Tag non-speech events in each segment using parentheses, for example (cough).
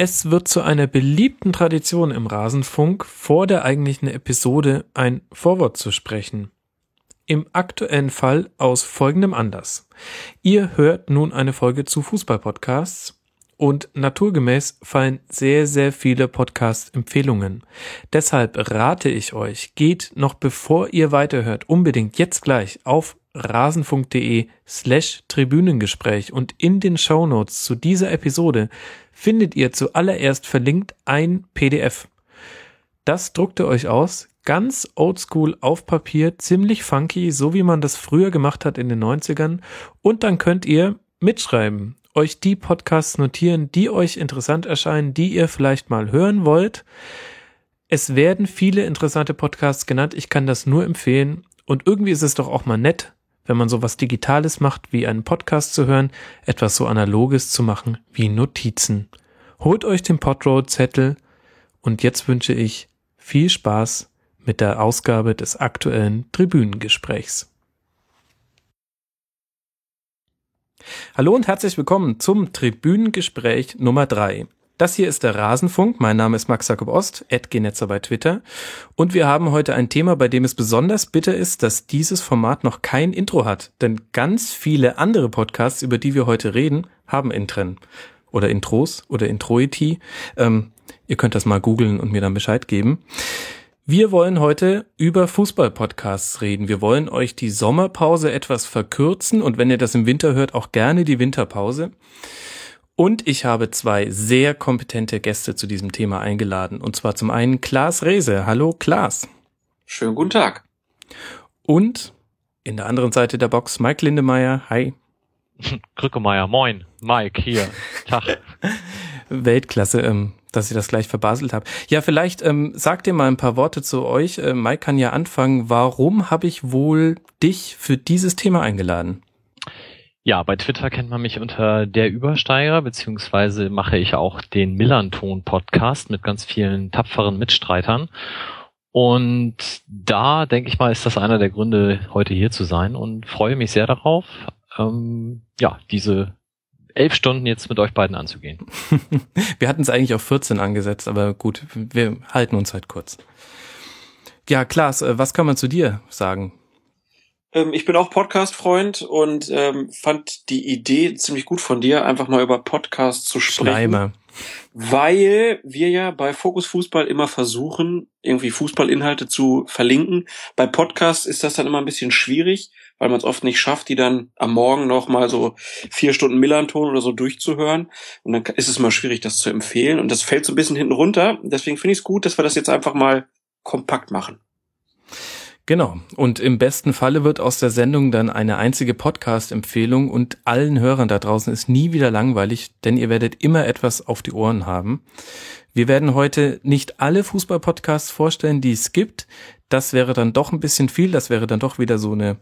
Es wird zu einer beliebten Tradition im Rasenfunk, vor der eigentlichen Episode ein Vorwort zu sprechen. Im aktuellen Fall aus folgendem Anlass. Ihr hört nun eine Folge zu Fußballpodcasts und naturgemäß fallen sehr, sehr viele Podcast-Empfehlungen. Deshalb rate ich euch, geht noch bevor ihr weiterhört, unbedingt jetzt gleich auf rasenfunk.de slash Tribünengespräch und in den Shownotes zu dieser Episode findet ihr zuallererst verlinkt ein PDF. Das druckt ihr euch aus, ganz oldschool auf Papier, ziemlich funky, so wie man das früher gemacht hat in den 90ern und dann könnt ihr mitschreiben, euch die Podcasts notieren, die euch interessant erscheinen, die ihr vielleicht mal hören wollt. Es werden viele interessante Podcasts genannt. Ich kann das nur empfehlen. Und irgendwie ist es doch auch mal nett, wenn man sowas Digitales macht, wie einen Podcast zu hören, etwas so Analoges zu machen wie Notizen. Holt euch den Podroad-Zettel und jetzt wünsche ich viel Spaß mit der Ausgabe des aktuellen Tribünengesprächs. Hallo und herzlich willkommen zum Tribünengespräch Nummer drei. Das hier ist der Rasenfunk. Mein Name ist Max Jakob Ost, Genetzer bei Twitter. Und wir haben heute ein Thema, bei dem es besonders bitter ist, dass dieses Format noch kein Intro hat. Denn ganz viele andere Podcasts, über die wir heute reden, haben Intren. Oder Intros oder Introiti. Ähm, ihr könnt das mal googeln und mir dann Bescheid geben. Wir wollen heute über Fußball-Podcasts reden. Wir wollen euch die Sommerpause etwas verkürzen und wenn ihr das im Winter hört, auch gerne die Winterpause. Und ich habe zwei sehr kompetente Gäste zu diesem Thema eingeladen. Und zwar zum einen Klaas Rehse. Hallo Klaas. Schönen guten Tag. Und in der anderen Seite der Box Mike Lindemeyer. Hi. (laughs) Krückemeier, moin. Mike, hier. Tag. (laughs) Weltklasse. Ähm, dass ich das gleich verbaselt habe. Ja, vielleicht ähm, sagt ihr mal ein paar Worte zu euch. Äh, Mike kann ja anfangen. Warum habe ich wohl dich für dieses Thema eingeladen? Ja, bei Twitter kennt man mich unter der Übersteiger, beziehungsweise mache ich auch den Millanton-Podcast mit ganz vielen tapferen Mitstreitern. Und da, denke ich mal, ist das einer der Gründe, heute hier zu sein und freue mich sehr darauf, ähm, ja, diese elf Stunden jetzt mit euch beiden anzugehen. (laughs) wir hatten es eigentlich auf 14 angesetzt, aber gut, wir halten uns halt kurz. Ja, Klaas, äh, was kann man zu dir sagen? Ähm, ich bin auch Podcast-Freund und ähm, fand die Idee ziemlich gut von dir, einfach mal über Podcasts zu sprechen. Schleimer. Weil wir ja bei Fokus Fußball immer versuchen, irgendwie Fußballinhalte zu verlinken. Bei Podcasts ist das dann immer ein bisschen schwierig, weil man es oft nicht schafft, die dann am Morgen noch mal so vier Stunden Millanton oder so durchzuhören. Und dann ist es mal schwierig, das zu empfehlen. Und das fällt so ein bisschen hinten runter. Deswegen finde ich es gut, dass wir das jetzt einfach mal kompakt machen. Genau. Und im besten Falle wird aus der Sendung dann eine einzige Podcast-Empfehlung und allen Hörern da draußen ist nie wieder langweilig, denn ihr werdet immer etwas auf die Ohren haben. Wir werden heute nicht alle Fußball-Podcasts vorstellen, die es gibt, das wäre dann doch ein bisschen viel, das wäre dann doch wieder so eine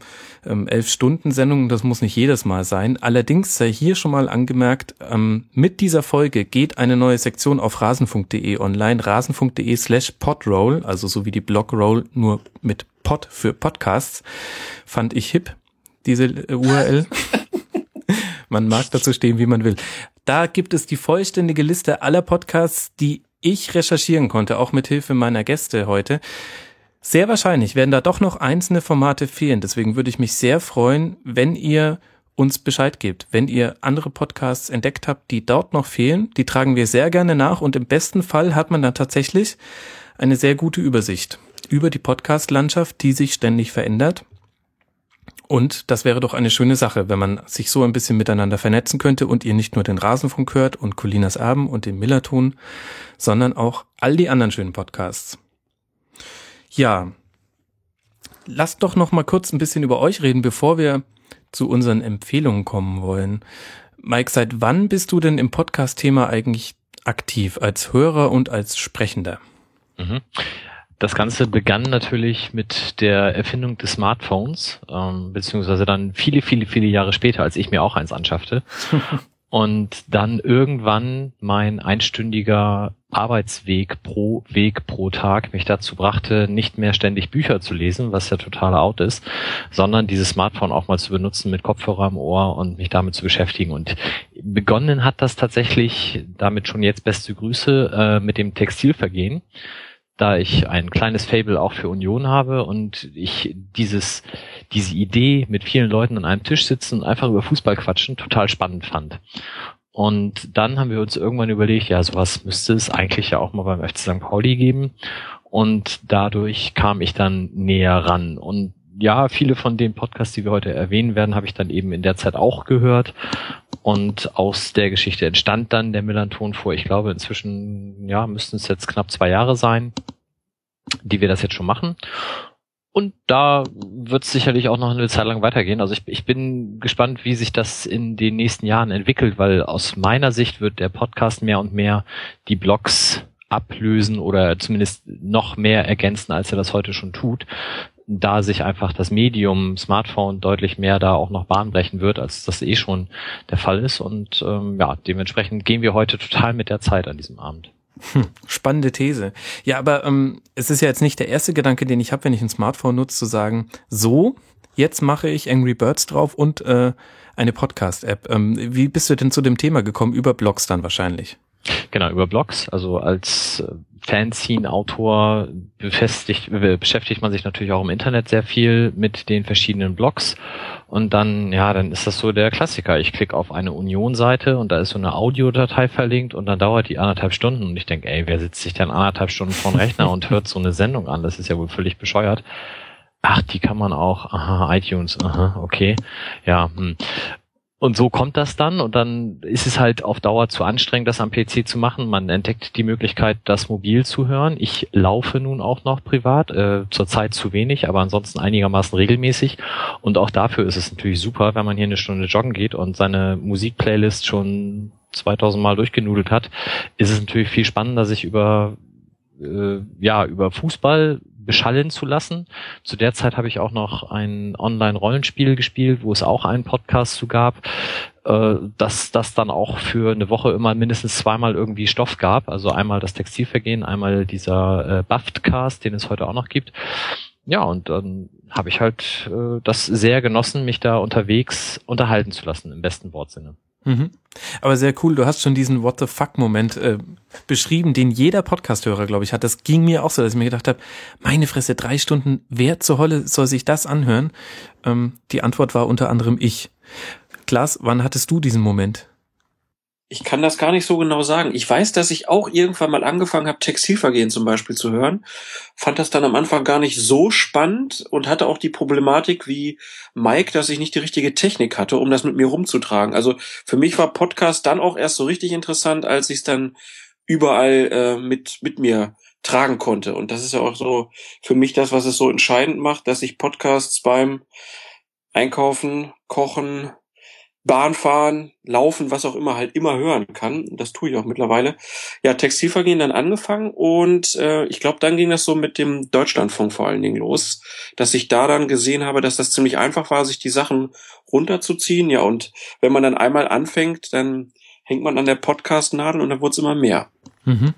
ähm, Elf-Stunden-Sendung, das muss nicht jedes Mal sein. Allerdings sei hier schon mal angemerkt, ähm, mit dieser Folge geht eine neue Sektion auf rasenfunk.de online, rasenfunk.de slash podroll, also so wie die Blogroll, nur mit Pod für Podcasts, fand ich hip, diese äh, URL. (laughs) man mag dazu stehen, wie man will. Da gibt es die vollständige Liste aller Podcasts, die ich recherchieren konnte, auch mit Hilfe meiner Gäste heute. Sehr wahrscheinlich werden da doch noch einzelne Formate fehlen. Deswegen würde ich mich sehr freuen, wenn ihr uns Bescheid gebt. Wenn ihr andere Podcasts entdeckt habt, die dort noch fehlen, die tragen wir sehr gerne nach und im besten Fall hat man dann tatsächlich eine sehr gute Übersicht über die Podcast-Landschaft, die sich ständig verändert. Und das wäre doch eine schöne Sache, wenn man sich so ein bisschen miteinander vernetzen könnte und ihr nicht nur den Rasenfunk hört und Colinas Erben und den Millerton, sondern auch all die anderen schönen Podcasts. Ja, lasst doch noch mal kurz ein bisschen über euch reden, bevor wir zu unseren Empfehlungen kommen wollen. Mike, seit wann bist du denn im Podcast-Thema eigentlich aktiv als Hörer und als Sprechender? Mhm. Das Ganze begann natürlich mit der Erfindung des Smartphones, ähm, beziehungsweise dann viele, viele, viele Jahre später, als ich mir auch eins anschaffte. (laughs) und dann irgendwann mein einstündiger Arbeitsweg pro Weg pro Tag mich dazu brachte, nicht mehr ständig Bücher zu lesen, was ja total out ist, sondern dieses Smartphone auch mal zu benutzen mit Kopfhörer im Ohr und mich damit zu beschäftigen. Und begonnen hat das tatsächlich, damit schon jetzt beste Grüße, äh, mit dem Textilvergehen da ich ein kleines Fable auch für Union habe und ich dieses, diese Idee mit vielen Leuten an einem Tisch sitzen und einfach über Fußball quatschen total spannend fand. Und dann haben wir uns irgendwann überlegt, ja, sowas müsste es eigentlich ja auch mal beim FC St. Pauli geben. Und dadurch kam ich dann näher ran. Und ja, viele von den Podcasts, die wir heute erwähnen werden, habe ich dann eben in der Zeit auch gehört. Und aus der Geschichte entstand dann der Millanton vor, ich glaube, inzwischen, ja, müssten es jetzt knapp zwei Jahre sein, die wir das jetzt schon machen. Und da wird es sicherlich auch noch eine Zeit lang weitergehen. Also ich, ich bin gespannt, wie sich das in den nächsten Jahren entwickelt, weil aus meiner Sicht wird der Podcast mehr und mehr die Blogs ablösen oder zumindest noch mehr ergänzen, als er das heute schon tut, da sich einfach das Medium Smartphone deutlich mehr da auch noch Bahn brechen wird, als das eh schon der Fall ist. Und ähm, ja, dementsprechend gehen wir heute total mit der Zeit an diesem Abend. Hm, spannende These. Ja, aber ähm, es ist ja jetzt nicht der erste Gedanke, den ich habe, wenn ich ein Smartphone nutze, zu sagen, so, jetzt mache ich Angry Birds drauf und äh, eine Podcast-App. Ähm, wie bist du denn zu dem Thema gekommen? Über Blogs dann wahrscheinlich. Genau, über Blogs. Also als äh, Fanzine-Autor befestigt, beschäftigt man sich natürlich auch im Internet sehr viel mit den verschiedenen Blogs. Und dann, ja, dann ist das so der Klassiker. Ich klicke auf eine Union-Seite und da ist so eine Audiodatei verlinkt und dann dauert die anderthalb Stunden und ich denke, ey, wer sitzt sich dann anderthalb Stunden vor dem Rechner und hört so eine Sendung an? Das ist ja wohl völlig bescheuert. Ach, die kann man auch, aha, iTunes, aha, okay. Ja, hm. Und so kommt das dann und dann ist es halt auf Dauer zu anstrengend, das am PC zu machen. Man entdeckt die Möglichkeit, das mobil zu hören. Ich laufe nun auch noch privat, äh, zurzeit zu wenig, aber ansonsten einigermaßen regelmäßig. Und auch dafür ist es natürlich super, wenn man hier eine Stunde joggen geht und seine Musikplaylist schon 2000 Mal durchgenudelt hat, ist es natürlich viel spannender, sich über äh, ja über Fußball beschallen zu lassen. Zu der Zeit habe ich auch noch ein Online-Rollenspiel gespielt, wo es auch einen Podcast zu gab, äh, dass das dann auch für eine Woche immer mindestens zweimal irgendwie Stoff gab. Also einmal das Textilvergehen, einmal dieser äh, Buffed-Cast, den es heute auch noch gibt. Ja, und dann habe ich halt äh, das sehr genossen, mich da unterwegs unterhalten zu lassen, im besten Wortsinne. Mhm. Aber sehr cool, du hast schon diesen What the fuck-Moment äh, beschrieben, den jeder Podcast-Hörer, glaube ich, hat. Das ging mir auch so, dass ich mir gedacht habe, meine Fresse, drei Stunden, wer zur Hölle soll sich das anhören? Ähm, die Antwort war unter anderem ich. Klaas, wann hattest du diesen Moment? Ich kann das gar nicht so genau sagen. Ich weiß, dass ich auch irgendwann mal angefangen habe, Textilvergehen zum Beispiel zu hören. Fand das dann am Anfang gar nicht so spannend und hatte auch die Problematik wie Mike, dass ich nicht die richtige Technik hatte, um das mit mir rumzutragen. Also für mich war Podcast dann auch erst so richtig interessant, als ich es dann überall äh, mit, mit mir tragen konnte. Und das ist ja auch so für mich das, was es so entscheidend macht, dass ich Podcasts beim Einkaufen, Kochen, Bahnfahren, Laufen, was auch immer halt immer hören kann. Das tue ich auch mittlerweile. Ja, Textilvergehen dann angefangen und äh, ich glaube, dann ging das so mit dem Deutschlandfunk vor allen Dingen los, dass ich da dann gesehen habe, dass das ziemlich einfach war, sich die Sachen runterzuziehen. Ja, und wenn man dann einmal anfängt, dann hängt man an der Podcast-Nadel und dann wurde es immer mehr. Mhm.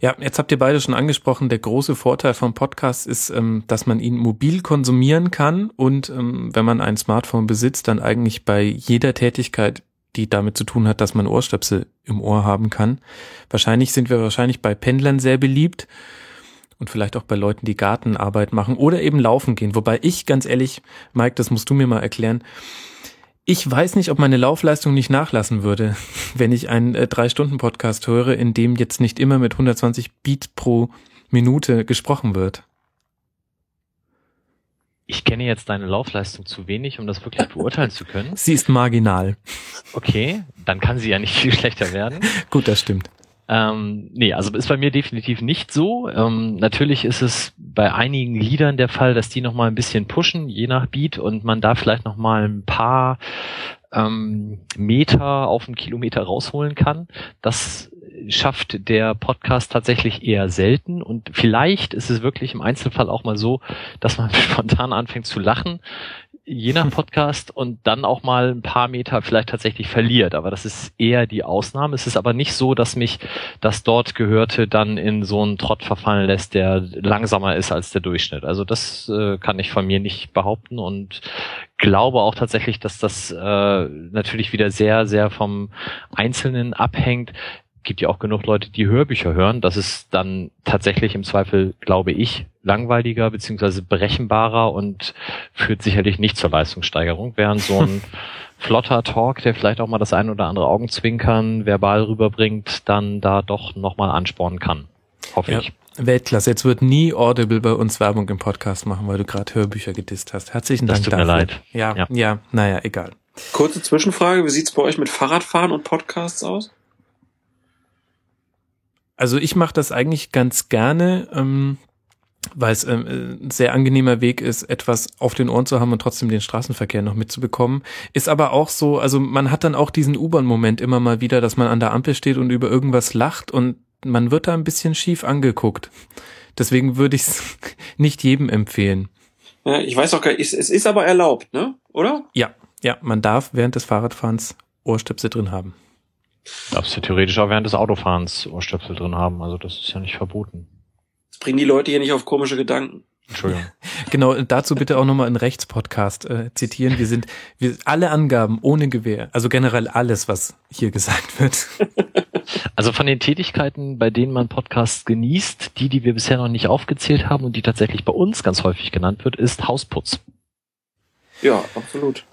Ja, jetzt habt ihr beide schon angesprochen, der große Vorteil vom Podcast ist, ähm, dass man ihn mobil konsumieren kann und ähm, wenn man ein Smartphone besitzt, dann eigentlich bei jeder Tätigkeit, die damit zu tun hat, dass man Ohrstöpsel im Ohr haben kann. Wahrscheinlich sind wir wahrscheinlich bei Pendlern sehr beliebt und vielleicht auch bei Leuten, die Gartenarbeit machen oder eben laufen gehen. Wobei ich ganz ehrlich, Mike, das musst du mir mal erklären, ich weiß nicht, ob meine Laufleistung nicht nachlassen würde, (laughs) wenn ich einen äh, Drei-Stunden-Podcast höre, in dem jetzt nicht immer mit 120 Beat pro Minute gesprochen wird. Ich kenne jetzt deine Laufleistung zu wenig, um das wirklich beurteilen zu können. Sie ist marginal. Okay, dann kann sie ja nicht viel schlechter werden. (laughs) Gut, das stimmt. Ähm, nee, also ist bei mir definitiv nicht so. Ähm, natürlich ist es bei einigen Liedern der Fall, dass die nochmal ein bisschen pushen, je nach Beat, und man da vielleicht nochmal ein paar ähm, Meter auf einen Kilometer rausholen kann. Das schafft der Podcast tatsächlich eher selten und vielleicht ist es wirklich im Einzelfall auch mal so, dass man (laughs) spontan anfängt zu lachen je nach Podcast und dann auch mal ein paar Meter vielleicht tatsächlich verliert. Aber das ist eher die Ausnahme. Es ist aber nicht so, dass mich das dort Gehörte dann in so einen Trott verfallen lässt, der langsamer ist als der Durchschnitt. Also das äh, kann ich von mir nicht behaupten und glaube auch tatsächlich, dass das äh, natürlich wieder sehr, sehr vom Einzelnen abhängt gibt ja auch genug Leute, die Hörbücher hören. Das ist dann tatsächlich im Zweifel, glaube ich, langweiliger beziehungsweise berechenbarer und führt sicherlich nicht zur Leistungssteigerung, während so ein (laughs) flotter Talk, der vielleicht auch mal das ein oder andere Augenzwinkern verbal rüberbringt, dann da doch nochmal anspornen kann. Hoffe ja. ich. Weltklasse. Jetzt wird nie Audible bei uns Werbung im Podcast machen, weil du gerade Hörbücher gedisst hast. Herzlichen das Dank tut dafür. mir leid. Ja, ja, ja, naja, egal. Kurze Zwischenfrage, wie sieht's bei euch mit Fahrradfahren und Podcasts aus? Also ich mache das eigentlich ganz gerne, ähm, weil es ähm, ein sehr angenehmer Weg ist, etwas auf den Ohren zu haben und trotzdem den Straßenverkehr noch mitzubekommen. Ist aber auch so, also man hat dann auch diesen U-Bahn-Moment immer mal wieder, dass man an der Ampel steht und über irgendwas lacht und man wird da ein bisschen schief angeguckt. Deswegen würde ich es (laughs) nicht jedem empfehlen. Ja, ich weiß auch gar nicht, es ist aber erlaubt, ne? Oder? Ja, ja, man darf während des Fahrradfahrens Ohrstöpsel drin haben. Darfst du theoretisch auch während des Autofahrens Ohrstöpsel drin haben, also das ist ja nicht verboten. Das bringen die Leute hier nicht auf komische Gedanken. Entschuldigung. (laughs) genau, dazu bitte auch nochmal einen Rechtspodcast äh, zitieren. Wir sind, wir, alle Angaben ohne Gewähr, also generell alles, was hier gesagt wird. (laughs) Also von den Tätigkeiten, bei denen man Podcasts genießt, die, die wir bisher noch nicht aufgezählt haben und die tatsächlich bei uns ganz häufig genannt wird, ist Hausputz. Ja, absolut.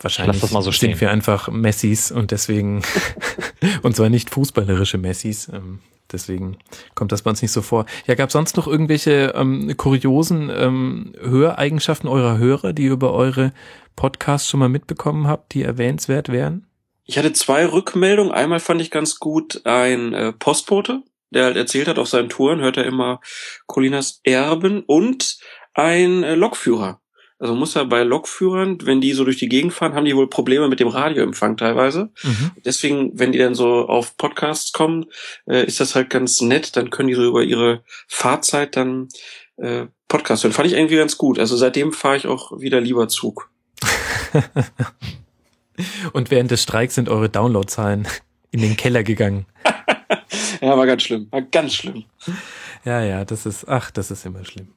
Wahrscheinlich so sind wir einfach Messis und deswegen, (laughs) und zwar nicht fußballerische Messis, ähm, deswegen kommt das bei uns nicht so vor. Ja, gab sonst noch irgendwelche ähm, kuriosen ähm, Höreigenschaften eurer Hörer, die ihr über eure Podcasts schon mal mitbekommen habt, die erwähnenswert wären? Ich hatte zwei Rückmeldungen. Einmal fand ich ganz gut ein äh, Postbote, der halt erzählt hat, auf seinen Touren hört er immer Colinas Erben und ein äh, Lokführer also muss ja bei Lokführern, wenn die so durch die Gegend fahren, haben die wohl Probleme mit dem Radioempfang teilweise. Mhm. Deswegen, wenn die dann so auf Podcasts kommen, äh, ist das halt ganz nett. Dann können die so über ihre Fahrzeit dann äh, Podcast hören. Fand ich irgendwie ganz gut. Also seitdem fahre ich auch wieder lieber Zug. (laughs) Und während des Streiks sind eure Downloadzahlen in den Keller gegangen. (laughs) ja, war ganz schlimm. War ganz schlimm. Ja, ja, das ist, ach, das ist immer schlimm.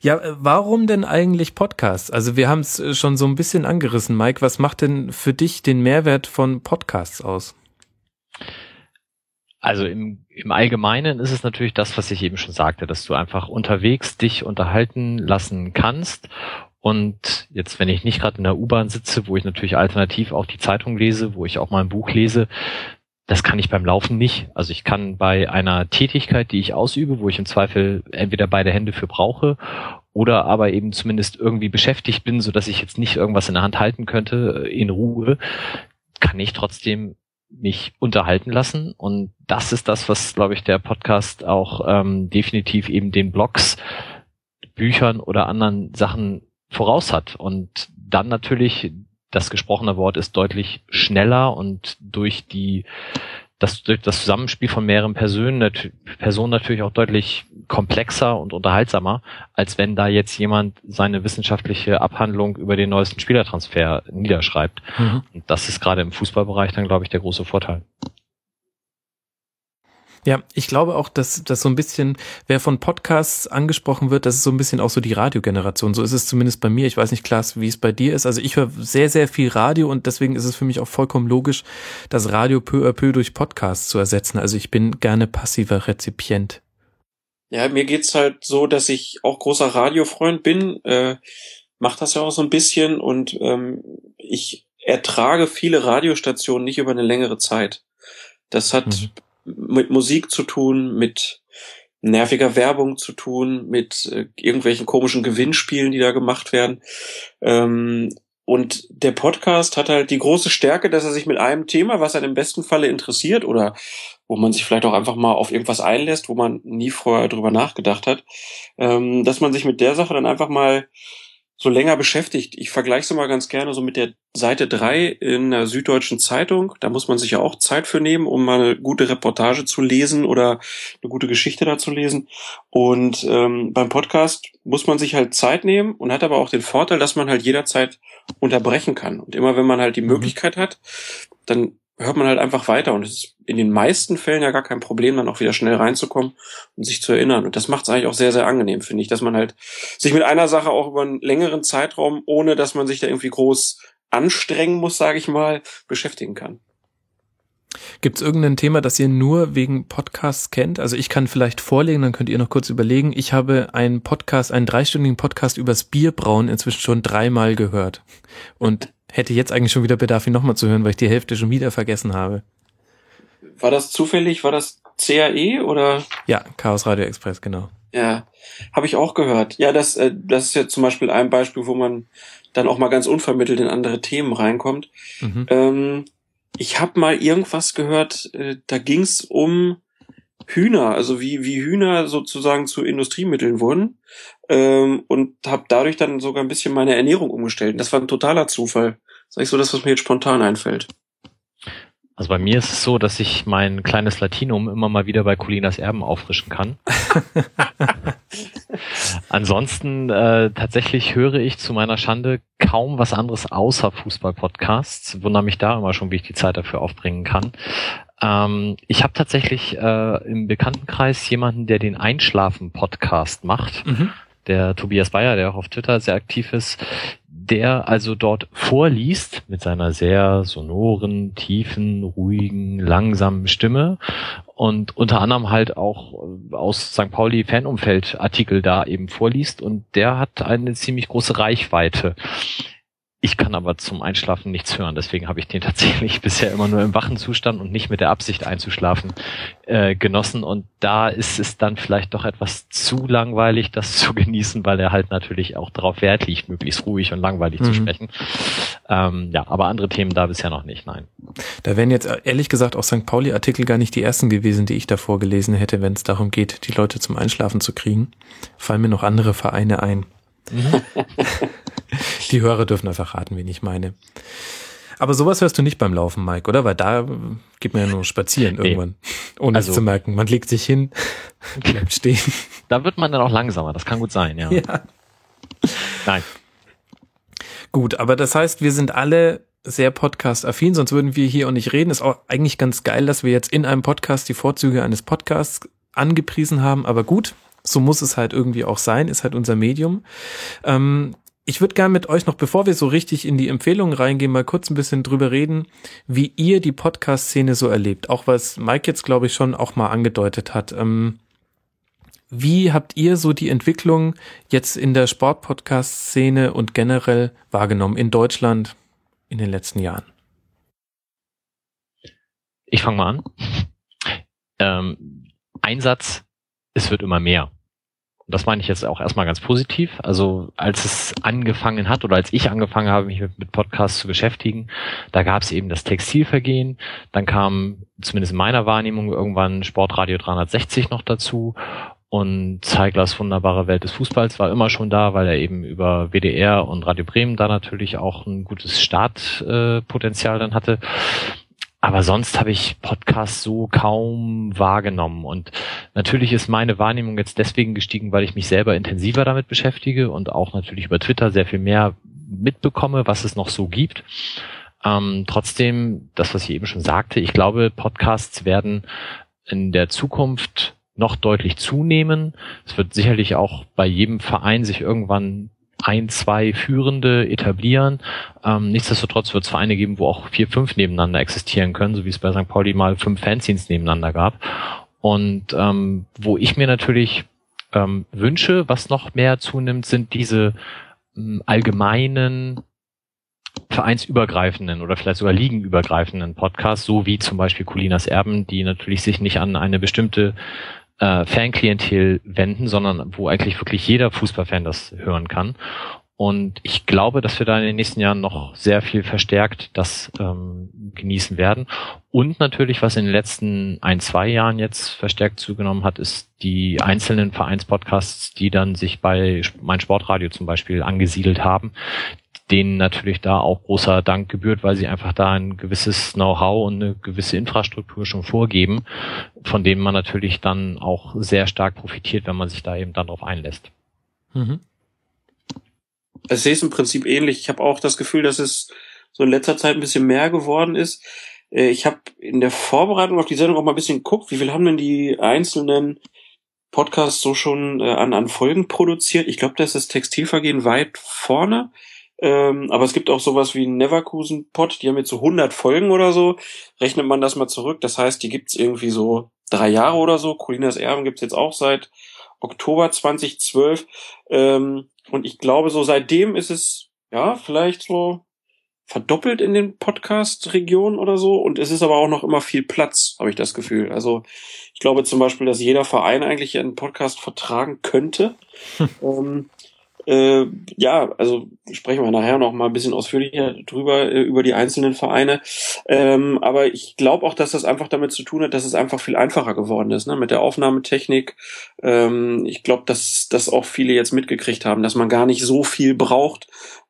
Ja, äh, warum denn eigentlich Podcasts? Also wir haben es äh, schon so ein bisschen angerissen, Mike. Was macht denn für dich den Mehrwert von Podcasts aus? Also im, im Allgemeinen ist es natürlich das, was ich eben schon sagte, dass du einfach unterwegs dich unterhalten lassen kannst. Und jetzt, wenn ich nicht gerade in der U-Bahn sitze, wo ich natürlich alternativ auch die Zeitung lese, wo ich auch mal ein Buch lese, das kann ich beim Laufen nicht. Also ich kann bei einer Tätigkeit, die ich ausübe, wo ich im Zweifel entweder beide Hände für brauche oder aber eben zumindest irgendwie beschäftigt bin, so dass ich jetzt nicht irgendwas in der Hand halten könnte äh, in Ruhe, kann ich trotzdem mich unterhalten lassen. Und das ist das, was, glaube ich, der Podcast auch ähm, definitiv eben den Blogs, Büchern oder anderen Sachen voraus hat. Und dann natürlich das gesprochene Wort ist deutlich schneller und durch die das, durch das Zusammenspiel von mehreren Personen, Personen natürlich auch deutlich komplexer und unterhaltsamer, als wenn da jetzt jemand seine wissenschaftliche Abhandlung über den neuesten Spielertransfer niederschreibt. Mhm. Und das ist gerade im Fußballbereich dann, glaube ich, der große Vorteil. Ja, ich glaube auch, dass das so ein bisschen, wer von Podcasts angesprochen wird, das ist so ein bisschen auch so die Radiogeneration. So ist es zumindest bei mir. Ich weiß nicht, Klaas, wie es bei dir ist. Also ich höre sehr, sehr viel Radio und deswegen ist es für mich auch vollkommen logisch, das Radio peu à peu durch Podcasts zu ersetzen. Also ich bin gerne passiver Rezipient. Ja, mir geht's halt so, dass ich auch großer Radiofreund bin. Äh, mach das ja auch so ein bisschen und ähm, ich ertrage viele Radiostationen nicht über eine längere Zeit. Das hat mhm mit Musik zu tun, mit nerviger Werbung zu tun, mit äh, irgendwelchen komischen Gewinnspielen, die da gemacht werden. Ähm, und der Podcast hat halt die große Stärke, dass er sich mit einem Thema, was einen im besten Falle interessiert oder wo man sich vielleicht auch einfach mal auf irgendwas einlässt, wo man nie vorher drüber nachgedacht hat, ähm, dass man sich mit der Sache dann einfach mal so länger beschäftigt. Ich vergleiche es mal ganz gerne so mit der Seite 3 in der Süddeutschen Zeitung. Da muss man sich ja auch Zeit für nehmen, um mal eine gute Reportage zu lesen oder eine gute Geschichte da zu lesen. Und ähm, beim Podcast muss man sich halt Zeit nehmen und hat aber auch den Vorteil, dass man halt jederzeit unterbrechen kann. Und immer wenn man halt die mhm. Möglichkeit hat, dann hört man halt einfach weiter und es ist in den meisten Fällen ja gar kein Problem, dann auch wieder schnell reinzukommen und sich zu erinnern. Und das macht es eigentlich auch sehr, sehr angenehm, finde ich, dass man halt sich mit einer Sache auch über einen längeren Zeitraum, ohne dass man sich da irgendwie groß anstrengen muss, sage ich mal, beschäftigen kann. Gibt es irgendein Thema, das ihr nur wegen Podcasts kennt? Also ich kann vielleicht vorlegen, dann könnt ihr noch kurz überlegen. Ich habe einen Podcast, einen dreistündigen Podcast übers Bierbrauen inzwischen schon dreimal gehört. Und hätte jetzt eigentlich schon wieder Bedarf, ihn nochmal zu hören, weil ich die Hälfte schon wieder vergessen habe. War das zufällig? War das CAE oder? Ja, Chaos Radio Express, genau. Ja, habe ich auch gehört. Ja, das, äh, das ist ja zum Beispiel ein Beispiel, wo man dann auch mal ganz unvermittelt in andere Themen reinkommt. Mhm. Ähm, ich habe mal irgendwas gehört, äh, da ging's um Hühner, also wie, wie Hühner sozusagen zu Industriemitteln wurden ähm, und habe dadurch dann sogar ein bisschen meine Ernährung umgestellt. Das war ein totaler Zufall. Sag ich so das, was mir jetzt spontan einfällt. Also bei mir ist es so, dass ich mein kleines Latinum immer mal wieder bei Colinas Erben auffrischen kann. (laughs) Ansonsten äh, tatsächlich höre ich zu meiner Schande kaum was anderes außer Fußball-Podcasts. Wundere mich da immer schon, wie ich die Zeit dafür aufbringen kann. Ähm, ich habe tatsächlich äh, im Bekanntenkreis jemanden, der den Einschlafen-Podcast macht. Mhm. Der Tobias Bayer, der auch auf Twitter sehr aktiv ist, der also dort vorliest mit seiner sehr sonoren, tiefen, ruhigen, langsamen Stimme und unter anderem halt auch aus St. Pauli Fanumfeld Artikel da eben vorliest und der hat eine ziemlich große Reichweite. Ich kann aber zum Einschlafen nichts hören, deswegen habe ich den tatsächlich (laughs) bisher immer nur im wachen Zustand und nicht mit der Absicht einzuschlafen äh, genossen. Und da ist es dann vielleicht doch etwas zu langweilig, das zu (laughs) genießen, weil er halt natürlich auch darauf Wert liegt, möglichst ruhig und langweilig mhm. zu sprechen. Ähm, ja, aber andere Themen da bisher noch nicht, nein. Da wären jetzt ehrlich gesagt auch St. Pauli-Artikel gar nicht die ersten gewesen, die ich davor gelesen hätte, wenn es darum geht, die Leute zum Einschlafen zu kriegen. Fallen mir noch andere Vereine ein. (laughs) (laughs) Die Hörer dürfen einfach raten, wen ich meine. Aber sowas hörst du nicht beim Laufen, Mike, oder? Weil da geht man ja nur spazieren irgendwann, nee. ohne also, es zu merken. Man legt sich hin, (laughs) bleibt stehen. Da wird man dann auch langsamer, das kann gut sein, ja. ja. Nein. Gut, aber das heißt, wir sind alle sehr podcast-affin, sonst würden wir hier auch nicht reden. Ist auch eigentlich ganz geil, dass wir jetzt in einem Podcast die Vorzüge eines Podcasts angepriesen haben, aber gut, so muss es halt irgendwie auch sein, ist halt unser Medium. Ähm, ich würde gerne mit euch noch, bevor wir so richtig in die Empfehlungen reingehen, mal kurz ein bisschen drüber reden, wie ihr die Podcast-Szene so erlebt. Auch was Mike jetzt, glaube ich, schon auch mal angedeutet hat. Ähm, wie habt ihr so die Entwicklung jetzt in der Sport-Podcast-Szene und generell wahrgenommen in Deutschland in den letzten Jahren? Ich fange mal an. Ähm, Einsatz, es wird immer mehr. Und das meine ich jetzt auch erstmal ganz positiv. Also als es angefangen hat oder als ich angefangen habe, mich mit, Podcasts zu beschäftigen, da gab es eben das Textilvergehen. Dann kam zumindest in meiner Wahrnehmung irgendwann Sportradio 360 noch dazu. Und Zeiglers wunderbare Welt des Fußballs war immer schon da, weil er eben über WDR und Radio Bremen da natürlich auch ein gutes Startpotenzial äh, dann hatte. Aber sonst habe ich Podcasts so kaum wahrgenommen. Und natürlich ist meine Wahrnehmung jetzt deswegen gestiegen, weil ich mich selber intensiver damit beschäftige und auch natürlich über Twitter sehr viel mehr mitbekomme, was es noch so gibt. Ähm, trotzdem, das, was ich eben schon sagte, ich glaube, Podcasts werden in der Zukunft noch deutlich zunehmen. Es wird sicherlich auch bei jedem Verein sich irgendwann ein, zwei Führende etablieren. Ähm, nichtsdestotrotz wird es Vereine geben, wo auch vier, fünf nebeneinander existieren können, so wie es bei St. Pauli mal fünf Fanzines nebeneinander gab. Und ähm, wo ich mir natürlich ähm, wünsche, was noch mehr zunimmt, sind diese ähm, allgemeinen vereinsübergreifenden oder vielleicht sogar ligenübergreifenden Podcasts, so wie zum Beispiel Colinas Erben, die natürlich sich nicht an eine bestimmte äh, Fanklientel wenden, sondern wo eigentlich wirklich jeder Fußballfan das hören kann. Und ich glaube, dass wir da in den nächsten Jahren noch sehr viel verstärkt das ähm, genießen werden. Und natürlich, was in den letzten ein, zwei Jahren jetzt verstärkt zugenommen hat, ist die einzelnen Vereinspodcasts, die dann sich bei mein Sportradio zum Beispiel angesiedelt haben, denen natürlich da auch großer Dank gebührt, weil sie einfach da ein gewisses Know-how und eine gewisse Infrastruktur schon vorgeben, von denen man natürlich dann auch sehr stark profitiert, wenn man sich da eben dann drauf einlässt. Mhm. Ich sehe es im Prinzip ähnlich. Ich habe auch das Gefühl, dass es so in letzter Zeit ein bisschen mehr geworden ist. Äh, ich habe in der Vorbereitung auf die Sendung auch mal ein bisschen geguckt, wie viel haben denn die einzelnen Podcasts so schon äh, an, an Folgen produziert. Ich glaube, da ist das Textilvergehen weit vorne. Ähm, aber es gibt auch sowas wie Neverkusen Pod, die haben jetzt so 100 Folgen oder so. Rechnet man das mal zurück. Das heißt, die gibt's irgendwie so drei Jahre oder so. Colinas Erben gibt's jetzt auch seit Oktober 2012. Ähm, und ich glaube, so seitdem ist es, ja, vielleicht so verdoppelt in den Podcast-Regionen oder so. Und es ist aber auch noch immer viel Platz, habe ich das Gefühl. Also ich glaube zum Beispiel, dass jeder Verein eigentlich einen Podcast vertragen könnte. (laughs) ähm, äh, ja, also sprechen wir nachher noch mal ein bisschen ausführlicher drüber, äh, über die einzelnen Vereine. Ähm, aber ich glaube auch, dass das einfach damit zu tun hat, dass es einfach viel einfacher geworden ist, ne? mit der Aufnahmetechnik. Ähm, ich glaube, dass das auch viele jetzt mitgekriegt haben, dass man gar nicht so viel braucht,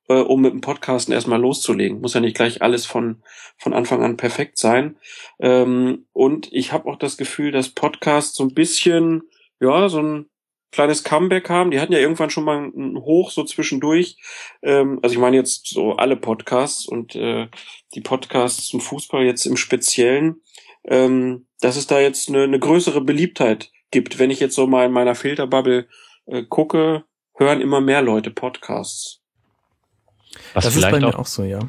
äh, um mit dem Podcasten erstmal loszulegen. Muss ja nicht gleich alles von, von Anfang an perfekt sein. Ähm, und ich habe auch das Gefühl, dass Podcasts so ein bisschen, ja, so ein kleines Comeback haben. Die hatten ja irgendwann schon mal ein Hoch so zwischendurch. Ähm, also ich meine jetzt so alle Podcasts und äh, die Podcasts zum Fußball jetzt im Speziellen, ähm, dass es da jetzt eine, eine größere Beliebtheit gibt. Wenn ich jetzt so mal in meiner Filterbubble äh, gucke, hören immer mehr Leute Podcasts. Was das ist bei mir auch, auch so, ja.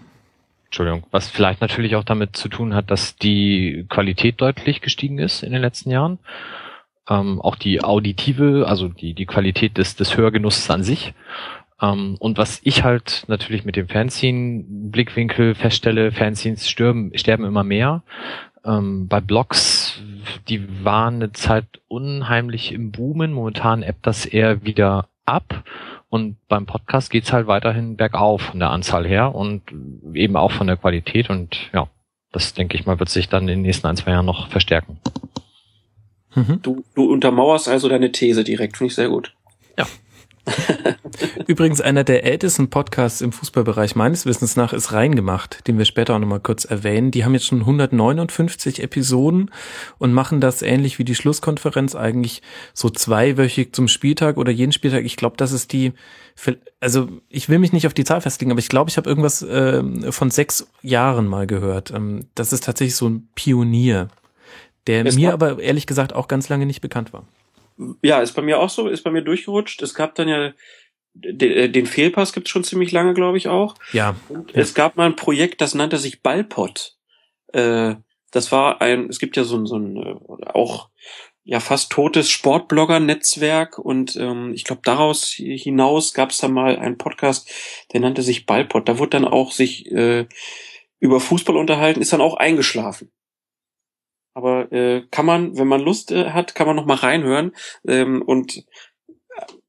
Entschuldigung, was vielleicht natürlich auch damit zu tun hat, dass die Qualität deutlich gestiegen ist in den letzten Jahren ähm, auch die auditive, also die, die Qualität des, des Hörgenusses an sich. Ähm, und was ich halt natürlich mit dem Fanzine-Blickwinkel feststelle, Fanzines sterben, sterben immer mehr. Ähm, bei Blogs, die waren eine Zeit unheimlich im Boomen. Momentan ebbt das eher wieder ab. Und beim Podcast geht's halt weiterhin bergauf von der Anzahl her und eben auch von der Qualität. Und ja, das denke ich mal, wird sich dann in den nächsten ein, zwei Jahren noch verstärken. Mhm. Du, du untermauerst also deine These direkt, finde ich sehr gut. Ja. (laughs) Übrigens einer der ältesten Podcasts im Fußballbereich meines Wissens nach ist Reingemacht, den wir später auch nochmal kurz erwähnen. Die haben jetzt schon 159 Episoden und machen das ähnlich wie die Schlusskonferenz eigentlich so zweiwöchig zum Spieltag oder jeden Spieltag. Ich glaube, das ist die, also ich will mich nicht auf die Zahl festlegen, aber ich glaube, ich habe irgendwas äh, von sechs Jahren mal gehört. Ähm, das ist tatsächlich so ein Pionier der es mir aber ehrlich gesagt auch ganz lange nicht bekannt war. Ja, ist bei mir auch so, ist bei mir durchgerutscht. Es gab dann ja den, den Fehlpass gibt's schon ziemlich lange, glaube ich auch. Ja. Und es gab mal ein Projekt, das nannte sich Ballpot. Äh, das war ein, es gibt ja so ein, so ein äh, auch ja fast totes Sportblogger-Netzwerk und ähm, ich glaube daraus hinaus gab es da mal einen Podcast, der nannte sich Ballpot. Da wurde dann auch sich äh, über Fußball unterhalten, ist dann auch eingeschlafen. Aber äh, kann man, wenn man Lust äh, hat, kann man noch mal reinhören ähm, und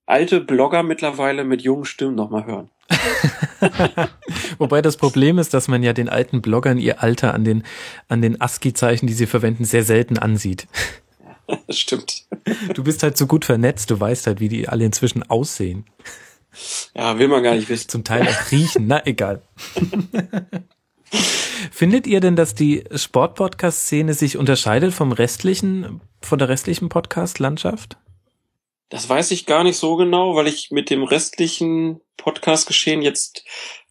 alte Blogger mittlerweile mit jungen Stimmen noch mal hören. (laughs) Wobei das Problem ist, dass man ja den alten Bloggern ihr Alter an den, an den ASCII-Zeichen, die sie verwenden, sehr selten ansieht. das (laughs) stimmt. Du bist halt so gut vernetzt, du weißt halt, wie die alle inzwischen aussehen. Ja, will man gar nicht wissen. Zum Teil auch riechen, na egal. (laughs) Findet ihr denn, dass die Sport-Podcast-Szene sich unterscheidet vom restlichen, von der restlichen Podcast-Landschaft? Das weiß ich gar nicht so genau, weil ich mit dem restlichen Podcast-Geschehen jetzt,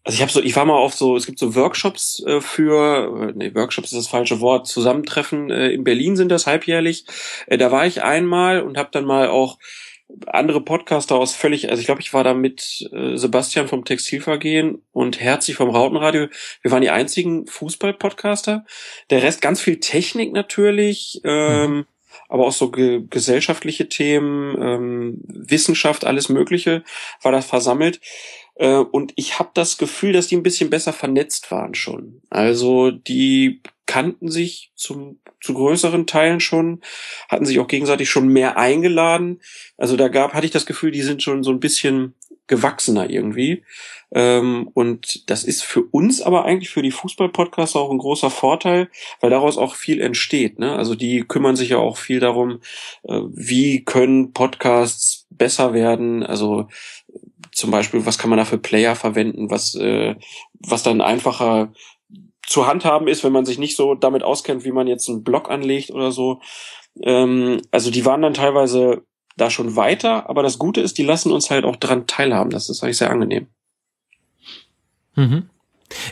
also ich habe so, ich war mal auf so, es gibt so Workshops äh, für, äh, nee, Workshops ist das falsche Wort, Zusammentreffen äh, in Berlin sind das halbjährlich. Äh, da war ich einmal und habe dann mal auch andere Podcaster aus völlig, also ich glaube, ich war da mit äh, Sebastian vom Textilvergehen und Herzig vom Rautenradio. Wir waren die einzigen Fußball-Podcaster. Der Rest ganz viel Technik natürlich, ähm, mhm. aber auch so ge gesellschaftliche Themen, ähm, Wissenschaft, alles Mögliche war da versammelt. Äh, und ich habe das Gefühl, dass die ein bisschen besser vernetzt waren schon. Also die kannten sich zum, zu größeren Teilen schon, hatten sich auch gegenseitig schon mehr eingeladen. Also da gab, hatte ich das Gefühl, die sind schon so ein bisschen gewachsener irgendwie. Ähm, und das ist für uns aber eigentlich für die Fußball-Podcasts auch ein großer Vorteil, weil daraus auch viel entsteht. Ne? Also die kümmern sich ja auch viel darum, äh, wie können Podcasts besser werden. Also zum Beispiel, was kann man da für Player verwenden, was, äh, was dann einfacher zu handhaben ist, wenn man sich nicht so damit auskennt, wie man jetzt einen Blog anlegt oder so. Ähm, also die waren dann teilweise da schon weiter, aber das Gute ist, die lassen uns halt auch dran teilhaben. Das ist eigentlich sehr angenehm. Mhm.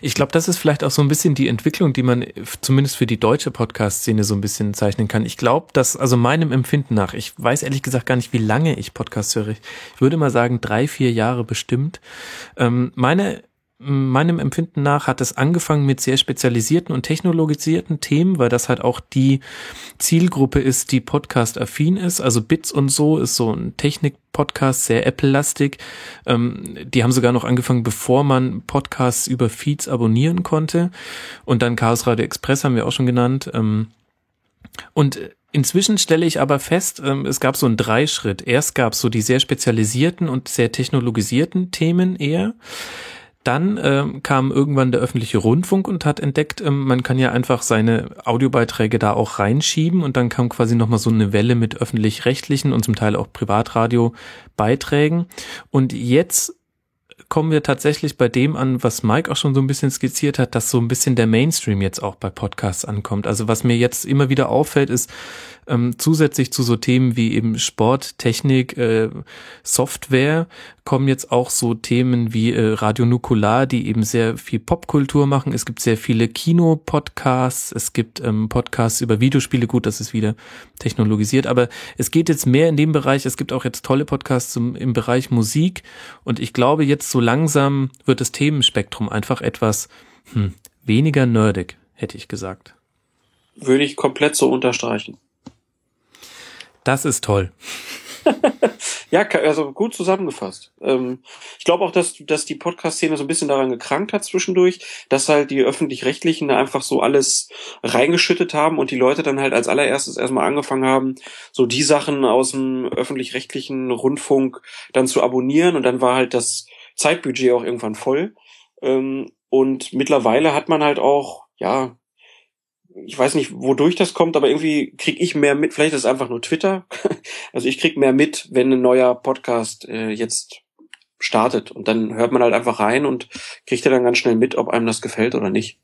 Ich glaube, das ist vielleicht auch so ein bisschen die Entwicklung, die man zumindest für die deutsche Podcast-Szene so ein bisschen zeichnen kann. Ich glaube, dass, also meinem Empfinden nach, ich weiß ehrlich gesagt gar nicht, wie lange ich Podcast höre. Ich würde mal sagen, drei, vier Jahre bestimmt. Ähm, meine meinem Empfinden nach hat es angefangen mit sehr spezialisierten und technologisierten Themen, weil das halt auch die Zielgruppe ist, die Podcast-affin ist. Also Bits und so ist so ein Technik-Podcast, sehr Apple-lastig. Ähm, die haben sogar noch angefangen, bevor man Podcasts über Feeds abonnieren konnte. Und dann Chaos Radio Express haben wir auch schon genannt. Ähm, und Inzwischen stelle ich aber fest, ähm, es gab so einen Dreischritt. Erst gab es so die sehr spezialisierten und sehr technologisierten Themen eher. Dann ähm, kam irgendwann der öffentliche Rundfunk und hat entdeckt, ähm, man kann ja einfach seine Audiobeiträge da auch reinschieben und dann kam quasi nochmal so eine Welle mit öffentlich-rechtlichen und zum Teil auch Privatradio-Beiträgen. Und jetzt kommen wir tatsächlich bei dem an, was Mike auch schon so ein bisschen skizziert hat, dass so ein bisschen der Mainstream jetzt auch bei Podcasts ankommt. Also was mir jetzt immer wieder auffällt, ist, ähm, zusätzlich zu so Themen wie eben Sport, Technik, äh, Software kommen jetzt auch so Themen wie äh, Radio Nukular, die eben sehr viel Popkultur machen. Es gibt sehr viele Kino-Podcasts, es gibt ähm, Podcasts über Videospiele. Gut, das ist wieder technologisiert, aber es geht jetzt mehr in dem Bereich. Es gibt auch jetzt tolle Podcasts zum, im Bereich Musik und ich glaube, jetzt so langsam wird das Themenspektrum einfach etwas hm, weniger nerdig, hätte ich gesagt. Würde ich komplett so unterstreichen. Das ist toll. (laughs) ja, also gut zusammengefasst. Ähm, ich glaube auch, dass, dass die Podcast-Szene so ein bisschen daran gekrankt hat zwischendurch, dass halt die öffentlich-rechtlichen da einfach so alles reingeschüttet haben und die Leute dann halt als allererstes erstmal angefangen haben, so die Sachen aus dem öffentlich-rechtlichen Rundfunk dann zu abonnieren und dann war halt das Zeitbudget auch irgendwann voll. Ähm, und mittlerweile hat man halt auch, ja, ich weiß nicht, wodurch das kommt, aber irgendwie krieg ich mehr mit. Vielleicht ist es einfach nur Twitter. (laughs) Also ich krieg mehr mit, wenn ein neuer Podcast äh, jetzt startet. Und dann hört man halt einfach rein und kriegt er dann ganz schnell mit, ob einem das gefällt oder nicht.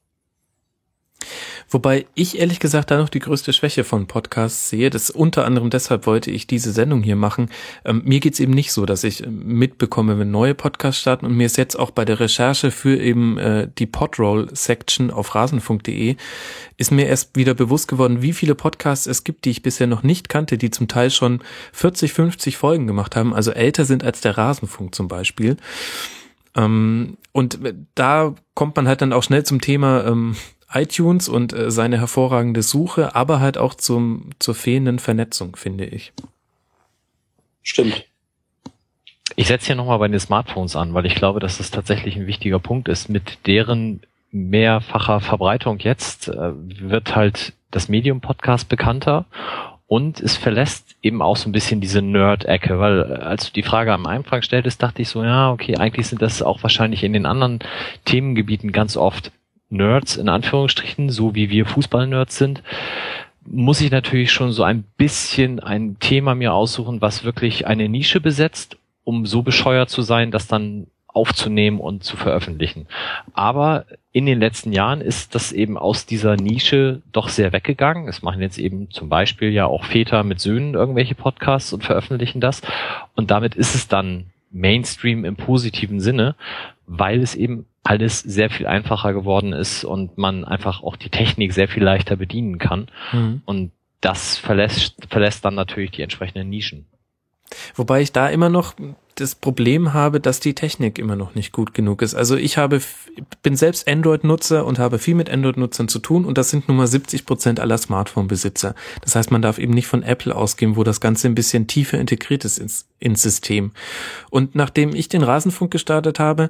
Wobei ich ehrlich gesagt da noch die größte Schwäche von Podcasts sehe. Das unter anderem deshalb wollte ich diese Sendung hier machen. Ähm, mir geht's eben nicht so, dass ich ähm, mitbekomme, wenn neue Podcasts starten. Und mir ist jetzt auch bei der Recherche für eben äh, die Podroll-Section auf rasenfunk.de ist mir erst wieder bewusst geworden, wie viele Podcasts es gibt, die ich bisher noch nicht kannte, die zum Teil schon 40, 50 Folgen gemacht haben, also älter sind als der Rasenfunk zum Beispiel. Ähm, und da kommt man halt dann auch schnell zum Thema, ähm, iTunes und äh, seine hervorragende Suche, aber halt auch zum, zur fehlenden Vernetzung, finde ich. Stimmt. Ich setze hier nochmal bei den Smartphones an, weil ich glaube, dass das tatsächlich ein wichtiger Punkt ist. Mit deren mehrfacher Verbreitung jetzt äh, wird halt das Medium-Podcast bekannter und es verlässt eben auch so ein bisschen diese Nerd-Ecke, weil äh, als du die Frage am Anfang stelltest, dachte ich so, ja, okay, eigentlich sind das auch wahrscheinlich in den anderen Themengebieten ganz oft Nerds in Anführungsstrichen, so wie wir Fußball-Nerds sind, muss ich natürlich schon so ein bisschen ein Thema mir aussuchen, was wirklich eine Nische besetzt, um so bescheuert zu sein, das dann aufzunehmen und zu veröffentlichen. Aber in den letzten Jahren ist das eben aus dieser Nische doch sehr weggegangen. Es machen jetzt eben zum Beispiel ja auch Väter mit Söhnen irgendwelche Podcasts und veröffentlichen das. Und damit ist es dann Mainstream im positiven Sinne, weil es eben alles sehr viel einfacher geworden ist und man einfach auch die Technik sehr viel leichter bedienen kann. Mhm. Und das verlässt, verlässt dann natürlich die entsprechenden Nischen. Wobei ich da immer noch das Problem habe, dass die Technik immer noch nicht gut genug ist. Also ich habe, bin selbst Android-Nutzer und habe viel mit Android-Nutzern zu tun und das sind nun mal 70 Prozent aller Smartphone-Besitzer. Das heißt, man darf eben nicht von Apple ausgehen, wo das Ganze ein bisschen tiefer integriert ist ins, ins System. Und nachdem ich den Rasenfunk gestartet habe,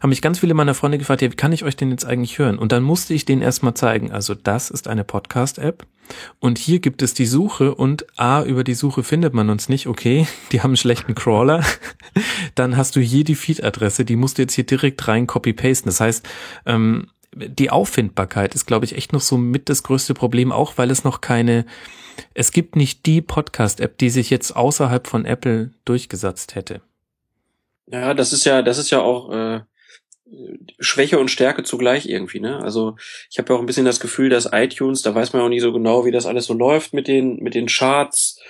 haben mich ganz viele meiner Freunde gefragt, ja, wie kann ich euch denn jetzt eigentlich hören? Und dann musste ich denen erstmal zeigen, also das ist eine Podcast-App Und hier gibt es die Suche und A, über die Suche findet man uns nicht, okay, (laughs) die haben einen schlechten Crawler. (laughs) Dann hast du hier die Feed-Adresse, die musst du jetzt hier direkt rein copy-pasten. Das heißt, ähm, die Auffindbarkeit ist, glaube ich, echt noch so mit das größte Problem, auch weil es noch keine, es gibt nicht die Podcast-App, die sich jetzt außerhalb von Apple durchgesetzt hätte. Ja, das ist ja, das ist ja auch äh, Schwäche und Stärke zugleich irgendwie, ne? Also ich habe ja auch ein bisschen das Gefühl, dass iTunes, da weiß man auch nicht so genau, wie das alles so läuft mit den, mit den Charts.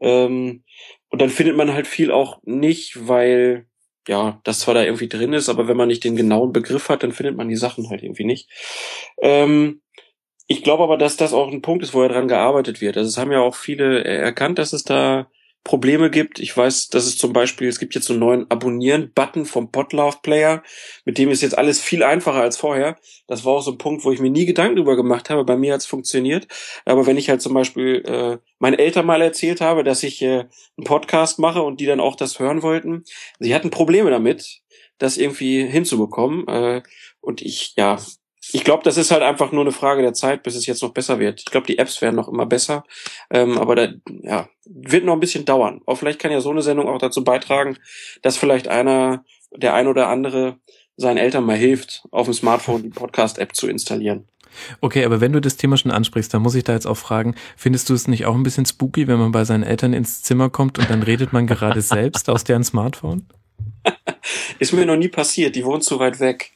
Ähm, und dann findet man halt viel auch nicht, weil ja, das zwar da irgendwie drin ist, aber wenn man nicht den genauen Begriff hat, dann findet man die Sachen halt irgendwie nicht. Ähm, ich glaube aber, dass das auch ein Punkt ist, wo ja dran gearbeitet wird. Also es haben ja auch viele erkannt, dass es da Probleme gibt. Ich weiß, dass es zum Beispiel, es gibt jetzt so einen neuen Abonnieren-Button vom Podlove Player, mit dem ist jetzt alles viel einfacher als vorher. Das war auch so ein Punkt, wo ich mir nie Gedanken drüber gemacht habe. Bei mir hat es funktioniert. Aber wenn ich halt zum Beispiel äh, meinen Eltern mal erzählt habe, dass ich äh, einen Podcast mache und die dann auch das hören wollten, sie hatten Probleme damit, das irgendwie hinzubekommen. Äh, und ich, ja, ich glaube, das ist halt einfach nur eine Frage der Zeit, bis es jetzt noch besser wird. Ich glaube, die Apps werden noch immer besser, ähm, aber da ja, wird noch ein bisschen dauern. Aber vielleicht kann ja so eine Sendung auch dazu beitragen, dass vielleicht einer, der ein oder andere seinen Eltern mal hilft, auf dem Smartphone die Podcast-App zu installieren. Okay, aber wenn du das Thema schon ansprichst, dann muss ich da jetzt auch fragen, findest du es nicht auch ein bisschen spooky, wenn man bei seinen Eltern ins Zimmer kommt und dann redet man gerade (laughs) selbst aus deren Smartphone? (laughs) Ist mir noch nie passiert, die wohnt zu weit weg.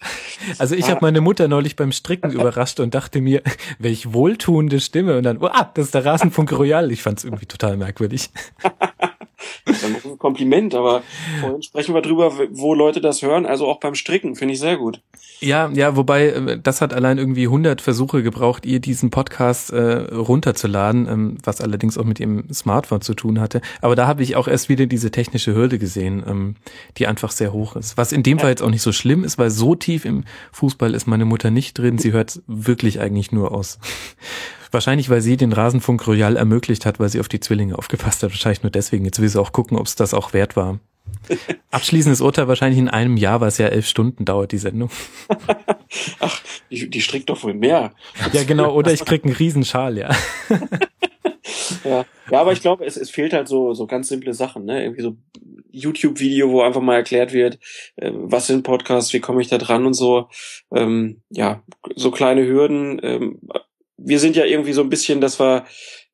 Also ich ah. habe meine Mutter neulich beim Stricken überrascht und dachte mir, (laughs) welch wohltuende Stimme und dann, oh, ah, das ist der Rasenfunk Royal. Ich fand es irgendwie total merkwürdig. (laughs) Das ist ein Kompliment, aber vorhin sprechen wir drüber, wo Leute das hören, also auch beim Stricken, finde ich sehr gut. Ja, ja, wobei äh, das hat allein irgendwie 100 Versuche gebraucht, ihr diesen Podcast äh, runterzuladen, ähm, was allerdings auch mit ihrem Smartphone zu tun hatte. Aber da habe ich auch erst wieder diese technische Hürde gesehen, ähm, die einfach sehr hoch ist. Was in dem. Fall jetzt auch nicht so schlimm ist, weil so tief im Fußball ist meine Mutter nicht drin. Sie hört wirklich eigentlich nur aus Wahrscheinlich, weil sie den Rasenfunk Royal ermöglicht hat, weil sie auf die Zwillinge aufgepasst hat. Wahrscheinlich nur deswegen. Jetzt will sie auch gucken, ob es das auch wert war. (laughs) Abschließendes Urteil wahrscheinlich in einem Jahr, weil es ja elf Stunden dauert, die Sendung. (laughs) Ach, die, die strickt doch wohl mehr. Ja, genau. Oder ich krieg einen Riesenschal, ja. (laughs) ja. ja, aber ich glaube, es, es fehlt halt so, so ganz simple Sachen, ne? Irgendwie so YouTube-Video, wo einfach mal erklärt wird, äh, was sind Podcasts, wie komme ich da dran und so. Ähm, ja, so kleine Hürden. Ähm, wir sind ja irgendwie so ein bisschen, dass wir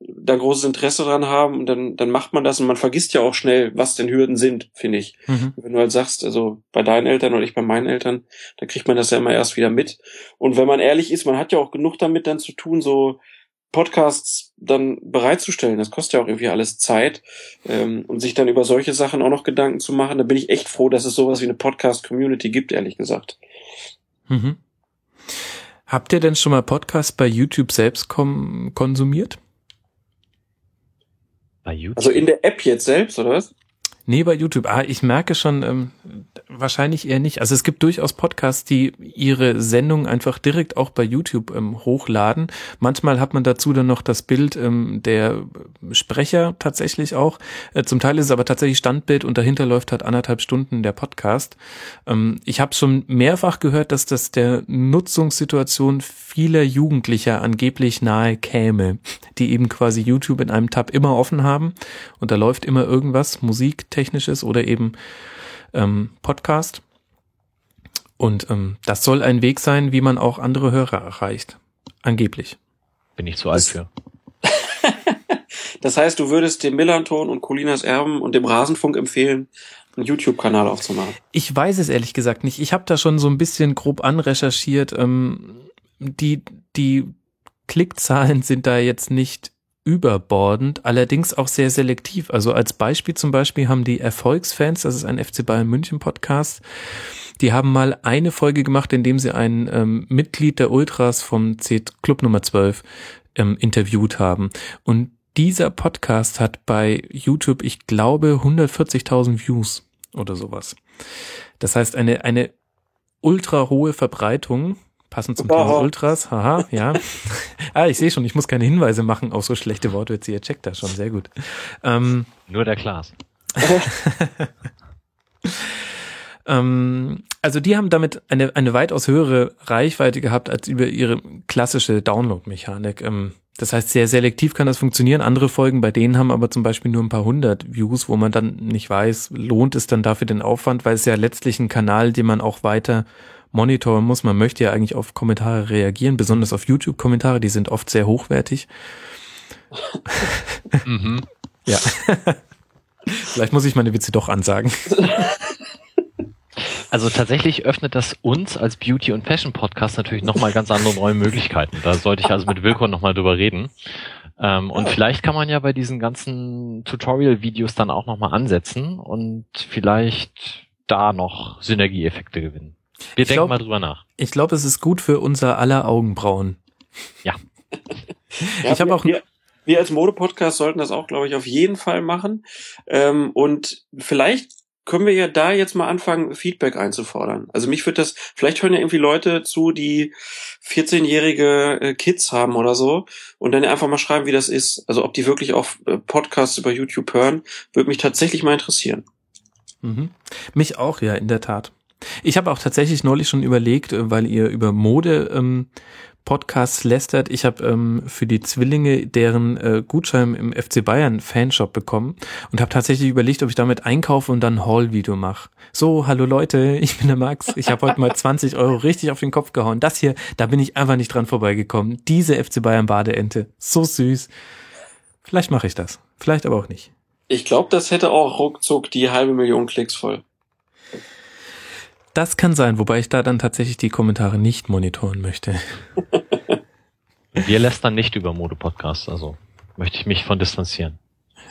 da großes Interesse dran haben und dann, dann macht man das und man vergisst ja auch schnell, was denn Hürden sind, finde ich. Mhm. Wenn du halt sagst, also bei deinen Eltern oder ich bei meinen Eltern, dann kriegt man das ja immer erst wieder mit. Und wenn man ehrlich ist, man hat ja auch genug damit dann zu tun, so Podcasts dann bereitzustellen. Das kostet ja auch irgendwie alles Zeit. Ähm, und sich dann über solche Sachen auch noch Gedanken zu machen, da bin ich echt froh, dass es sowas wie eine Podcast-Community gibt, ehrlich gesagt. Mhm. Habt ihr denn schon mal Podcasts bei YouTube selbst konsumiert? Bei YouTube? Also in der App jetzt selbst, oder was? Nee, bei YouTube. Ah, ich merke schon, ähm, wahrscheinlich eher nicht. Also es gibt durchaus Podcasts, die ihre Sendung einfach direkt auch bei YouTube ähm, hochladen. Manchmal hat man dazu dann noch das Bild ähm, der Sprecher tatsächlich auch. Äh, zum Teil ist es aber tatsächlich Standbild und dahinter läuft halt anderthalb Stunden der Podcast. Ähm, ich habe schon mehrfach gehört, dass das der Nutzungssituation vieler Jugendlicher angeblich nahe käme, die eben quasi YouTube in einem Tab immer offen haben und da läuft immer irgendwas, Musik, technisches oder eben ähm, Podcast. Und ähm, das soll ein Weg sein, wie man auch andere Hörer erreicht. Angeblich. Bin ich zu alt für. (laughs) das heißt, du würdest dem Millanton und Colinas Erben und dem Rasenfunk empfehlen, einen YouTube-Kanal aufzumachen? Ich weiß es ehrlich gesagt nicht. Ich habe da schon so ein bisschen grob anrecherchiert. Ähm, die, die Klickzahlen (laughs) sind da jetzt nicht überbordend, allerdings auch sehr selektiv. Also als Beispiel zum Beispiel haben die Erfolgsfans, das ist ein FC Bayern München Podcast, die haben mal eine Folge gemacht, in dem sie ein ähm, Mitglied der Ultras vom C Club Nummer 12 ähm, interviewt haben. Und dieser Podcast hat bei YouTube, ich glaube, 140.000 Views oder sowas. Das heißt, eine, eine ultra hohe Verbreitung Passend zum Thema Ultras. Haha, ja. (laughs) ah, ich sehe schon, ich muss keine Hinweise machen auf so schlechte Wortwitze. Ihr checkt das schon, sehr gut. Ähm, Nur der Klaas. (laughs) ähm, also die haben damit eine, eine weitaus höhere Reichweite gehabt als über ihre klassische Download-Mechanik. Ähm, Das heißt, sehr selektiv kann das funktionieren. Andere Folgen, bei denen haben aber zum Beispiel nur ein paar hundert Views, wo man dann nicht weiß, lohnt es dann dafür den Aufwand, weil es ja letztlich ein Kanal, den man auch weiter monitoren muss. Man möchte ja eigentlich auf Kommentare reagieren, besonders auf YouTube-Kommentare, die sind oft sehr hochwertig. mhm. (laughs) Ja. Vielleicht muss ich meine Witze doch ansagen. Also tatsächlich öffnet das uns als Beauty- und Fashion-Podcast natürlich nochmal ganz andere neue Möglichkeiten. Da sollte ich also mit Wilko nochmal drüber reden. Ähm, und vielleicht kann man ja bei diesen ganzen Tutorial-Videos dann auch nochmal ansetzen und vielleicht da noch Synergieeffekte gewinnen. Wir ich denken glaub, mal drüber nach. Ich glaube, es ist gut für unser aller Augenbrauen. Ja. ja ich habe auch. Wir, wir als Mode-Podcast sollten das auch, glaube ich, auf jeden Fall machen. Ähm, und vielleicht können wir ja da jetzt mal anfangen, Feedback einzufordern. Also mich wird das, vielleicht hören ja irgendwie Leute zu, die 14-jährige äh, Kids haben oder so und dann einfach mal schreiben, wie das ist. Also ob die wirklich auch äh, Podcasts über YouTube hören, würde mich tatsächlich mal interessieren. Mhm. Mich auch, ja, in der Tat. Ich habe auch tatsächlich neulich schon überlegt, äh, weil ihr über Mode ähm, Podcasts lästert. Ich habe ähm, für die Zwillinge deren äh, Gutschein im FC Bayern Fanshop bekommen und habe tatsächlich überlegt, ob ich damit einkaufe und dann Haul-Video mache. So, hallo Leute, (laughs) ich bin der Max. Ich habe heute mal (laughs) 20 Euro richtig auf den Kopf gehauen. Das hier, da bin ich einfach nicht dran vorbeigekommen. Diese FC Bayern Badeente, so süß. Vielleicht mache ich das, vielleicht aber auch nicht. Ich glaube, das hätte auch ruckzuck die halbe Million Klicks voll. Das kann sein, wobei ich da dann tatsächlich die Kommentare nicht monitoren möchte. Wir lästern nicht über Mode-Podcasts, also möchte ich mich von distanzieren.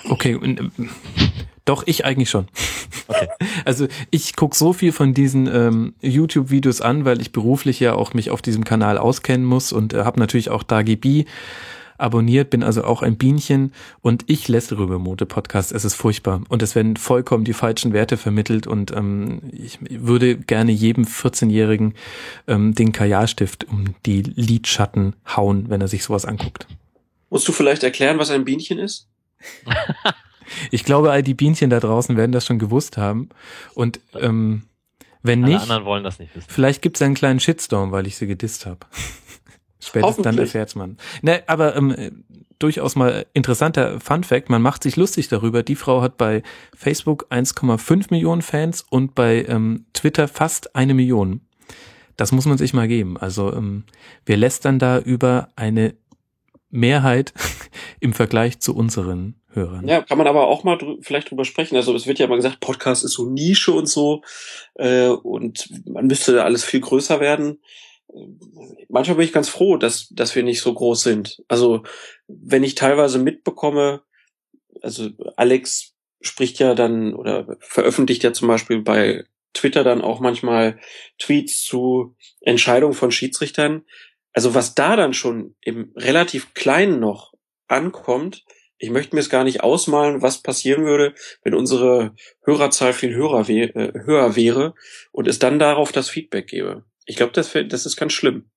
Okay, äh, doch, ich eigentlich schon. Okay. (laughs) Also ich gucke so viel von diesen ähm, YouTube-Videos an, weil ich beruflich ja auch mich auf diesem Kanal auskennen muss und äh, habe natürlich auch DagiB abonniert, bin also auch ein Bienchen und ich lästere über Mode-Podcasts. Es ist furchtbar und es werden vollkommen die falschen Werte vermittelt und ähm, ich würde gerne jedem 14-Jährigen ähm, den Kajalstift um die Lidschatten hauen, wenn er sich sowas anguckt. Musst du vielleicht erklären, was ein Bienchen ist? (laughs) ich glaube, all die Bienchen da draußen werden das schon gewusst haben und ähm, wenn Alle nicht, anderen wollen das nicht wissen. Vielleicht gibt es einen kleinen Shitstorm, weil ich sie gedisst habe. Spätestens dann erfährt's man. Ne, aber ähm, durchaus mal interessanter Fun Fact, man macht sich lustig darüber. Die Frau hat bei Facebook 1,5 Millionen Fans und bei ähm, Twitter fast eine Million. Das muss man sich mal geben. Also ähm, wir lästern da über eine Mehrheit (laughs) im Vergleich zu unseren Hörern. Ja, kann man aber auch mal drü vielleicht drüber sprechen. Also es wird ja immer gesagt, Podcast ist so Nische und so äh, und man müsste da alles viel größer werden manchmal bin ich ganz froh, dass, dass wir nicht so groß sind. Also, wenn ich teilweise mitbekomme, also Alex spricht ja dann oder veröffentlicht ja zum Beispiel bei Twitter dann auch manchmal Tweets zu Entscheidungen von Schiedsrichtern. Also was da dann schon im relativ kleinen noch ankommt, ich möchte mir es gar nicht ausmalen, was passieren würde, wenn unsere Hörerzahl viel höher, äh, höher wäre und es dann darauf das Feedback gäbe. Ich glaube, das, das ist ganz schlimm.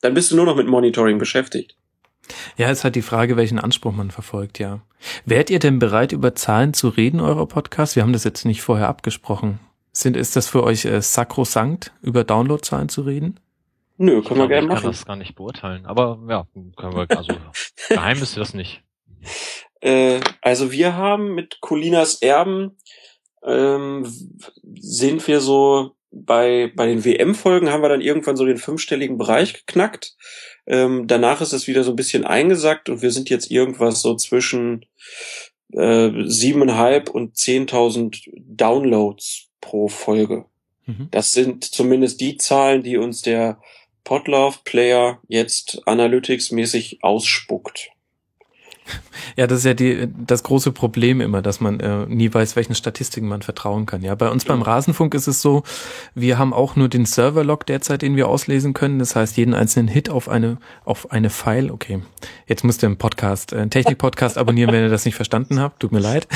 Dann bist du nur noch mit Monitoring beschäftigt. Ja, ist halt die Frage, welchen Anspruch man verfolgt, ja. Wärt ihr denn bereit, über Zahlen zu reden, eurer Podcast? Wir haben das jetzt nicht vorher abgesprochen. Sind, ist das für euch äh, sakrosankt, über Downloadzahlen zu reden? Nö, können wir gerne machen. Ich kann das gar nicht beurteilen. Aber ja, können wir, also (laughs) geheim ist das nicht. Äh, also wir haben mit Colinas Erben ähm, sind wir so bei, bei den WM-Folgen haben wir dann irgendwann so den fünfstelligen Bereich geknackt. Ähm, danach ist es wieder so ein bisschen eingesackt und wir sind jetzt irgendwas so zwischen äh, siebeneinhalb und zehntausend Downloads pro Folge. Mhm. Das sind zumindest die Zahlen, die uns der Podlove Player jetzt analytics-mäßig ausspuckt. Ja, das ist ja die, das große Problem immer, dass man äh, nie weiß, welchen Statistiken man vertrauen kann. Ja, bei uns beim Rasenfunk ist es so, wir haben auch nur den Serverlog derzeit, den wir auslesen können. Das heißt, jeden einzelnen Hit auf eine, auf eine File. Okay, jetzt müsst ihr einen Podcast, einen Technik-Podcast (laughs) abonnieren, wenn ihr das nicht verstanden habt. Tut mir leid.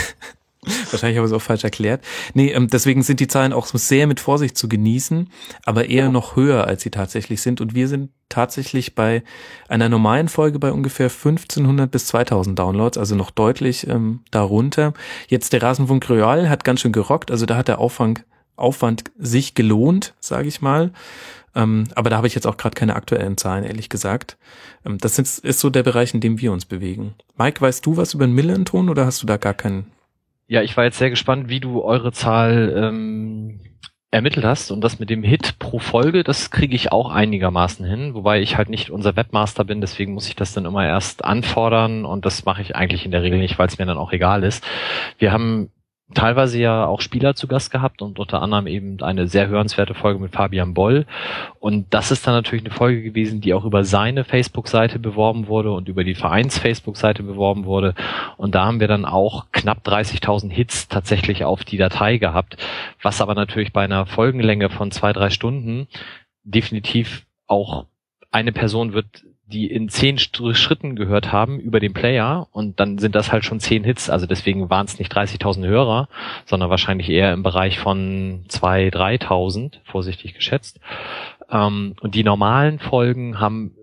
(laughs) Wahrscheinlich habe ich es auch falsch erklärt. Nee, ähm, deswegen sind die Zahlen auch sehr mit Vorsicht zu genießen, aber eher noch höher, als sie tatsächlich sind. Und wir sind tatsächlich bei einer normalen Folge bei ungefähr 1500 bis 2000 Downloads, also noch deutlich ähm, darunter. Jetzt der Rasenfunk Royal hat ganz schön gerockt, also da hat der Auffang Aufwand sich gelohnt, sage ich mal. Ähm, aber da habe ich jetzt auch gerade keine aktuellen Zahlen, ehrlich gesagt. Ähm, das ist, ist so der Bereich, in dem wir uns bewegen. Mike, weißt du was über den Millenton oder hast du da gar keinen? Ja, ich war jetzt sehr gespannt, wie du eure Zahl ähm, ermittelt hast und das mit dem Hit pro Folge, das kriege ich auch einigermaßen hin, wobei ich halt nicht unser Webmaster bin, deswegen muss ich das dann immer erst anfordern und das mache ich eigentlich in der Regel nicht, weil es mir dann auch egal ist. Wir haben teilweise ja auch Spieler zu Gast gehabt und unter anderem eben eine sehr hörenswerte Folge mit Fabian Boll. Und das ist dann natürlich eine Folge gewesen, die auch über seine Facebook-Seite beworben wurde und über die Vereins-Facebook-Seite beworben wurde. Und da haben wir dann auch knapp 30.000 Hits tatsächlich auf die Datei gehabt, was aber natürlich bei einer Folgenlänge von zwei, drei Stunden definitiv auch eine Person wird die in zehn Schritten gehört haben über den Player und dann sind das halt schon zehn Hits. Also deswegen waren es nicht 30.000 Hörer, sondern wahrscheinlich eher im Bereich von 2.000, 3.000, vorsichtig geschätzt. Ähm, und die normalen Folgen haben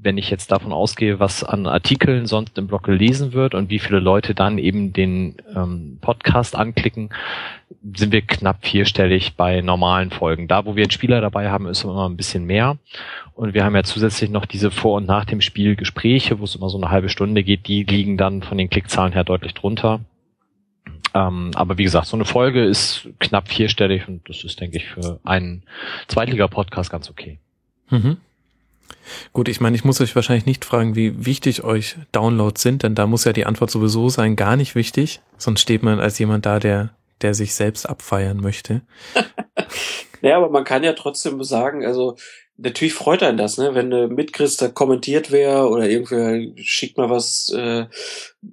wenn ich jetzt davon ausgehe, was an Artikeln sonst im Blog gelesen wird und wie viele Leute dann eben den ähm, Podcast anklicken, sind wir knapp vierstellig bei normalen Folgen. Da, wo wir einen Spieler dabei haben, ist immer ein bisschen mehr. Und wir haben ja zusätzlich noch diese vor und nach dem Spiel Gespräche, wo es immer so eine halbe Stunde geht, die liegen dann von den Klickzahlen her deutlich drunter. Ähm, aber wie gesagt, so eine Folge ist knapp vierstellig und das ist, denke ich, für einen Zweitliga-Podcast ganz okay. Mhm. Gut, ich meine, ich muss euch wahrscheinlich nicht fragen, wie wichtig euch Downloads sind, denn da muss ja die Antwort sowieso sein, gar nicht wichtig. Sonst steht man als jemand da, der, der sich selbst abfeiern möchte. (laughs) ja, aber man kann ja trotzdem sagen, also natürlich freut einen das, ne, wenn mitkriegst, da kommentiert wer oder irgendwer schickt mal was, äh,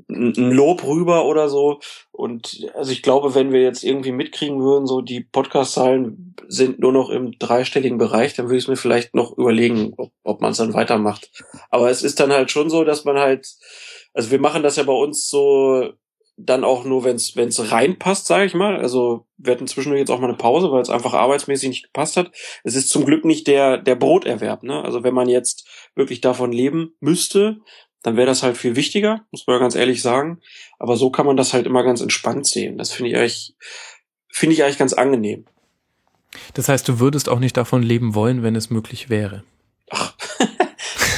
ein Lob rüber oder so. Und also ich glaube, wenn wir jetzt irgendwie mitkriegen würden, so die Podcast-Zahlen sind nur noch im dreistelligen Bereich, dann würde ich es mir vielleicht noch überlegen, ob, ob man es dann weitermacht. Aber es ist dann halt schon so, dass man halt, also wir machen das ja bei uns so dann auch nur, wenn es reinpasst, sage ich mal. Also wir hatten zwischendurch jetzt auch mal eine Pause, weil es einfach arbeitsmäßig nicht gepasst hat. Es ist zum Glück nicht der der Broterwerb. Ne? Also wenn man jetzt wirklich davon leben müsste, dann wäre das halt viel wichtiger, muss man ja ganz ehrlich sagen. Aber so kann man das halt immer ganz entspannt sehen. Das finde ich eigentlich finde ich eigentlich ganz angenehm. Das heißt, du würdest auch nicht davon leben wollen, wenn es möglich wäre. Ach.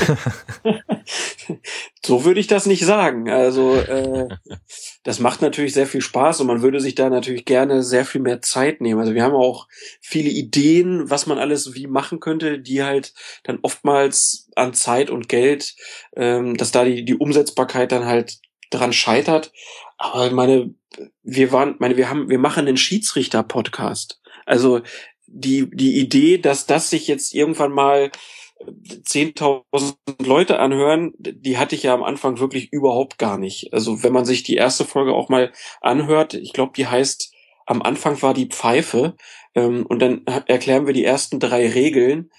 (laughs) so würde ich das nicht sagen. Also äh, (laughs) das macht natürlich sehr viel Spaß und man würde sich da natürlich gerne sehr viel mehr Zeit nehmen. Also wir haben auch viele Ideen, was man alles wie machen könnte, die halt dann oftmals an Zeit und Geld, ähm, dass da die, die Umsetzbarkeit dann halt dran scheitert. Aber meine, wir waren, meine, wir haben, wir machen einen Schiedsrichter-Podcast. Also die, die Idee, dass das sich jetzt irgendwann mal 10.000 Leute anhören, die hatte ich ja am Anfang wirklich überhaupt gar nicht. Also wenn man sich die erste Folge auch mal anhört, ich glaube, die heißt, am Anfang war die Pfeife ähm, und dann erklären wir die ersten drei Regeln.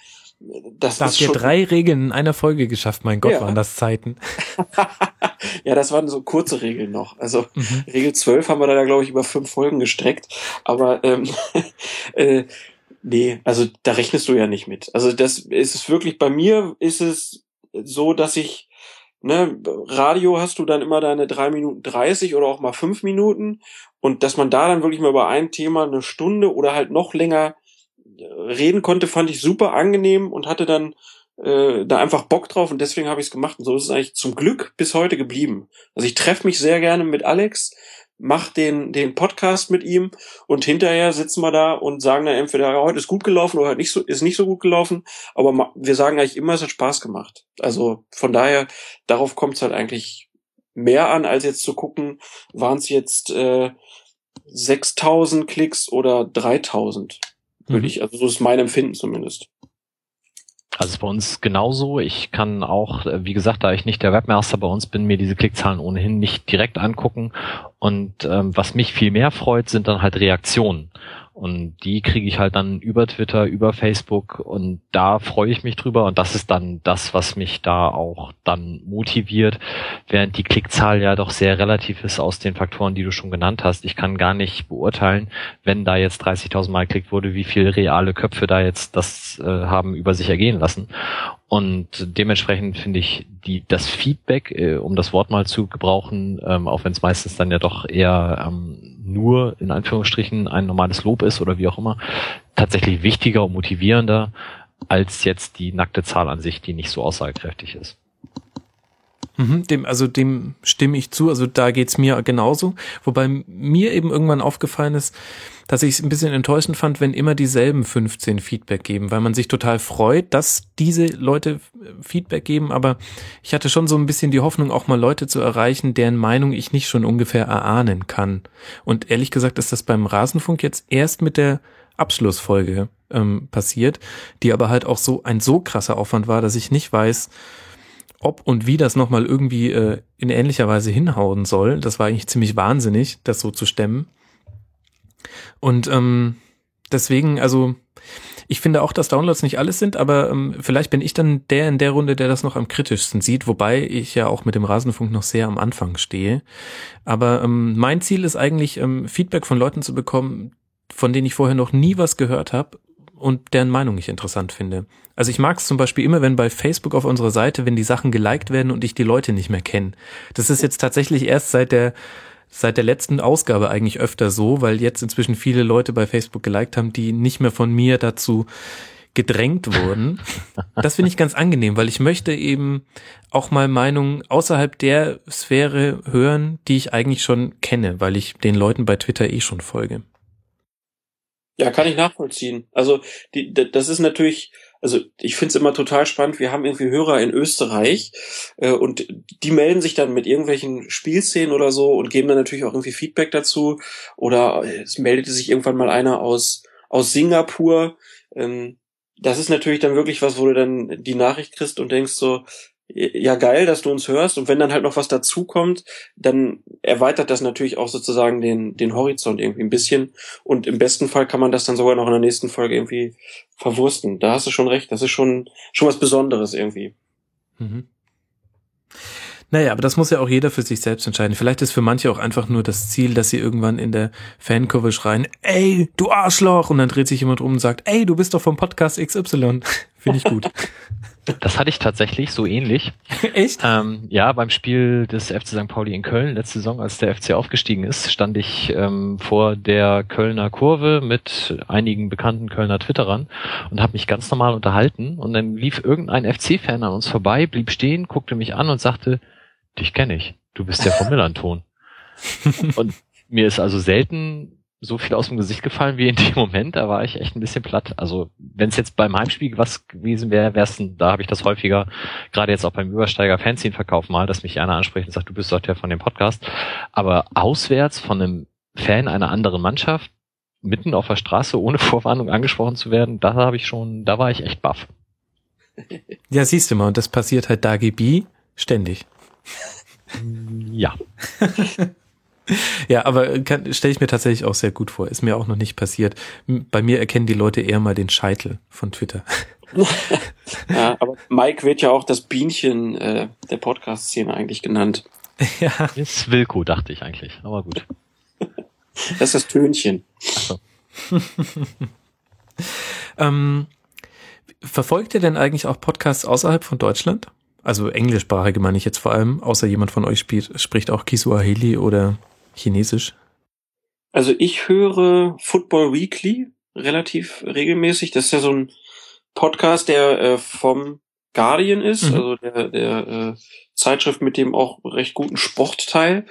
Das da habt ihr drei Regeln in einer Folge geschafft, mein Gott, ja. waren das Zeiten. (laughs) ja, das waren so kurze Regeln noch. Also mhm. Regel 12 haben wir da, glaube ich, über fünf Folgen gestreckt. Aber ähm, (laughs) äh, Nee, also da rechnest du ja nicht mit. Also das ist es wirklich, bei mir ist es so, dass ich, ne, Radio hast du dann immer deine drei Minuten dreißig oder auch mal fünf Minuten und dass man da dann wirklich mal über ein Thema eine Stunde oder halt noch länger äh, reden konnte, fand ich super angenehm und hatte dann äh, da einfach Bock drauf und deswegen habe ich es gemacht und so ist es eigentlich zum Glück bis heute geblieben. Also ich treffe mich sehr gerne mit Alex, mach den, den Podcast mit ihm und hinterher sitzen wir da und sagen dann entweder, heute ist gut gelaufen oder nicht so, ist nicht so gut gelaufen, aber wir sagen eigentlich immer, es hat Spaß gemacht. Also von daher, darauf kommt es halt eigentlich mehr an, als jetzt zu gucken, waren es jetzt äh, 6000 Klicks oder 3000, würde mhm. ich, also so ist mein Empfinden zumindest. Also bei uns genauso. Ich kann auch, wie gesagt, da ich nicht der Webmaster bei uns bin, mir diese Klickzahlen ohnehin nicht direkt angucken. Und ähm, was mich viel mehr freut, sind dann halt Reaktionen. Und die kriege ich halt dann über Twitter, über Facebook und da freue ich mich drüber und das ist dann das, was mich da auch dann motiviert, während die Klickzahl ja doch sehr relativ ist aus den Faktoren, die du schon genannt hast. Ich kann gar nicht beurteilen, wenn da jetzt 30.000 Mal geklickt wurde, wie viele reale Köpfe da jetzt das äh, haben über sich ergehen lassen. Und dementsprechend finde ich die, das Feedback, äh, um das Wort mal zu gebrauchen, ähm, auch wenn es meistens dann ja doch eher ähm, nur in Anführungsstrichen ein normales Lob ist oder wie auch immer, tatsächlich wichtiger und motivierender als jetzt die nackte Zahl an sich, die nicht so aussagekräftig ist. Mhm, dem, also dem stimme ich zu, also da geht's mir genauso. Wobei mir eben irgendwann aufgefallen ist, dass ich es ein bisschen enttäuschend fand, wenn immer dieselben 15 Feedback geben, weil man sich total freut, dass diese Leute Feedback geben, aber ich hatte schon so ein bisschen die Hoffnung, auch mal Leute zu erreichen, deren Meinung ich nicht schon ungefähr erahnen kann. Und ehrlich gesagt ist das beim Rasenfunk jetzt erst mit der Abschlussfolge ähm, passiert, die aber halt auch so ein so krasser Aufwand war, dass ich nicht weiß, ob und wie das nochmal irgendwie äh, in ähnlicher Weise hinhauen soll. Das war eigentlich ziemlich wahnsinnig, das so zu stemmen. Und ähm, deswegen, also ich finde auch, dass Downloads nicht alles sind, aber ähm, vielleicht bin ich dann der in der Runde, der das noch am kritischsten sieht, wobei ich ja auch mit dem Rasenfunk noch sehr am Anfang stehe. Aber ähm, mein Ziel ist eigentlich, ähm, Feedback von Leuten zu bekommen, von denen ich vorher noch nie was gehört habe und deren Meinung ich interessant finde. Also ich mag es zum Beispiel immer, wenn bei Facebook auf unserer Seite, wenn die Sachen geliked werden und ich die Leute nicht mehr kenne. Das ist jetzt tatsächlich erst seit der seit der letzten Ausgabe eigentlich öfter so, weil jetzt inzwischen viele Leute bei Facebook geliked haben, die nicht mehr von mir dazu gedrängt wurden. (laughs) Das finde ich ganz angenehm, weil ich möchte eben auch mal Meinungen außerhalb der Sphäre hören, die ich eigentlich schon kenne, weil ich den Leuten bei Twitter eh schon folge. Ja, kann ich nachvollziehen. Also die, das ist natürlich, also ich finde es immer total spannend. Wir haben irgendwie Hörer in Österreich äh, und die melden sich dann mit irgendwelchen Spielszenen oder so und geben dann natürlich auch irgendwie Feedback dazu. Oder es meldete sich irgendwann mal einer aus aus Singapur. Ähm, das ist natürlich dann wirklich was, wo du dann die Nachricht kriegst und denkst so, ja geil, dass du uns hörst und wenn dann halt noch was dazukommt, dann erweitert das natürlich auch sozusagen den den Horizont irgendwie ein bisschen und im besten Fall kann man das dann sogar noch in der nächsten Folge irgendwie verwursten. Da hast du schon recht, das ist schon schon was Besonderes irgendwie. Mhm. Naja, aber das muss ja auch jeder für sich selbst entscheiden. Vielleicht ist für manche auch einfach nur das Ziel, dass sie irgendwann in der Fankurve schreien, ey, du Arschloch! Und dann dreht sich jemand rum und sagt, ey, du bist doch vom Podcast XY. (laughs) Finde ich gut. (laughs) Das hatte ich tatsächlich so ähnlich. (laughs) Echt? Ähm, ja, beim Spiel des FC St. Pauli in Köln letzte Saison, als der FC aufgestiegen ist, stand ich ähm, vor der Kölner Kurve mit einigen bekannten Kölner Twitterern und habe mich ganz normal unterhalten. Und dann lief irgendein FC-Fan an uns vorbei, blieb stehen, guckte mich an und sagte, dich kenne ich. Du bist der (laughs) vom Millanton. und mir ist also selten so viel aus dem Gesicht gefallen wie in dem Moment, da war ich echt ein bisschen platt. Also wenn es jetzt beim Heimspiel was gewesen wäre, wär's, da habe ich das häufiger, gerade jetzt auch beim Übersteiger Fanzine-Verkauf mal, dass mich einer anspricht und sagt, du bist doch der von dem Podcast. Aber auswärts von einem Fan einer anderen Mannschaft, mitten auf der Straße, ohne (laughs) Vorwarnung angesprochen zu werden, da habe ich schon, da war ich echt baff. (laughs) Ja, siehst du mal, und das passiert halt da GB ständig. Ja. (laughs) Ja, aber stelle ich mir tatsächlich auch sehr gut vor. Ist mir auch noch nicht passiert. Bei mir erkennen die Leute eher mal den Scheitel von Twitter. (laughs) ja, aber Mike wird ja auch das Bienchen äh, der Podcast-Szene eigentlich genannt. Ja. Ist Wilko, dachte ich eigentlich, aber gut. (laughs) Das ist das Tönchen. So. (laughs) ähm, verfolgt ihr denn eigentlich auch Podcasts außerhalb von Deutschland? Also englischsprachige meine ich jetzt vor allem, außer jemand von euch spielt, spricht auch Kisuaheli oder Chinesisch? Also ich höre Football Weekly relativ regelmäßig. Das ist ja so ein Podcast, der äh, vom Guardian ist, mhm. also der, der äh, Zeitschrift mit dem auch recht guten Sportteil.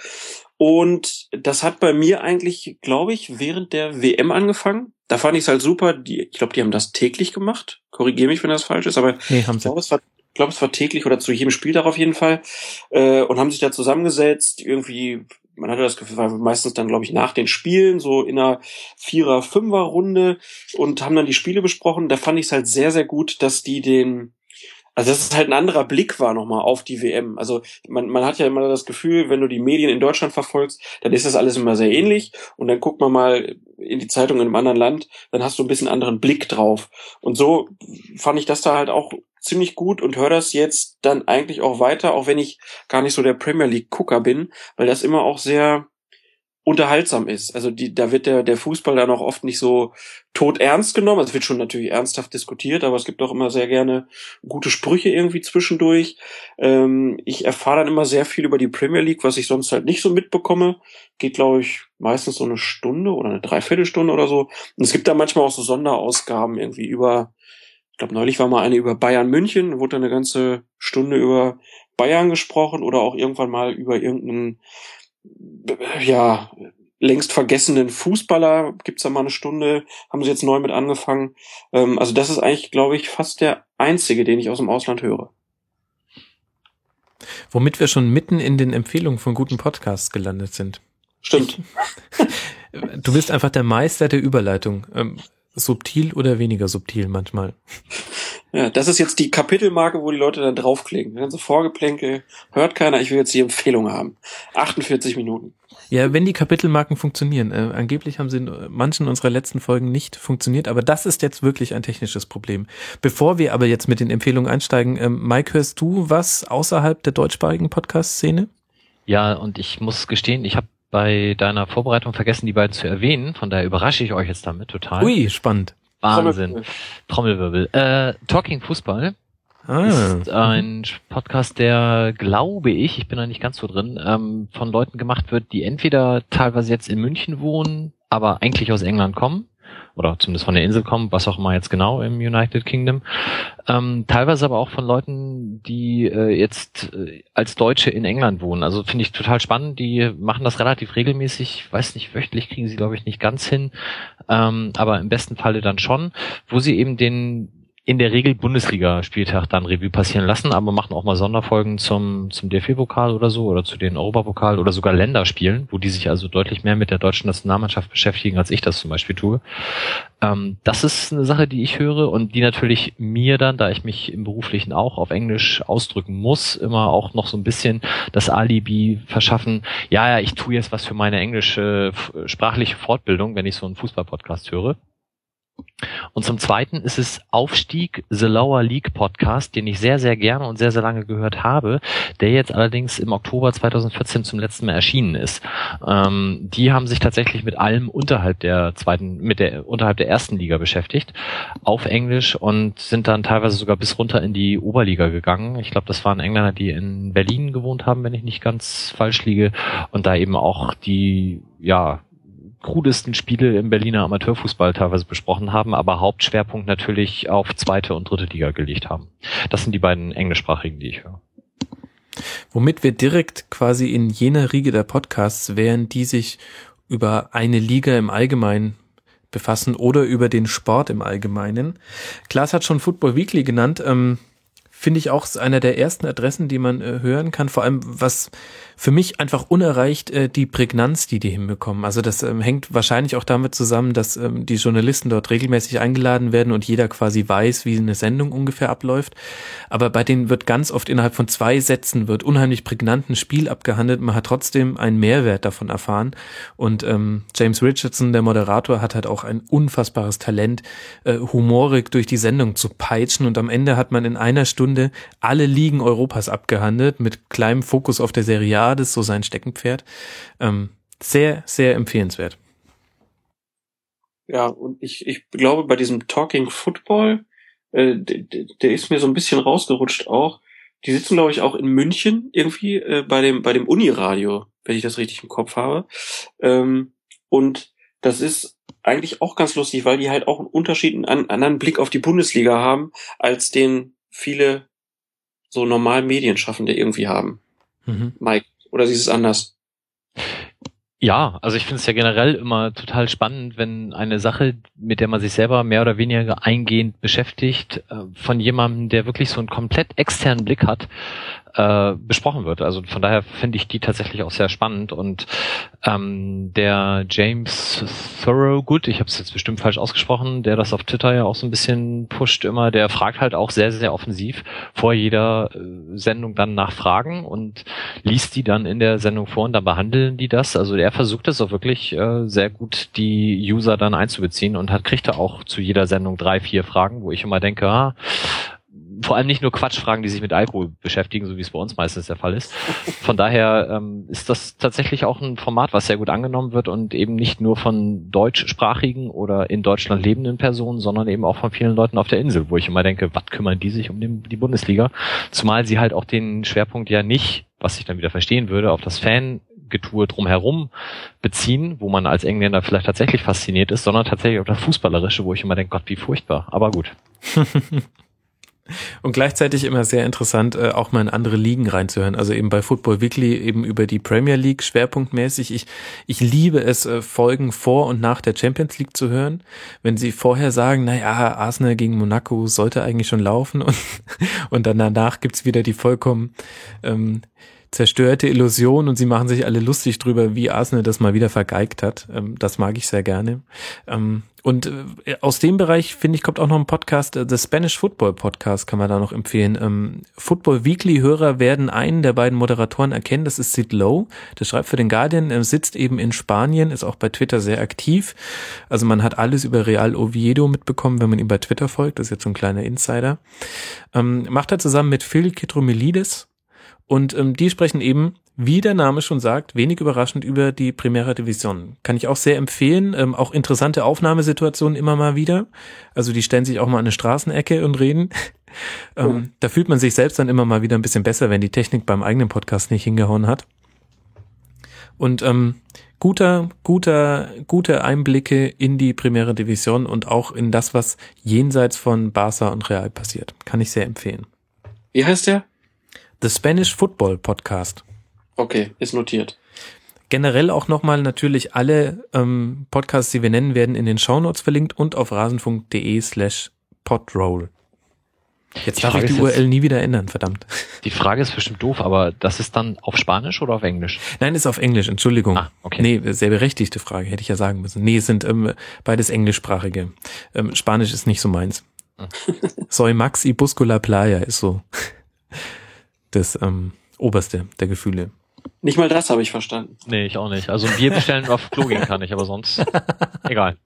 Und das hat bei mir eigentlich, glaube ich, während der WM angefangen. Da fand ich es halt super. Die, ich glaube, die haben das täglich gemacht. Korrigiere mich, wenn das falsch ist, aber nee, haben sie. ich glaube, es war glaube, es war täglich oder zu jedem Spieltag auf jeden Fall, äh, und haben sich da zusammengesetzt, irgendwie, man hatte das Gefühl, meistens dann, glaube ich, nach den Spielen, so in einer Vierer-, Fünfer-Runde und haben dann die Spiele besprochen. Da fand ich es halt sehr, sehr gut, dass die den, also dass es halt ein anderer Blick war nochmal auf die WM. Also man, man hat ja immer das Gefühl, wenn du die Medien in Deutschland verfolgst, dann ist das alles immer sehr ähnlich und dann guckt man mal in die Zeitung in einem anderen Land, dann hast du ein bisschen anderen Blick drauf. Und so fand ich das da halt auch ziemlich gut und höre das jetzt dann eigentlich auch weiter, auch wenn ich gar nicht so der Premier League Gucker bin, weil das immer auch sehr unterhaltsam ist. Also die, da wird der, der Fußball dann auch oft nicht so tot ernst genommen. Also es wird schon natürlich ernsthaft diskutiert, aber es gibt auch immer sehr gerne gute Sprüche irgendwie zwischendurch. Ähm, ich erfahre dann immer sehr viel über die Premier League, was ich sonst halt nicht so mitbekomme. Geht, glaube ich, meistens so eine Stunde oder eine Dreiviertelstunde oder so. Und es gibt da manchmal auch so Sonderausgaben irgendwie über, ich glaube, neulich war mal eine über Bayern München, wurde eine ganze Stunde über Bayern gesprochen oder auch irgendwann mal über irgendeinen ja, längst vergessenen Fußballer gibt's da mal eine Stunde, haben sie jetzt neu mit angefangen. Ähm, also das ist eigentlich, glaube ich, fast der einzige, den ich aus dem Ausland höre. Womit wir schon mitten in den Empfehlungen von guten Podcasts gelandet sind. Stimmt. (laughs) du bist einfach der Meister der Überleitung. Ähm, subtil oder weniger subtil manchmal. Ja, das ist jetzt die Kapitelmarke, wo die Leute dann draufklicken. Dann so Vorgeplänke, hört keiner, ich will jetzt die Empfehlung haben. 48 Minuten. Ja, wenn die Kapitelmarken funktionieren. Äh, angeblich haben sie in manchen unserer letzten Folgen nicht funktioniert, aber das ist jetzt wirklich ein technisches Problem. Bevor wir aber jetzt mit den Empfehlungen einsteigen, äh, Mike, hörst du was außerhalb der deutschsprachigen Podcast-Szene? Ja, und ich muss gestehen, ich habe bei deiner Vorbereitung vergessen, die beiden zu erwähnen. Von daher überrasche ich euch jetzt damit total. Ui, spannend. Wahnsinn. Trommelwirbel. Äh, Talking Fußball ah. ist ein Podcast, der, glaube ich, ich bin da nicht ganz so drin, ähm, von Leuten gemacht wird, die entweder teilweise jetzt in München wohnen, aber eigentlich aus England kommen oder zumindest von der Insel kommen, was auch immer jetzt genau im United Kingdom. Ähm, teilweise aber auch von Leuten, die äh, jetzt äh, als Deutsche in England wohnen. Also finde ich total spannend. Die machen das relativ regelmäßig. Ich weiß nicht, wöchentlich kriegen sie, glaube ich, nicht ganz hin. Ähm, aber im besten Falle dann schon, wo sie eben den in der Regel Bundesliga-Spieltag dann Revue passieren lassen, aber machen auch mal Sonderfolgen zum, zum DFB-Pokal oder so oder zu den Europapokal oder sogar Länderspielen, wo die sich also deutlich mehr mit der deutschen Nationalmannschaft beschäftigen, als ich das zum Beispiel tue. Ähm, das ist eine Sache, die ich höre und die natürlich mir dann, da ich mich im Beruflichen auch auf Englisch ausdrücken muss, immer auch noch so ein bisschen das Alibi verschaffen, ja, ja, ich tue jetzt was für meine englische sprachliche Fortbildung, wenn ich so einen Fußball-Podcast höre. Und zum Zweiten ist es Aufstieg The Lower League Podcast, den ich sehr, sehr gerne und sehr, sehr lange gehört habe, der jetzt allerdings im Oktober 2014 zum letzten Mal erschienen ist. Ähm, die haben sich tatsächlich mit allem unterhalb der zweiten, mit der, unterhalb der ersten Liga beschäftigt, auf Englisch und sind dann teilweise sogar bis runter in die Oberliga gegangen. Ich glaube, das waren Engländer, die in Berlin gewohnt haben, wenn ich nicht ganz falsch liege, und da eben auch die, ja, krudesten Spiele im Berliner Amateurfußball teilweise besprochen haben, aber Hauptschwerpunkt natürlich auf zweite und dritte Liga gelegt haben. Das sind die beiden englischsprachigen, die ich höre. Womit wir direkt quasi in jener Riege der Podcasts wären, die sich über eine Liga im Allgemeinen befassen oder über den Sport im Allgemeinen. Klaas hat schon Football Weekly genannt. Ähm, Finde ich auch einer der ersten Adressen, die man äh, hören kann. Vor allem, was für mich einfach unerreicht äh, die Prägnanz, die die hinbekommen. Also das ähm, hängt wahrscheinlich auch damit zusammen, dass ähm, die Journalisten dort regelmäßig eingeladen werden und jeder quasi weiß, wie eine Sendung ungefähr abläuft. Aber bei denen wird ganz oft innerhalb von zwei Sätzen wird unheimlich prägnant ein Spiel abgehandelt. Man hat trotzdem einen Mehrwert davon erfahren. Und ähm, James Richardson, der Moderator, hat halt auch ein unfassbares Talent, äh, humorig durch die Sendung zu peitschen. Und am Ende hat man in einer Stunde alle Ligen Europas abgehandelt mit kleinem Fokus auf der Serie A das ist so sein Steckenpferd. Ähm, sehr, sehr empfehlenswert. Ja, und ich, ich glaube, bei diesem Talking Football, äh, der, der ist mir so ein bisschen rausgerutscht auch. Die sitzen, glaube ich, auch in München irgendwie äh, bei dem bei dem Uniradio, wenn ich das richtig im Kopf habe. Ähm, und das ist eigentlich auch ganz lustig, weil die halt auch einen Unterschied, einen anderen Blick auf die Bundesliga haben, als den viele so normal Medienschaffende irgendwie haben. Mhm. Mike, oder siehst du es anders? Ja, also ich finde es ja generell immer total spannend, wenn eine Sache, mit der man sich selber mehr oder weniger eingehend beschäftigt, äh, von jemandem, der wirklich so einen komplett externen Blick hat, äh, besprochen wird. Also von daher finde ich die tatsächlich auch sehr spannend. Und ähm, der James Thorogood, ich habe es jetzt bestimmt falsch ausgesprochen, der das auf Twitter ja auch so ein bisschen pusht immer, der fragt halt auch sehr, sehr offensiv vor jeder äh, Sendung dann nach Fragen und liest die dann in der Sendung vor und dann behandeln die das. Also er versucht es auch wirklich äh, sehr gut, die User dann einzubeziehen und hat kriegt er auch zu jeder Sendung drei, vier Fragen, wo ich immer denke, ah, vor allem nicht nur Quatschfragen, die sich mit Alkohol beschäftigen, so wie es bei uns meistens der Fall ist. Von daher ähm, ist das tatsächlich auch ein Format, was sehr gut angenommen wird und eben nicht nur von deutschsprachigen oder in Deutschland lebenden Personen, sondern eben auch von vielen Leuten auf der Insel, wo ich immer denke, was kümmern die sich um den, die Bundesliga? Zumal sie halt auch den Schwerpunkt ja nicht, was ich dann wieder verstehen würde, auf das Fan Getue drumherum beziehen, wo man als Engländer vielleicht tatsächlich fasziniert ist, sondern tatsächlich auf das Fußballerische, wo ich immer denke, Gott, wie furchtbar. Aber gut. (laughs) Und gleichzeitig immer sehr interessant, äh, auch mal in andere Ligen reinzuhören. Also eben bei Football Weekly eben über die Premier League schwerpunktmäßig. Ich, ich liebe es, äh, Folgen vor und nach der Champions League zu hören. Wenn sie vorher sagen, na ja, Arsenal gegen Monaco sollte eigentlich schon laufen (laughs) und, und dann danach gibt's wieder die vollkommen ähm, zerstörte Illusion und sie machen sich alle lustig drüber, wie Arsenal das mal wieder vergeigt hat. Ähm, das mag ich sehr gerne. Ähm, und äh, aus dem Bereich, finde ich, kommt auch noch ein Podcast, äh, The Spanish Football Podcast kann man da noch empfehlen. Ähm, Football Weekly-Hörer werden einen der beiden Moderatoren erkennen, das ist Sid Lowe, der schreibt für den Guardian, sitzt eben in Spanien, ist auch bei Twitter sehr aktiv. Also man hat alles über Real Oviedo mitbekommen, wenn man ihm bei Twitter folgt, das ist jetzt so ein kleiner Insider. macht er zusammen mit Phil Kitromilides, und ähm, die sprechen eben, wie der Name schon sagt, wenig überraschend über die Primera Division. Kann ich auch sehr empfehlen. Ähm, auch interessante Aufnahmesituationen immer mal wieder. Also die stellen sich auch mal an eine Straßenecke und reden. (laughs) ähm, oh. Da fühlt man sich selbst dann immer mal wieder ein bisschen besser, wenn die Technik beim eigenen Podcast nicht hingehauen hat. Und ähm, guter, guter, gute Einblicke in die Primera Division und auch in das, was jenseits von Barca und Real passiert. Kann ich sehr empfehlen. Wie heißt der? The Spanish Football Podcast. Okay, ist notiert. Generell auch nochmal natürlich alle ähm, Podcasts, die wir nennen, werden in den Shownotes verlinkt und auf rasenfunk.de slash podroll. Jetzt darf ich die URL nie wieder ändern, verdammt. Die Frage ist bestimmt doof, aber das ist dann auf Spanisch oder auf Englisch? Nein, ist auf Englisch, Entschuldigung. Ah, okay. Nee, sehr berechtigte Frage, hätte ich ja sagen müssen. Nee, es sind ähm, beides englischsprachige. Ähm, Spanisch ist nicht so meins. Hm. Soy Max y Buscula Playa ist so das ähm, oberste der Gefühle. Nicht mal das habe ich verstanden. Nee, ich auch nicht. Also ein Bier bestellen auf Klo gehen kann ich, aber sonst (laughs) egal.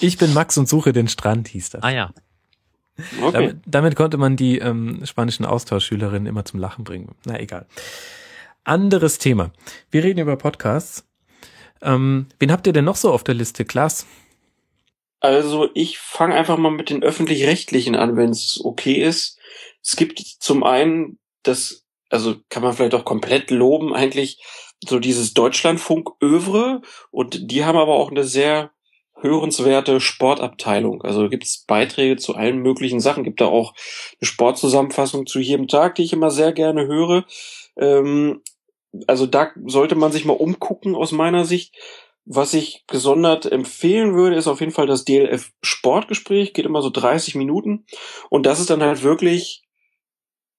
Ich bin Max und suche den Strand, hieß das. Ah ja. Okay. Damit, damit konnte man die ähm, spanischen Austauschschülerinnen immer zum Lachen bringen. Na egal. Anderes Thema. Wir reden über Podcasts. Ähm, wen habt ihr denn noch so auf der Liste? Klaas? Also ich fange einfach mal mit den öffentlich-rechtlichen an, wenn es okay ist. Es gibt zum einen das, also kann man vielleicht auch komplett loben, eigentlich so dieses Deutschlandfunk-Övre und die haben aber auch eine sehr hörenswerte Sportabteilung. Also gibt es Beiträge zu allen möglichen Sachen. Gibt da auch eine Sportzusammenfassung zu jedem Tag, die ich immer sehr gerne höre. Ähm, also da sollte man sich mal umgucken aus meiner Sicht. Was ich gesondert empfehlen würde, ist auf jeden Fall das DLF Sportgespräch. Geht immer so 30 Minuten. Und das ist dann halt wirklich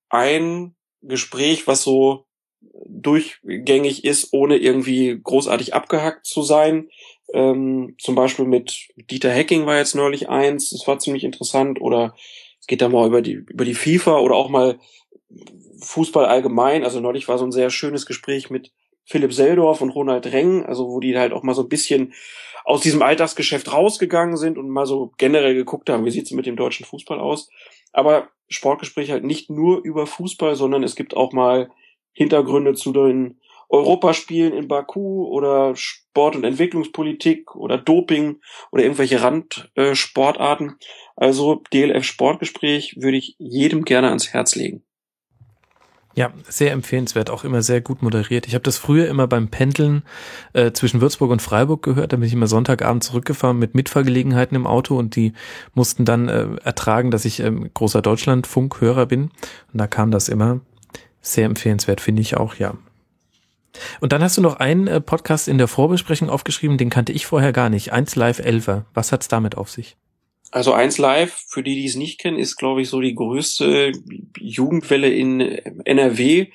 ein Gespräch, was so durchgängig ist, ohne irgendwie großartig abgehackt zu sein. Ähm, zum Beispiel mit Dieter Hacking war jetzt neulich eins, das war ziemlich interessant. Oder es geht da mal über die, über die FIFA oder auch mal Fußball allgemein. Also neulich war so ein sehr schönes Gespräch mit Philipp Seldorf und Ronald Reng, also wo die halt auch mal so ein bisschen aus diesem Alltagsgeschäft rausgegangen sind und mal so generell geguckt haben, wie sieht's mit dem deutschen Fußball aus. Aber Sportgespräch halt nicht nur über Fußball, sondern es gibt auch mal Hintergründe zu den Europaspielen in Baku oder Sport- und Entwicklungspolitik oder Doping oder irgendwelche Randsportarten. also DLF Sportgespräch würde ich jedem gerne ans Herz legen. Ja, sehr empfehlenswert, auch immer sehr gut moderiert. Ich habe das früher immer beim Pendeln äh, zwischen Würzburg und Freiburg gehört. Da bin ich immer Sonntagabend zurückgefahren mit Mitfahrgelegenheiten im Auto und die mussten dann äh, ertragen, dass ich ähm, großer Deutschlandfunkhörer bin. Und da kam das immer sehr empfehlenswert, finde ich auch, ja. Und dann hast du noch einen äh, Podcast in der Vorbesprechung aufgeschrieben, den kannte ich vorher gar nicht. 1 Live 11. Was hat's damit auf sich? Also eins live, für die, die es nicht kennen, ist, glaube ich, so die größte Jugendwelle in NRW,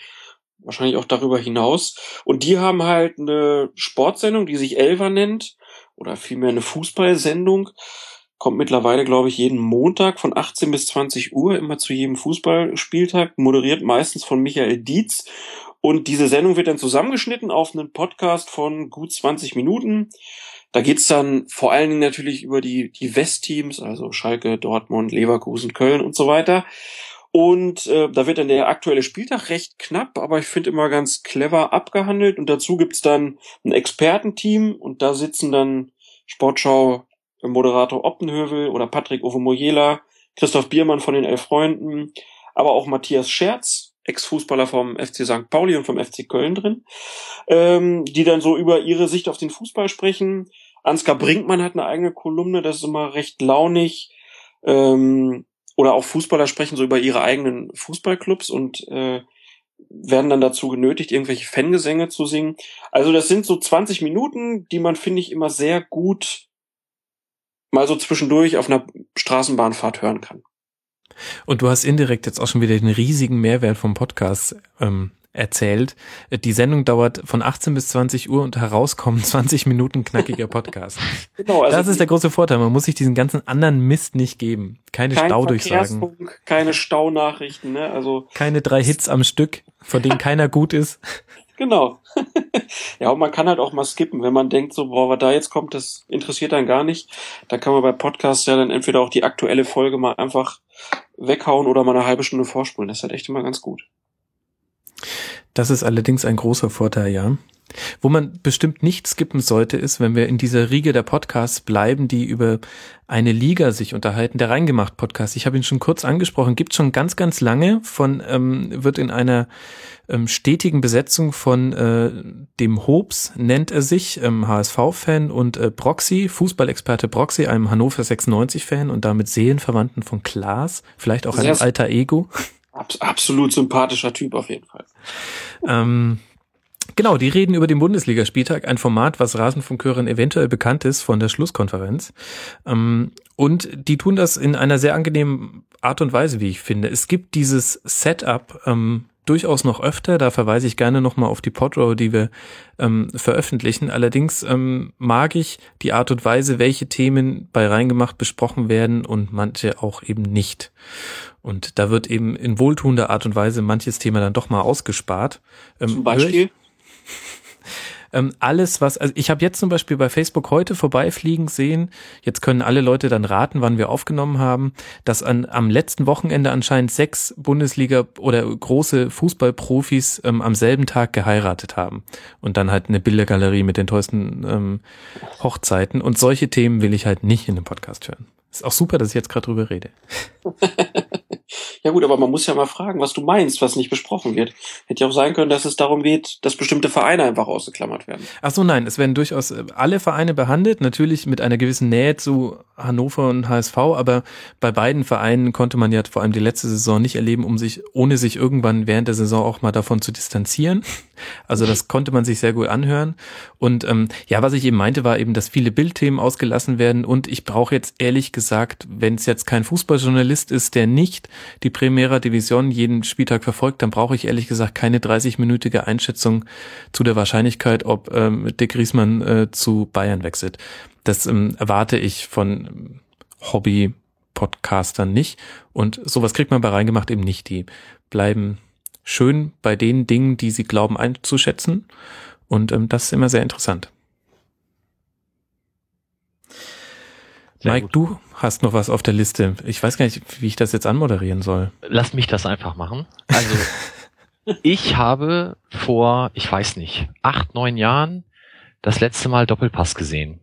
wahrscheinlich auch darüber hinaus. Und die haben halt eine Sportsendung, die sich Elva nennt, oder vielmehr eine Fußballsendung. Kommt mittlerweile, glaube ich, jeden Montag von 18 bis 20 Uhr, immer zu jedem Fußballspieltag, moderiert meistens von Michael Dietz. Und diese Sendung wird dann zusammengeschnitten auf einen Podcast von gut 20 Minuten Da geht's dann vor allen Dingen natürlich über die, die Westteams, also Schalke, Dortmund, Leverkusen, Köln und so weiter. Und äh, da wird dann der aktuelle Spieltag recht knapp, aber ich finde immer ganz clever abgehandelt. Und dazu gibt's dann ein Expertenteam und da sitzen dann Sportschau Moderator Optenhövel oder Patrick Ovemoyela, Christoph Biermann von den Elf Freunden, aber auch Matthias Scherz, Ex-Fußballer vom FC St. Pauli und vom FC Köln drin, ähm, die dann so über ihre Sicht auf den Fußball sprechen. Ansgar Brinkmann hat eine eigene Kolumne, das ist immer recht launig. Ähm, oder auch Fußballer sprechen so über ihre eigenen Fußballclubs und äh, werden dann dazu genötigt, irgendwelche Fangesänge zu singen. Also das sind so 20 Minuten, die man, finde ich, immer sehr gut mal so zwischendurch auf einer Straßenbahnfahrt hören kann. Und du hast indirekt jetzt auch schon wieder den riesigen Mehrwert vom Podcast ähm, erzählt. Die Sendung dauert von 18 bis 20 Uhr und herauskommen (laughs) 20 Minuten knackiger Podcast. (laughs) genau, also das ist der große Vorteil. Man muss sich diesen ganzen anderen Mist nicht geben. Keine kein Staudurchsagen. Keine Staunachrichten, ne? Also keine drei Hits am Stück, von denen (laughs) keiner gut ist. Genau. (laughs) ja, und man kann halt auch mal skippen, wenn man denkt, so, boah, was da jetzt kommt, das interessiert dann gar nicht. Da kann man bei Podcasts ja dann entweder auch die aktuelle Folge mal einfach weghauen oder mal eine halbe Stunde vorspulen. Das ist halt echt immer ganz gut. Das ist allerdings ein großer Vorteil, ja. Wo man bestimmt nicht skippen sollte, ist, wenn wir in dieser Riege der Podcasts bleiben, die über eine Liga sich unterhalten, der Reingemacht Podcast. Ich habe ihn schon kurz angesprochen, gibt schon ganz, ganz lange von, ähm, wird in einer ähm, stetigen Besetzung von äh, dem Hobbs, nennt er sich, ähm, HSV-Fan und äh, Broxy, Fußballexperte Broxy, einem Hannover 96-Fan und damit Seelenverwandten von Klaas, vielleicht auch ein alter Ego. Absolut sympathischer Typ auf jeden Fall. Ähm, Genau, die reden über den Bundesligaspieltag, ein Format, was Rasenfunkhörern eventuell bekannt ist von der Schlusskonferenz. Ähm, und die tun das in einer sehr angenehmen Art und Weise, wie ich finde. Es gibt dieses Setup ähm, durchaus noch öfter, da verweise ich gerne nochmal auf die Podrow, die wir ähm, veröffentlichen. Allerdings ähm, mag ich die Art und Weise, welche Themen bei Reingemacht besprochen werden und manche auch eben nicht. Und da wird eben in wohltuender Art und Weise manches Thema dann doch mal ausgespart. Ähm, Zum Beispiel? Ähm, alles, was, also ich habe jetzt zum Beispiel bei Facebook heute vorbeifliegen sehen, jetzt können alle Leute dann raten, wann wir aufgenommen haben, dass an, am letzten Wochenende anscheinend sechs Bundesliga oder große Fußballprofis ähm, am selben Tag geheiratet haben. Und dann halt eine Bildergalerie mit den tollsten ähm, Hochzeiten. Und solche Themen will ich halt nicht in dem Podcast hören. Ist auch super, dass ich jetzt gerade drüber rede. (laughs) Ja gut, aber man muss ja mal fragen, was du meinst, was nicht besprochen wird. Hätte ja auch sein können, dass es darum geht, dass bestimmte Vereine einfach ausgeklammert werden. Ach so, nein, es werden durchaus äh, alle Vereine behandelt, natürlich mit einer gewissen Nähe zu Hannover und HSV, aber bei beiden Vereinen konnte man ja vor allem die letzte Saison nicht erleben, um sich, ohne sich irgendwann während der Saison auch mal davon zu distanzieren. Also das konnte man sich sehr gut anhören. Und ähm, ja, was ich eben meinte, war eben, dass viele Bildthemen ausgelassen werden und ich brauche jetzt ehrlich gesagt, wenn es jetzt kein Fußballjournalist ist, der nicht die Primera Division jeden Spieltag verfolgt, dann brauche ich ehrlich gesagt keine 30-minütige Einschätzung zu der Wahrscheinlichkeit, ob ähm, Dick Riesmann äh, zu Bayern wechselt. Das ähm, erwarte ich von Hobby-Podcastern nicht. Und sowas kriegt man bei reingemacht eben nicht. Die bleiben schön bei den Dingen, die sie glauben einzuschätzen. Und ähm, das ist immer sehr interessant. Sehr Mike, gut. du hast noch was auf der Liste. Ich weiß gar nicht, wie ich das jetzt anmoderieren soll. Lass mich das einfach machen. Also, (laughs) ich habe vor, ich weiß nicht, acht, neun Jahren das letzte Mal Doppelpass gesehen.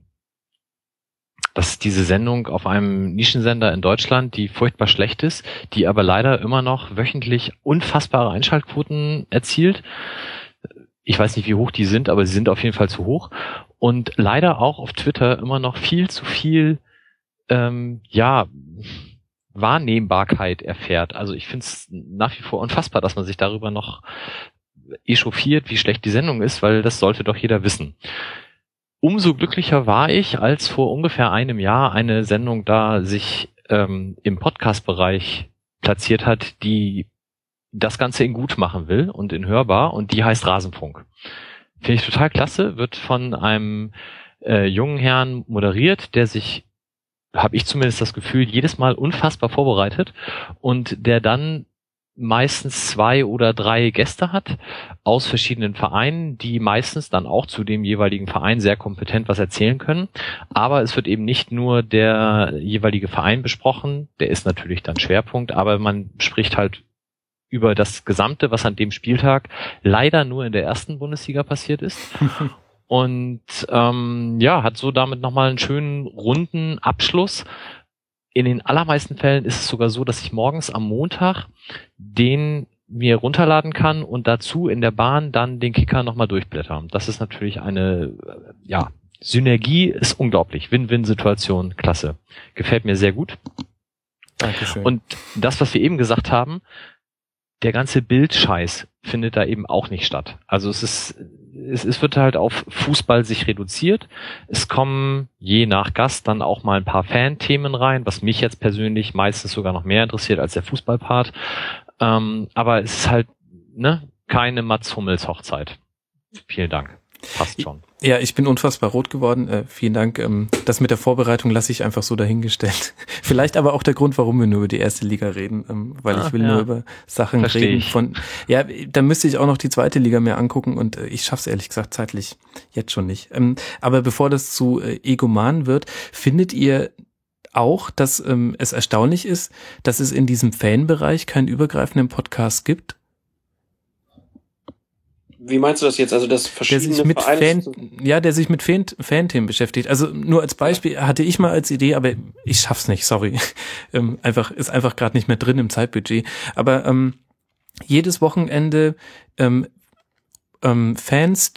Das ist diese Sendung auf einem Nischensender in Deutschland, die furchtbar schlecht ist, die aber leider immer noch wöchentlich unfassbare Einschaltquoten erzielt. Ich weiß nicht, wie hoch die sind, aber sie sind auf jeden Fall zu hoch. Und leider auch auf Twitter immer noch viel zu viel ähm, ja, Wahrnehmbarkeit erfährt. Also ich finde es nach wie vor unfassbar, dass man sich darüber noch echauffiert, wie schlecht die Sendung ist, weil das sollte doch jeder wissen. Umso glücklicher war ich, als vor ungefähr einem Jahr eine Sendung da sich ähm, im Podcast-Bereich platziert hat, die das Ganze in gut machen will und in hörbar und die heißt Rasenfunk. Finde ich total klasse, wird von einem äh, jungen Herrn moderiert, der sich habe ich zumindest das Gefühl, jedes Mal unfassbar vorbereitet und der dann meistens zwei oder drei Gäste hat aus verschiedenen Vereinen, die meistens dann auch zu dem jeweiligen Verein sehr kompetent was erzählen können. Aber es wird eben nicht nur der jeweilige Verein besprochen, der ist natürlich dann Schwerpunkt, aber man spricht halt über das Gesamte, was an dem Spieltag leider nur in der ersten Bundesliga passiert ist. (laughs) Und ähm, ja, hat so damit nochmal einen schönen runden Abschluss in den allermeisten Fällen ist es sogar so, dass ich morgens am Montag den mir runterladen kann und dazu in der Bahn dann den Kicker nochmal durchblättern. Das ist natürlich eine, äh, ja, Synergie ist unglaublich. Win-Win-Situation, klasse. Gefällt mir sehr gut. Dankeschön. Und das, was wir eben gesagt haben, der ganze Bildscheiß findet da eben auch nicht statt. Also es ist es, es wird halt auf Fußball sich reduziert. Es kommen je nach Gast dann auch mal ein paar Fan-Themen rein, was mich jetzt persönlich meistens sogar noch mehr interessiert als der Fußballpart. Ähm, aber es ist halt ne, keine Mats Hummels Hochzeit. Vielen Dank. Passt schon. Ja, ich bin unfassbar rot geworden. Äh, vielen Dank. Ähm, das mit der Vorbereitung lasse ich einfach so dahingestellt. (laughs) Vielleicht aber auch der Grund, warum wir nur über die erste Liga reden, ähm, weil ah, ich will ja. nur über Sachen Versteh reden ich. von. Ja, da müsste ich auch noch die zweite Liga mehr angucken und äh, ich schaff's ehrlich gesagt zeitlich jetzt schon nicht. Ähm, aber bevor das zu äh, egoman wird, findet ihr auch, dass ähm, es erstaunlich ist, dass es in diesem Fanbereich keinen übergreifenden Podcast gibt? Wie meinst du das jetzt? Also das verschiedene der sich mit Fan, ja, der sich mit Fan, Fan-Themen beschäftigt. Also nur als Beispiel hatte ich mal als Idee, aber ich schaff's nicht, sorry. (laughs) ähm, einfach ist einfach gerade nicht mehr drin im Zeitbudget. Aber ähm, jedes Wochenende ähm, ähm, Fans,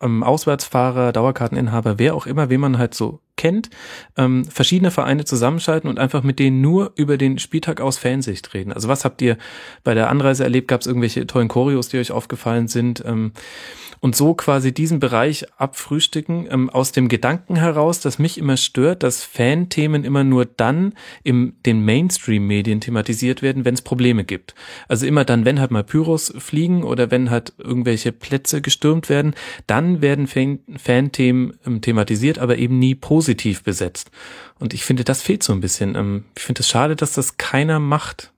ähm, Auswärtsfahrer, Dauerkarteninhaber, wer auch immer, wen man halt so kennt, ähm, verschiedene Vereine zusammenschalten und einfach mit denen nur über den Spieltag aus Fansicht reden. Also was habt ihr bei der Anreise erlebt? Gab es irgendwelche tollen Choreos, die euch aufgefallen sind? Ähm, und so quasi diesen Bereich abfrühstücken, ähm, aus dem Gedanken heraus, dass mich immer stört, dass Fan-Themen immer nur dann im den Mainstream-Medien thematisiert werden, wenn es Probleme gibt. Also immer dann, wenn halt mal Pyros fliegen oder wenn halt irgendwelche Plätze gestürmt werden, dann werden Fan-Themen ähm, thematisiert, aber eben nie positiv besetzt. Und ich finde, das fehlt so ein bisschen. Ähm, ich finde es schade, dass das keiner macht.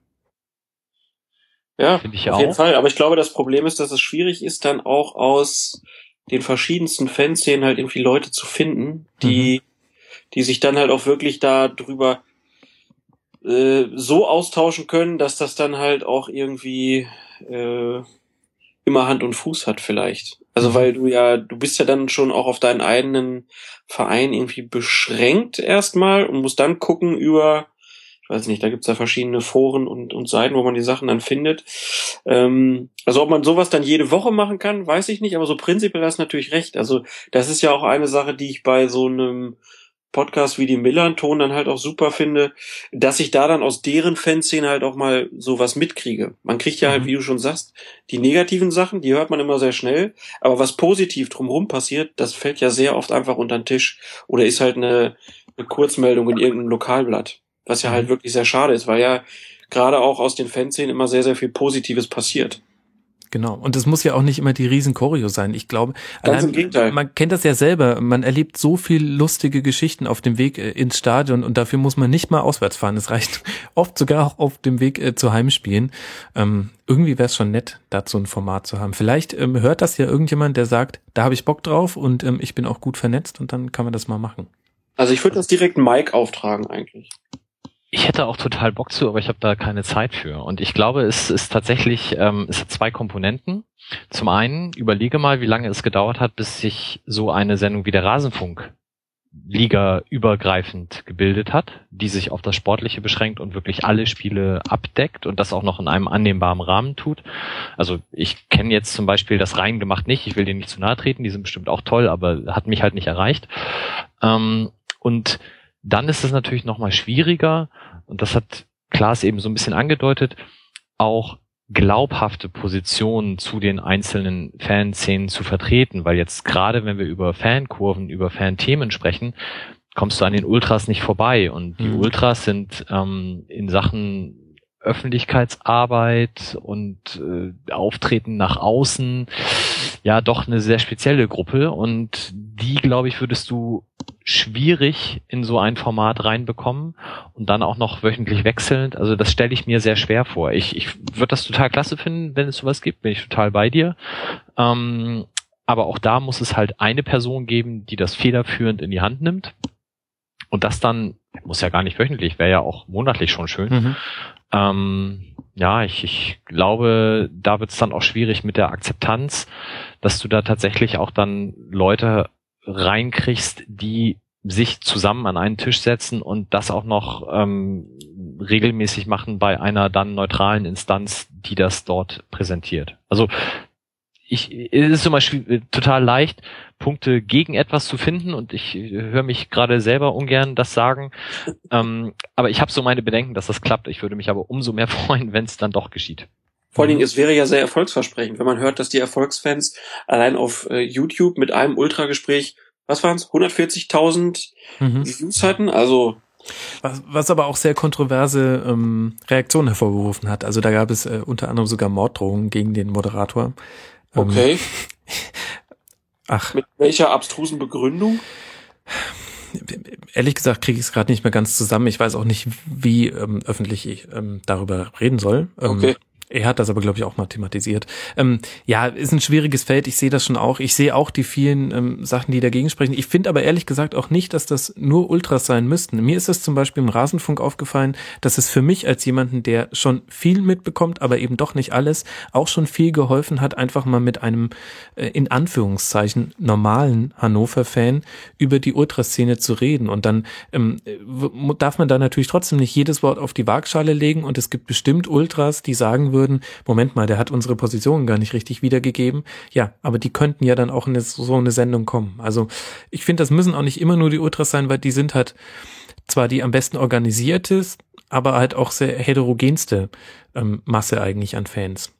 Ja, auf auch. jeden Fall. Aber ich glaube, das Problem ist, dass es schwierig ist, dann auch aus den verschiedensten Fanszenen halt irgendwie Leute zu finden, die, mhm. die sich dann halt auch wirklich da drüber äh, so austauschen können, dass das dann halt auch irgendwie äh, immer Hand und Fuß hat vielleicht. Also mhm. weil du ja, du bist ja dann schon auch auf deinen eigenen Verein irgendwie beschränkt erstmal und musst dann gucken über weiß nicht, da gibt's ja verschiedene Foren und, und Seiten, wo man die Sachen dann findet. Ähm, also ob man sowas dann jede Woche machen kann, weiß ich nicht, aber so prinzipiell hast du natürlich recht. Also das ist ja auch eine Sache, die ich bei so einem Podcast wie die Millanton dann halt auch super finde, dass ich da dann aus deren Fanszene halt auch mal sowas mitkriege. Man kriegt ja halt, mhm. wie du schon sagst, die negativen Sachen, die hört man immer sehr schnell, aber was positiv drumherum passiert, das fällt ja sehr oft einfach unter den Tisch oder ist halt eine, eine Kurzmeldung in irgendeinem Lokalblatt. Was ja halt mhm. wirklich sehr schade ist, weil ja gerade auch aus den Fanszenen immer sehr, sehr viel Positives passiert. Genau. Und es muss ja auch nicht immer die riesen Choreo sein. Ich glaube, Ganz allein, im Gegenteil. man kennt das ja selber. Man erlebt so viel lustige Geschichten auf dem Weg äh, ins Stadion und dafür muss man nicht mal auswärts fahren. Es reicht (laughs) oft sogar auch auf dem Weg äh, zu Heimspielen. Ähm, irgendwie wäre es schon nett, dazu ein Format zu haben. Vielleicht ähm, hört das ja irgendjemand, der sagt, da habe ich Bock drauf und ähm, ich bin auch gut vernetzt und dann kann man das mal machen. Also ich würde das direkt Mike auftragen eigentlich. Ich hätte auch total Bock zu, aber ich habe da keine Zeit für. Und ich glaube, es ist tatsächlich, ähm, es hat zwei Komponenten. Zum einen, überlege mal, wie lange es gedauert hat, bis sich so eine Sendung wie der Rasenfunk Liga übergreifend gebildet hat, die sich auf das Sportliche beschränkt und wirklich alle Spiele abdeckt und das auch noch in einem annehmbaren Rahmen tut. Also ich kenne jetzt zum Beispiel das Rein gemacht nicht, ich will denen nicht zu nahe treten, die sind bestimmt auch toll, aber hat mich halt nicht erreicht. Ähm, und dann ist es natürlich nochmal schwieriger, und das hat Klaas eben so ein bisschen angedeutet, auch glaubhafte Positionen zu den einzelnen Fanszenen zu vertreten, weil jetzt gerade wenn wir über Fankurven, über Fanthemen sprechen, kommst du an den Ultras nicht vorbei. Und die mhm. Ultras sind ähm, in Sachen Öffentlichkeitsarbeit und äh, Auftreten nach außen ja doch eine sehr spezielle Gruppe und die, glaube ich, würdest du schwierig in so ein Format reinbekommen und dann auch noch wöchentlich wechselnd. Also das stelle ich mir sehr schwer vor. Ich, ich würde das total klasse finden, wenn es sowas gibt, bin ich total bei dir. Ähm, aber auch da muss es halt eine Person geben, die das federführend in die Hand nimmt. Und das dann, muss ja gar nicht wöchentlich, wäre ja auch monatlich schon schön. Mhm. Ähm, ja, ich, ich glaube, da wird es dann auch schwierig mit der Akzeptanz, dass du da tatsächlich auch dann Leute reinkriegst, die sich zusammen an einen Tisch setzen und das auch noch ähm, regelmäßig machen bei einer dann neutralen Instanz, die das dort präsentiert. Also ich, es ist zum Beispiel total leicht, Punkte gegen etwas zu finden und ich höre mich gerade selber ungern das sagen. Ähm, aber ich habe so meine Bedenken, dass das klappt. Ich würde mich aber umso mehr (laughs) freuen, wenn es dann doch geschieht. Vor allen Dingen, es wäre ja sehr erfolgsversprechend, wenn man hört, dass die Erfolgsfans allein auf äh, YouTube mit einem Ultragespräch, was waren es, 140.000 mhm. Views hatten. Also was, was aber auch sehr kontroverse ähm, Reaktionen hervorgerufen hat. Also da gab es äh, unter anderem sogar Morddrohungen gegen den Moderator. Ähm, okay. (laughs) Ach. Mit welcher abstrusen Begründung? Ehrlich gesagt kriege ich es gerade nicht mehr ganz zusammen. Ich weiß auch nicht, wie ähm, öffentlich ich ähm, darüber reden soll. Ähm, okay. Er hat das aber, glaube ich, auch mal thematisiert. Ähm, ja, ist ein schwieriges Feld. Ich sehe das schon auch. Ich sehe auch die vielen ähm, Sachen, die dagegen sprechen. Ich finde aber ehrlich gesagt auch nicht, dass das nur Ultras sein müssten. Mir ist es zum Beispiel im Rasenfunk aufgefallen, dass es für mich als jemanden, der schon viel mitbekommt, aber eben doch nicht alles, auch schon viel geholfen hat, einfach mal mit einem äh, in Anführungszeichen normalen Hannover-Fan über die Ultraszene zu reden. Und dann ähm, darf man da natürlich trotzdem nicht jedes Wort auf die Waagschale legen. Und es gibt bestimmt Ultras, die sagen würden, würden, Moment mal, der hat unsere Positionen gar nicht richtig wiedergegeben. Ja, aber die könnten ja dann auch in so eine Sendung kommen. Also ich finde, das müssen auch nicht immer nur die Ultras sein, weil die sind halt zwar die am besten organisiertes, aber halt auch sehr heterogenste ähm, Masse eigentlich an Fans.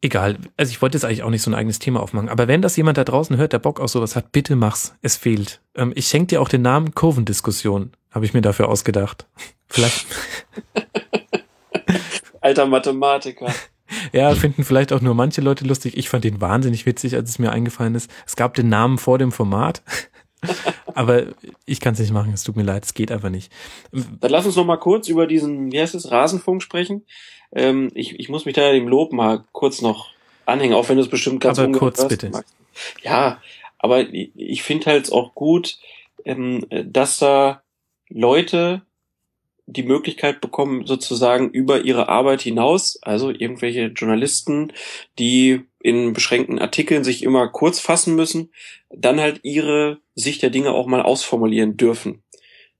Egal, also ich wollte jetzt eigentlich auch nicht so ein eigenes Thema aufmachen, aber wenn das jemand da draußen hört, der Bock auf sowas hat, bitte mach's. Es fehlt. Ähm, ich schenke dir auch den Namen Kurvendiskussion, habe ich mir dafür ausgedacht. (laughs) Vielleicht. (laughs) Alter Mathematiker. (laughs) Ja, finden vielleicht auch nur manche Leute lustig. Ich fand ihn wahnsinnig witzig, als es mir eingefallen ist. Es gab den Namen vor dem Format. (laughs) Aber ich kann es nicht machen, es tut mir leid, es geht einfach nicht. Dann lass uns noch mal kurz über diesen, wie heißt es, Rasenfunk sprechen. Ähm, ich, ich muss mich da dem Lob mal kurz noch anhängen, auch wenn du es bestimmt ganz Aber kurz hörst, bitte. Magst. Ja, aber ich, ich finde halt auch gut, ähm, dass da Leute die Möglichkeit bekommen, sozusagen über ihre Arbeit hinaus, also irgendwelche Journalisten, die in beschränkten Artikeln sich immer kurz fassen müssen, dann halt ihre Sicht der Dinge auch mal ausformulieren dürfen.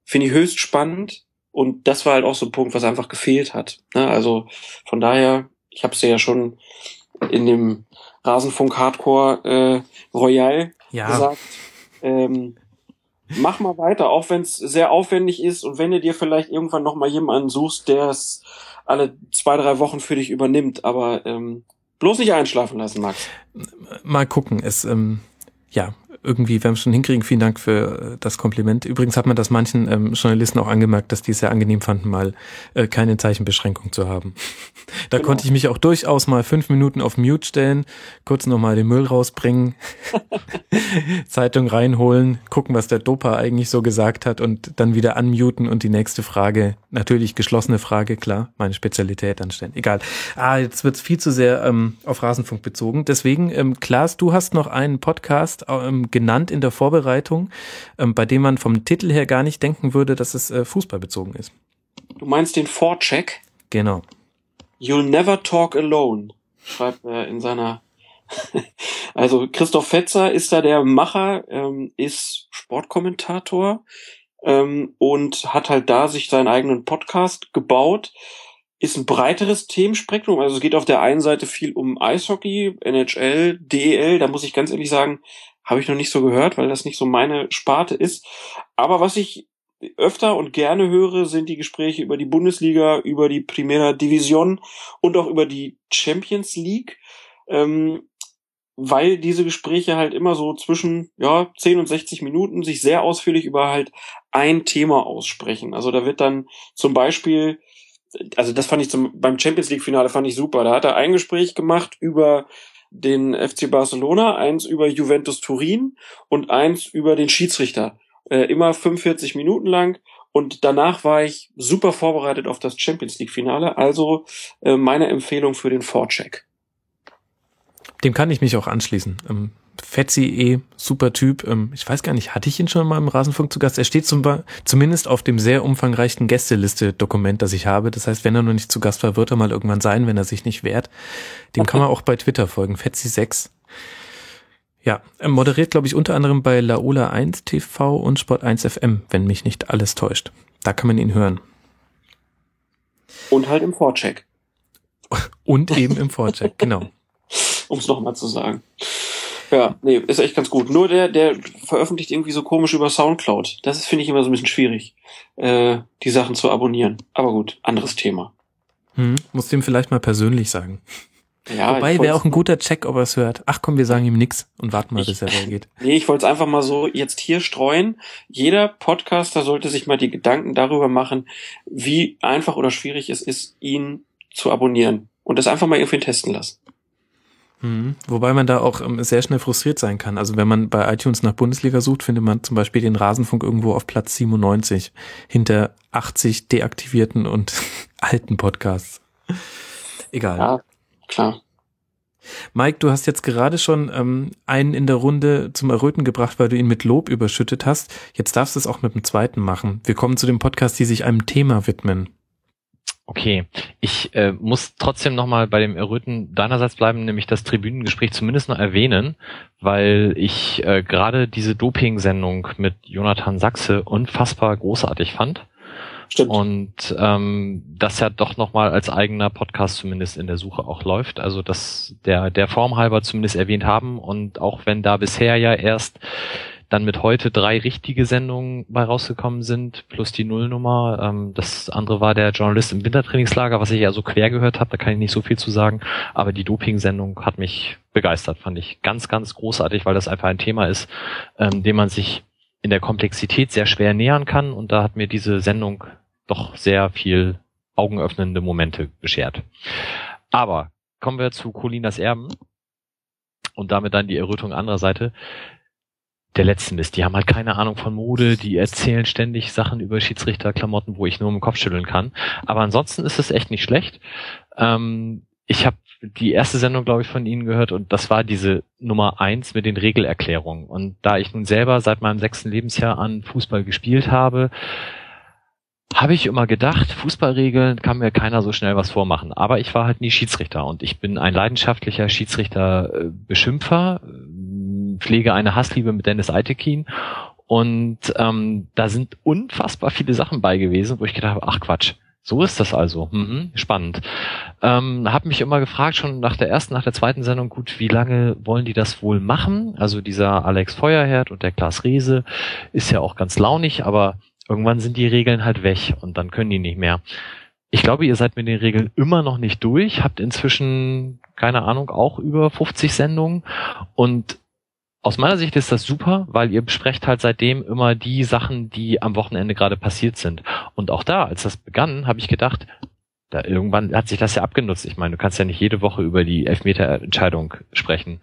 Finde ich höchst spannend und das war halt auch so ein Punkt, was einfach gefehlt hat. Ne? Also von daher, ich habe es ja schon in dem Rasenfunk Hardcore äh, Royal ja. gesagt. Ähm, mach mal weiter, auch wenn es sehr aufwendig ist und wenn du dir vielleicht irgendwann noch mal jemanden suchst, der es alle zwei, drei Wochen für dich übernimmt, aber ähm, bloß nicht einschlafen lassen, Max. Mal gucken, es ähm, ja, irgendwie werden wir schon hinkriegen. Vielen Dank für äh, das Kompliment. Übrigens hat man das manchen ähm, Journalisten auch angemerkt, dass die es sehr angenehm fanden, mal äh, keine Zeichenbeschränkung zu haben. (laughs) da genau. konnte ich mich auch durchaus mal fünf Minuten auf Mute stellen, kurz nochmal den Müll rausbringen, (laughs) Zeitung reinholen, gucken, was der Dopa eigentlich so gesagt hat und dann wieder unmuten und die nächste Frage, natürlich geschlossene Frage, klar, meine Spezialität anstellen. Egal. Ah, jetzt wird's viel zu sehr ähm, auf Rasenfunk bezogen. Deswegen, ähm, Klaas, du hast noch einen Podcast ähm, genannt in der Vorbereitung, ähm, bei dem man vom Titel her gar nicht denken würde, dass es äh, fußballbezogen ist. Du meinst den Vorcheck? Genau. You'll never talk alone, schreibt er in seiner. (laughs) also Christoph Fetzer ist da der Macher, ähm, ist Sportkommentator ähm, und hat halt da sich seinen eigenen Podcast gebaut ist ein breiteres Themenspektrum. Also es geht auf der einen Seite viel um Eishockey, NHL, DEL. Da muss ich ganz ehrlich sagen, habe ich noch nicht so gehört, weil das nicht so meine Sparte ist. Aber was ich öfter und gerne höre, sind die Gespräche über die Bundesliga, über die Primera Division und auch über die Champions League. Ähm, weil diese Gespräche halt immer so zwischen ja 10 und 60 Minuten sich sehr ausführlich über halt ein Thema aussprechen. Also da wird dann zum Beispiel also das fand ich zum, beim Champions League Finale fand ich super. Da hat er ein Gespräch gemacht über den FC Barcelona, eins über Juventus Turin und eins über den Schiedsrichter. Äh, immer 45 Minuten lang. Und danach war ich super vorbereitet auf das Champions League Finale. Also äh, meine Empfehlung für den Vorcheck. Dem kann ich mich auch anschließen. Ähm, Fetzi eh, super Typ. Ähm, ich weiß gar nicht, hatte ich ihn schon mal im Rasenfunk zu Gast? Er steht zum, zumindest auf dem sehr umfangreichen Gästeliste-Dokument, das ich habe. Das heißt, wenn er noch nicht zu Gast war, wird er mal irgendwann sein, wenn er sich nicht wehrt. Dem okay. kann man auch bei Twitter folgen. Fetzi6. Ja, er moderiert, glaube ich, unter anderem bei Laola 1 TV und Sport 1 FM, wenn mich nicht alles täuscht. Da kann man ihn hören. Und halt im Vorcheck. Und eben im Vorcheck, genau. (laughs) um es nochmal zu sagen. Ja, nee, ist echt ganz gut. Nur der, der veröffentlicht irgendwie so komisch über Soundcloud. Das ist, finde ich, immer so ein bisschen schwierig, äh, die Sachen zu abonnieren. Aber gut, anderes Thema. Hm, muss dem vielleicht mal persönlich sagen. Ja, Wobei wäre auch ein guter Check, ob er es hört. Ach komm, wir sagen ihm nix und warten mal, ich, bis er reagiert. (laughs) Nee, ich wollte es einfach mal so jetzt hier streuen. Jeder Podcaster sollte sich mal die Gedanken darüber machen, wie einfach oder schwierig es ist, ihn zu abonnieren. Und das einfach mal irgendwie testen lassen. Mhm. Wobei man da auch ähm, sehr schnell frustriert sein kann. Also wenn man bei iTunes nach Bundesliga sucht, findet man zum Beispiel den Rasenfunk irgendwo auf Platz 97 hinter 80 deaktivierten und (laughs) alten Podcasts. Egal. Ja, klar. Mike, du hast jetzt gerade schon ähm, einen in der Runde zum Erröten gebracht, weil du ihn mit Lob überschüttet hast. Jetzt darfst du es auch mit dem zweiten machen. Wir kommen zu dem Podcast, die sich einem Thema widmen. Okay, ich äh, muss trotzdem nochmal bei dem Erröten deinerseits bleiben, nämlich das Tribünengespräch zumindest noch erwähnen, weil ich äh, gerade diese Doping-Sendung mit Jonathan Sachse unfassbar großartig fand. Stimmt. Und ähm, das ja doch nochmal als eigener Podcast zumindest in der Suche auch läuft. Also dass der, der Form halber zumindest erwähnt haben und auch wenn da bisher ja erst dann mit heute drei richtige Sendungen bei rausgekommen sind, plus die Nullnummer. Ähm, das andere war der Journalist im Wintertrainingslager, was ich ja so quer gehört habe, da kann ich nicht so viel zu sagen. Aber die Doping-Sendung hat mich begeistert, fand ich ganz, ganz großartig, weil das einfach ein Thema ist, ähm, dem man sich in der Komplexität sehr schwer nähern kann. Und da hat mir diese Sendung doch sehr viel augenöffnende Momente beschert. Aber kommen wir zu Colinas Erben und damit dann die Errötung anderer Seite der letzten ist. Die haben halt keine Ahnung von Mode, die erzählen ständig Sachen über Schiedsrichterklamotten, wo ich nur im Kopf schütteln kann. Aber ansonsten ist es echt nicht schlecht. Ähm, ich habe die erste Sendung, glaube ich, von Ihnen gehört und das war diese Nummer eins mit den Regelerklärungen. Und da ich nun selber seit meinem sechsten Lebensjahr an Fußball gespielt habe, habe ich immer gedacht, Fußballregeln kann mir keiner so schnell was vormachen. Aber ich war halt nie Schiedsrichter und ich bin ein leidenschaftlicher Schiedsrichter-Beschimpfer, pflege eine Hassliebe mit Dennis Eitekin und ähm, da sind unfassbar viele Sachen bei gewesen, wo ich gedacht habe, ach Quatsch, so ist das also. Mhm, spannend. Ähm, habe mich immer gefragt, schon nach der ersten, nach der zweiten Sendung, gut, wie lange wollen die das wohl machen? Also dieser Alex Feuerherd und der Klaas Riese ist ja auch ganz launig, aber irgendwann sind die Regeln halt weg und dann können die nicht mehr. Ich glaube, ihr seid mit den Regeln immer noch nicht durch, habt inzwischen, keine Ahnung, auch über 50 Sendungen und aus meiner Sicht ist das super, weil ihr besprecht halt seitdem immer die Sachen, die am Wochenende gerade passiert sind. Und auch da, als das begann, habe ich gedacht, da irgendwann hat sich das ja abgenutzt. Ich meine, du kannst ja nicht jede Woche über die Elfmeter-Entscheidung sprechen.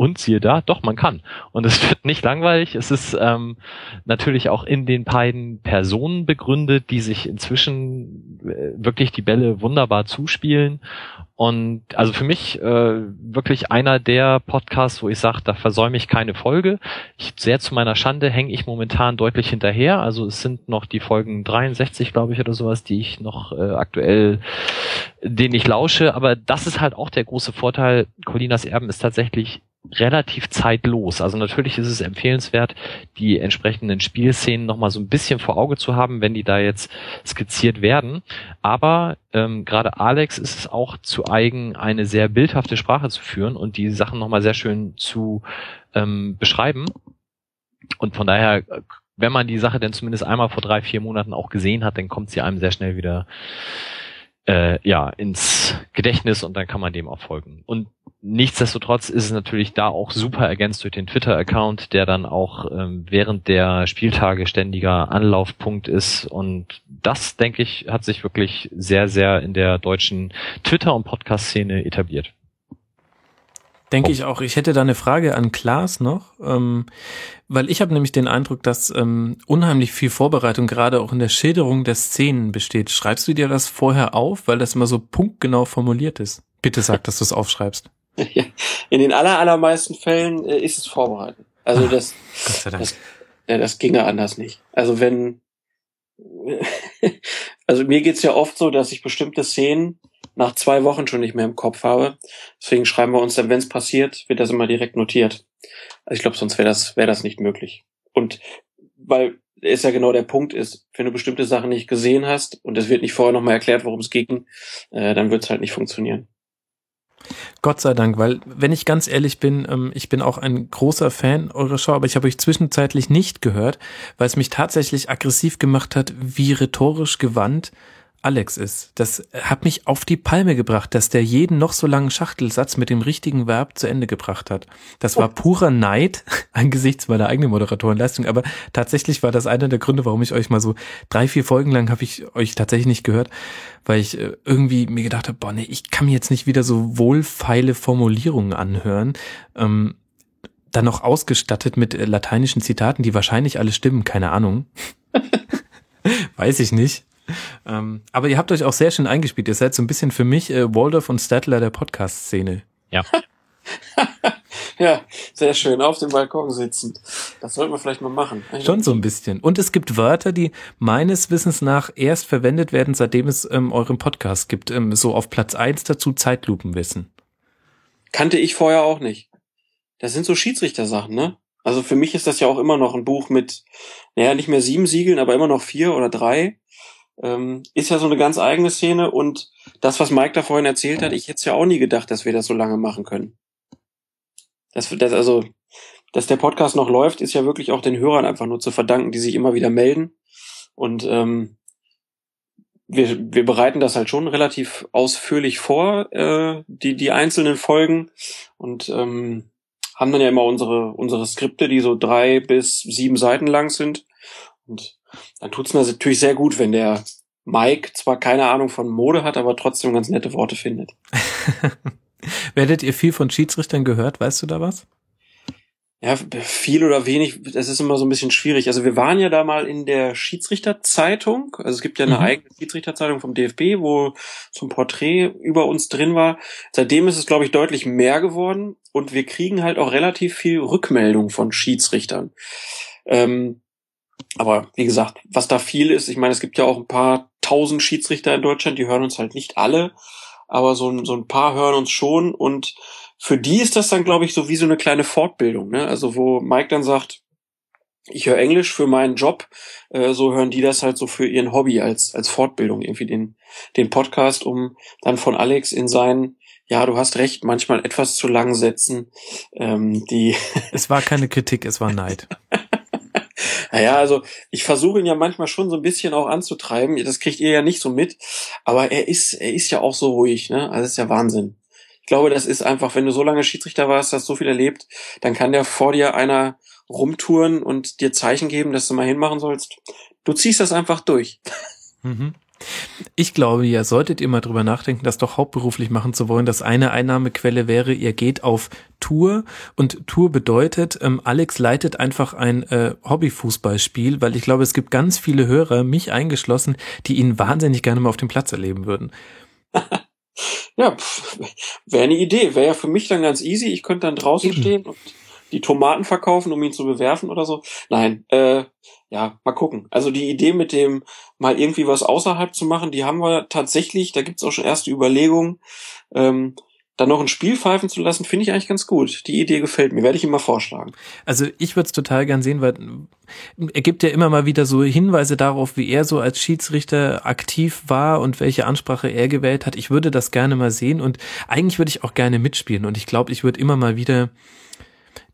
Und siehe da, doch, man kann. Und es (laughs) wird nicht langweilig. Es ist ähm, natürlich auch in den beiden Personen begründet, die sich inzwischen äh, wirklich die Bälle wunderbar zuspielen. Und also für mich äh, wirklich einer der Podcasts, wo ich sage, da versäume ich keine Folge. Ich, sehr zu meiner Schande hänge ich momentan deutlich hinterher. Also es sind noch die Folgen 63, glaube ich, oder sowas, die ich noch äh, aktuell, denen ich lausche. Aber das ist halt auch der große Vorteil. Colinas Erben ist tatsächlich relativ zeitlos. Also natürlich ist es empfehlenswert, die entsprechenden Spielszenen nochmal so ein bisschen vor Auge zu haben, wenn die da jetzt skizziert werden. Aber ähm, gerade Alex ist es auch zu eigen, eine sehr bildhafte Sprache zu führen und die Sachen nochmal sehr schön zu ähm, beschreiben. Und von daher, wenn man die Sache denn zumindest einmal vor drei, vier Monaten auch gesehen hat, dann kommt sie einem sehr schnell wieder äh, ja ins Gedächtnis und dann kann man dem auch folgen. Und Nichtsdestotrotz ist es natürlich da auch super ergänzt durch den Twitter-Account, der dann auch ähm, während der Spieltage ständiger Anlaufpunkt ist. Und das, denke ich, hat sich wirklich sehr, sehr in der deutschen Twitter- und Podcast-Szene etabliert. Denke ich auch. Ich hätte da eine Frage an Klaas noch, ähm, weil ich habe nämlich den Eindruck, dass ähm, unheimlich viel Vorbereitung gerade auch in der Schilderung der Szenen besteht. Schreibst du dir das vorher auf, weil das immer so punktgenau formuliert ist? Bitte sag, dass du es aufschreibst. (laughs) In den aller, allermeisten Fällen äh, ist es vorbereitet. Also Ach, das, Dank. das, ja, das ginge anders nicht. Also wenn, (laughs) also mir geht's ja oft so, dass ich bestimmte Szenen nach zwei Wochen schon nicht mehr im Kopf habe. Deswegen schreiben wir uns dann, wenn es passiert, wird das immer direkt notiert. Also ich glaube, sonst wäre das, wäre das nicht möglich. Und weil ist ja genau der Punkt ist, wenn du bestimmte Sachen nicht gesehen hast und es wird nicht vorher nochmal erklärt, worum es ging, äh, dann wird es halt nicht funktionieren. Gott sei Dank, weil wenn ich ganz ehrlich bin, ähm, ich bin auch ein großer Fan eurer Show, aber ich habe euch zwischenzeitlich nicht gehört, weil es mich tatsächlich aggressiv gemacht hat, wie rhetorisch gewandt Alex ist. Das hat mich auf die Palme gebracht, dass der jeden noch so langen Schachtelsatz mit dem richtigen Verb zu Ende gebracht hat. Das war purer Neid (laughs) angesichts meiner eigenen Moderatorenleistung, aber tatsächlich war das einer der Gründe, warum ich euch mal so drei, vier Folgen lang habe ich euch tatsächlich nicht gehört, weil ich äh, irgendwie mir gedacht habe, boah, nee, ich kann mir jetzt nicht wieder so wohlfeile Formulierungen anhören. Ähm, dann noch ausgestattet mit äh, lateinischen Zitaten, die wahrscheinlich alle stimmen, keine Ahnung. (laughs) Weiß ich nicht. Ähm, aber ihr habt euch auch sehr schön eingespielt. Ihr seid so ein bisschen für mich äh, Waldorf und Statler der Podcast-Szene. Ja. (laughs) ja, sehr schön. Auf dem Balkon sitzend. Das sollten wir vielleicht mal machen. Schon so ein bisschen. Und es gibt Wörter, die meines Wissens nach erst verwendet werden, seitdem es ähm, euren Podcast gibt. Ähm, so auf Platz eins dazu Zeitlupenwissen. Kannte ich vorher auch nicht. Das sind so Schiedsrichtersachen, ne? Also für mich ist das ja auch immer noch ein Buch mit, naja, nicht mehr sieben Siegeln, aber immer noch vier oder drei ähm, ist ja so eine ganz eigene Szene und das, was Mike da vorhin erzählt hat, ich hätte es ja auch nie gedacht, dass wir das so lange machen können. Das, das, also, dass der Podcast noch läuft, ist ja wirklich auch den Hörern einfach nur zu verdanken, die sich immer wieder melden. Und ähm, wir, wir bereiten das halt schon relativ ausführlich vor, äh, die, die einzelnen Folgen. Und ähm, haben dann ja immer unsere, unsere Skripte, die so drei bis sieben Seiten lang sind. Und dann tut's mir natürlich sehr gut, wenn der Mike zwar keine Ahnung von Mode hat, aber trotzdem ganz nette Worte findet. (laughs) Werdet ihr viel von Schiedsrichtern gehört? Weißt du da was? Ja, viel oder wenig, das ist immer so ein bisschen schwierig. Also wir waren ja da mal in der Schiedsrichterzeitung. Also es gibt ja eine mhm. eigene Schiedsrichterzeitung vom DFB, wo zum Porträt über uns drin war. Seitdem ist es, glaube ich, deutlich mehr geworden und wir kriegen halt auch relativ viel Rückmeldung von Schiedsrichtern. Ähm, aber wie gesagt, was da viel ist, ich meine, es gibt ja auch ein paar tausend Schiedsrichter in Deutschland, die hören uns halt nicht alle, aber so, so ein paar hören uns schon und für die ist das dann, glaube ich, so wie so eine kleine Fortbildung, ne? Also wo Mike dann sagt, ich höre Englisch für meinen Job, äh, so hören die das halt so für ihren Hobby als, als Fortbildung, irgendwie den, den Podcast, um dann von Alex in seinen ja, du hast recht, manchmal etwas zu lang setzen. Ähm, die es war keine Kritik, es war Neid. (laughs) Naja, also ich versuche ihn ja manchmal schon so ein bisschen auch anzutreiben. Das kriegt ihr ja nicht so mit. Aber er ist, er ist ja auch so ruhig, ne? Also das ist ja Wahnsinn. Ich glaube, das ist einfach, wenn du so lange Schiedsrichter warst, hast so viel erlebt, dann kann der vor dir einer rumtouren und dir Zeichen geben, dass du mal hinmachen sollst. Du ziehst das einfach durch. Mhm. Ich glaube, ihr solltet immer drüber nachdenken, das doch hauptberuflich machen zu wollen, dass eine Einnahmequelle wäre, ihr geht auf Tour und Tour bedeutet, ähm, Alex leitet einfach ein äh, Hobbyfußballspiel, weil ich glaube, es gibt ganz viele Hörer, mich eingeschlossen, die ihn wahnsinnig gerne mal auf dem Platz erleben würden. (laughs) ja, wäre eine Idee, wäre ja für mich dann ganz easy. Ich könnte dann draußen Eben. stehen und die Tomaten verkaufen, um ihn zu bewerfen oder so. Nein, äh, ja, mal gucken. Also die Idee mit dem mal irgendwie was außerhalb zu machen, die haben wir tatsächlich, da gibt's auch schon erste Überlegungen. Ähm, dann noch ein Spiel pfeifen zu lassen, finde ich eigentlich ganz gut. Die Idee gefällt mir, werde ich immer vorschlagen. Also ich würde es total gern sehen, weil er gibt ja immer mal wieder so Hinweise darauf, wie er so als Schiedsrichter aktiv war und welche Ansprache er gewählt hat. Ich würde das gerne mal sehen und eigentlich würde ich auch gerne mitspielen und ich glaube, ich würde immer mal wieder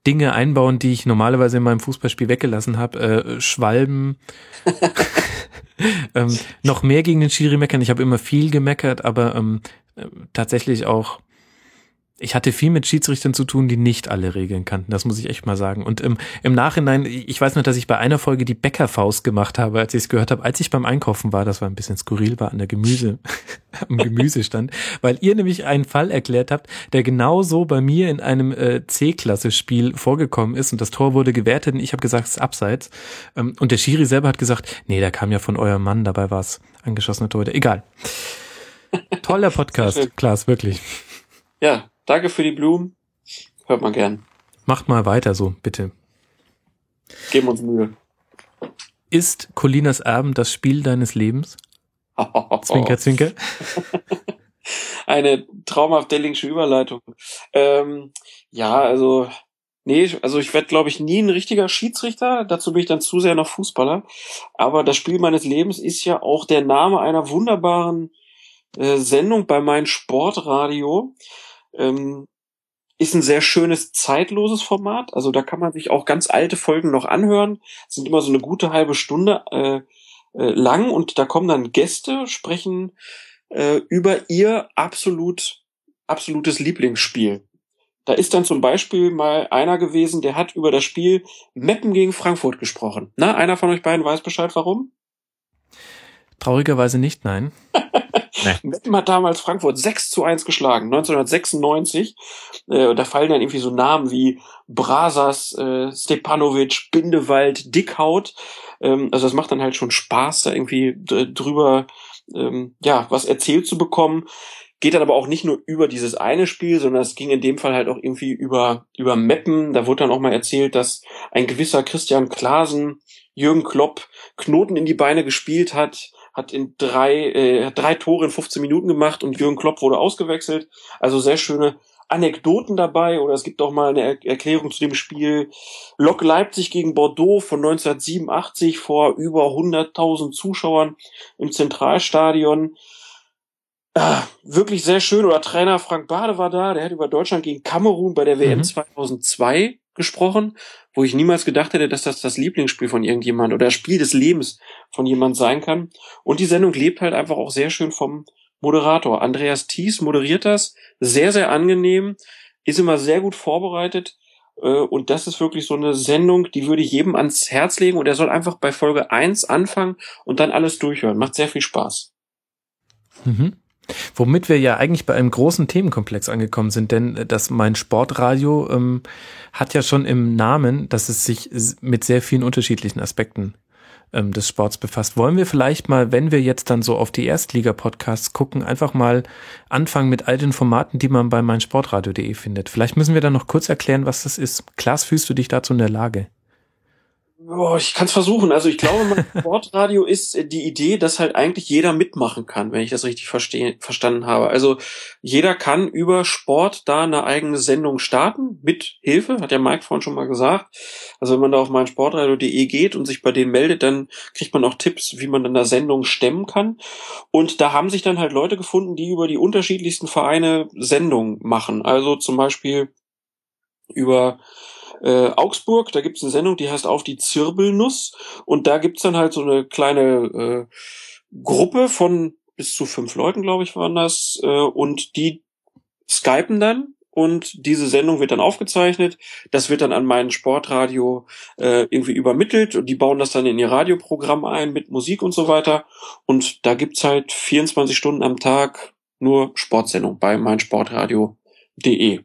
Dinge einbauen, die ich normalerweise in meinem Fußballspiel weggelassen habe. Äh, Schwalben. (laughs) ähm, noch mehr gegen den Schiri meckern. Ich habe immer viel gemeckert, aber ähm, tatsächlich auch ich hatte viel mit Schiedsrichtern zu tun, die nicht alle Regeln kannten. Das muss ich echt mal sagen. Und im, im Nachhinein, ich weiß nur, dass ich bei einer Folge die Bäckerfaust gemacht habe, als ich es gehört habe, als ich beim Einkaufen war. Das war ein bisschen skurril, war an der Gemüse, (laughs) am Gemüsestand, weil ihr nämlich einen Fall erklärt habt, der genauso bei mir in einem äh, C-Klasse-Spiel vorgekommen ist und das Tor wurde gewertet und ich habe gesagt, es ist abseits. Ähm, und der Schiri selber hat gesagt, nee, da kam ja von eurem Mann, dabei war es angeschossene Tor. Egal. Toller (laughs) Podcast, Klaas, wirklich. Ja, Danke für die Blumen. Hört man gern. Macht mal weiter so, bitte. Geben uns Mühe. Ist Colinas Erben das Spiel deines Lebens? (laughs) zwinker, zwinker. (laughs) Eine traumhaft Dellingsche Überleitung. Ähm, ja, also, nee, also ich werde, glaube ich, nie ein richtiger Schiedsrichter. Dazu bin ich dann zu sehr noch Fußballer. Aber das Spiel meines Lebens ist ja auch der Name einer wunderbaren äh, Sendung bei meinem Sportradio. Ähm, ist ein sehr schönes, zeitloses Format. Also da kann man sich auch ganz alte Folgen noch anhören. Sind immer so eine gute halbe Stunde äh, äh, lang und da kommen dann Gäste, sprechen äh, über ihr absolut, absolutes Lieblingsspiel. Da ist dann zum Beispiel mal einer gewesen, der hat über das Spiel Meppen gegen Frankfurt gesprochen. Na, einer von euch beiden weiß Bescheid, warum? Traurigerweise nicht, nein. (laughs) Nee. Meppen hat damals Frankfurt 6 zu 1 geschlagen, 1996. Äh, da fallen dann irgendwie so Namen wie Brasas, äh, Stepanovic, Bindewald, Dickhaut. Ähm, also das macht dann halt schon Spaß, da irgendwie drüber ähm, ja was erzählt zu bekommen. Geht dann aber auch nicht nur über dieses eine Spiel, sondern es ging in dem Fall halt auch irgendwie über, über Meppen. Da wurde dann auch mal erzählt, dass ein gewisser Christian Klasen Jürgen Klopp Knoten in die Beine gespielt hat, hat in drei, äh, drei Tore in 15 Minuten gemacht und Jürgen Klopp wurde ausgewechselt. Also sehr schöne Anekdoten dabei oder es gibt auch mal eine er Erklärung zu dem Spiel Lok Leipzig gegen Bordeaux von 1987 vor über 100.000 Zuschauern im Zentralstadion. Ah, wirklich sehr schön. Oder Trainer Frank Bade war da, der hat über Deutschland gegen Kamerun bei der WM mhm. 2002 gesprochen, wo ich niemals gedacht hätte, dass das das Lieblingsspiel von irgendjemand oder das Spiel des Lebens von jemand sein kann. Und die Sendung lebt halt einfach auch sehr schön vom Moderator. Andreas Thies moderiert das sehr, sehr angenehm, ist immer sehr gut vorbereitet. Äh, und das ist wirklich so eine Sendung, die würde ich jedem ans Herz legen und er soll einfach bei Folge eins anfangen und dann alles durchhören. Macht sehr viel Spaß. Mhm. Womit wir ja eigentlich bei einem großen Themenkomplex angekommen sind, denn das mein Sportradio ähm, hat ja schon im Namen, dass es sich mit sehr vielen unterschiedlichen Aspekten ähm, des Sports befasst. Wollen wir vielleicht mal, wenn wir jetzt dann so auf die Erstliga-Podcasts gucken, einfach mal anfangen mit all den Formaten, die man bei meinsportradio.de findet. Vielleicht müssen wir dann noch kurz erklären, was das ist. Klaas, fühlst du dich dazu in der Lage? Boah, ich kann es versuchen. Also ich glaube, mein (laughs) Sportradio ist äh, die Idee, dass halt eigentlich jeder mitmachen kann, wenn ich das richtig verstehen, verstanden habe. Also jeder kann über Sport da eine eigene Sendung starten, mit Hilfe, hat ja Mike vorhin schon mal gesagt. Also wenn man da auf mein Sportradio.de geht und sich bei denen meldet, dann kriegt man auch Tipps, wie man dann da Sendung stemmen kann. Und da haben sich dann halt Leute gefunden, die über die unterschiedlichsten Vereine Sendungen machen. Also zum Beispiel über äh, Augsburg, da gibt's eine Sendung, die heißt Auf die Zirbelnuss und da gibt's dann halt so eine kleine äh, Gruppe von bis zu fünf Leuten, glaube ich, waren das, äh, und die skypen dann und diese Sendung wird dann aufgezeichnet. Das wird dann an mein Sportradio äh, irgendwie übermittelt und die bauen das dann in ihr Radioprogramm ein mit Musik und so weiter. Und da gibt's halt 24 Stunden am Tag nur Sportsendung bei meinsportradio.de.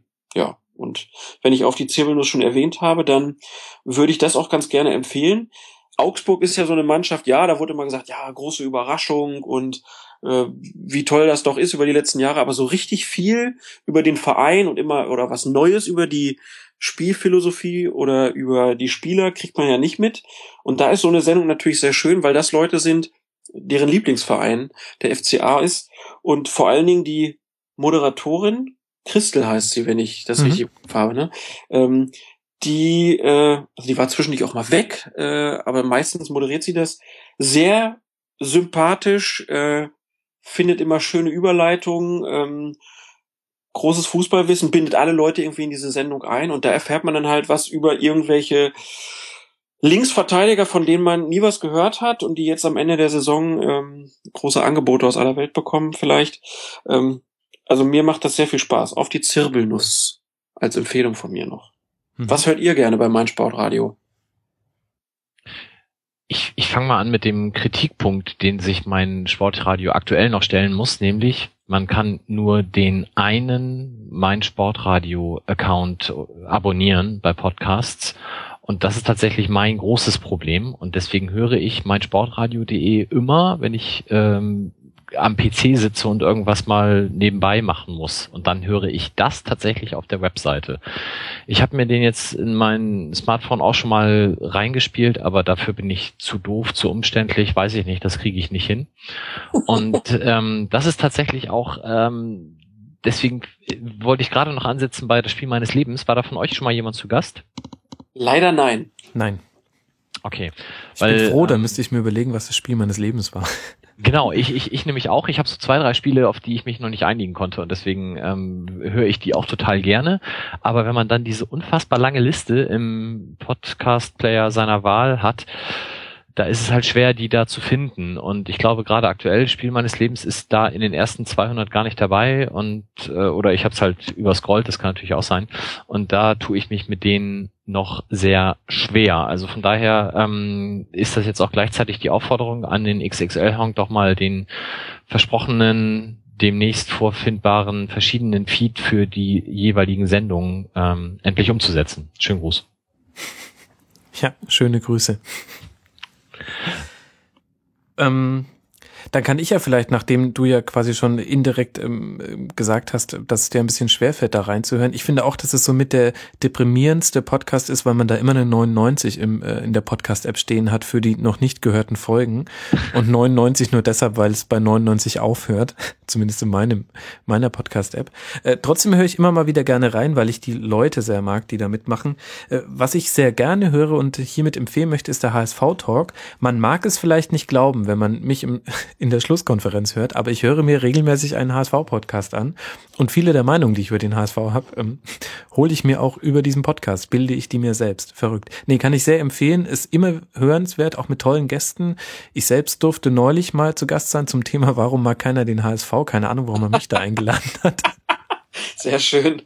Und wenn ich auf die Zirbelnuss schon erwähnt habe, dann würde ich das auch ganz gerne empfehlen. Augsburg ist ja so eine Mannschaft, ja, da wurde immer gesagt, ja, große Überraschung und äh, wie toll das doch ist über die letzten Jahre, aber so richtig viel über den Verein und immer oder was Neues über die Spielphilosophie oder über die Spieler kriegt man ja nicht mit. Und da ist so eine Sendung natürlich sehr schön, weil das Leute sind, deren Lieblingsverein der FCA ist und vor allen Dingen die Moderatorin Christel heißt sie, wenn ich das mhm. richtig habe, ne? Ähm, die, äh, also die war zwischendurch auch mal weg, äh, aber meistens moderiert sie das sehr sympathisch, äh, findet immer schöne Überleitungen, ähm, großes Fußballwissen, bindet alle Leute irgendwie in diese Sendung ein und da erfährt man dann halt was über irgendwelche Linksverteidiger, von denen man nie was gehört hat und die jetzt am Ende der Saison ähm, große Angebote aus aller Welt bekommen vielleicht. Ähm, also mir macht das sehr viel Spaß. Auf die Zirbelnuss als Empfehlung von mir noch. Mhm. Was hört ihr gerne bei Mein Sportradio? Ich, ich fange mal an mit dem Kritikpunkt, den sich mein Sportradio aktuell noch stellen muss, nämlich man kann nur den einen Mein Sportradio Account abonnieren bei Podcasts und das ist tatsächlich mein großes Problem und deswegen höre ich mein Sportradio.de immer, wenn ich ähm, am PC sitze und irgendwas mal nebenbei machen muss. Und dann höre ich das tatsächlich auf der Webseite. Ich habe mir den jetzt in mein Smartphone auch schon mal reingespielt, aber dafür bin ich zu doof, zu umständlich, weiß ich nicht, das kriege ich nicht hin. Und (laughs) ähm, das ist tatsächlich auch, ähm, deswegen wollte ich gerade noch ansetzen bei das Spiel meines Lebens. War da von euch schon mal jemand zu Gast? Leider nein. Nein. Okay. Ich weil, bin froh, da ähm, müsste ich mir überlegen, was das Spiel meines Lebens war. Genau, ich, ich, ich nämlich auch. Ich habe so zwei, drei Spiele, auf die ich mich noch nicht einigen konnte und deswegen ähm, höre ich die auch total gerne. Aber wenn man dann diese unfassbar lange Liste im Podcast-Player seiner Wahl hat, da ist es halt schwer, die da zu finden. Und ich glaube, gerade aktuell, Spiel meines Lebens ist da in den ersten 200 gar nicht dabei und äh, oder ich habe es halt überscrollt, das kann natürlich auch sein. Und da tue ich mich mit denen noch sehr schwer. Also von daher ähm, ist das jetzt auch gleichzeitig die Aufforderung an den XXL-Honk doch mal den versprochenen demnächst vorfindbaren verschiedenen Feed für die jeweiligen Sendungen ähm, endlich umzusetzen. Schönen Gruß. Ja, schöne Grüße. Ähm, dann kann ich ja vielleicht, nachdem du ja quasi schon indirekt ähm, gesagt hast, dass es dir ein bisschen schwerfällt, da reinzuhören. Ich finde auch, dass es so mit der deprimierendste Podcast ist, weil man da immer eine 99 im, äh, in der Podcast-App stehen hat für die noch nicht gehörten Folgen und (laughs) 99 nur deshalb, weil es bei 99 aufhört, zumindest in meinem, meiner Podcast-App. Äh, trotzdem höre ich immer mal wieder gerne rein, weil ich die Leute sehr mag, die da mitmachen. Äh, was ich sehr gerne höre und hiermit empfehlen möchte, ist der HSV-Talk. Man mag es vielleicht nicht glauben, wenn man mich im in der Schlusskonferenz hört, aber ich höre mir regelmäßig einen HSV-Podcast an und viele der Meinungen, die ich über den HSV habe, ähm, (laughs) hole ich mir auch über diesen Podcast, bilde ich die mir selbst. Verrückt. Nee, kann ich sehr empfehlen, ist immer hörenswert, auch mit tollen Gästen. Ich selbst durfte neulich mal zu Gast sein zum Thema, warum mag keiner den HSV? Keine Ahnung, warum er mich da eingeladen hat. (laughs) Sehr schön.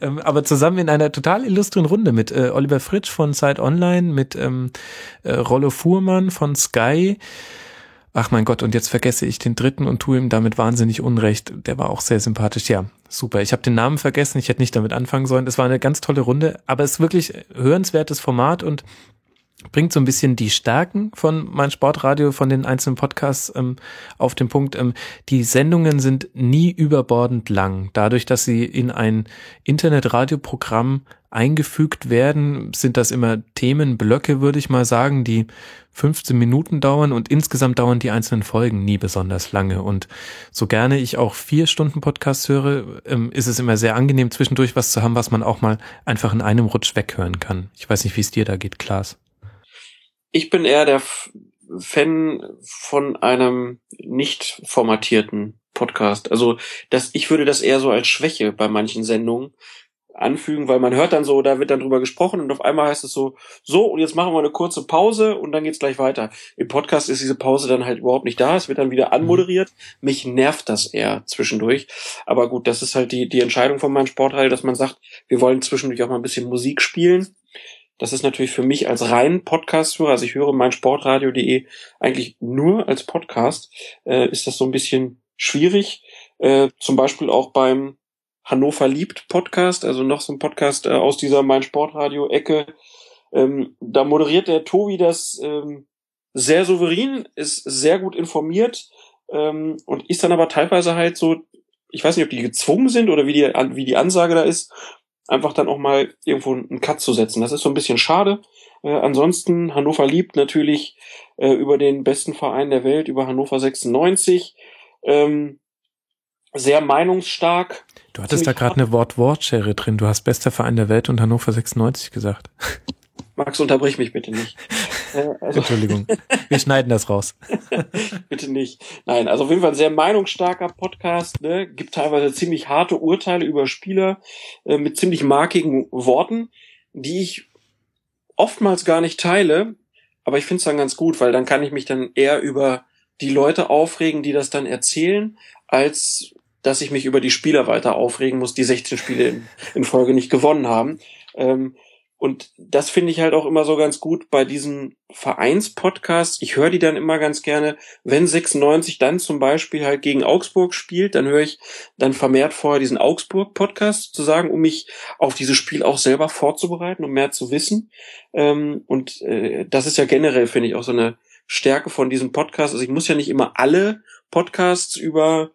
Ähm, aber zusammen in einer total illustren Runde mit äh, Oliver Fritsch von Zeit Online, mit ähm, äh, Rollo Fuhrmann von Sky, ach mein Gott, und jetzt vergesse ich den dritten und tue ihm damit wahnsinnig Unrecht. Der war auch sehr sympathisch. Ja, super. Ich habe den Namen vergessen, ich hätte nicht damit anfangen sollen. Es war eine ganz tolle Runde, aber es ist wirklich hörenswertes Format und bringt so ein bisschen die Stärken von mein Sportradio, von den einzelnen Podcasts ähm, auf den Punkt. Ähm, die Sendungen sind nie überbordend lang. Dadurch, dass sie in ein Internetradioprogramm eingefügt werden, sind das immer Themenblöcke, würde ich mal sagen, die 15 Minuten dauern und insgesamt dauern die einzelnen Folgen nie besonders lange. Und so gerne ich auch vier Stunden Podcast höre, ähm, ist es immer sehr angenehm, zwischendurch was zu haben, was man auch mal einfach in einem Rutsch weghören kann. Ich weiß nicht, wie es dir da geht, Klaas. Ich bin eher der Fan von einem nicht formatierten Podcast. Also das, ich würde das eher so als Schwäche bei manchen Sendungen anfügen, weil man hört dann so, da wird dann drüber gesprochen und auf einmal heißt es so, so und jetzt machen wir eine kurze Pause und dann geht's gleich weiter. Im Podcast ist diese Pause dann halt überhaupt nicht da, es wird dann wieder anmoderiert. Mich nervt das eher zwischendurch. Aber gut, das ist halt die, die Entscheidung von meinem Sportteil, dass man sagt, wir wollen zwischendurch auch mal ein bisschen Musik spielen. Das ist natürlich für mich als rein Podcast-Hörer, also ich höre mein Sportradio.de eigentlich nur als Podcast, äh, ist das so ein bisschen schwierig. Äh, zum Beispiel auch beim Hannover liebt Podcast, also noch so ein Podcast äh, aus dieser Mein Sportradio Ecke. Ähm, da moderiert der Tobi das ähm, sehr souverän, ist sehr gut informiert ähm, und ist dann aber teilweise halt so, ich weiß nicht, ob die gezwungen sind oder wie die, wie die Ansage da ist, einfach dann auch mal irgendwo einen Cut zu setzen. Das ist so ein bisschen schade. Äh, ansonsten, Hannover liebt natürlich äh, über den besten Verein der Welt, über Hannover 96. Ähm, sehr meinungsstark. Du hattest da gerade eine Wort-Wort-Schere drin. Du hast bester Verein der Welt und Hannover 96 gesagt. Max, unterbrich mich bitte nicht. (laughs) Äh, also Entschuldigung. Wir schneiden das raus. (laughs) bitte nicht. Nein, also auf jeden Fall ein sehr meinungsstarker Podcast. Ne? Gibt teilweise ziemlich harte Urteile über Spieler äh, mit ziemlich markigen Worten, die ich oftmals gar nicht teile. Aber ich finde es dann ganz gut, weil dann kann ich mich dann eher über die Leute aufregen, die das dann erzählen, als dass ich mich über die Spieler weiter aufregen muss, die 16 Spiele in, in Folge nicht gewonnen haben. Ähm, und das finde ich halt auch immer so ganz gut bei diesen Vereinspodcasts. Ich höre die dann immer ganz gerne, wenn 96 dann zum Beispiel halt gegen Augsburg spielt, dann höre ich dann vermehrt vorher diesen Augsburg-Podcast zu sagen, um mich auf dieses Spiel auch selber vorzubereiten, um mehr zu wissen. Ähm, und äh, das ist ja generell, finde ich, auch so eine Stärke von diesem Podcast. Also ich muss ja nicht immer alle Podcasts über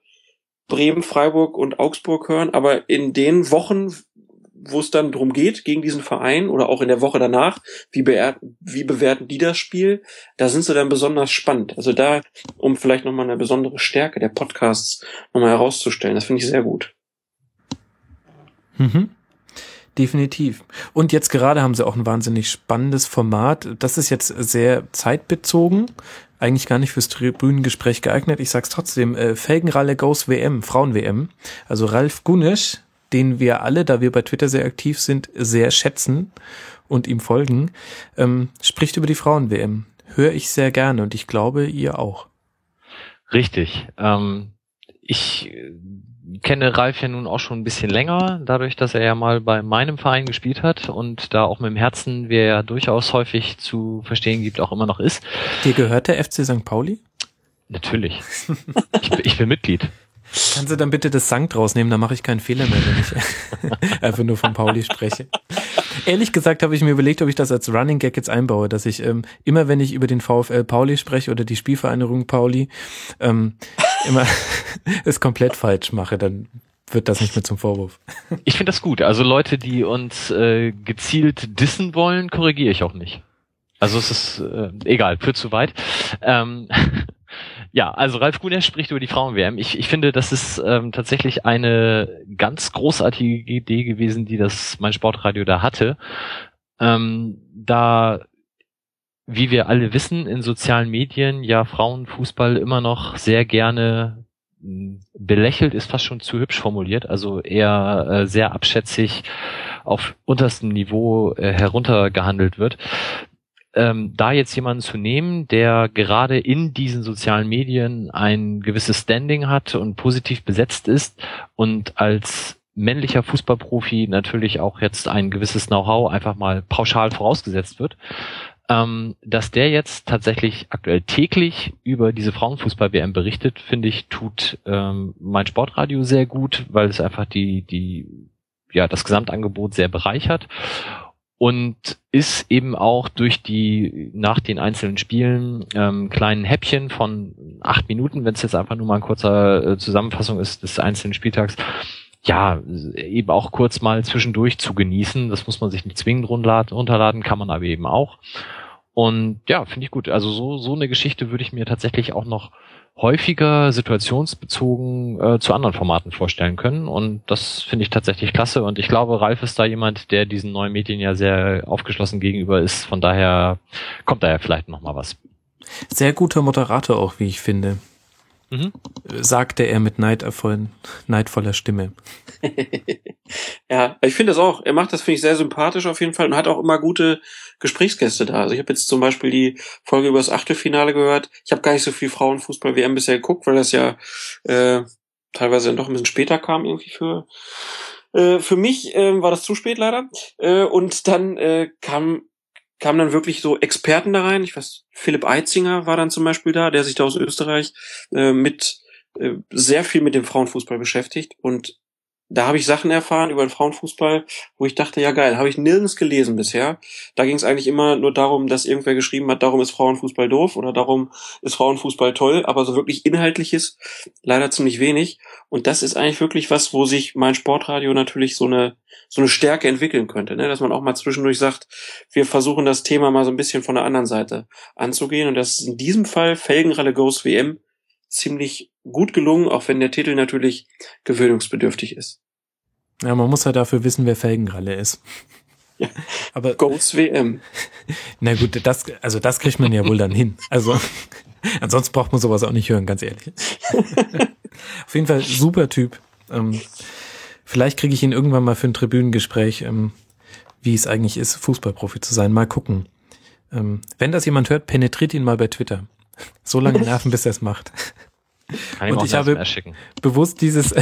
Bremen, Freiburg und Augsburg hören, aber in den Wochen, wo es dann drum geht, gegen diesen Verein oder auch in der Woche danach, wie, be wie bewerten die das Spiel, da sind sie dann besonders spannend. Also da, um vielleicht nochmal eine besondere Stärke der Podcasts nochmal herauszustellen, das finde ich sehr gut. Mhm. Definitiv. Und jetzt gerade haben sie auch ein wahnsinnig spannendes Format. Das ist jetzt sehr zeitbezogen, eigentlich gar nicht fürs Tribünengespräch geeignet. Ich sag's trotzdem, äh, Felgenralle Goes WM, Frauen-WM. Also Ralf Gunesch den wir alle, da wir bei Twitter sehr aktiv sind, sehr schätzen und ihm folgen, ähm, spricht über die Frauen-WM. Höre ich sehr gerne und ich glaube, ihr auch. Richtig. Ähm, ich kenne Ralf ja nun auch schon ein bisschen länger, dadurch, dass er ja mal bei meinem Verein gespielt hat und da auch mit dem Herzen, wie er ja durchaus häufig zu verstehen gibt, auch immer noch ist. Dir gehört der FC St. Pauli? Natürlich. (laughs) ich, ich bin Mitglied. Kannst du dann bitte das Sankt rausnehmen, dann mache ich keinen Fehler mehr, wenn ich (laughs) einfach nur von Pauli spreche. Ehrlich gesagt habe ich mir überlegt, ob ich das als Running Gag jetzt einbaue, dass ich ähm, immer, wenn ich über den VfL Pauli spreche oder die Spielvereinigung Pauli, ähm, immer (laughs) es komplett falsch mache, dann wird das nicht mehr zum Vorwurf. Ich finde das gut. Also Leute, die uns äh, gezielt dissen wollen, korrigiere ich auch nicht. Also es ist äh, egal, führt zu weit. Ähm, ja, also Ralf Gunesch spricht über die Frauen-WM. Ich, ich finde, das ist ähm, tatsächlich eine ganz großartige Idee gewesen, die das mein Sportradio da hatte. Ähm, da, wie wir alle wissen, in sozialen Medien ja Frauenfußball immer noch sehr gerne hm, belächelt ist fast schon zu hübsch formuliert, also eher äh, sehr abschätzig auf unterstem Niveau äh, heruntergehandelt wird ähm, da jetzt jemanden zu nehmen, der gerade in diesen sozialen Medien ein gewisses Standing hat und positiv besetzt ist und als männlicher Fußballprofi natürlich auch jetzt ein gewisses Know-how einfach mal pauschal vorausgesetzt wird, ähm, dass der jetzt tatsächlich aktuell täglich über diese Frauenfußball-WM berichtet, finde ich, tut ähm, mein Sportradio sehr gut, weil es einfach die, die, ja, das Gesamtangebot sehr bereichert und ist eben auch durch die nach den einzelnen Spielen ähm, kleinen Häppchen von acht Minuten, wenn es jetzt einfach nur mal ein kurzer äh, Zusammenfassung ist des einzelnen Spieltags, ja, eben auch kurz mal zwischendurch zu genießen. Das muss man sich nicht zwingend runterladen, kann man aber eben auch. Und ja, finde ich gut. Also so, so eine Geschichte würde ich mir tatsächlich auch noch häufiger situationsbezogen äh, zu anderen Formaten vorstellen können. Und das finde ich tatsächlich klasse. Und ich glaube, Ralf ist da jemand, der diesen neuen Medien ja sehr aufgeschlossen gegenüber ist. Von daher kommt da ja vielleicht noch mal was. Sehr guter Moderator auch, wie ich finde. Mhm. Sagte er mit neidvollen, neidvoller Stimme. (laughs) ja, ich finde das auch. Er macht das, finde ich, sehr sympathisch auf jeden Fall und hat auch immer gute Gesprächsgäste da. Also ich habe jetzt zum Beispiel die Folge über das Achtelfinale gehört. Ich habe gar nicht so viel Frauenfußball-WM bisher geguckt, weil das ja äh, teilweise dann doch ein bisschen später kam irgendwie für äh, für mich äh, war das zu spät leider. Äh, und dann äh, kam kamen dann wirklich so Experten da rein. Ich weiß, Philipp Eitzinger war dann zum Beispiel da, der sich da aus Österreich äh, mit äh, sehr viel mit dem Frauenfußball beschäftigt und da habe ich Sachen erfahren über den Frauenfußball, wo ich dachte, ja geil, habe ich nirgends gelesen bisher. Da ging es eigentlich immer nur darum, dass irgendwer geschrieben hat, darum ist Frauenfußball doof oder darum ist Frauenfußball toll, aber so wirklich inhaltliches leider ziemlich wenig. Und das ist eigentlich wirklich was, wo sich mein Sportradio natürlich so eine so eine Stärke entwickeln könnte, ne? dass man auch mal zwischendurch sagt, wir versuchen das Thema mal so ein bisschen von der anderen Seite anzugehen. Und das ist in diesem Fall Felgenralle Goes WM ziemlich gut gelungen, auch wenn der Titel natürlich gewöhnungsbedürftig ist. Ja, man muss ja dafür wissen, wer Felgenralle ist. (laughs) Ja, aber Goes WM. (laughs) Na gut, das, also das kriegt man ja wohl dann hin. Also ansonsten braucht man sowas auch nicht hören, ganz ehrlich. (laughs) Auf jeden Fall super Typ. Ähm, vielleicht kriege ich ihn irgendwann mal für ein Tribünengespräch, ähm, wie es eigentlich ist, Fußballprofi zu sein. Mal gucken. Ähm, wenn das jemand hört, penetriert ihn mal bei Twitter. So lange nerven, bis er es macht. Kann ich und ich habe bewusst dieses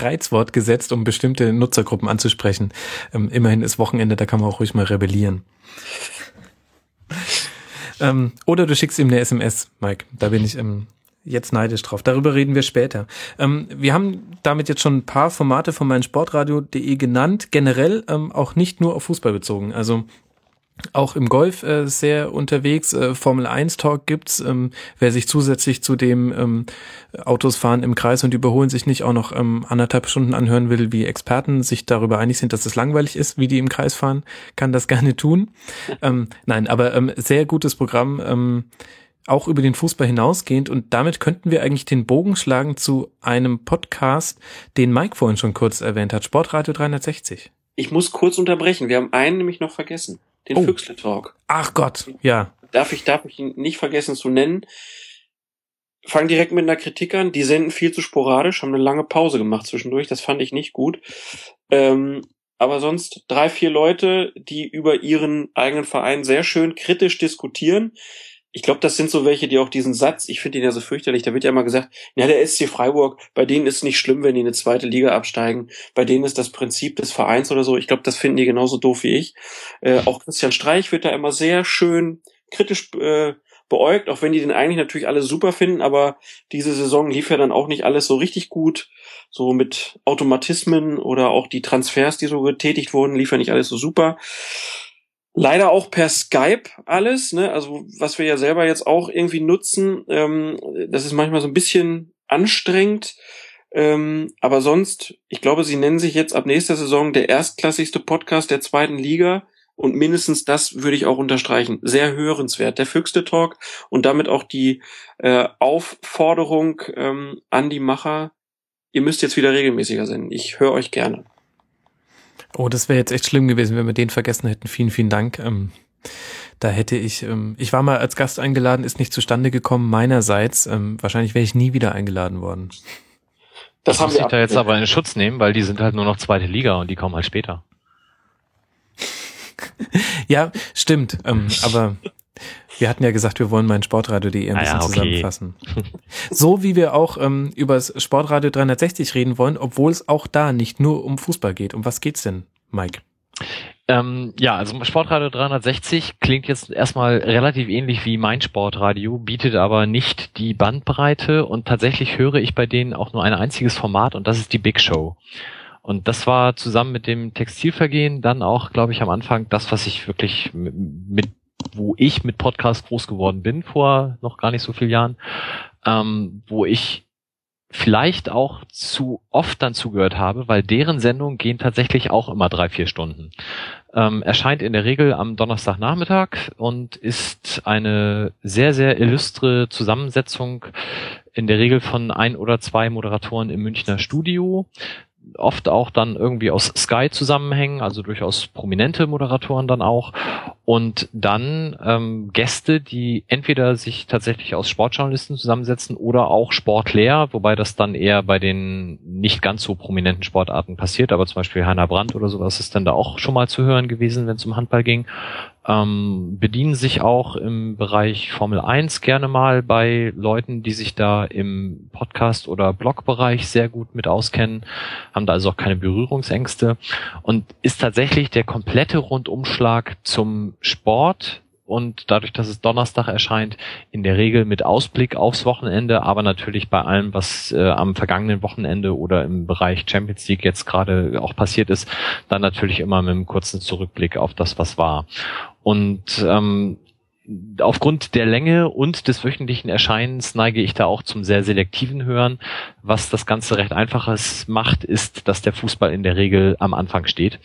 Reizwort gesetzt, um bestimmte Nutzergruppen anzusprechen. Ähm, immerhin ist Wochenende, da kann man auch ruhig mal rebellieren. (laughs) ähm, oder du schickst ihm eine SMS, Mike. Da bin ich ähm, jetzt neidisch drauf. Darüber reden wir später. Ähm, wir haben damit jetzt schon ein paar Formate von meinem Sportradio.de genannt, generell ähm, auch nicht nur auf Fußball bezogen. Also auch im Golf äh, sehr unterwegs. Äh, Formel 1 Talk gibt's. Ähm, wer sich zusätzlich zu dem ähm, Autos fahren im Kreis und überholen sich nicht auch noch ähm, anderthalb Stunden anhören will, wie Experten sich darüber einig sind, dass es langweilig ist, wie die im Kreis fahren, kann das (laughs) gerne tun. ähm, nein, aber ähm, sehr gutes Programm. Ähm, auch über den Fußball hinausgehend und damit könnten wir eigentlich den Bogen schlagen zu einem Podcast, den Mike vorhin schon kurz erwähnt hat, Sportradio 360. Ich muss kurz unterbrechen, wir haben einen nämlich noch vergessen den oh. Füchsle Talk. Ach Gott, ja. Darf ich, darf ich ihn nicht vergessen zu nennen. Fang direkt mit einer Kritik an. Die senden viel zu sporadisch, haben eine lange Pause gemacht zwischendurch. Das fand ich nicht gut. Ähm, aber sonst drei, vier Leute, die über ihren eigenen Verein sehr schön kritisch diskutieren ich glaube, das sind so welche, die auch diesen Satz, ich finde ihn ja so fürchterlich, da wird ja immer gesagt, ja, der SC Freiburg, bei denen ist es nicht schlimm, wenn die in eine zweite Liga absteigen, bei denen ist das Prinzip des Vereins oder so. Ich glaube, das finden die genauso doof wie ich. Äh, auch Christian Streich wird da immer sehr schön kritisch äh, beäugt, auch wenn die den eigentlich natürlich alle super finden, aber diese Saison lief ja dann auch nicht alles so richtig gut. So mit Automatismen oder auch die Transfers, die so getätigt wurden, lief ja nicht alles so super. Leider auch per Skype alles, ne? Also was wir ja selber jetzt auch irgendwie nutzen, ähm, das ist manchmal so ein bisschen anstrengend. Ähm, aber sonst, ich glaube, sie nennen sich jetzt ab nächster Saison der erstklassigste Podcast der zweiten Liga. Und mindestens das würde ich auch unterstreichen. Sehr hörenswert. Der Füchste Talk und damit auch die äh, Aufforderung ähm, an die Macher, ihr müsst jetzt wieder regelmäßiger sein. Ich höre euch gerne. Oh, das wäre jetzt echt schlimm gewesen, wenn wir den vergessen hätten. Vielen, vielen Dank. Ähm, da hätte ich, ähm, ich war mal als Gast eingeladen, ist nicht zustande gekommen meinerseits. Ähm, wahrscheinlich wäre ich nie wieder eingeladen worden. Das, das haben muss ich da jetzt aber in Schutz nehmen, weil die sind halt nur noch zweite Liga und die kommen halt später. (laughs) ja, stimmt. Ähm, aber wir hatten ja gesagt, wir wollen mein Sportradio.de ein ah, bisschen ja, okay. zusammenfassen. (laughs) So wie wir auch ähm, über das Sportradio 360 reden wollen, obwohl es auch da nicht nur um Fußball geht. Um was geht's denn, Mike? Ähm, ja, also Sportradio 360 klingt jetzt erstmal relativ ähnlich wie mein Sportradio, bietet aber nicht die Bandbreite und tatsächlich höre ich bei denen auch nur ein einziges Format und das ist die Big Show. Und das war zusammen mit dem Textilvergehen dann auch, glaube ich, am Anfang das, was ich wirklich mit wo ich mit Podcast groß geworden bin vor noch gar nicht so vielen Jahren, ähm, wo ich vielleicht auch zu oft dann zugehört habe, weil deren Sendungen gehen tatsächlich auch immer drei, vier Stunden. Ähm, erscheint in der Regel am Donnerstagnachmittag und ist eine sehr, sehr illustre Zusammensetzung in der Regel von ein oder zwei Moderatoren im Münchner Studio, oft auch dann irgendwie aus Sky zusammenhängen, also durchaus prominente Moderatoren dann auch. Und dann ähm, Gäste, die entweder sich tatsächlich aus Sportjournalisten zusammensetzen oder auch Sportler, wobei das dann eher bei den nicht ganz so prominenten Sportarten passiert, aber zum Beispiel Heiner Brandt oder sowas ist dann da auch schon mal zu hören gewesen, wenn es um Handball ging ähm, bedienen sich auch im Bereich Formel 1 gerne mal bei Leuten, die sich da im Podcast- oder Blogbereich sehr gut mit auskennen, haben da also auch keine Berührungsängste und ist tatsächlich der komplette Rundumschlag zum Sport und dadurch, dass es Donnerstag erscheint, in der Regel mit Ausblick aufs Wochenende, aber natürlich bei allem, was äh, am vergangenen Wochenende oder im Bereich Champions League jetzt gerade auch passiert ist, dann natürlich immer mit einem kurzen Zurückblick auf das, was war. Und ähm, aufgrund der Länge und des wöchentlichen Erscheinens neige ich da auch zum sehr selektiven Hören. Was das Ganze recht einfaches macht, ist, dass der Fußball in der Regel am Anfang steht,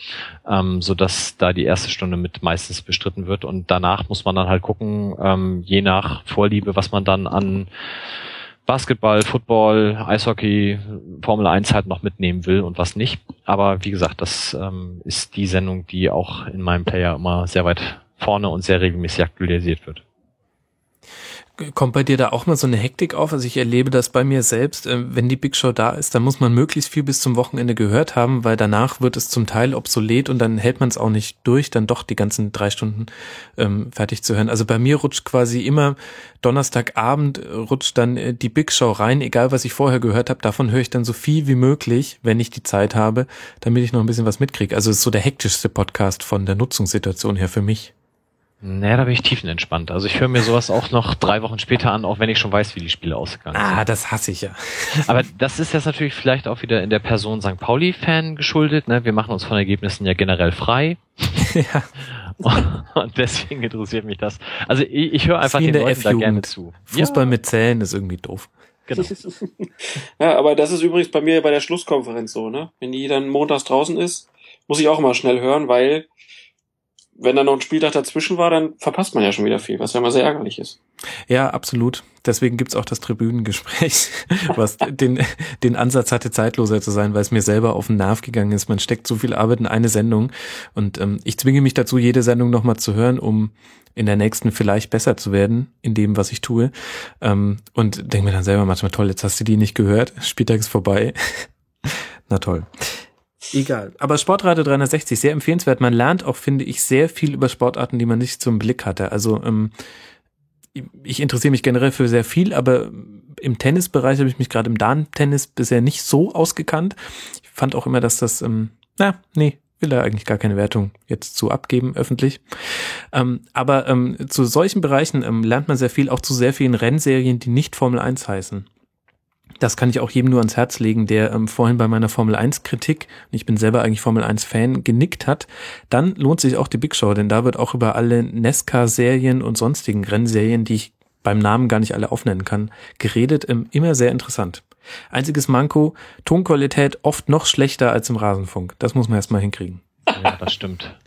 ähm, so dass da die erste Stunde mit meistens bestritten wird und danach muss man dann halt gucken, ähm, je nach Vorliebe, was man dann an Basketball, Football, Eishockey, Formel 1 halt noch mitnehmen will und was nicht. Aber wie gesagt, das ähm, ist die Sendung, die auch in meinem Player immer sehr weit vorne und sehr regelmäßig aktualisiert wird. Kommt bei dir da auch mal so eine Hektik auf? Also ich erlebe das bei mir selbst. Äh, wenn die Big Show da ist, dann muss man möglichst viel bis zum Wochenende gehört haben, weil danach wird es zum Teil obsolet und dann hält man es auch nicht durch, dann doch die ganzen drei Stunden ähm, fertig zu hören. Also bei mir rutscht quasi immer Donnerstagabend äh, rutscht dann äh, die Big Show rein, egal was ich vorher gehört habe. Davon höre ich dann so viel wie möglich, wenn ich die Zeit habe, damit ich noch ein bisschen was mitkriege. Also es ist so der hektischste Podcast von der Nutzungssituation her für mich. Naja, da bin ich tiefenentspannt. Also ich höre mir sowas auch noch drei Wochen später an, auch wenn ich schon weiß, wie die Spiele ausgegangen sind. Ah, das hasse ich ja. (laughs) Aber das ist jetzt natürlich vielleicht auch wieder in der Person St. Pauli-Fan geschuldet. Ne? Wir machen uns von Ergebnissen ja generell frei. (laughs) ja. (laughs) Und deswegen interessiert mich das. Also ich, ich höre einfach den Leuten da gerne zu. Fußball ja. mit Zählen ist irgendwie doof. Genau. ja, aber das ist übrigens bei mir bei der Schlusskonferenz so, ne? Wenn die dann montags draußen ist, muss ich auch immer schnell hören, weil wenn da noch ein Spieltag dazwischen war, dann verpasst man ja schon wieder viel, was ja immer sehr ärgerlich ist. Ja, absolut. Deswegen gibt's auch das Tribünengespräch, (laughs) was den, den Ansatz hatte, zeitloser zu sein, weil es mir selber auf den Nerv gegangen ist. Man steckt so viel Arbeit in eine Sendung und ähm, ich zwinge mich dazu, jede Sendung nochmal zu hören, um in der nächsten vielleicht besser zu werden in dem, was ich tue. Ähm, und denke mir dann selber manchmal, toll, jetzt hast du die nicht gehört, Spieltag ist vorbei. (laughs) Na toll. Egal. Aber Sportradio 360, sehr empfehlenswert. Man lernt auch, finde ich, sehr viel über Sportarten, die man nicht zum Blick hatte. Also ähm, ich interessiere mich generell für sehr viel, aber im Tennisbereich habe ich mich gerade im Darm-Tennis bisher nicht so ausgekannt. Ich fand auch immer, dass das, ähm, na, nee, will da eigentlich gar keine Wertung jetzt zu abgeben, öffentlich. Ähm, aber ähm, zu solchen Bereichen ähm, lernt man sehr viel, auch zu sehr vielen Rennserien, die nicht Formel 1 heißen. Das kann ich auch jedem nur ans Herz legen, der ähm, vorhin bei meiner Formel 1 Kritik, ich bin selber eigentlich Formel 1 Fan, genickt hat. Dann lohnt sich auch die Big Show, denn da wird auch über alle Nesca-Serien und sonstigen Rennserien, die ich beim Namen gar nicht alle aufnennen kann, geredet. Ähm, immer sehr interessant. Einziges Manko, Tonqualität oft noch schlechter als im Rasenfunk. Das muss man erstmal hinkriegen. Ja, das stimmt.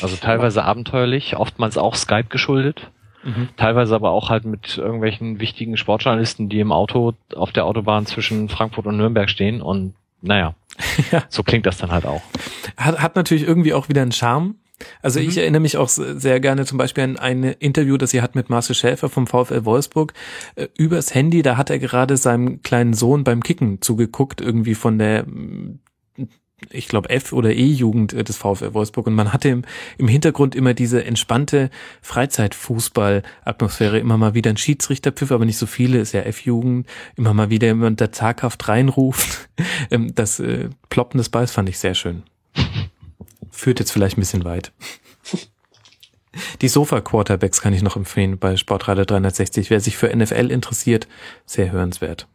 Also teilweise abenteuerlich, oftmals auch Skype geschuldet. Mhm. Teilweise aber auch halt mit irgendwelchen wichtigen Sportjournalisten, die im Auto auf der Autobahn zwischen Frankfurt und Nürnberg stehen und naja, (laughs) ja. so klingt das dann halt auch. Hat, hat natürlich irgendwie auch wieder einen Charme. Also mhm. ich erinnere mich auch sehr gerne zum Beispiel an ein Interview, das sie hat mit Marcel Schäfer vom VfL Wolfsburg äh, übers Handy. Da hat er gerade seinem kleinen Sohn beim Kicken zugeguckt, irgendwie von der ich glaube, F- oder E-Jugend äh, des VfL Wolfsburg und man hatte im, im Hintergrund immer diese entspannte Freizeitfußball-Atmosphäre, immer mal wieder ein Schiedsrichterpfiff, aber nicht so viele, ist ja F-Jugend, immer mal wieder jemand da zaghaft reinruft. (laughs) Ähm, das äh, Ploppen des Balls fand ich sehr schön. Führt jetzt vielleicht ein bisschen weit. Die Sofa-Quarterbacks kann ich noch empfehlen bei Sportradio 360. Wer sich für NFL interessiert, sehr hörenswert.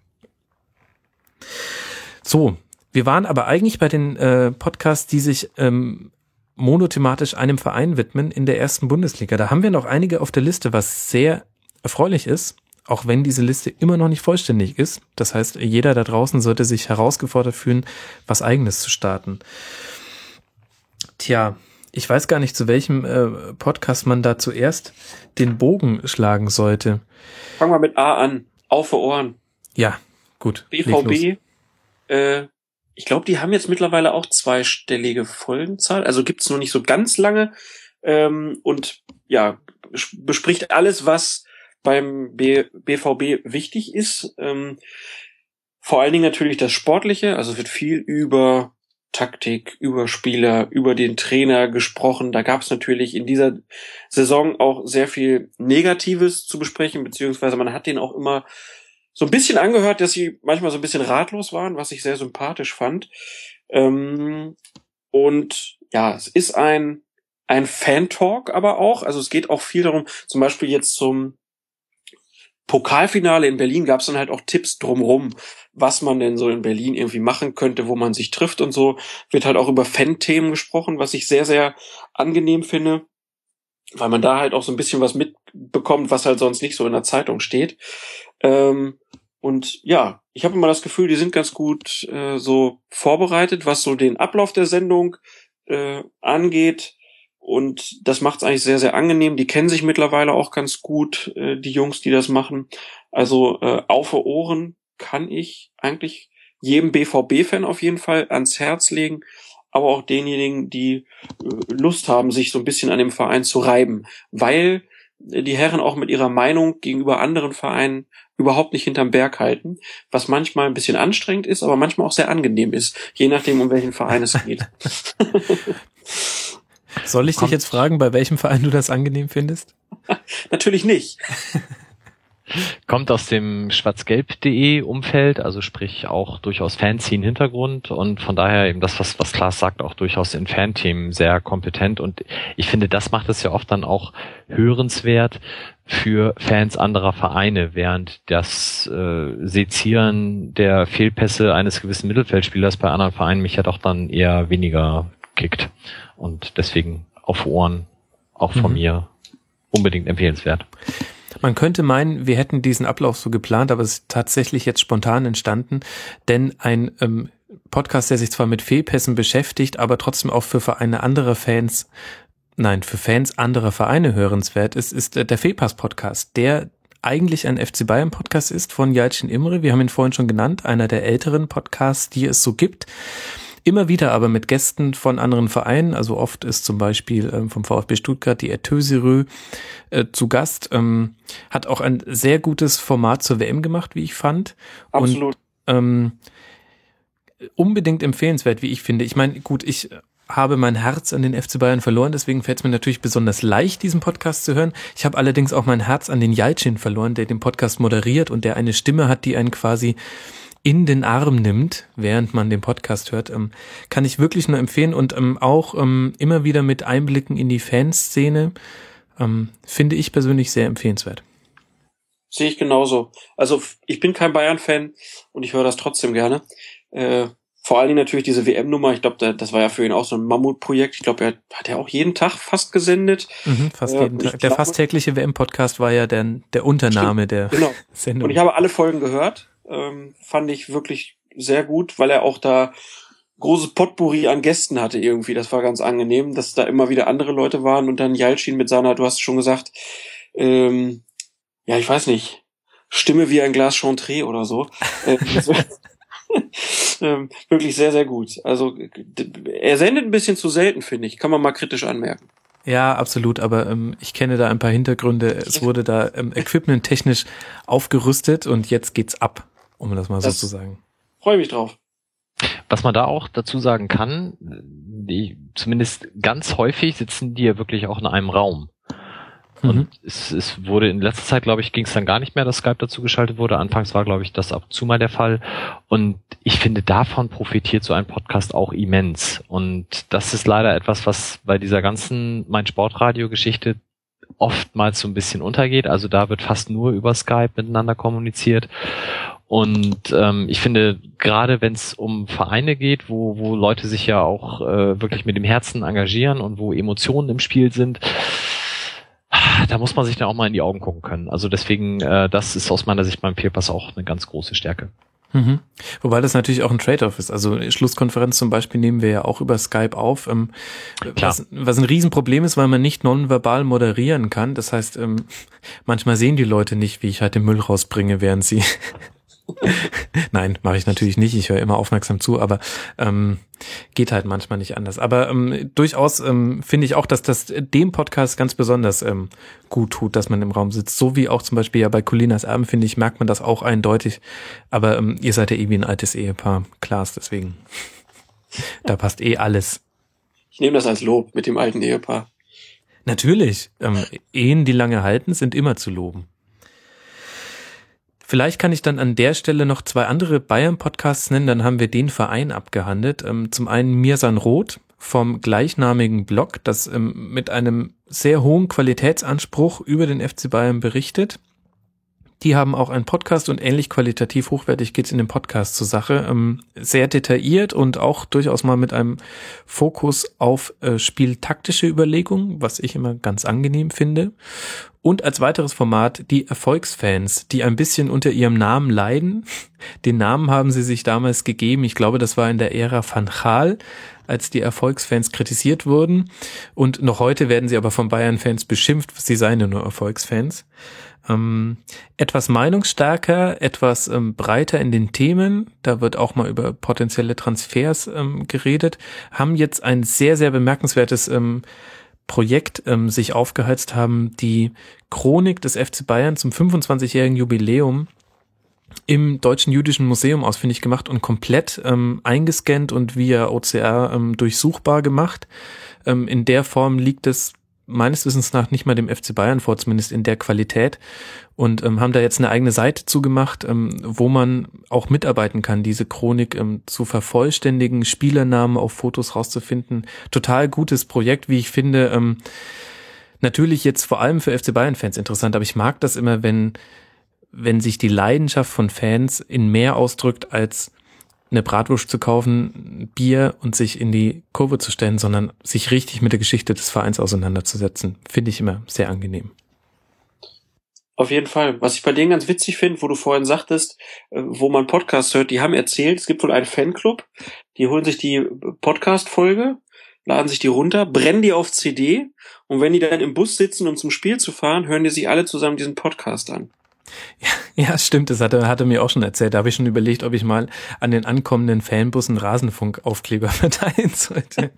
So, wir waren aber eigentlich bei den äh, Podcasts, die sich ähm, monothematisch einem Verein widmen in der ersten Bundesliga. Da haben wir noch einige auf der Liste, was sehr erfreulich ist, auch wenn diese Liste immer noch nicht vollständig ist. Das heißt, jeder da draußen sollte sich herausgefordert fühlen, was eigenes zu starten. Tja, ich weiß gar nicht, zu welchem äh, Podcast man da zuerst den Bogen schlagen sollte. Fangen wir mit A an. Auf für Ohren. Ja, gut. BVB, äh, ich glaube, die haben jetzt mittlerweile auch zweistellige Folgenzahl. Also gibt's noch nicht so ganz lange. Ähm, und ja, bespricht alles, was beim B BVB wichtig ist. Ähm, vor allen Dingen natürlich das Sportliche. Also es wird viel über Taktik, über Spieler, über den Trainer gesprochen. Da gab es natürlich in dieser Saison auch sehr viel Negatives zu besprechen, beziehungsweise man hat den auch immer so ein bisschen angehört, dass sie manchmal so ein bisschen ratlos waren, was ich sehr sympathisch fand. Ähm, und ja, es ist ein, ein Fan-Talk aber auch. Also es geht auch viel darum, zum Beispiel jetzt zum Pokalfinale in Berlin gab es dann halt auch Tipps drumrum, was man denn so in Berlin irgendwie machen könnte, wo man sich trifft und so. Wird halt auch über Fan-Themen gesprochen, was ich sehr, sehr angenehm finde, weil man da halt auch so ein bisschen was mitbekommt, was halt sonst nicht so in der Zeitung steht. Ähm, und ja, ich habe immer das Gefühl, die sind ganz gut äh, so vorbereitet, was so den Ablauf der Sendung äh, angeht. Und das macht es eigentlich sehr, sehr angenehm. Die kennen sich mittlerweile auch ganz gut, äh, die Jungs, die das machen. Also äh, auf Ohren kann ich eigentlich jedem BVB-Fan auf jeden Fall ans Herz legen, aber auch denjenigen, die äh, Lust haben, sich so ein bisschen an dem Verein zu reiben, weil die Herren auch mit ihrer Meinung gegenüber anderen Vereinen überhaupt nicht hinterm Berg halten, was manchmal ein bisschen anstrengend ist, aber manchmal auch sehr angenehm ist, je nachdem, um welchen Verein es geht. (laughs) Soll ich dich jetzt fragen, bei welchem Verein du das angenehm findest? (laughs) Natürlich nicht. (laughs) Kommt aus dem schwarzgelb.de Umfeld, also sprich auch durchaus Fanzine-Hintergrund und von daher eben das, was, was Klaas sagt, auch durchaus in Fanthemen sehr kompetent und ich finde, das macht es ja oft dann auch hörenswert für Fans anderer Vereine, während das äh, Sezieren der Fehlpässe eines gewissen Mittelfeldspielers bei anderen Vereinen mich ja doch dann eher weniger kickt und deswegen auf Ohren auch von mhm. mir unbedingt empfehlenswert. Man könnte meinen, wir hätten diesen Ablauf so geplant, aber es ist tatsächlich jetzt spontan entstanden, denn ein ähm, Podcast, der sich zwar mit Fehlpässen beschäftigt, aber trotzdem auch für Vereine anderer Fans, nein, für Fans anderer Vereine hörenswert ist, ist äh, der Fehlpass-Podcast, der eigentlich ein FC Bayern Podcast ist von Jalcin Imre. Wir haben ihn vorhin schon genannt, einer der älteren Podcasts, die es so gibt. Immer wieder aber mit Gästen von anderen Vereinen. Also oft ist zum Beispiel ähm, vom VfB Stuttgart die Ertöserö äh, zu Gast. Ähm, hat auch ein sehr gutes Format zur WM gemacht, wie ich fand. Absolut. Und, ähm, unbedingt empfehlenswert, wie ich finde. Ich meine, gut, ich habe mein Herz an den FC Bayern verloren, deswegen fällt es mir natürlich besonders leicht, diesen Podcast zu hören. Ich habe allerdings auch mein Herz an den Jalcin verloren, der den Podcast moderiert und der eine Stimme hat, die einen quasi in den Arm nimmt, während man den Podcast hört, ähm, kann ich wirklich nur empfehlen und ähm, auch ähm, immer wieder mit Einblicken in die Fanszene finde ich persönlich sehr empfehlenswert. Sehe ich genauso. Also ich bin kein Bayern-Fan und ich höre das trotzdem gerne. Äh, vor allen Dingen natürlich diese WM-Nummer. Ich glaube, das war ja für ihn auch so ein Mammutprojekt. Ich glaube, er hat ja auch jeden Tag fast gesendet. Mhm, fast äh, jeden Tag. Der glaube, fast tägliche WM-Podcast war ja der, der Unternahme stimmt, der genau. (laughs) Sendung. Und ich habe alle Folgen gehört ähm, fand ich wirklich sehr gut, weil er auch da großes Potpourri an Gästen hatte irgendwie. Das war ganz angenehm, dass da immer wieder andere Leute waren und dann Jalcin mit seiner, du hast schon gesagt, ähm, ja, ich weiß nicht, Stimme wie ein Glas Chantre oder so. Äh, (laughs) (laughs) ähm, wirklich sehr, sehr gut. Also er sendet ein bisschen zu selten, finde ich. Kann man mal kritisch anmerken. Ja, absolut, aber ähm, ich kenne da ein paar Hintergründe. Es wurde da ähm, Equipment technisch aufgerüstet und jetzt geht's ab um das mal das so zu sagen. Freue mich drauf. Was man da auch dazu sagen kann, die, zumindest ganz häufig sitzen die ja wirklich auch in einem Raum. Und mhm. es, es wurde in letzter Zeit, glaube ich, ging es dann gar nicht mehr, dass Skype dazu geschaltet wurde. Anfangs war, glaube ich, das ab und zu mal der Fall. Und ich finde, davon profitiert so ein Podcast auch immens. Und das ist leider etwas, was bei dieser ganzen Mein Sportradio-Geschichte oftmals so ein bisschen untergeht. Also da wird fast nur über Skype miteinander kommuniziert. Und ähm, ich finde, gerade wenn es um Vereine geht, wo, wo Leute sich ja auch äh, wirklich mit dem Herzen engagieren und wo Emotionen im Spiel sind, da muss man sich dann auch mal in die Augen gucken können. Also deswegen, äh, das ist aus meiner Sicht beim Peerpass auch eine ganz große Stärke. Mhm. Wobei das natürlich auch ein Trade-off ist. Also Schlusskonferenz zum Beispiel nehmen wir ja auch über Skype auf, ähm, was, was ein Riesenproblem ist, weil man nicht nonverbal moderieren kann. Das heißt, ähm, manchmal sehen die Leute nicht, wie ich halt den Müll rausbringe, während sie (laughs) Nein, mache ich natürlich nicht. Ich höre immer aufmerksam zu, aber ähm, geht halt manchmal nicht anders. Aber ähm, durchaus ähm, finde ich auch, dass das dem Podcast ganz besonders ähm, gut tut, dass man im Raum sitzt. So wie auch zum Beispiel ja bei Colinas Erben, finde ich, merkt man das auch eindeutig. Aber ähm, ihr seid ja eh wie ein altes Ehepaar, Klaas, deswegen. da passt eh alles. Ich nehme das als Lob mit dem alten Ehepaar. Natürlich. Ähm, Ehen, die lange halten, sind immer zu loben. Vielleicht kann ich dann an der Stelle noch zwei andere Bayern-Podcasts nennen, dann haben wir den Verein abgehandelt. Ähm, zum einen Mirsan Roth vom gleichnamigen Blog, das ähm, mit einem sehr hohen Qualitätsanspruch über den FC Bayern berichtet. Die haben auch einen Podcast und ähnlich qualitativ hochwertig geht's in dem Podcast zur Sache. Ähm, sehr detailliert und auch durchaus mal mit einem Fokus auf äh, spieltaktische Überlegungen, was ich immer ganz angenehm finde. Und als weiteres Format die Erfolgsfans, die ein bisschen unter ihrem Namen leiden. Den Namen haben sie sich damals gegeben. Ich glaube, das war in der Ära Van Gaal, als die Erfolgsfans kritisiert wurden. Und noch heute werden sie aber von Bayern-Fans beschimpft, sie seien ja nur Erfolgsfans ähm, etwas meinungsstärker, etwas ähm, breiter in den Themen. Da wird auch mal über potenzielle Transfers ähm, geredet. Haben jetzt ein sehr, sehr bemerkenswertes ähm, Projekt ähm, sich aufgeheizt haben, die Chronik des FC Bayern zum 25-jährigen Jubiläum im Deutschen Jüdischen Museum ausfindig gemacht und komplett ähm, eingescannt und via OCR ähm, durchsuchbar gemacht. Ähm, in der Form liegt es meines Wissens nach nicht mal dem FC Bayern vor, zumindest in der Qualität. Und ähm, haben da jetzt eine eigene Seite zugemacht, ähm, wo man auch mitarbeiten kann, diese Chronik ähm, zu vervollständigen, Spielernamen auf Fotos rauszufinden. Total gutes Projekt, wie ich finde. Ähm, natürlich jetzt vor allem für FC Bayern-Fans interessant, aber ich mag das immer, wenn, wenn sich die Leidenschaft von Fans in mehr ausdrückt als eine Bratwurst zu kaufen, Bier und sich in die Kurve zu stellen, sondern sich richtig mit der Geschichte des Vereins auseinanderzusetzen, finde ich immer sehr angenehm. Auf jeden Fall. Was ich bei denen ganz witzig finde, wo du vorhin sagtest, äh, wo man Podcast hört, die haben erzählt, es gibt wohl einen Fanclub, die holen sich die Podcast-Folge, laden sich die runter, brennen die auf CD und wenn die dann im Bus sitzen, um zum Spiel zu fahren, hören die sich alle zusammen diesen Podcast an. Ja, (laughs) ja, stimmt, das hat er, hat er mir auch schon erzählt. Da habe ich schon überlegt, ob ich mal an den ankommenden Fanbussen Rasenfunkaufkleber (laughs) verteilen sollte.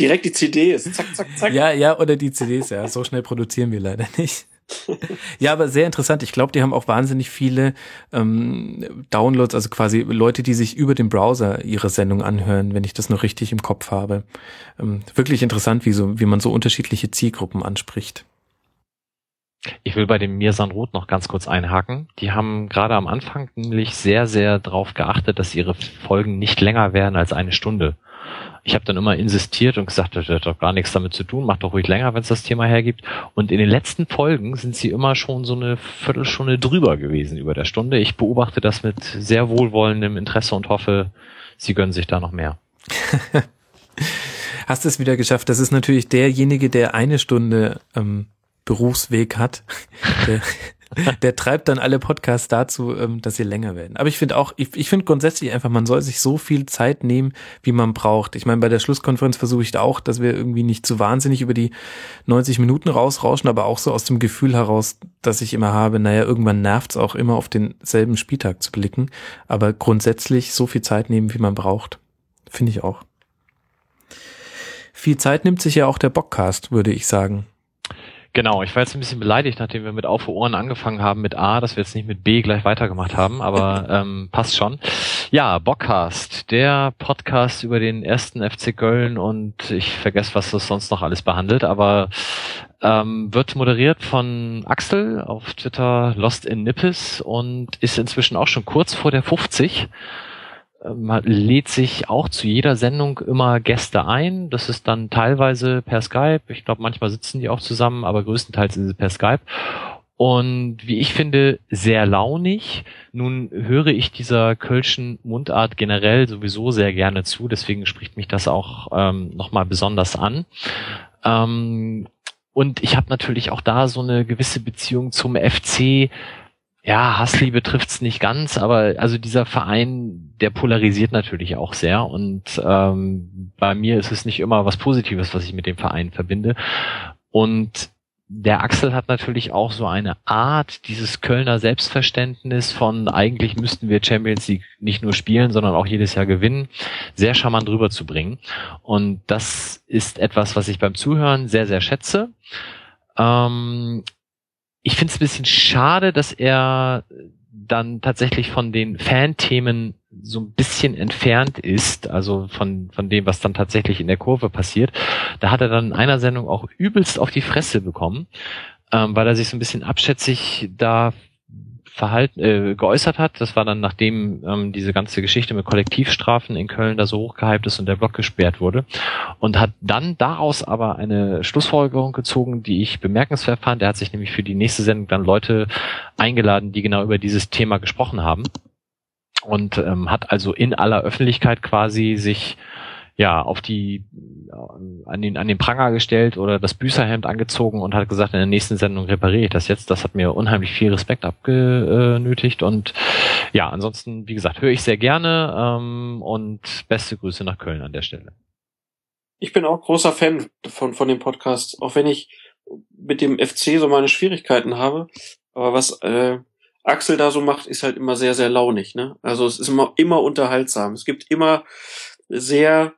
Direkt die CDs, zack, zack, zack. Ja, ja, oder die CDs, ja. So schnell produzieren wir leider nicht. (laughs) ja, aber sehr interessant. Ich glaube, die haben auch wahnsinnig viele ähm, Downloads, also quasi Leute, die sich über den Browser ihre Sendung anhören, wenn ich das noch richtig im Kopf habe. Ähm, wirklich interessant, wie, so, wie man so unterschiedliche Zielgruppen anspricht. Ich will bei dem Mirsan Roth noch ganz kurz einhaken. Die haben gerade am Anfang nämlich sehr, sehr darauf geachtet, dass ihre Folgen nicht länger werden als eine Stunde. Ich habe dann immer insistiert und gesagt, das hat doch gar nichts damit zu tun, macht doch ruhig länger, wenn es das Thema hergibt. Und in den letzten Folgen sind sie immer schon so eine Viertelstunde drüber gewesen über der Stunde. Ich beobachte das mit sehr wohlwollendem Interesse und hoffe, sie gönnen sich da noch mehr. (laughs) Hast es wieder geschafft. Das ist natürlich derjenige, der eine Stunde ähm, Berufsweg hat, (laughs) der, der treibt dann alle Podcasts dazu, ähm, dass sie länger werden. Aber ich finde auch, ich, ich finde grundsätzlich einfach, man soll sich so viel Zeit nehmen, wie man braucht. Ich meine, bei der Schlusskonferenz versuche ich auch, dass wir irgendwie nicht zu wahnsinnig über die 90 Minuten rausrauschen, aber auch so aus dem Gefühl heraus, dass ich immer habe, naja, irgendwann nervt's auch immer auf denselben Spieltag zu blicken. Aber grundsätzlich so viel Zeit nehmen, wie man braucht. Finde ich auch. Viel Zeit nimmt sich ja auch der Bockcast, würde ich sagen. Genau, ich war jetzt ein bisschen beleidigt, nachdem wir mit Auf Ohren angefangen haben mit A, dass wir jetzt nicht mit B gleich weitergemacht haben, aber (laughs) ähm, passt schon. Ja, Bockcast, der Podcast über den ersten FC Köln und ich vergesse, was das sonst noch alles behandelt, aber ähm, wird moderiert von Axel auf Twitter Lost in Nippes und ist inzwischen auch schon kurz vor der 50 man lädt sich auch zu jeder Sendung immer Gäste ein. Das ist dann teilweise per Skype. Ich glaube, manchmal sitzen die auch zusammen, aber größtenteils sind sie per Skype. Und wie ich finde, sehr launig. Nun höre ich dieser kölschen Mundart generell sowieso sehr gerne zu, deswegen spricht mich das auch ähm, nochmal besonders an. Ähm, und ich habe natürlich auch da so eine gewisse Beziehung zum FC, ja, Hassliebe trifft's nicht ganz, aber also dieser Verein, der polarisiert natürlich auch sehr und ähm, bei mir ist es nicht immer was Positives, was ich mit dem Verein verbinde. Und der Axel hat natürlich auch so eine Art, dieses Kölner Selbstverständnis von eigentlich müssten wir Champions League nicht nur spielen, sondern auch jedes Jahr gewinnen, sehr charmant rüberzubringen. Und das ist etwas, was ich beim Zuhören sehr, sehr schätze. Ähm, ich finde es ein bisschen schade, dass er dann tatsächlich von den Fan-Themen so ein bisschen entfernt ist, also von, von dem, was dann tatsächlich in der Kurve passiert. Da hat er dann in einer Sendung auch übelst auf die Fresse bekommen, ähm, weil er sich so ein bisschen abschätzig da verhalten, äh, geäußert hat. Das war dann, nachdem ähm, diese ganze Geschichte mit Kollektivstrafen in Köln da so hochgehypt ist und der Block gesperrt wurde. Und hat dann daraus aber eine Schlussfolgerung gezogen, die ich bemerkenswert fand. Er hat sich nämlich für die nächste Sendung dann Leute eingeladen, die genau über dieses Thema gesprochen haben. Und ähm, hat also in aller Öffentlichkeit quasi sich ja, auf die, an den, an den Pranger gestellt oder das Büßerhemd angezogen und hat gesagt, in der nächsten Sendung repariere ich das jetzt. Das hat mir unheimlich viel Respekt abgenötigt und ja, ansonsten, wie gesagt, höre ich sehr gerne ähm, und beste Grüße nach Köln an der Stelle. Ich bin auch großer Fan von, von dem Podcast, auch wenn ich mit dem FC so meine Schwierigkeiten habe. Aber was äh, Axel da so macht, ist halt immer sehr, sehr launig. Ne? Also es ist immer, immer unterhaltsam. Es gibt immer sehr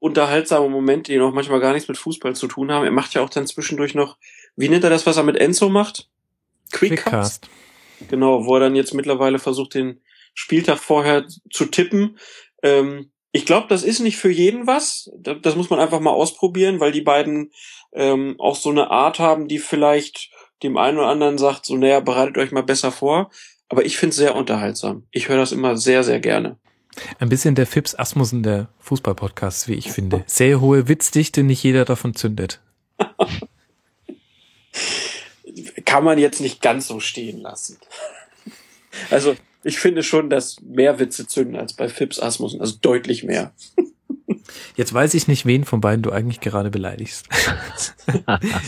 unterhaltsame Momente, die noch manchmal gar nichts mit Fußball zu tun haben. Er macht ja auch dann zwischendurch noch, wie nennt er das, was er mit Enzo macht? Quickcast. Quickcast. Genau, wo er dann jetzt mittlerweile versucht, den Spieltag vorher zu tippen. Ähm, ich glaube, das ist nicht für jeden was. Das muss man einfach mal ausprobieren, weil die beiden ähm, auch so eine Art haben, die vielleicht dem einen oder anderen sagt, so naja, bereitet euch mal besser vor. Aber ich finde es sehr unterhaltsam. Ich höre das immer sehr, sehr gerne. Ein bisschen der Fips Asmussen der Fußballpodcasts, wie ich finde. Sehr hohe Witzdichte, nicht jeder davon zündet. (laughs) Kann man jetzt nicht ganz so stehen lassen. (laughs) Also, ich finde schon, dass mehr Witze zünden als bei Fips Asmussen, also deutlich mehr. (laughs) Jetzt weiß ich nicht, wen von beiden du eigentlich gerade beleidigst.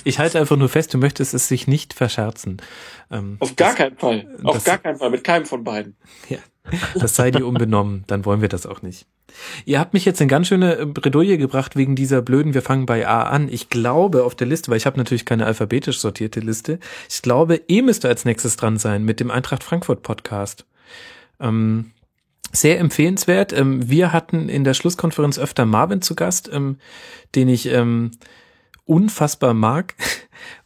ich halte einfach nur fest, du möchtest es sich nicht verscherzen. Ähm, Auf gar das, keinen Fall. Auf gar keinen Fall, mit keinem von beiden. Ja, das sei dir unbenommen, dann wollen wir das auch nicht. Ihr habt mich jetzt in ganz schöne äh, Bredouille gebracht wegen dieser blöden, wir fangen bei A an. Ich glaube auf der Liste, weil ich habe natürlich keine alphabetisch sortierte Liste, ich glaube, E müsste als nächstes dran sein mit dem Eintracht Frankfurt Podcast. Ähm, sehr empfehlenswert. Ähm, wir hatten in der Schlusskonferenz öfter Marvin zu Gast, ähm, den ich ähm, unfassbar mag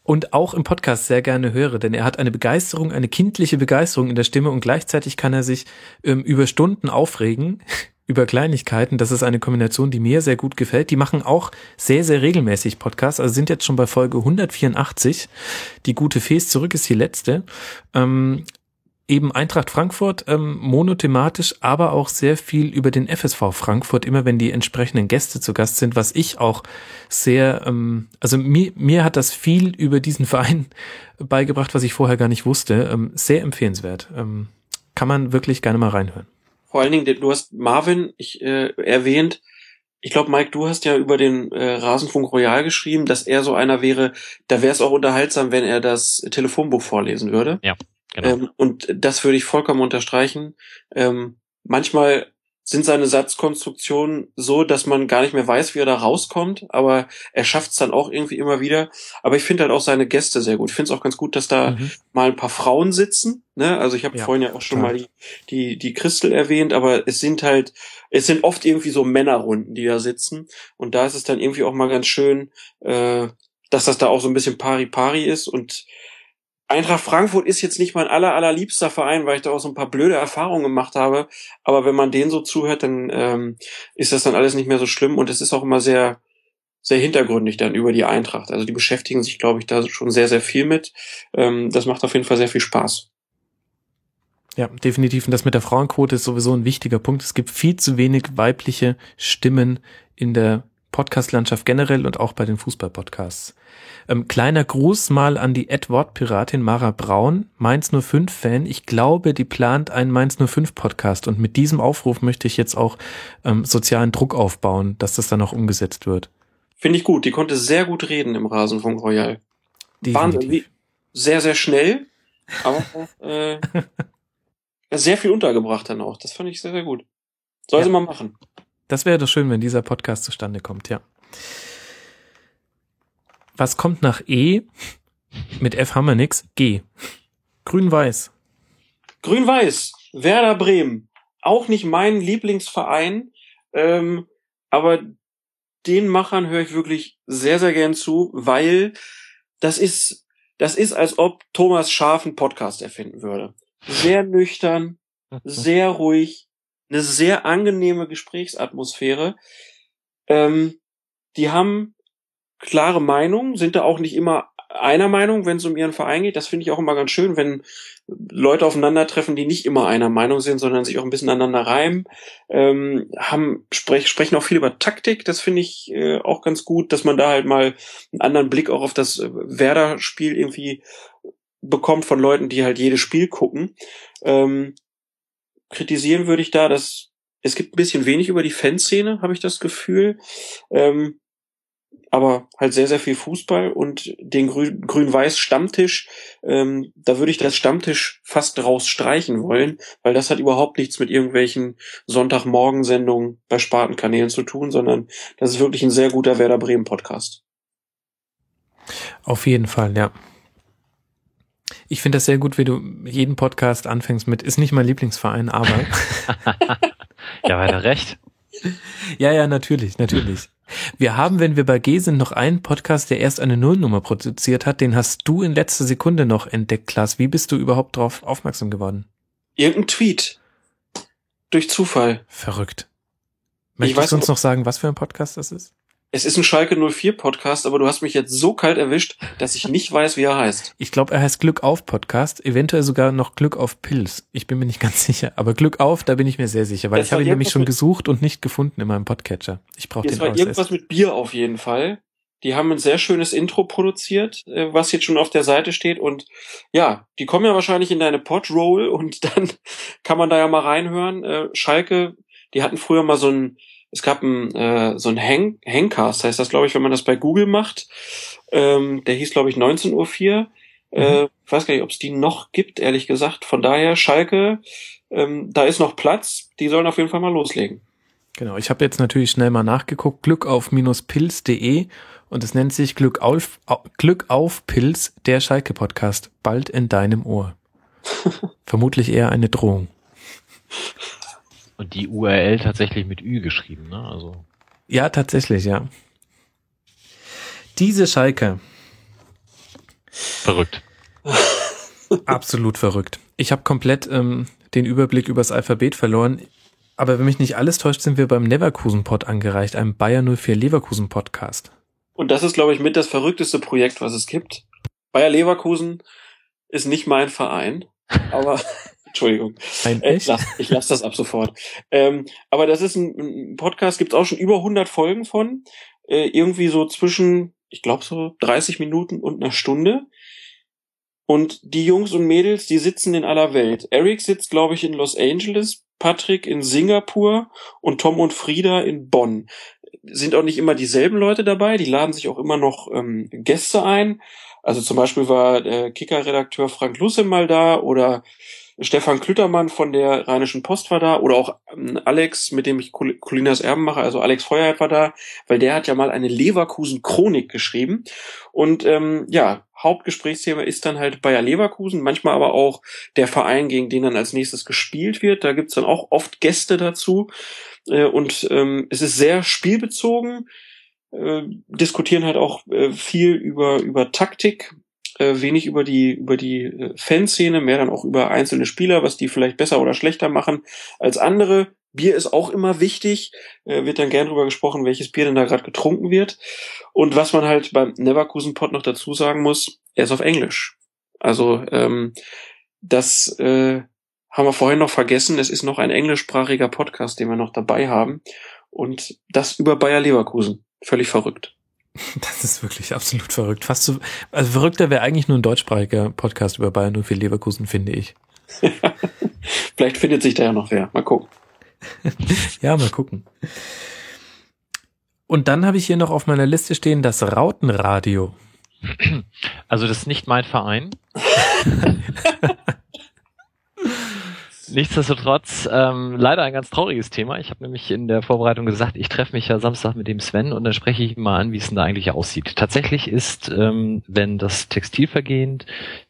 und auch im Podcast sehr gerne höre, denn er hat eine Begeisterung, eine kindliche Begeisterung in der Stimme und gleichzeitig kann er sich ähm, über Stunden aufregen (laughs) über Kleinigkeiten. Das ist eine Kombination, die mir sehr gut gefällt. Die machen auch sehr, sehr regelmäßig Podcasts, also sind jetzt schon bei Folge 184. Die gute Fes zurück ist die letzte. Ähm, eben Eintracht Frankfurt ähm, monothematisch, aber auch sehr viel über den FSV Frankfurt, immer wenn die entsprechenden Gäste zu Gast sind, was ich auch sehr, ähm, also mir, mir hat das viel über diesen Verein (laughs) beigebracht, was ich vorher gar nicht wusste. Ähm, sehr empfehlenswert. Ähm, kann man wirklich gerne mal reinhören. Vor allen Dingen, du hast Marvin ich, äh, erwähnt. Ich glaube, Mike, du hast ja über den äh, Rasenfunk Royal geschrieben, dass er so einer wäre, da wäre es auch unterhaltsam, wenn er das Telefonbuch vorlesen würde. Ja. Genau. Ähm, und das würde ich vollkommen unterstreichen. Ähm, manchmal sind seine Satzkonstruktionen so, dass man gar nicht mehr weiß, wie er da rauskommt, aber er schafft es dann auch irgendwie immer wieder. Aber ich finde halt auch seine Gäste sehr gut. Ich finde es auch ganz gut, dass da mhm. mal ein paar Frauen sitzen. Ne? Also ich habe ja, vorhin ja auch schon klar. mal die, die, die Christel erwähnt, aber es sind halt, es sind oft irgendwie so Männerrunden, die da sitzen. Und da ist es dann irgendwie auch mal ganz schön, äh, dass das da auch so ein bisschen pari-pari ist und Eintracht Frankfurt ist jetzt nicht mein aller, allerliebster Verein, weil ich da auch so ein paar blöde Erfahrungen gemacht habe. Aber wenn man denen so zuhört, dann ähm, ist das dann alles nicht mehr so schlimm und es ist auch immer sehr, sehr hintergründig dann über die Eintracht. Also die beschäftigen sich, glaube ich, da schon sehr, sehr viel mit. Ähm, das macht auf jeden Fall sehr viel Spaß. Ja, definitiv. Und das mit der Frauenquote ist sowieso ein wichtiger Punkt. Es gibt viel zu wenig weibliche Stimmen in der Podcast-Landschaft generell und auch bei den Fußball-Podcasts. Ähm, kleiner Gruß mal an die Edward-Piratin Mara Braun, Mainz 05-Fan. Ich glaube, die plant einen Mainz 05-Podcast und mit diesem Aufruf möchte ich jetzt auch ähm, sozialen Druck aufbauen, dass das dann auch umgesetzt wird. Finde ich gut. Die konnte sehr gut reden im Rasenfunk Royal. Wahnsinn, sehr, sehr schnell, aber äh, (laughs) sehr viel untergebracht dann auch. Das fand ich sehr, sehr gut. Soll ja. sie mal machen. Das wäre doch schön, wenn dieser Podcast zustande kommt, ja. Was kommt nach E? Mit F haben wir nix. G. Grün-Weiß. Grün-Weiß. Werder Bremen. Auch nicht mein Lieblingsverein, ähm, aber den Machern höre ich wirklich sehr, sehr gern zu, weil das ist, das ist, als ob Thomas Scharf einen Podcast erfinden würde. Sehr nüchtern, (laughs) sehr ruhig, eine sehr angenehme Gesprächsatmosphäre. Ähm, die haben klare Meinung, sind da auch nicht immer einer Meinung, wenn es um ihren Verein geht. Das finde ich auch immer ganz schön, wenn Leute aufeinandertreffen, die nicht immer einer Meinung sind, sondern sich auch ein bisschen aneinander reimen. Ähm, haben, sprech, sprechen auch viel über Taktik. Das finde ich äh, auch ganz gut, dass man da halt mal einen anderen Blick auch auf das äh, Werder-Spiel irgendwie bekommt von Leuten, die halt jedes Spiel gucken. Ähm, kritisieren würde ich da, dass es gibt ein bisschen wenig über die Fanszene, habe ich das Gefühl. Ähm, aber halt sehr, sehr viel Fußball und den grün-weiß Stammtisch, ähm, da würde ich das Stammtisch fast rausstreichen wollen, weil das hat überhaupt nichts mit irgendwelchen Sonntagmorgensendungen bei Spartenkanälen zu tun, sondern das ist wirklich ein sehr guter Werder Bremen Podcast. Auf jeden Fall, ja. Ich finde das sehr gut, wie du jeden Podcast anfängst mit, ist nicht mein Lieblingsverein, aber. (laughs) (laughs) ja, weiter recht. Ja, ja, natürlich, natürlich. Wir haben, wenn wir bei G sind, noch einen Podcast, der erst eine Nullnummer produziert hat. Den hast du in letzter Sekunde noch entdeckt, Klaas. Wie bist du überhaupt darauf aufmerksam geworden? Irgendein Tweet. Durch Zufall. Verrückt. Möchtest du uns noch sagen, was für ein Podcast das ist? Es ist ein Schalke 04 Podcast, aber du hast mich jetzt so kalt erwischt, dass ich nicht weiß, wie er heißt. Ich glaube, er heißt Glück auf Podcast, eventuell sogar noch Glück auf Pilz. Ich bin mir nicht ganz (laughs) sicher, aber Glück auf, da bin ich mir sehr sicher, weil das ich habe ihn nämlich schon gesucht und nicht gefunden in meinem Podcatcher. Ich brauche den Es war irgendwas mit Bier auf jeden Fall. Die haben ein sehr schönes Intro produziert, äh, was jetzt schon auf der Seite steht. Und ja, die kommen ja wahrscheinlich in deine Podroll und (laughs) dann kann man da ja mal reinhören. Äh, Schalke, die hatten früher mal so ein es gab ein, äh, so ein Hang Hangcast, heißt das, glaube ich, wenn man das bei Google macht. Ähm, der hieß, glaube ich, 19.04 Uhr. Äh, mhm. Ich weiß gar nicht, ob es die noch gibt, ehrlich gesagt. Von daher, Schalke, ähm, da ist noch Platz. Die sollen auf jeden Fall mal loslegen. Genau, ich habe jetzt natürlich schnell mal nachgeguckt. Glück auf pilz.de und es nennt sich Glück auf, Glück auf Pilz, der Schalke-Podcast. Bald in deinem Ohr. (laughs) Vermutlich eher eine Drohung. Und die URL tatsächlich mit Ü geschrieben, ne? Also. Ja, tatsächlich, ja. Diese Schalke. Verrückt. (laughs) Absolut verrückt. Ich habe komplett ähm, den Überblick übers Alphabet verloren. Aber wenn mich nicht alles täuscht, sind wir beim Neverkusen-Pod angereicht, einem Bayer 04 Leverkusen-Podcast. Und das ist, glaube ich, mit das verrückteste Projekt, was es gibt. Bayer Leverkusen ist nicht mein Verein, aber (laughs) Entschuldigung. Ein äh, echt? ich lasse das ab sofort. Ähm, aber das ist ein, ein Podcast, gibt's auch schon über 100 Folgen von. Äh, irgendwie so zwischen, ich glaube so 30 Minuten und einer Stunde. Und die Jungs und Mädels, die sitzen in aller Welt. Eric sitzt, glaube ich, in Los Angeles, Patrick in Singapur und Tom und Frieda in Bonn. Sind auch nicht immer dieselben Leute dabei, die laden sich auch immer noch ähm, Gäste ein. Also zum Beispiel war der Kicker-Redakteur Frank Lusse mal da oder Stefan Klüttermann von der Rheinischen Post war da oder auch ähm, Alex, mit dem ich Colinas Erben mache, also Alex Feuerheit war da, weil der hat ja mal eine Leverkusen-Chronik geschrieben. Und ähm, ja, Hauptgesprächsthema ist dann halt Bayer Leverkusen, manchmal aber auch der Verein, gegen den dann als nächstes gespielt wird. Da gibt's dann auch oft Gäste dazu. Äh, und ähm, es ist sehr spielbezogen, äh, diskutieren halt auch äh, viel über, über Taktik, äh, wenig über die über die äh, Fanszene, mehr dann auch über einzelne Spieler, was die vielleicht besser oder schlechter machen als andere. Bier ist auch immer wichtig, äh, wird dann gern drüber gesprochen, welches Bier denn da gerade getrunken wird. Und was man halt beim Neverkusen Pod noch dazu sagen muss, er ist auf Englisch. Also ähm, das äh, haben wir vorhin noch vergessen. Es ist noch ein englischsprachiger Podcast, den wir noch dabei haben. Und das über Bayer Leverkusen. Völlig verrückt. (laughs) Das ist wirklich absolut verrückt. Fast so, also verrückter wäre eigentlich nur ein deutschsprachiger Podcast über Bayern nur für Leverkusen, finde ich. (laughs) Vielleicht findet sich da ja noch wer. Mal gucken. (laughs) ja, mal gucken. Und dann habe ich hier noch auf meiner Liste stehen das Rautenradio. Also das ist nicht mein Verein. Nichtsdestotrotz ähm, leider ein ganz trauriges Thema. Ich habe nämlich in der Vorbereitung gesagt, ich treffe mich ja Samstag mit dem Sven und dann spreche ich mal an, wie es denn da eigentlich aussieht. Tatsächlich ist, ähm, wenn das Textilvergehen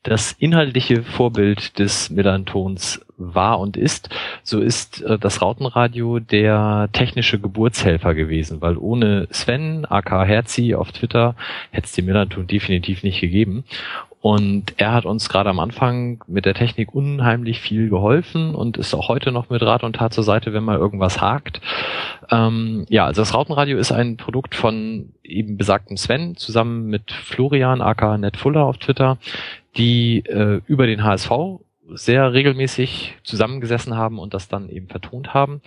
das inhaltliche Vorbild des Millantons war und ist, so ist äh, das Rautenradio der technische Geburtshelfer gewesen, weil ohne Sven, aka Herzi auf Twitter, hätte es den Millanton definitiv nicht gegeben. Und er hat uns gerade am Anfang mit der Technik unheimlich viel geholfen und ist auch heute noch mit Rat und Tat zur Seite, wenn mal irgendwas hakt. Ähm, ja, also das Rautenradio ist ein Produkt von eben besagtem Sven zusammen mit Florian aka Netfuller auf Twitter, die äh, über den HSV sehr regelmäßig zusammengesessen haben und das dann eben vertont haben.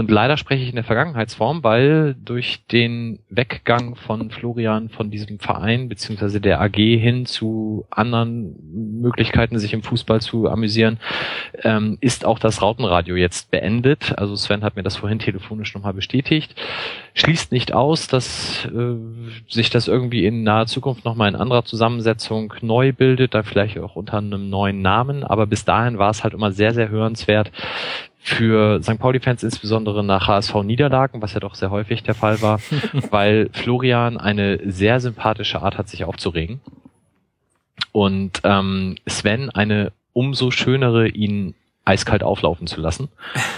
Und leider spreche ich in der Vergangenheitsform, weil durch den Weggang von Florian von diesem Verein beziehungsweise der AG hin zu anderen Möglichkeiten, sich im Fußball zu amüsieren, ähm, ist auch das Rautenradio jetzt beendet. Also Sven hat mir das vorhin telefonisch nochmal bestätigt. Schließt nicht aus, dass äh, sich das irgendwie in naher Zukunft nochmal in anderer Zusammensetzung neu bildet, dann vielleicht auch unter einem neuen Namen. Aber bis dahin war es halt immer sehr, sehr hörenswert, für St. Pauli-Fans insbesondere nach HSV-Niederlagen, was ja doch sehr häufig der Fall war, (laughs) weil Florian eine sehr sympathische Art hat, sich aufzuregen. Und ähm, Sven eine umso schönere, ihn eiskalt auflaufen zu lassen. (laughs)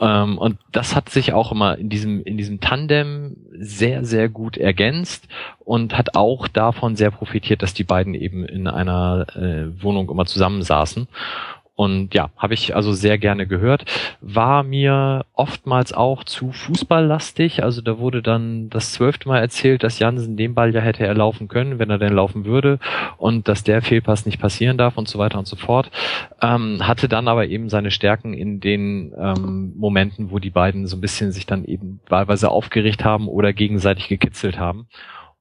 Ähm, und das hat sich auch immer in diesem, in diesem Tandem sehr, sehr gut ergänzt und hat auch davon sehr profitiert, dass die beiden eben in einer äh, Wohnung immer zusammensaßen. Und ja, habe ich also sehr gerne gehört. War mir oftmals auch zu fußballlastig. Also da wurde dann das zwölfte Mal erzählt, dass Jansen den Ball ja hätte erlaufen können, wenn er denn laufen würde und dass der Fehlpass nicht passieren darf und so weiter und so fort. Ähm, hatte dann aber eben seine Stärken in den ähm, Momenten, wo die beiden so ein bisschen sich dann eben wahlweise aufgeregt haben oder gegenseitig gekitzelt haben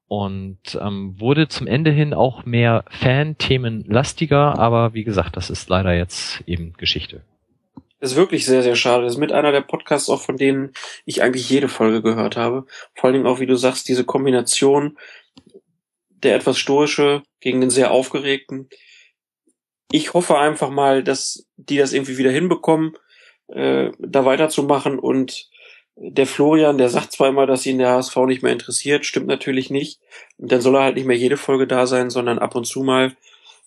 und ähm, wurde zum Ende hin auch mehr Fan-Themen lastiger, aber wie gesagt, das ist leider jetzt eben Geschichte. Das ist wirklich sehr, sehr schade. Das ist mit einer der Podcasts auch, von denen ich eigentlich jede Folge gehört habe. Vor allem auch, wie du sagst, diese Kombination der etwas stoische gegen den sehr aufgeregten. Ich hoffe einfach mal, dass die das irgendwie wieder hinbekommen, äh, da weiterzumachen und der Florian, der sagt immer, dass ihn der HSV nicht mehr interessiert, stimmt natürlich nicht. Und dann soll er halt nicht mehr jede Folge da sein, sondern ab und zu mal.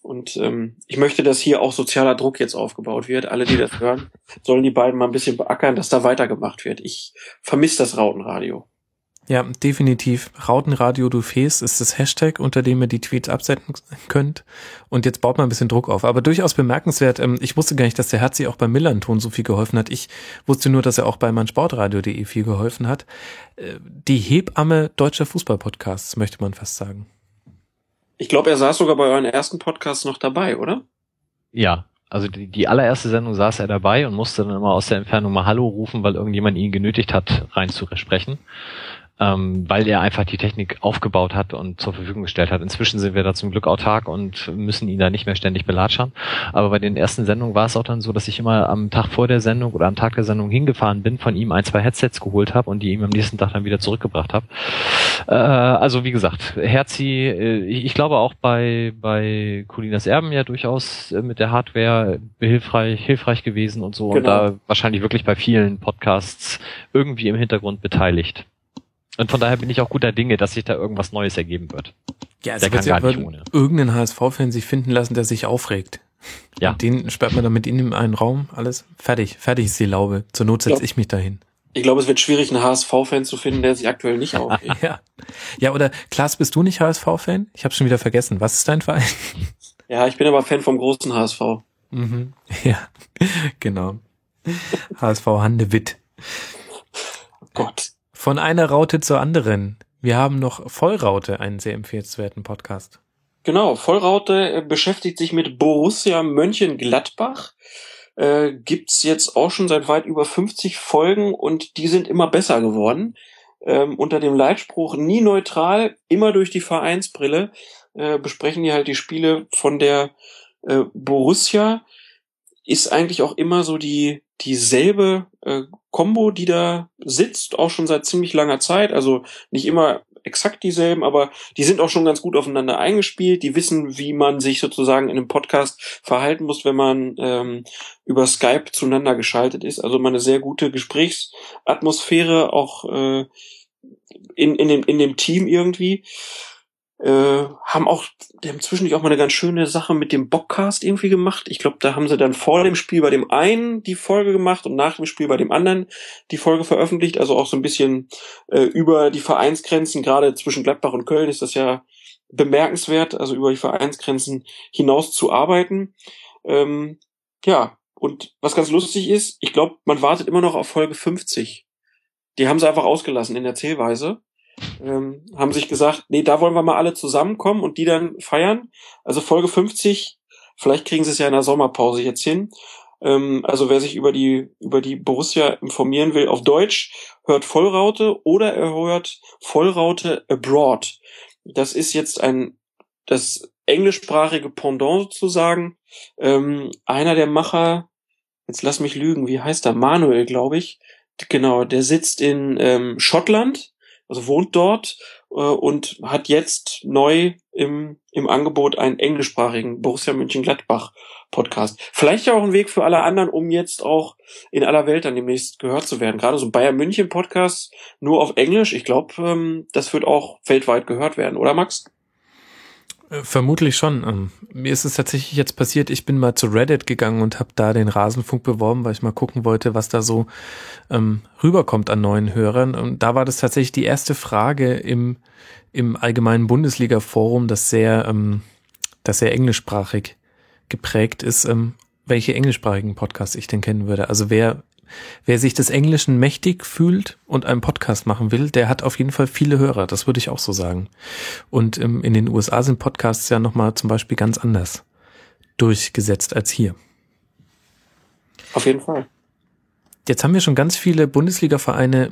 Und ähm, ich möchte, dass hier auch sozialer Druck jetzt aufgebaut wird. Alle, die das hören, sollen die beiden mal ein bisschen beackern, dass da weitergemacht wird. Ich vermisse das Rautenradio. Ja, definitiv. Rautenradio du Fes ist das Hashtag, unter dem ihr die Tweets absenden könnt. Und jetzt baut man ein bisschen Druck auf. Aber durchaus bemerkenswert. Ähm, ich wusste gar nicht, dass der Herzi auch beim Millanton so viel geholfen hat. Ich wusste nur, dass er auch bei meinsportradio.de viel geholfen hat. Äh, die Hebamme deutscher Fußballpodcasts, möchte man fast sagen. Ich glaube, er saß sogar bei euren ersten Podcasts noch dabei, oder? Ja, also die, die allererste Sendung saß er dabei und musste dann immer aus der Entfernung mal Hallo rufen, weil irgendjemand ihn genötigt hat, reinzusprechen ähm, weil er einfach die Technik aufgebaut hat und zur Verfügung gestellt hat. Inzwischen sind wir da zum Glück autark und müssen ihn da nicht mehr ständig belatschern. Aber bei den ersten Sendungen war es auch dann so, dass ich immer am Tag vor der Sendung oder am Tag der Sendung hingefahren bin, von ihm ein, zwei Headsets geholt habe und die ihm am nächsten Tag dann wieder zurückgebracht habe. Äh, also wie gesagt, Herzi, äh, ich glaube auch bei, bei Colinas Erben ja durchaus äh, mit der Hardware hilfreich, hilfreich gewesen und so genau. und da wahrscheinlich wirklich bei vielen Podcasts irgendwie im Hintergrund beteiligt. Und von daher bin ich auch guter Dinge, dass sich da irgendwas Neues ergeben wird. Ja, es der wird kann gar nicht ohne. irgendeinen HSV-Fan sich finden lassen, der sich aufregt. Ja. Und den sperrt man dann mit ihnen in einen Raum, alles fertig. Fertig ist die Laube. Zur Not setze ich mich dahin. Ich glaube, es wird schwierig, einen HSV-Fan zu finden, der sich aktuell nicht (laughs) aufregt. ja. ja, oder Klaas, bist du nicht HSV-Fan? Ich habe schon wieder vergessen. Was ist dein Verein? Ja, ich bin aber Fan vom großen HSV. Mhm. Ja, (laughs) genau. HSV Handewitt. Gott. Von einer Raute zur anderen. Wir haben noch Vollraute, einen sehr empfehlenswerten Podcast. Genau, Vollraute äh, beschäftigt sich mit Borussia Mönchengladbach. Äh, gibt's jetzt auch schon seit weit über 50 Folgen und die sind immer besser geworden. Ähm, unter dem Leitspruch nie neutral, immer durch die Vereinsbrille äh, besprechen die halt die Spiele von der äh, Borussia. Ist eigentlich auch immer so die dieselbe äh, Combo, die da sitzt, auch schon seit ziemlich langer Zeit. Also nicht immer exakt dieselben, aber die sind auch schon ganz gut aufeinander eingespielt. Die wissen, wie man sich sozusagen in einem Podcast verhalten muss, wenn man ähm, über Skype zueinander geschaltet ist. Also mal eine sehr gute Gesprächsatmosphäre auch äh, in, in, dem, in dem Team irgendwie äh, haben auch, die haben zwischendurch auch mal eine ganz schöne Sache mit dem Bockcast irgendwie gemacht. Ich glaube, da haben sie dann vor dem Spiel bei dem einen die Folge gemacht und nach dem Spiel bei dem anderen die Folge veröffentlicht. Also auch so ein bisschen äh, über die Vereinsgrenzen, gerade zwischen Gladbach und Köln ist das ja bemerkenswert, also über die Vereinsgrenzen hinaus zu arbeiten. Ähm, ja, und was ganz lustig ist, ich glaube, man wartet immer noch auf Folge 50. Die haben sie einfach ausgelassen in der Zählweise ähm, haben sich gesagt, nee, da wollen wir mal alle zusammenkommen und die dann feiern. Also Folge 50, vielleicht kriegen sie es ja in der Sommerpause jetzt hin. Ähm, also wer sich über die, über die Borussia informieren will auf Deutsch, hört Vollraute oder er hört Vollraute Abroad. Das ist jetzt ein, das englischsprachige Pendant sozusagen. Ähm, einer der Macher, jetzt lass mich lügen, wie heißt er? Manuel, glaube ich. Genau, der sitzt in ähm, Schottland also wohnt dort äh, und hat jetzt neu im, im Angebot einen englischsprachigen Borussia Mönchengladbach Podcast. Vielleicht ja auch ein Weg für alle anderen, um jetzt auch in aller Welt dann demnächst gehört zu werden. Gerade so Bayern München Podcast nur auf Englisch. Ich glaube, ähm, das wird auch weltweit gehört werden, oder Max? Äh, vermutlich schon. Ähm, mir ist es tatsächlich jetzt passiert, ich bin mal zu Reddit gegangen und habe da den Rasenfunk beworben, weil ich mal gucken wollte, was da so ähm, rüberkommt an neuen Hörern. Und da war das tatsächlich die erste Frage im, im allgemeinen Bundesliga-Forum, das sehr, ähm, das sehr englischsprachig geprägt ist, ähm, welche englischsprachigen Podcasts ich denn kennen würde. Also wer wer sich des Englischen mächtig fühlt und einen Podcast machen will, der hat auf jeden Fall viele Hörer. Das würde ich auch so sagen. Und ähm, in den USA sind Podcasts ja nochmal zum Beispiel ganz anders durchgesetzt als hier. Auf jeden Fall. Jetzt haben wir schon ganz viele Bundesliga-Vereine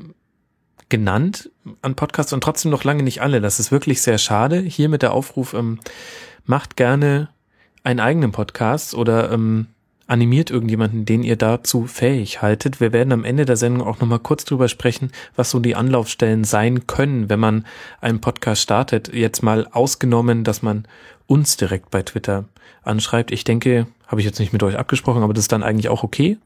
genannt an Podcasts und trotzdem noch lange nicht alle. Das ist wirklich sehr schade. Hier mit der Aufruf, ähm, macht gerne einen eigenen Podcast oder ähm, animiert irgendjemanden, den ihr dazu fähig haltet. Wir werden am Ende der Sendung auch nochmal kurz drüber sprechen, was so die Anlaufstellen sein können, wenn man einen Podcast startet. Jetzt mal ausgenommen, dass man uns direkt bei Twitter anschreibt. Ich denke, habe ich jetzt nicht mit euch abgesprochen, aber das ist dann eigentlich auch okay.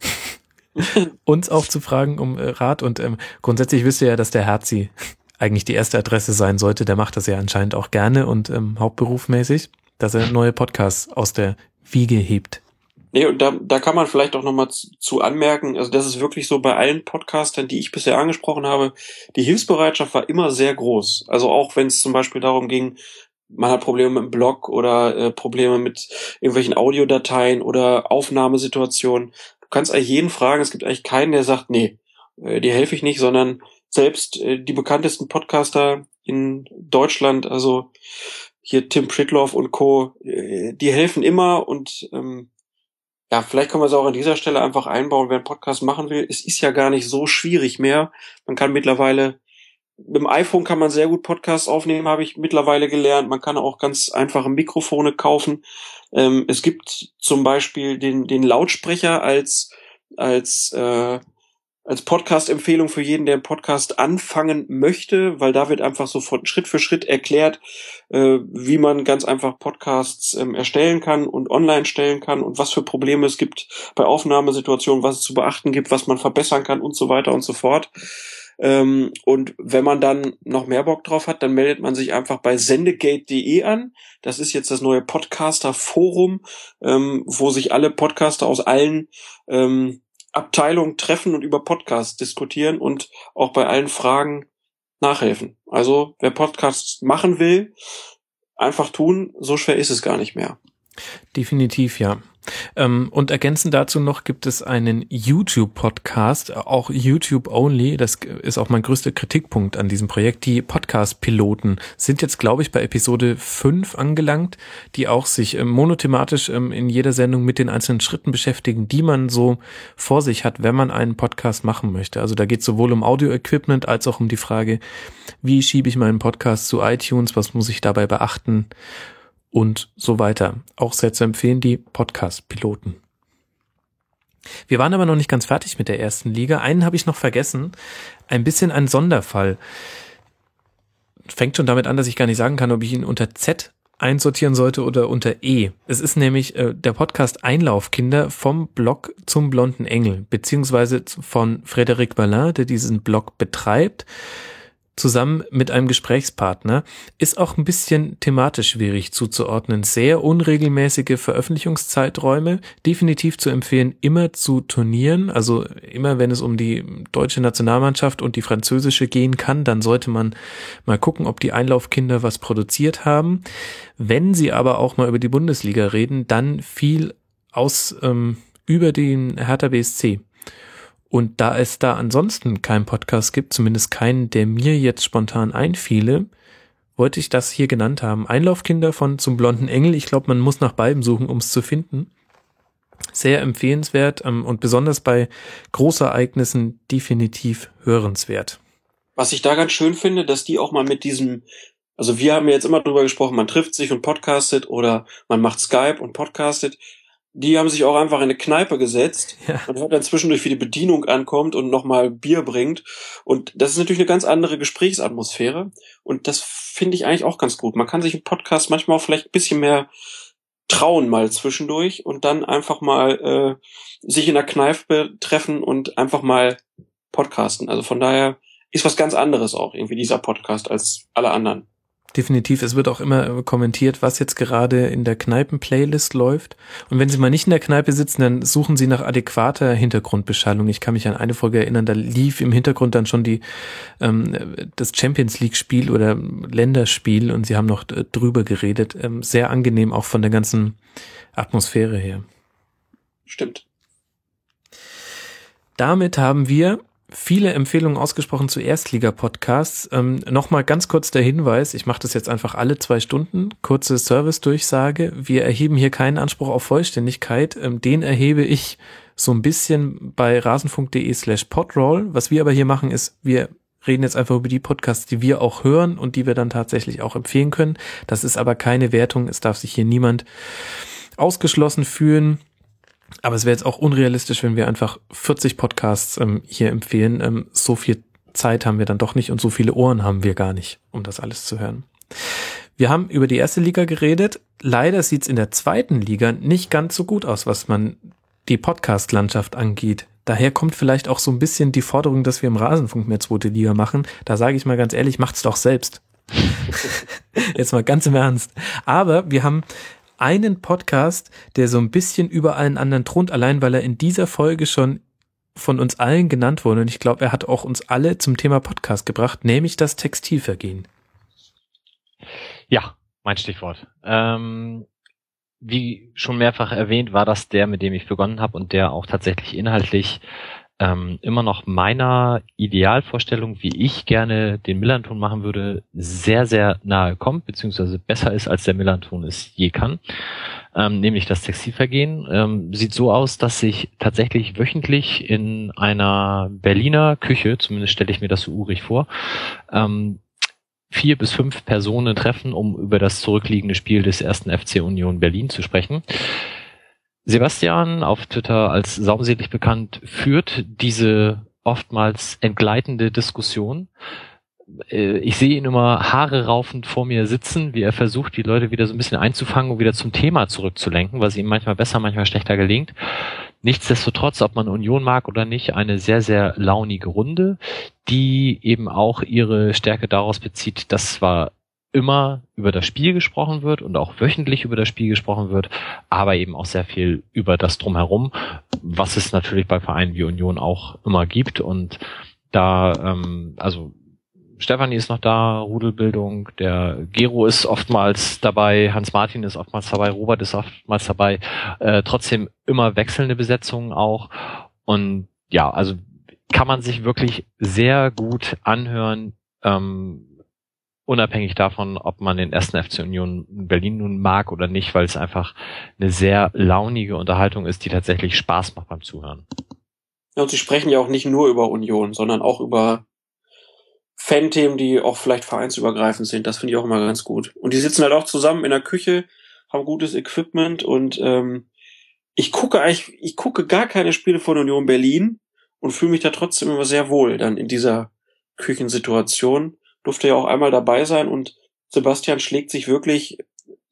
(laughs) uns auch zu fragen um äh, Rat und ähm, grundsätzlich wisst ihr ja, dass der Herzi eigentlich die erste Adresse sein sollte. Der macht das ja anscheinend auch gerne und ähm, hauptberufmäßig, dass er neue Podcasts aus der Wiege hebt. Nee, und da, da kann man vielleicht auch nochmal zu, zu anmerken, also das ist wirklich so bei allen Podcastern, die ich bisher angesprochen habe, die Hilfsbereitschaft war immer sehr groß. Also auch wenn es zum Beispiel darum ging, man hat Probleme mit dem Blog oder äh, Probleme mit irgendwelchen Audiodateien oder Aufnahmesituationen. Du kannst eigentlich jeden fragen, es gibt eigentlich keinen, der sagt, nee, äh, dir helfe ich nicht, sondern selbst äh, die bekanntesten Podcaster in Deutschland, also hier Tim Pritloff und Co., äh, die helfen immer und ähm, ja, vielleicht können wir es auch an dieser Stelle einfach einbauen, wer einen Podcast machen will. Es ist ja gar nicht so schwierig mehr. Man kann mittlerweile, mit dem iPhone kann man sehr gut Podcasts aufnehmen, habe ich mittlerweile gelernt. Man kann auch ganz einfache Mikrofone kaufen. Ähm, es gibt zum Beispiel den, den Lautsprecher als, als äh, als Podcast-Empfehlung für jeden, der einen Podcast anfangen möchte, weil da wird einfach so von Schritt für Schritt erklärt, äh, wie man ganz einfach Podcasts ähm, erstellen kann und online stellen kann und was für Probleme es gibt bei Aufnahmesituationen, was es zu beachten gibt, was man verbessern kann und so weiter und so fort. Ähm, und wenn man dann noch mehr Bock drauf hat, dann meldet man sich einfach bei sendegate.de an. Das ist jetzt das neue Podcaster-Forum, ähm, wo sich alle Podcaster aus allen ähm, Abteilung treffen und über Podcasts diskutieren und auch bei allen Fragen nachhelfen. Also wer Podcasts machen will, einfach tun, so schwer ist es gar nicht mehr. Definitiv, ja. Ähm, und ergänzend dazu noch gibt es einen YouTube-Podcast, auch YouTube-only. Das ist auch mein größter Kritikpunkt an diesem Projekt. Die Podcast-Piloten sind jetzt, glaube ich, bei Episode 5 angelangt, die auch sich ähm, monothematisch ähm, in jeder Sendung mit den einzelnen Schritten beschäftigen, die man so vor sich hat, wenn man einen Podcast machen möchte. Also da geht es sowohl um Audio-Equipment als auch um die Frage, wie schiebe ich meinen Podcast zu iTunes, was muss ich dabei beachten und so weiter. Auch sehr zu empfehlen, die Podcast-Piloten. Wir waren aber noch nicht ganz fertig mit der ersten Liga. Einen habe ich noch vergessen. Ein bisschen ein Sonderfall. Fängt schon damit an, dass ich gar nicht sagen kann, ob ich ihn unter Z einsortieren sollte oder unter E. Es ist nämlich äh, der Podcast Einlaufkinder vom Blog zum blonden Engel, beziehungsweise von Frédéric Ballin, der diesen Blog betreibt zusammen mit einem Gesprächspartner, ist auch ein bisschen thematisch schwierig zuzuordnen. Sehr unregelmäßige Veröffentlichungszeiträume, definitiv zu empfehlen, immer zu Turnieren, also immer wenn es um die deutsche Nationalmannschaft und die französische gehen kann, dann sollte man mal gucken, ob die Einlaufkinder was produziert haben. Wenn sie aber auch mal über die Bundesliga reden, dann viel aus ähm, über den Hertha BSC. Und da es da ansonsten keinen Podcast gibt, zumindest keinen, der mir jetzt spontan einfiele, wollte ich das hier genannt haben. Einlaufkinder von Zum blonden Engel. Ich glaube, man muss nach beiden suchen, um es zu finden. Sehr empfehlenswert ähm, und besonders bei Großereignissen definitiv hörenswert. Was ich da ganz schön finde, dass die auch mal mit diesem, also wir haben ja jetzt immer drüber gesprochen, man trifft sich und podcastet oder man macht Skype und podcastet die haben sich auch einfach in eine Kneipe gesetzt (laughs) ja. und hört dann zwischendurch, wie die Bedienung ankommt und nochmal Bier bringt. Und das ist natürlich eine ganz andere Gesprächsatmosphäre. Und das finde ich eigentlich auch ganz gut. Man kann sich im Podcast manchmal auch vielleicht ein bisschen mehr trauen mal zwischendurch und dann einfach mal äh, sich in der Kneipe treffen und einfach mal podcasten. Also von daher ist was ganz anderes auch irgendwie dieser Podcast als alle anderen. Definitiv. Es wird auch immer kommentiert, was jetzt gerade in der Kneipen-Playlist läuft. Und wenn Sie mal nicht in der Kneipe sitzen, dann suchen Sie nach adäquater Hintergrundbeschallung. Ich kann mich an eine Folge erinnern, da lief im Hintergrund dann schon die ähm, das Champions League-Spiel oder Länderspiel und Sie haben noch drüber geredet. Ähm, sehr angenehm auch von der ganzen Atmosphäre her. Stimmt. Damit haben wir viele Empfehlungen ausgesprochen zu Erstliga-Podcasts. Ähm, Nochmal ganz kurz der Hinweis, ich mache das jetzt einfach alle zwei Stunden, kurze Service-Durchsage. Wir erheben hier keinen Anspruch auf Vollständigkeit. Ähm, den erhebe ich so ein bisschen bei rasenfunk.de slash podroll. Was wir aber hier machen, ist, wir reden jetzt einfach über die Podcasts, die wir auch hören und die wir dann tatsächlich auch empfehlen können. Das ist aber keine Wertung. Es darf sich hier niemand ausgeschlossen fühlen. Aber es wäre jetzt auch unrealistisch, wenn wir einfach 40 Podcasts ähm, hier empfehlen. Ähm, so viel Zeit haben wir dann doch nicht und so viele Ohren haben wir gar nicht, um das alles zu hören. Wir haben über die erste Liga geredet. Leider sieht es in der zweiten Liga nicht ganz so gut aus, was man die Podcast-Landschaft angeht. Daher kommt vielleicht auch so ein bisschen die Forderung, dass wir im Rasenfunk mehr zweite Liga machen. Da sage ich mal ganz ehrlich, macht's doch selbst. (laughs) Jetzt mal ganz im Ernst. Aber wir haben einen Podcast, der so ein bisschen über allen anderen thront, allein weil er in dieser Folge schon von uns allen genannt wurde. Und ich glaube, er hat auch uns alle zum Thema Podcast gebracht, nämlich das Textilvergehen. Ja, mein Stichwort. Ähm, wie schon mehrfach erwähnt, war das der, mit dem ich begonnen habe und der auch tatsächlich inhaltlich ähm, immer noch meiner Idealvorstellung, wie ich gerne den Millanton machen würde, sehr, sehr nahe kommt, beziehungsweise besser ist, als der Millanton es je kann. Ähm, nämlich das Textilvergehen. Ähm, sieht so aus, dass sich tatsächlich wöchentlich in einer Berliner Küche, zumindest stelle ich mir das so urig vor, ähm, vier bis fünf Personen treffen, um über das zurückliegende Spiel des ersten FC Union Berlin zu sprechen. Sebastian, auf Twitter als saumselig bekannt, führt diese oftmals entgleitende Diskussion. Äh, ich sehe ihn immer Haare raufend vor mir sitzen, wie er versucht, die Leute wieder so ein bisschen einzufangen und wieder zum Thema zurückzulenken, was ihm manchmal besser, manchmal schlechter gelingt. Nichtsdestotrotz, ob man Union mag oder nicht, eine sehr, sehr launige Runde, die eben auch ihre Stärke daraus bezieht, dass zwar immer über das Spiel gesprochen wird und auch wöchentlich über das Spiel gesprochen wird, aber eben auch sehr viel über das drumherum, was es natürlich bei Vereinen wie Union auch immer gibt. Und da, ähm, also Stefanie ist noch da, Rudelbildung, der Gero ist oftmals dabei, Hans Martin ist oftmals dabei, Robert ist oftmals dabei, äh, trotzdem immer wechselnde Besetzungen auch. Und ja, also kann man sich wirklich sehr gut anhören, ähm, unabhängig davon, ob man den ersten FC Union Berlin nun mag oder nicht, weil es einfach eine sehr launige Unterhaltung ist, die tatsächlich Spaß macht beim Zuhören. Ja, und sie sprechen ja auch nicht nur über Union, sondern auch über Fan-Themen, die auch vielleicht vereinsübergreifend sind. Das finde ich auch immer ganz gut. Und die sitzen halt auch zusammen in der Küche, haben gutes Equipment und ähm, ich gucke eigentlich, ich gucke gar keine Spiele von Union Berlin und fühle mich da trotzdem immer sehr wohl dann in dieser Küchensituation durfte ja auch einmal dabei sein und Sebastian schlägt sich wirklich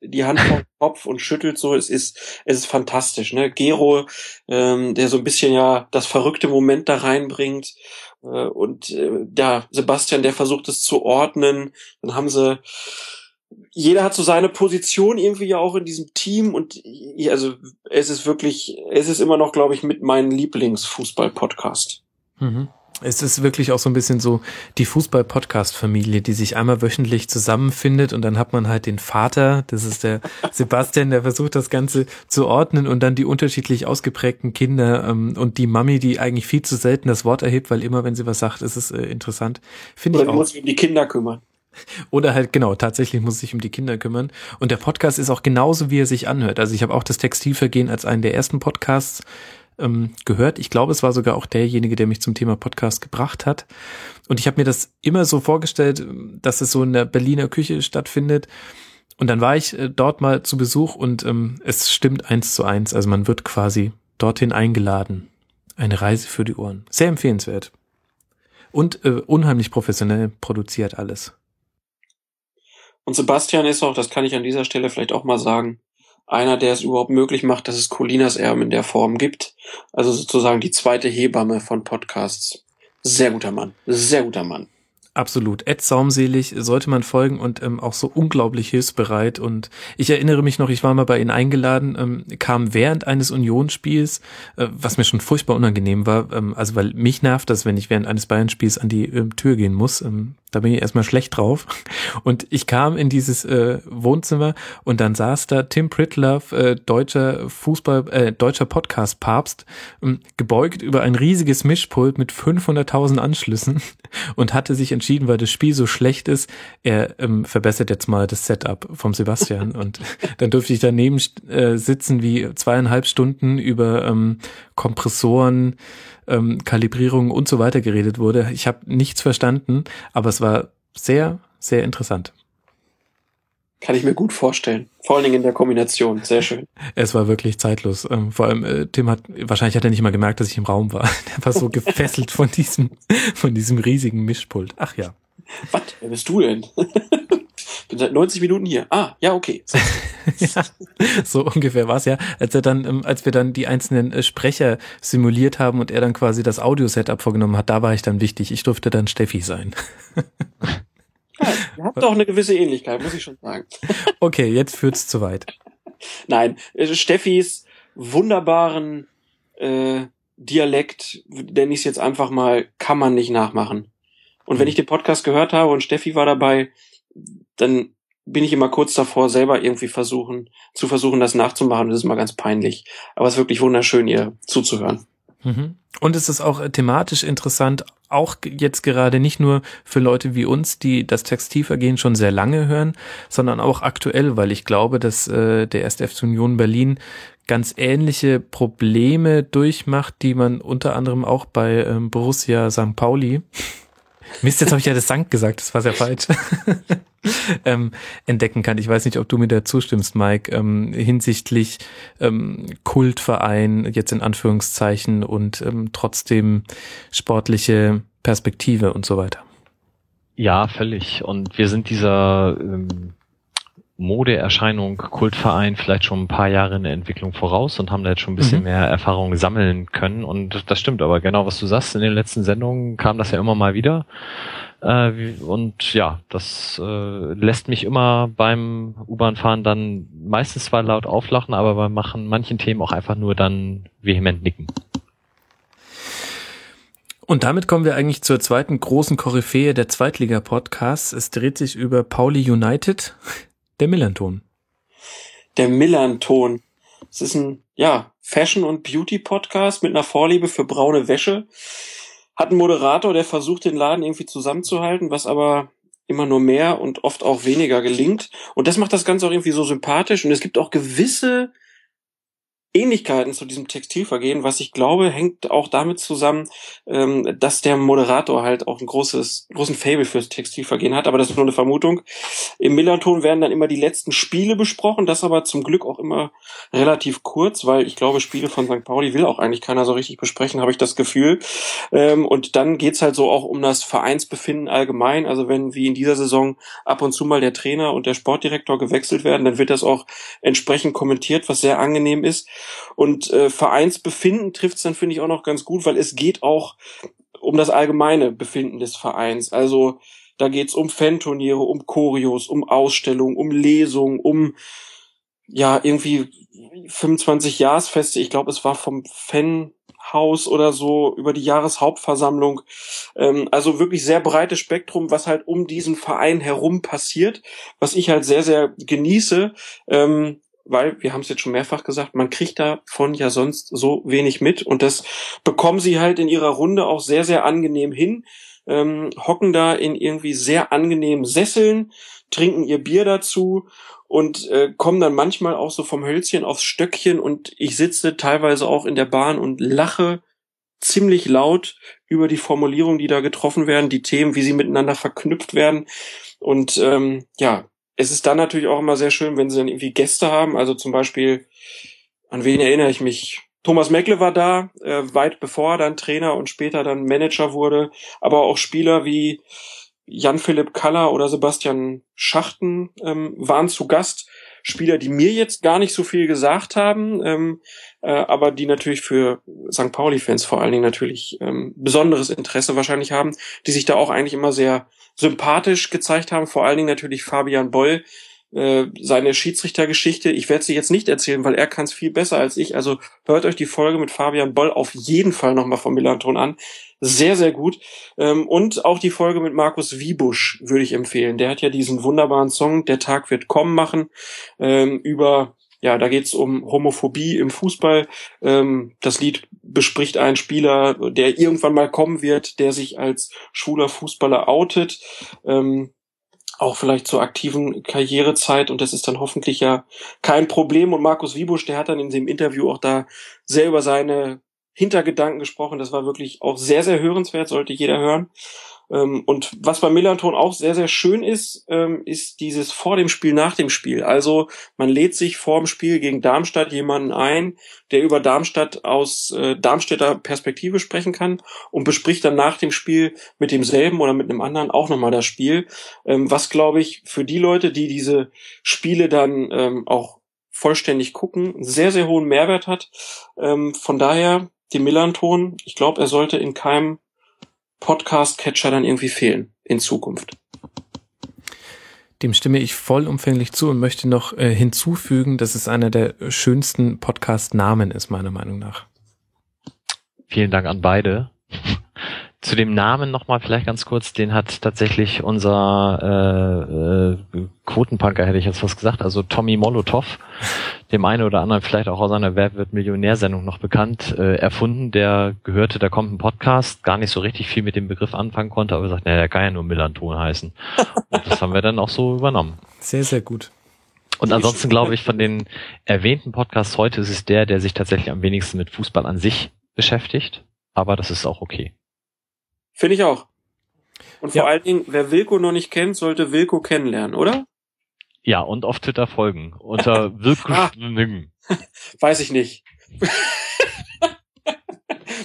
die Hand vom (laughs) Kopf und schüttelt so. Es ist, es ist fantastisch, ne? Gero, ähm, der so ein bisschen ja das verrückte Moment da reinbringt. Äh, und äh, ja, Sebastian, der versucht es zu ordnen. Dann haben sie, jeder hat so seine Position irgendwie ja auch in diesem Team und also es ist wirklich, es ist immer noch, glaube ich, mit meinem Lieblingsfußball-Podcast. Mhm es ist wirklich auch so ein bisschen so die Fußball-Podcast-Familie, die sich einmal wöchentlich zusammenfindet und dann hat man halt den Vater, das ist der (laughs) Sebastian, der versucht das Ganze zu ordnen und dann die unterschiedlich ausgeprägten Kinder ähm, und die Mami, die eigentlich viel zu selten das Wort erhebt, weil immer, wenn sie was sagt, ist es äh, interessant. Finde ich auch. muss sich um die Kinder kümmern. Oder halt, genau, tatsächlich muss sich um die Kinder kümmern. Und der Podcast ist auch genauso, wie er sich anhört. Also ich habe auch das Textilvergehen als einen der ersten Podcasts ähm, gehört. Ich glaube, es war sogar auch derjenige, der mich zum Thema Podcast gebracht hat. Und ich habe mir das immer so vorgestellt, dass es so in der Berliner Küche stattfindet. Und dann war ich äh, dort mal zu Besuch und ähm, es stimmt eins zu eins. Also man wird quasi dorthin eingeladen. Eine Reise für die Ohren. Sehr empfehlenswert. Und äh, unheimlich professionell produziert alles. Und Sebastian ist auch, das kann ich an dieser Stelle vielleicht auch mal sagen, einer, der es überhaupt möglich macht, dass es Colinas Erben in der Form gibt. Also sozusagen die zweite Hebamme von Podcasts. Sehr guter Mann. Sehr guter Mann. Absolut. Ed saumselig sollte man folgen und ähm, auch so unglaublich hilfsbereit. Und ich erinnere mich noch, ich war mal bei Ihnen eingeladen, ähm, kam während eines Unionsspiels, äh, was mir schon furchtbar unangenehm war, ähm, also weil mich nervt das, wenn ich während eines Bayern-Spiels an die ähm, Tür gehen muss. Ähm, da bin ich erstmal schlecht drauf. (laughs) Und ich kam in dieses äh, Wohnzimmer und dann saß da Tim Pritlove, äh, deutscher Fußball, äh, deutscher Podcast-Papst, äh, gebeugt über ein riesiges Mischpult mit 500.000 Anschlüssen (laughs) und hatte sich entschieden, weil das Spiel so schlecht ist, er ähm, verbessert jetzt mal das Setup vom Sebastian. (laughs) und dann durfte ich daneben äh, sitzen, wie zweieinhalb Stunden über ähm, Kompressoren, ähm, Kalibrierung und so weiter geredet wurde. Ich habe nichts verstanden, aber es war sehr, sehr interessant. Kann ich mir gut vorstellen. Vor allen Dingen in der Kombination. Sehr schön. (laughs) Es war wirklich zeitlos. Ähm, vor allem, äh, Tim hat, wahrscheinlich hat er nicht mal gemerkt, dass ich im Raum war. (laughs) Der war so gefesselt von diesem, von diesem riesigen Mischpult. Ach ja. Was? Wer bist du denn? (laughs) Bin seit 90 Minuten hier. Ah, ja, okay. ja, so ungefähr war es ja, als er dann, ähm, als wir dann die einzelnen äh, Sprecher simuliert haben und er dann quasi das Audio-Setup vorgenommen hat, da war ich dann wichtig. Ich durfte dann Steffi sein. Ihr habt doch eine gewisse Ähnlichkeit, muss ich schon sagen. (laughs) Okay, jetzt führt's zu weit. Nein, äh, Steffis wunderbaren äh, Dialekt, nenne ich es jetzt einfach mal, kann man nicht nachmachen. Und wenn hm. ich den Podcast gehört habe und Steffi war dabei, dann bin ich immer kurz davor, selber irgendwie versuchen, zu versuchen, das nachzumachen. Das ist immer ganz peinlich. Aber es ist wirklich wunderschön, ihr zuzuhören. Mhm. Und es ist auch thematisch interessant, auch jetzt gerade nicht nur für Leute wie uns, die das Textilvergehen schon sehr lange hören, sondern auch aktuell, weil ich glaube, dass äh, der 1. FC Union Berlin ganz ähnliche Probleme durchmacht, die man unter anderem auch bei ähm, Borussia St. Pauli Mist, jetzt habe ich ja das Sankt gesagt, das war sehr falsch. (laughs) ähm, entdecken kann. Ich weiß nicht, ob du mir da zustimmst, Mike, ähm, hinsichtlich ähm, Kultverein, jetzt in Anführungszeichen, und ähm, trotzdem sportliche Perspektive und so weiter. Ja, völlig. Und wir sind dieser ähm, Modeerscheinung, Kultverein vielleicht schon ein paar Jahre in der Entwicklung voraus und haben da jetzt schon ein bisschen mhm. mehr Erfahrung sammeln können. Und das stimmt, aber genau was du sagst, in den letzten Sendungen kam das ja immer mal wieder. Äh, und ja, das äh, lässt mich immer beim U-Bahn-Fahren dann meistens zwar laut auflachen, aber bei machen manchen Themen auch einfach nur dann vehement nicken. Und damit kommen wir eigentlich zur zweiten großen Koryphäe der Zweitliga-Podcasts. Es dreht sich über Pauli United. Der Millanton. Der Millanton. Es ist ein, ja, Fashion- und Beauty-Podcast mit einer Vorliebe für braune Wäsche. Hat einen Moderator, der versucht, den Laden irgendwie zusammenzuhalten, was aber immer nur mehr und oft auch weniger gelingt. Und das macht das Ganze auch irgendwie so sympathisch. Und es gibt auch gewisse Ähnlichkeiten zu diesem Textilvergehen, was ich glaube, hängt auch damit zusammen, ähm, dass der Moderator halt auch ein großes, großen Fable fürs Textilvergehen hat, aber das ist nur eine Vermutung. Im Millanton werden dann immer die letzten Spiele besprochen, das aber zum Glück auch immer relativ kurz, weil ich glaube, Spiele von St. Pauli will auch eigentlich keiner so richtig besprechen, habe ich das Gefühl. Ähm, und dann geht's halt so auch um das Vereinsbefinden allgemein. Also wenn wie in dieser Saison ab und zu mal der Trainer und der Sportdirektor gewechselt werden, dann wird das auch entsprechend kommentiert, was sehr angenehm ist. Und äh, Vereinsbefinden trifft es dann, finde ich, auch noch ganz gut, weil es geht auch um das allgemeine Befinden des Vereins. Also da geht's um Fanturniere, um Choreos, um Ausstellungen, um Lesungen, um ja irgendwie 25 Jahresfeste. Ich glaube, es war vom Fanhaus oder so über die Jahreshauptversammlung. Ähm, also wirklich sehr breites Spektrum, was halt um diesen Verein herum passiert, was ich halt sehr, sehr genieße. Ähm, weil, wir haben es jetzt schon mehrfach gesagt, man kriegt davon ja sonst so wenig mit und das bekommen sie halt in ihrer Runde auch sehr, sehr angenehm hin, ähm, hocken da in irgendwie sehr angenehmen Sesseln, trinken ihr Bier dazu und äh, kommen dann manchmal auch so vom Hölzchen aufs Stöckchen und ich sitze teilweise auch in der Bahn und lache ziemlich laut über die Formulierungen, die da getroffen werden, die Themen, wie sie miteinander verknüpft werden. Und ähm, ja, es ist dann natürlich auch immer sehr schön, wenn sie dann irgendwie Gäste haben. Also zum Beispiel, an wen erinnere ich mich? Thomas Meckle war da, äh, weit bevor er dann Trainer und später dann Manager wurde. Aber auch Spieler wie Jan-Philipp Kaller oder Sebastian Schachten ähm, waren zu Gast. Spieler, die mir jetzt gar nicht so viel gesagt haben, ähm, äh, aber die natürlich für St. Pauli-Fans vor allen Dingen natürlich ähm, besonderes Interesse wahrscheinlich haben, die sich da auch eigentlich immer sehr sympathisch gezeigt haben. Vor allen Dingen natürlich Fabian Boll, äh, seine Schiedsrichtergeschichte. Ich werde sie jetzt nicht erzählen, weil er kann es viel besser als ich. Also hört euch die Folge mit Fabian Boll auf jeden Fall nochmal vom Millanton an. Sehr, sehr gut. Ähm, und auch die Folge mit Markus Wiebusch würde ich empfehlen. Der hat ja diesen wunderbaren Song Der Tag wird kommen machen ähm, über ja, da geht's um Homophobie im Fußball. Ähm, das Lied bespricht einen Spieler, der irgendwann mal kommen wird, der sich als schwuler Fußballer outet. Ähm, auch vielleicht zur aktiven Karrierezeit und das ist dann hoffentlich ja kein Problem. Und Markus Wiebusch, der hat dann in dem Interview auch da sehr über seine Hintergedanken gesprochen. Das war wirklich auch sehr, sehr hörenswert, sollte jeder hören. Ähm, und was bei Millanton auch sehr, sehr schön ist, ähm, ist dieses vor dem Spiel, nach dem Spiel. Also man lädt sich vor dem Spiel gegen Darmstadt jemanden ein, der über Darmstadt aus äh, Darmstädter Perspektive sprechen kann und bespricht dann nach dem Spiel mit demselben oder mit einem anderen auch nochmal das Spiel. Ähm, was, glaube ich, für die Leute, die diese Spiele dann auch vollständig gucken, sehr, sehr hohen Mehrwert hat. von daher, die Millanton, ich glaube, er sollte in keinem Podcast-Catcher dann irgendwie fehlen in Zukunft. Dem stimme ich vollumfänglich zu und möchte noch äh, hinzufügen, dass es einer der schönsten Podcast-Namen ist, meiner Meinung nach. Vielen Dank an beide. Zu dem Namen nochmal vielleicht ganz kurz, den hat tatsächlich unser äh, äh, Quotenpunker, hätte ich jetzt was gesagt, also Tommy Molotov, dem einen oder anderen vielleicht auch aus seiner Wer wird Millionär-Sendung noch bekannt, äh, erfunden. Der gehörte, da kommt ein Podcast, gar nicht so richtig viel mit dem Begriff anfangen konnte, aber sagt, naja, der kann ja nur Millanton heißen. Und das haben wir dann auch so übernommen. Sehr, sehr gut. Und ansonsten glaube ich, von den erwähnten Podcasts heute ist es der, der sich tatsächlich am wenigsten mit Fußball an sich beschäftigt. Aber das ist auch okay. Finde ich auch. Und vor ja. allen Dingen, wer Wilko noch nicht kennt, sollte Wilko kennenlernen, oder? Ja, und auf Twitter folgen. Unter (laughs) Wilko ah, (laughs) Weiß ich nicht. (laughs)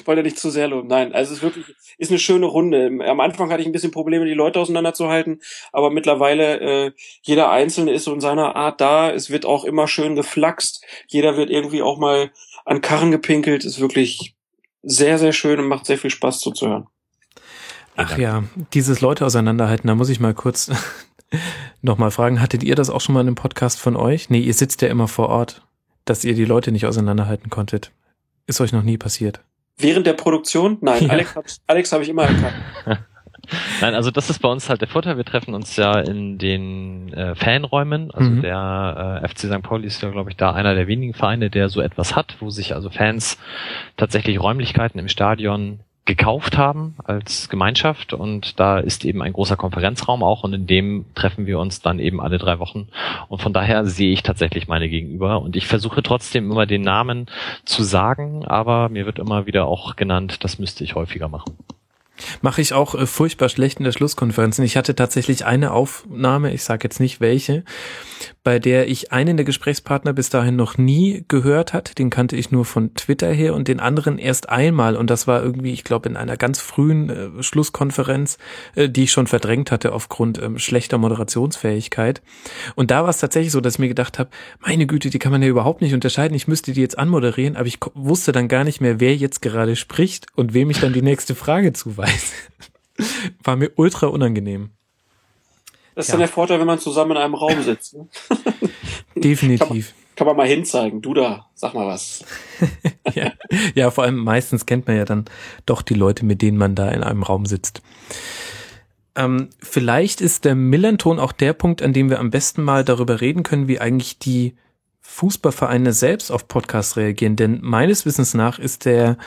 Wollte nicht zu sehr loben. Nein, also es ist wirklich, ist eine schöne Runde. Am Anfang hatte ich ein bisschen Probleme, die Leute auseinanderzuhalten, aber mittlerweile äh, jeder Einzelne ist so in seiner Art da. Es wird auch immer schön geflaxt. Jeder wird irgendwie auch mal an Karren gepinkelt. Ist wirklich sehr, sehr schön und macht sehr viel Spaß zuzuhören. Ach ja, dieses Leute auseinanderhalten, da muss ich mal kurz (laughs) nochmal fragen, hattet ihr das auch schon mal in einem Podcast von euch? Nee, ihr sitzt ja immer vor Ort, dass ihr die Leute nicht auseinanderhalten konntet. Ist euch noch nie passiert? Während der Produktion? Nein, ja. Alex, Alex habe ich immer erkannt. (laughs) Nein, also das ist bei uns halt der Vorteil. Wir treffen uns ja in den äh, Fanräumen. Also mhm. der äh, FC St. Pauli ist ja, glaube ich, da einer der wenigen Vereine, der so etwas hat, wo sich also Fans tatsächlich Räumlichkeiten im Stadion gekauft haben als Gemeinschaft und da ist eben ein großer Konferenzraum auch und in dem treffen wir uns dann eben alle drei Wochen und von daher sehe ich tatsächlich meine Gegenüber und ich versuche trotzdem immer den Namen zu sagen, aber mir wird immer wieder auch genannt, das müsste ich häufiger machen. Mache ich auch äh, furchtbar schlecht in der Schlusskonferenz. Ich hatte tatsächlich eine Aufnahme, ich sage jetzt nicht welche, bei der ich einen der Gesprächspartner bis dahin noch nie gehört hat. Den kannte ich nur von Twitter her und den anderen erst einmal. Und das war irgendwie, ich glaube, in einer ganz frühen äh, Schlusskonferenz, äh, die ich schon verdrängt hatte aufgrund ähm, schlechter Moderationsfähigkeit. Und da war es tatsächlich so, dass ich mir gedacht habe, meine Güte, die kann man ja überhaupt nicht unterscheiden. Ich müsste die jetzt anmoderieren, aber ich wusste dann gar nicht mehr, wer jetzt gerade spricht und wem ich dann die nächste Frage zuweise. War mir ultra unangenehm. Das ist ja. dann der Vorteil, wenn man zusammen in einem Raum sitzt. Ne? (laughs) Definitiv. Kann man, kann man mal hinzeigen. Du da, sag mal was. (laughs) ja. ja, vor allem meistens kennt man ja dann doch die Leute, mit denen man da in einem Raum sitzt. Ähm, vielleicht ist der Millanton auch der Punkt, an dem wir am besten mal darüber reden können, wie eigentlich die Fußballvereine selbst auf Podcasts reagieren. Denn meines Wissens nach ist der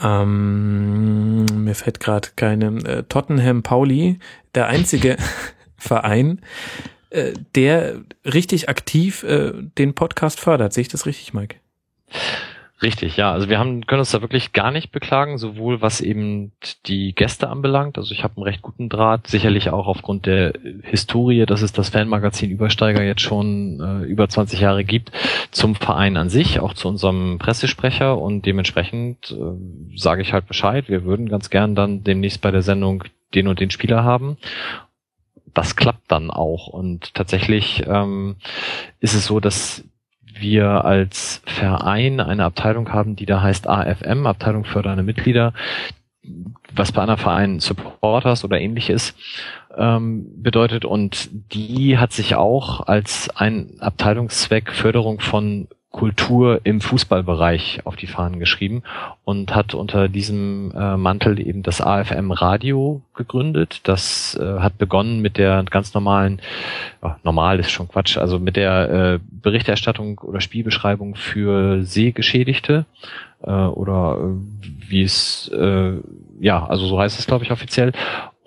ähm, mir fällt gerade keine äh, Tottenham Pauli, der einzige (laughs) Verein, äh, der richtig aktiv äh, den Podcast fördert. Sehe ich das richtig, Mike? Richtig, ja. Also wir haben, können uns da wirklich gar nicht beklagen, sowohl was eben die Gäste anbelangt. Also ich habe einen recht guten Draht, sicherlich auch aufgrund der Historie, dass es das Fanmagazin Übersteiger jetzt schon äh, über 20 Jahre gibt, zum Verein an sich, auch zu unserem Pressesprecher und dementsprechend äh, sage ich halt Bescheid. Wir würden ganz gern dann demnächst bei der Sendung den und den Spieler haben das klappt dann auch. Und tatsächlich ähm, ist es so, dass wir als Verein eine Abteilung haben, die da heißt AFM, Abteilung fördernde Mitglieder, was bei einer Verein Supporters oder ähnlich ist, ähm, bedeutet. Und die hat sich auch als ein Abteilungszweck Förderung von Kultur im Fußballbereich auf die Fahnen geschrieben und hat unter diesem äh, Mantel eben das AFM Radio gegründet. Das äh, hat begonnen mit der ganz normalen, oh, normal ist schon Quatsch, also mit der äh, Berichterstattung oder Spielbeschreibung für Sehgeschädigte äh, oder äh, wie es äh, ja, also so heißt es glaube ich offiziell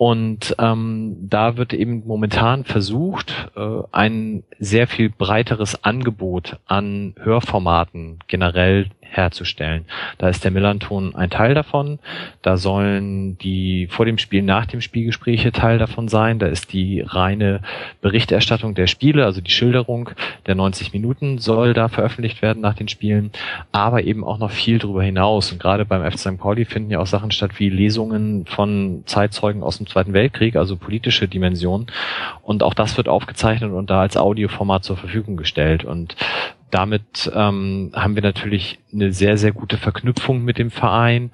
und ähm, da wird eben momentan versucht, äh, ein sehr viel breiteres Angebot an Hörformaten generell herzustellen. Da ist der Millanton ein Teil davon. Da sollen die vor dem Spiel, nach dem Spielgespräche Teil davon sein. Da ist die reine Berichterstattung der Spiele, also die Schilderung der 90 Minuten soll da veröffentlicht werden nach den Spielen, aber eben auch noch viel darüber hinaus. Und gerade beim FC St. Pauli finden ja auch Sachen statt wie Lesungen von Zeitzeugen aus dem Zweiten Weltkrieg, also politische Dimensionen. Und auch das wird aufgezeichnet und da als Audioformat zur Verfügung gestellt. Und damit ähm, haben wir natürlich eine sehr, sehr gute Verknüpfung mit dem Verein.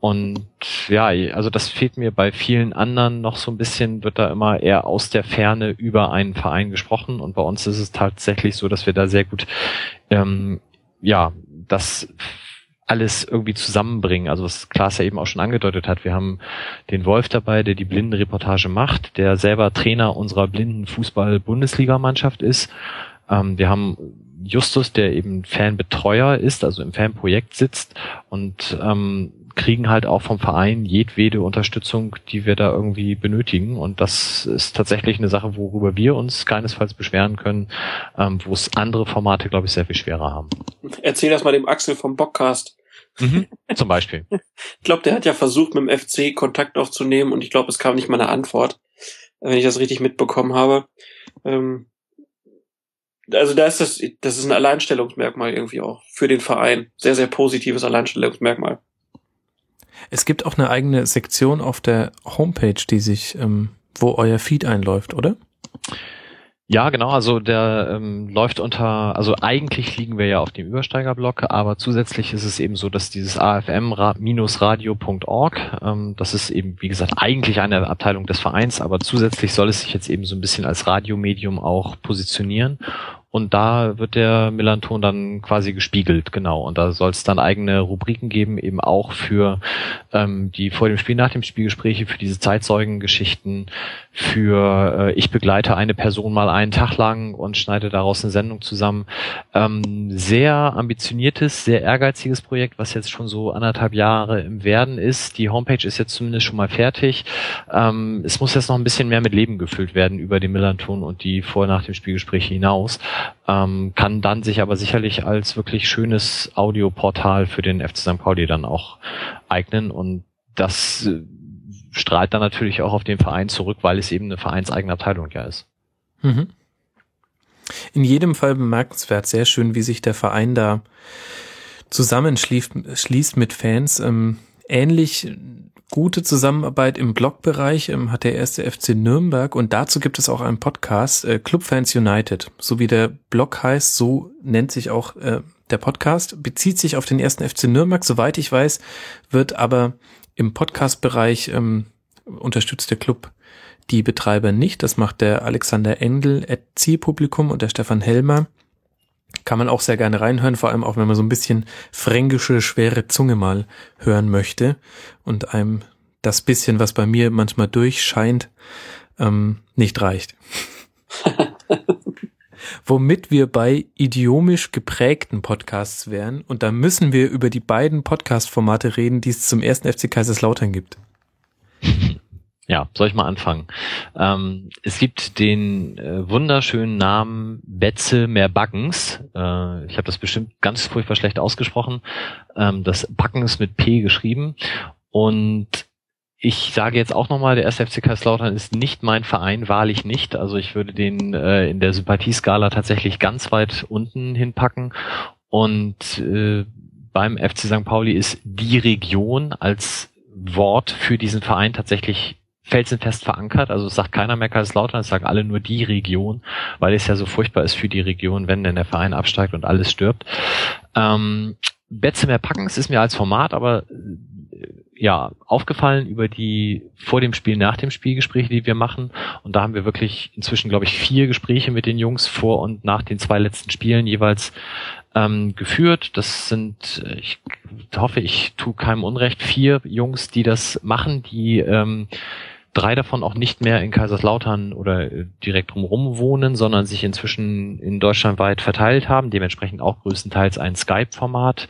Und ja, also das fehlt mir bei vielen anderen noch so ein bisschen, wird da immer eher aus der Ferne über einen Verein gesprochen. Und bei uns ist es tatsächlich so, dass wir da sehr gut, ähm, ja, das alles irgendwie zusammenbringen. Also was Klaas ja eben auch schon angedeutet hat. Wir haben den Wolf dabei, der die Blindenreportage macht, der selber Trainer unserer blinden Fußball-Bundesligamannschaft ist. Ähm, wir haben Justus, der eben Fanbetreuer ist, also im Fanprojekt sitzt und ähm, kriegen halt auch vom Verein jedwede Unterstützung, die wir da irgendwie benötigen. Und das ist tatsächlich eine Sache, worüber wir uns keinesfalls beschweren können, ähm, wo es andere Formate, glaube ich, sehr viel schwerer haben. Erzähl das mal dem Axel vom Bockcast. Mhm, (laughs) zum Beispiel. ich glaube, der hat ja versucht, mit dem FC Kontakt aufzunehmen und ich glaube, es kam nicht mal eine Antwort, wenn ich das richtig mitbekommen habe. Ähm, also da ist das, das ist ein Alleinstellungsmerkmal irgendwie auch für den Verein. Sehr, sehr positives Alleinstellungsmerkmal. Es gibt auch eine eigene Sektion auf der Homepage, die sich, ähm, wo euer Feed einläuft, oder? Ja, genau. Also der ähm, läuft unter, also eigentlich liegen wir ja auf dem Übersteigerblock, aber zusätzlich ist es eben so, dass dieses afm-radio.org, ähm, das ist eben, wie gesagt, eigentlich eine Abteilung des Vereins, aber zusätzlich soll es sich jetzt eben so ein bisschen als Radiomedium auch positionieren und da wird der Millanton dann quasi gespiegelt, genau. Und da soll es dann eigene Rubriken geben, eben auch für ähm, die vor dem Spiel, nach dem Spielgespräche, für diese Zeitzeugengeschichten, für äh, ich begleite eine Person mal einen Tag lang und schneide daraus eine Sendung zusammen. Ähm, sehr ambitioniertes, sehr ehrgeiziges Projekt, was jetzt schon so anderthalb Jahre im Werden ist. Die Homepage ist jetzt zumindest schon mal fertig. Ähm, es muss jetzt noch ein bisschen mehr mit Leben gefüllt werden über den Millanton und die vor nach dem Spielgespräch hinaus ähm, kann dann sich aber sicherlich als wirklich schönes Audioportal für den FC St. Pauli dann auch eignen und das äh, strahlt dann natürlich auch auf den Verein zurück, weil es eben eine vereinseigene Abteilung ja ist. Mhm. In jedem Fall bemerkenswert, sehr schön, wie sich der Verein da zusammenschließt mit Fans. Ähm, ähnlich gute Zusammenarbeit im Blogbereich ähm, hat der erste FC Nürnberg und dazu gibt es auch einen Podcast, äh, Clubfans United. So wie der Blog heißt, so nennt sich auch äh, der Podcast, bezieht sich auf den ersten FC Nürnberg. Soweit ich weiß, wird aber im Podcast-Bereich ähm, unterstützt der Club die Betreiber nicht. Das macht der Alexander Endel, Zielpublikum und der Stefan Helmer. Kann man auch sehr gerne reinhören, vor allem auch wenn man so ein bisschen fränkische, schwere Zunge mal hören möchte und einem das bisschen, was bei mir manchmal durchscheint, ähm, nicht reicht. (laughs) Womit wir bei idiomisch geprägten Podcasts wären und da müssen wir über die beiden Podcast-Formate reden, die es zum ersten FC Kaiserslautern gibt. Ja, soll ich mal anfangen? Ähm, es gibt den äh, wunderschönen Namen Betze mehr Backens. Äh, ich habe das bestimmt ganz furchtbar schlecht ausgesprochen. Ähm, das Backens mit P geschrieben. Und ich sage jetzt auch nochmal, der erste FC Kaiserslautern ist nicht mein Verein, wahrlich nicht. Also ich würde den äh, in der Sympathieskala tatsächlich ganz weit unten hinpacken. Und äh, beim FC St. Pauli ist die Region als Wort für diesen Verein tatsächlich felsenfest verankert. Also es sagt keiner mehr Kaiserslautern, es sagen alle nur die Region, weil es ja so furchtbar ist für die Region, wenn denn der Verein absteigt und alles stirbt. Ähm, Betze mehr packen, es ist mir als Format, aber äh, ja, aufgefallen über die vor dem Spiel, nach dem Spiel Gespräche, die wir machen. Und da haben wir wirklich inzwischen, glaube ich, vier Gespräche mit den Jungs vor und nach den zwei letzten Spielen jeweils ähm, geführt. Das sind, äh, ich hoffe, ich tue keinem Unrecht, vier Jungs, die das machen, die ähm, drei davon auch nicht mehr in Kaiserslautern oder äh, direkt drumherum wohnen, sondern sich inzwischen in Deutschland weit verteilt haben, dementsprechend auch größtenteils ein Skype-Format,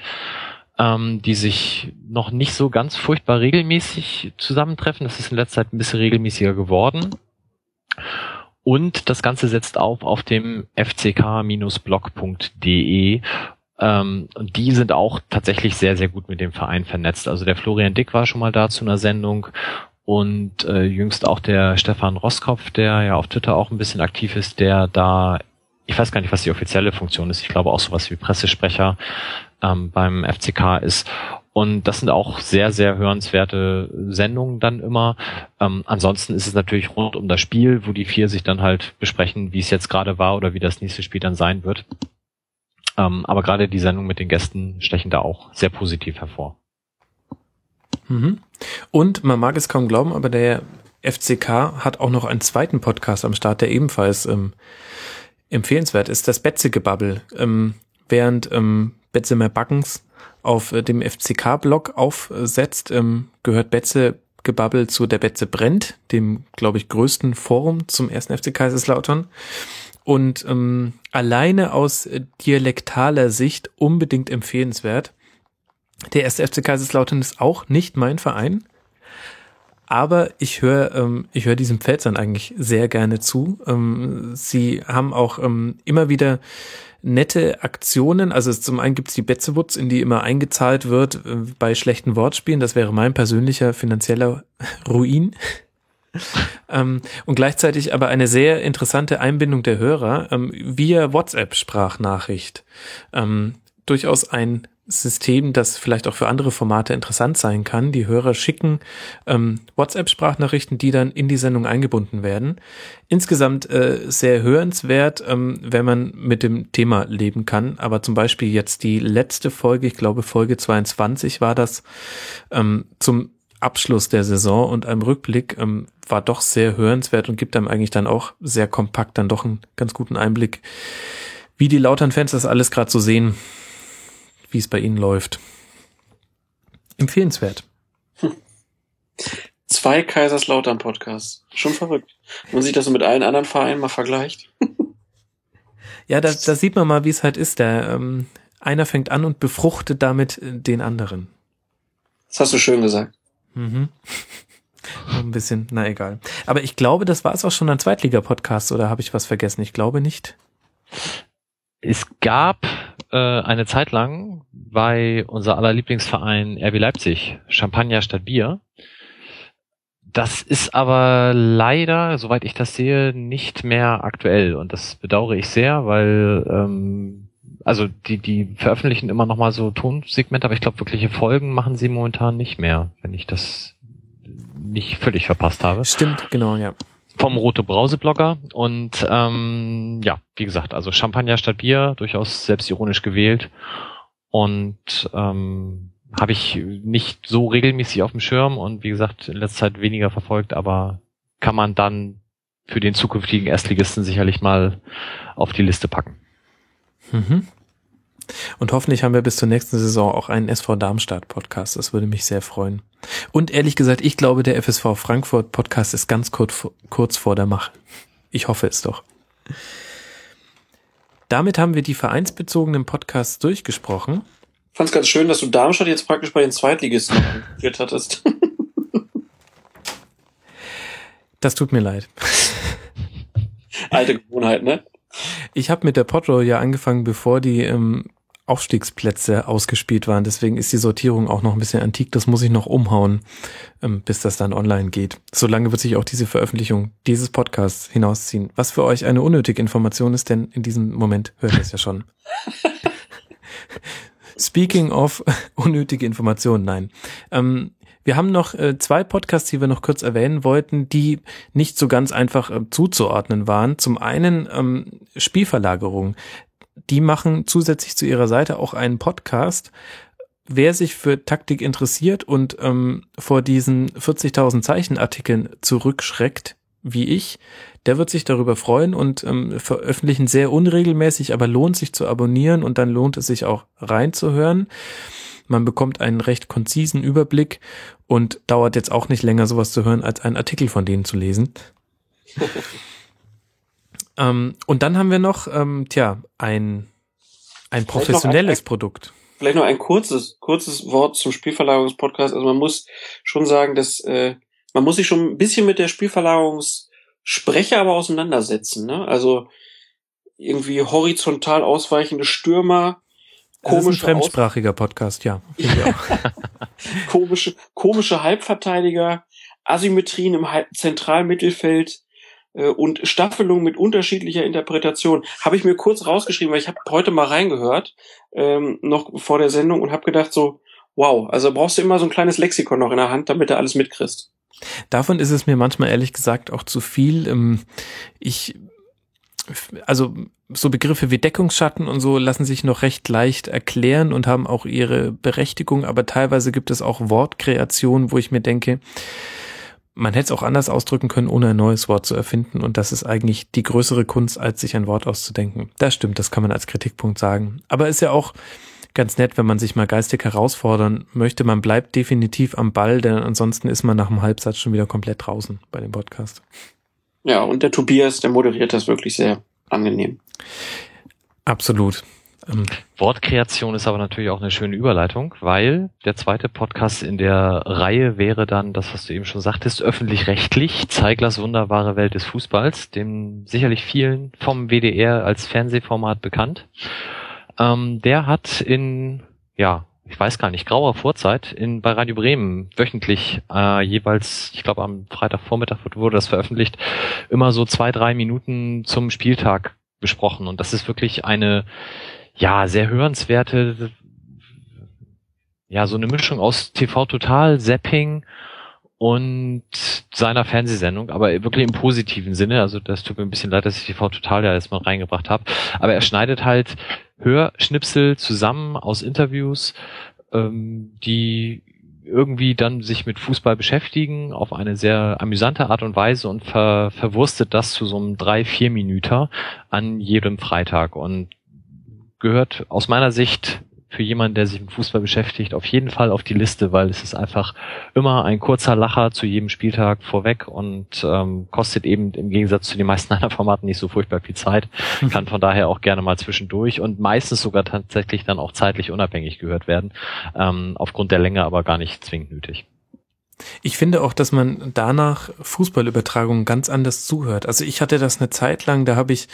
ähm, die sich noch nicht so ganz furchtbar regelmäßig zusammentreffen. Das ist in letzter Zeit ein bisschen regelmäßiger geworden. Und das Ganze setzt auf auf dem fck-blog.de. Ähm, und die sind auch tatsächlich sehr, sehr gut mit dem Verein vernetzt. Also der Florian Dick war schon mal da zu einer Sendung und äh, jüngst auch der Stefan Roskopf, der ja auf Twitter auch ein bisschen aktiv ist, der da, ich weiß gar nicht, was die offizielle Funktion ist, ich glaube auch sowas wie Pressesprecher ähm, beim FCK ist. Und das sind auch sehr, sehr hörenswerte Sendungen dann immer. Ähm, ansonsten ist es natürlich rund um das Spiel, wo die vier sich dann halt besprechen, wie es jetzt gerade war oder wie das nächste Spiel dann sein wird. Ähm, aber gerade die Sendung mit den Gästen stechen da auch sehr positiv hervor. Mhm. Und man mag es kaum glauben, aber der FCK hat auch noch einen zweiten Podcast am Start, der ebenfalls ähm, empfehlenswert ist, das Betze-Gebabbel. Ähm, während ähm, Betze mehr Backens auf äh, dem FCK-Blog aufsetzt, ähm, gehört Betze Gebabbel zu der Betze brennt, dem, glaube ich, größten Forum zum ersten FC Kaiserslautern. Und ähm, alleine aus dialektaler Sicht unbedingt empfehlenswert. Der erste FC Kaiserslautern ist auch nicht mein Verein. Aber ich höre ähm, ich höre diesem Pfälzern eigentlich sehr gerne zu. Ähm, sie haben auch ähm, immer wieder nette Aktionen. Also zum einen gibt's die Betzewutz, in die immer eingezahlt wird äh, bei schlechten Wortspielen. Das wäre mein persönlicher finanzieller (laughs) Ruin. ähm, und gleichzeitig aber eine sehr interessante Einbindung der Hörer ähm, via WhatsApp-Sprachnachricht. Ähm, durchaus ein System, das vielleicht auch für andere Formate interessant sein kann. Die Hörer schicken ähm, WhatsApp-Sprachnachrichten, die dann in die Sendung eingebunden werden. Insgesamt äh, sehr hörenswert, ähm, wenn man mit dem Thema leben kann. Aber zum Beispiel jetzt die letzte Folge, ich glaube Folge 22 war das, ähm, zum Abschluss der Saison und einem Rückblick ähm, war doch sehr hörenswert und gibt einem eigentlich dann auch sehr kompakt dann doch einen ganz guten Einblick, wie die Lautern-Fans das alles gerade so sehen wie es bei Ihnen läuft. Empfehlenswert. Hm. (laughs) Zwei Kaiserslautern-Podcasts. Schon verrückt. Wenn man sich das so mit allen anderen Vereinen mal vergleicht. (laughs) ja, da, da sieht man mal, wie es halt ist. Der, ähm, einer fängt an und befruchtet damit äh, den anderen. Das hast du schön gesagt. Mhm. (laughs) Ein bisschen, na egal. Aber ich glaube, das war es auch schon ein Zweitliga-Podcast, oder habe ich was vergessen? Ich glaube nicht. Es gab äh, eine Zeit lang bei unser aller Lieblingsverein RB Leipzig Champagner statt Bier. Das ist aber leider, soweit ich das sehe, nicht mehr aktuell und das bedauere ich sehr, weil ähm, also die die veröffentlichen immer noch mal so Tonsegmente, aber ich glaube wirkliche Folgen machen sie momentan nicht mehr, wenn ich das nicht völlig verpasst habe. Stimmt, genau, ja vom Rote Brause Blogger und ähm, ja, wie gesagt, also Champagner statt Bier, durchaus selbstironisch gewählt und ähm, habe ich nicht so regelmäßig auf dem Schirm und wie gesagt in letzter Zeit weniger verfolgt, aber kann man dann für den zukünftigen Erstligisten sicherlich mal auf die Liste packen. Mhm. Und hoffentlich haben wir bis zur nächsten Saison auch einen SV Darmstadt Podcast. Das würde mich sehr freuen. Und ehrlich gesagt, ich glaube, der FSV Frankfurt Podcast ist ganz kurz, kurz vor der Mache. Ich hoffe es doch. Damit haben wir die vereinsbezogenen Podcasts durchgesprochen. Ich fand es ganz schön, dass du Darmstadt jetzt praktisch bei den Zweitligisten geführt hattest. (laughs) Das tut mir leid. Alte Gewohnheit, ne? Ich habe mit der Potro ja angefangen, bevor die ähm, Aufstiegsplätze ausgespielt waren. Deswegen ist die Sortierung auch noch ein bisschen antik. Das muss ich noch umhauen, ähm, bis das dann online geht. Solange wird sich auch diese Veröffentlichung dieses Podcasts hinausziehen. Was für euch eine unnötige Information ist, denn in diesem Moment hört ihr es ja schon. (laughs) Speaking of (laughs) unnötige Informationen, nein. Ähm, Wir haben noch äh, zwei Podcasts, die wir noch kurz erwähnen wollten, die nicht so ganz einfach äh, zuzuordnen waren. Zum einen ähm, Spielverlagerung. Die machen zusätzlich zu ihrer Seite auch einen Podcast. Wer sich für Taktik interessiert und ähm, vor diesen 40.000 Zeichenartikeln zurückschreckt, wie ich, der wird sich darüber freuen und ähm, veröffentlichen sehr unregelmäßig, aber lohnt sich zu abonnieren und dann lohnt es sich auch reinzuhören. Man bekommt einen recht konzisen Überblick und dauert jetzt auch nicht länger, sowas zu hören, als einen Artikel von denen zu lesen. (laughs) ähm, und dann haben wir noch, ähm, tja, ein, ein professionelles ein, Produkt. Vielleicht noch ein kurzes, kurzes Wort zum Spielverlagerungspodcast. Also man muss schon sagen, dass äh, man muss sich schon ein bisschen mit der Spielverlagerungssprecher aber auseinandersetzen. Ne? Also irgendwie horizontal ausweichende Stürmer, Komische das ist ein fremdsprachiger Aus Podcast, (laughs) ja. komische, komische Halbverteidiger, Asymmetrien im Halb Zentralmittelfeld äh, und Staffelung mit unterschiedlicher Interpretation. Habe ich mir kurz rausgeschrieben, weil ich habe heute mal reingehört, ähm, noch vor der Sendung und habe gedacht so, wow, also brauchst du immer so ein kleines Lexikon noch in der Hand, damit du alles mitkriegst. Davon ist es mir manchmal ehrlich gesagt auch zu viel. Ähm, ich also so Begriffe wie Deckungsschatten und so lassen sich noch recht leicht erklären und haben auch ihre Berechtigung, aber teilweise gibt es auch Wortkreationen, wo ich mir denke, man hätte es auch anders ausdrücken können, ohne ein neues Wort zu erfinden. Und das ist eigentlich die größere Kunst, als sich ein Wort auszudenken. Das stimmt, das kann man als Kritikpunkt sagen. Aber ist ja auch ganz nett, wenn man sich mal geistig herausfordern möchte. Man bleibt definitiv am Ball, denn ansonsten ist man nach einem Halbsatz schon wieder komplett draußen bei dem Podcast. Ja, und der Tobias, der moderiert das wirklich sehr angenehm. Absolut. Ähm, Wortkreation ist aber natürlich auch eine schöne Überleitung, weil der zweite Podcast in der Reihe wäre dann das, was du eben schon sagtest, öffentlich-rechtlich, Zeiglers wunderbare Welt des Fußballs, dem sicherlich vielen vom WDR als Fernsehformat bekannt. Ähm, der hat in, ja, ich weiß gar nicht, grauer Vorzeit in, bei Radio Bremen wöchentlich äh, jeweils, ich glaube am Freitagvormittag wurde das veröffentlicht, immer so zwei, drei Minuten zum Spieltag besprochen. Und das ist wirklich eine, ja, sehr hörenswerte, ja, so eine Mischung aus TV Total, Zapping und seiner Fernsehsendung, aber wirklich im positiven Sinne. Also das tut mir ein bisschen leid, dass ich TV Total ja jetzt mal reingebracht habe. Aber er schneidet halt Hörschnipsel zusammen aus Interviews, ähm, die irgendwie dann sich mit Fußball beschäftigen auf eine sehr amüsante Art und Weise und ver, verwurstet das zu so einem drei, vier Minüter an jedem Freitag und gehört aus meiner Sicht für jemanden, der sich mit Fußball beschäftigt, auf jeden Fall auf die Liste, weil es ist einfach immer ein kurzer Lacher zu jedem Spieltag vorweg und ähm, kostet eben im Gegensatz zu den meisten (laughs) anderen Formaten nicht so furchtbar viel Zeit, kann von daher auch gerne mal zwischendurch und meistens sogar tatsächlich dann auch zeitlich unabhängig gehört werden, ähm, aufgrund der Länge aber gar nicht zwingend nötig. Ich finde auch, dass man danach Fußballübertragungen ganz anders zuhört. Also ich hatte das eine Zeit lang, da habe ich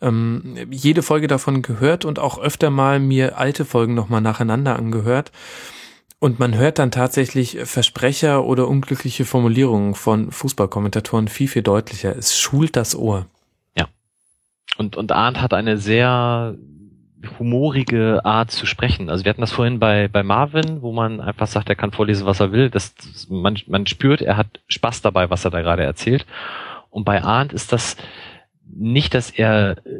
ähm, jede Folge davon gehört und auch öfter mal mir alte Folgen nochmal nacheinander angehört. Und man hört dann tatsächlich Versprecher oder unglückliche Formulierungen von Fußballkommentatoren viel, viel deutlicher. Es schult das Ohr. Ja. Und, und Arndt hat eine sehr humorige Art zu sprechen. Also wir hatten das vorhin bei, bei Marvin, wo man einfach sagt, er kann vorlesen, was er will. Das, man, man spürt, er hat Spaß dabei, was er da gerade erzählt. Und bei Arndt ist das, nicht, dass er äh,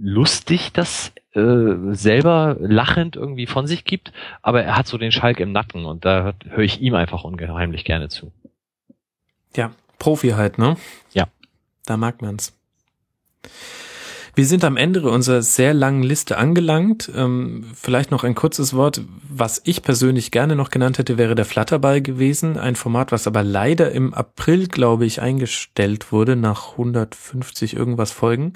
lustig das äh, selber lachend irgendwie von sich gibt, aber er hat so den Schalk im Nacken und da höre ich ihm einfach ungeheimlich gerne zu. Ja, Profi halt, ne? Ja. Da mag man's. Wir sind am Ende unserer sehr langen Liste angelangt. Ähm, vielleicht noch ein kurzes Wort. Was ich persönlich gerne noch genannt hätte, wäre der Flatterball gewesen. Ein Format, was aber leider im April, glaube ich, eingestellt wurde nach 150 irgendwas Folgen.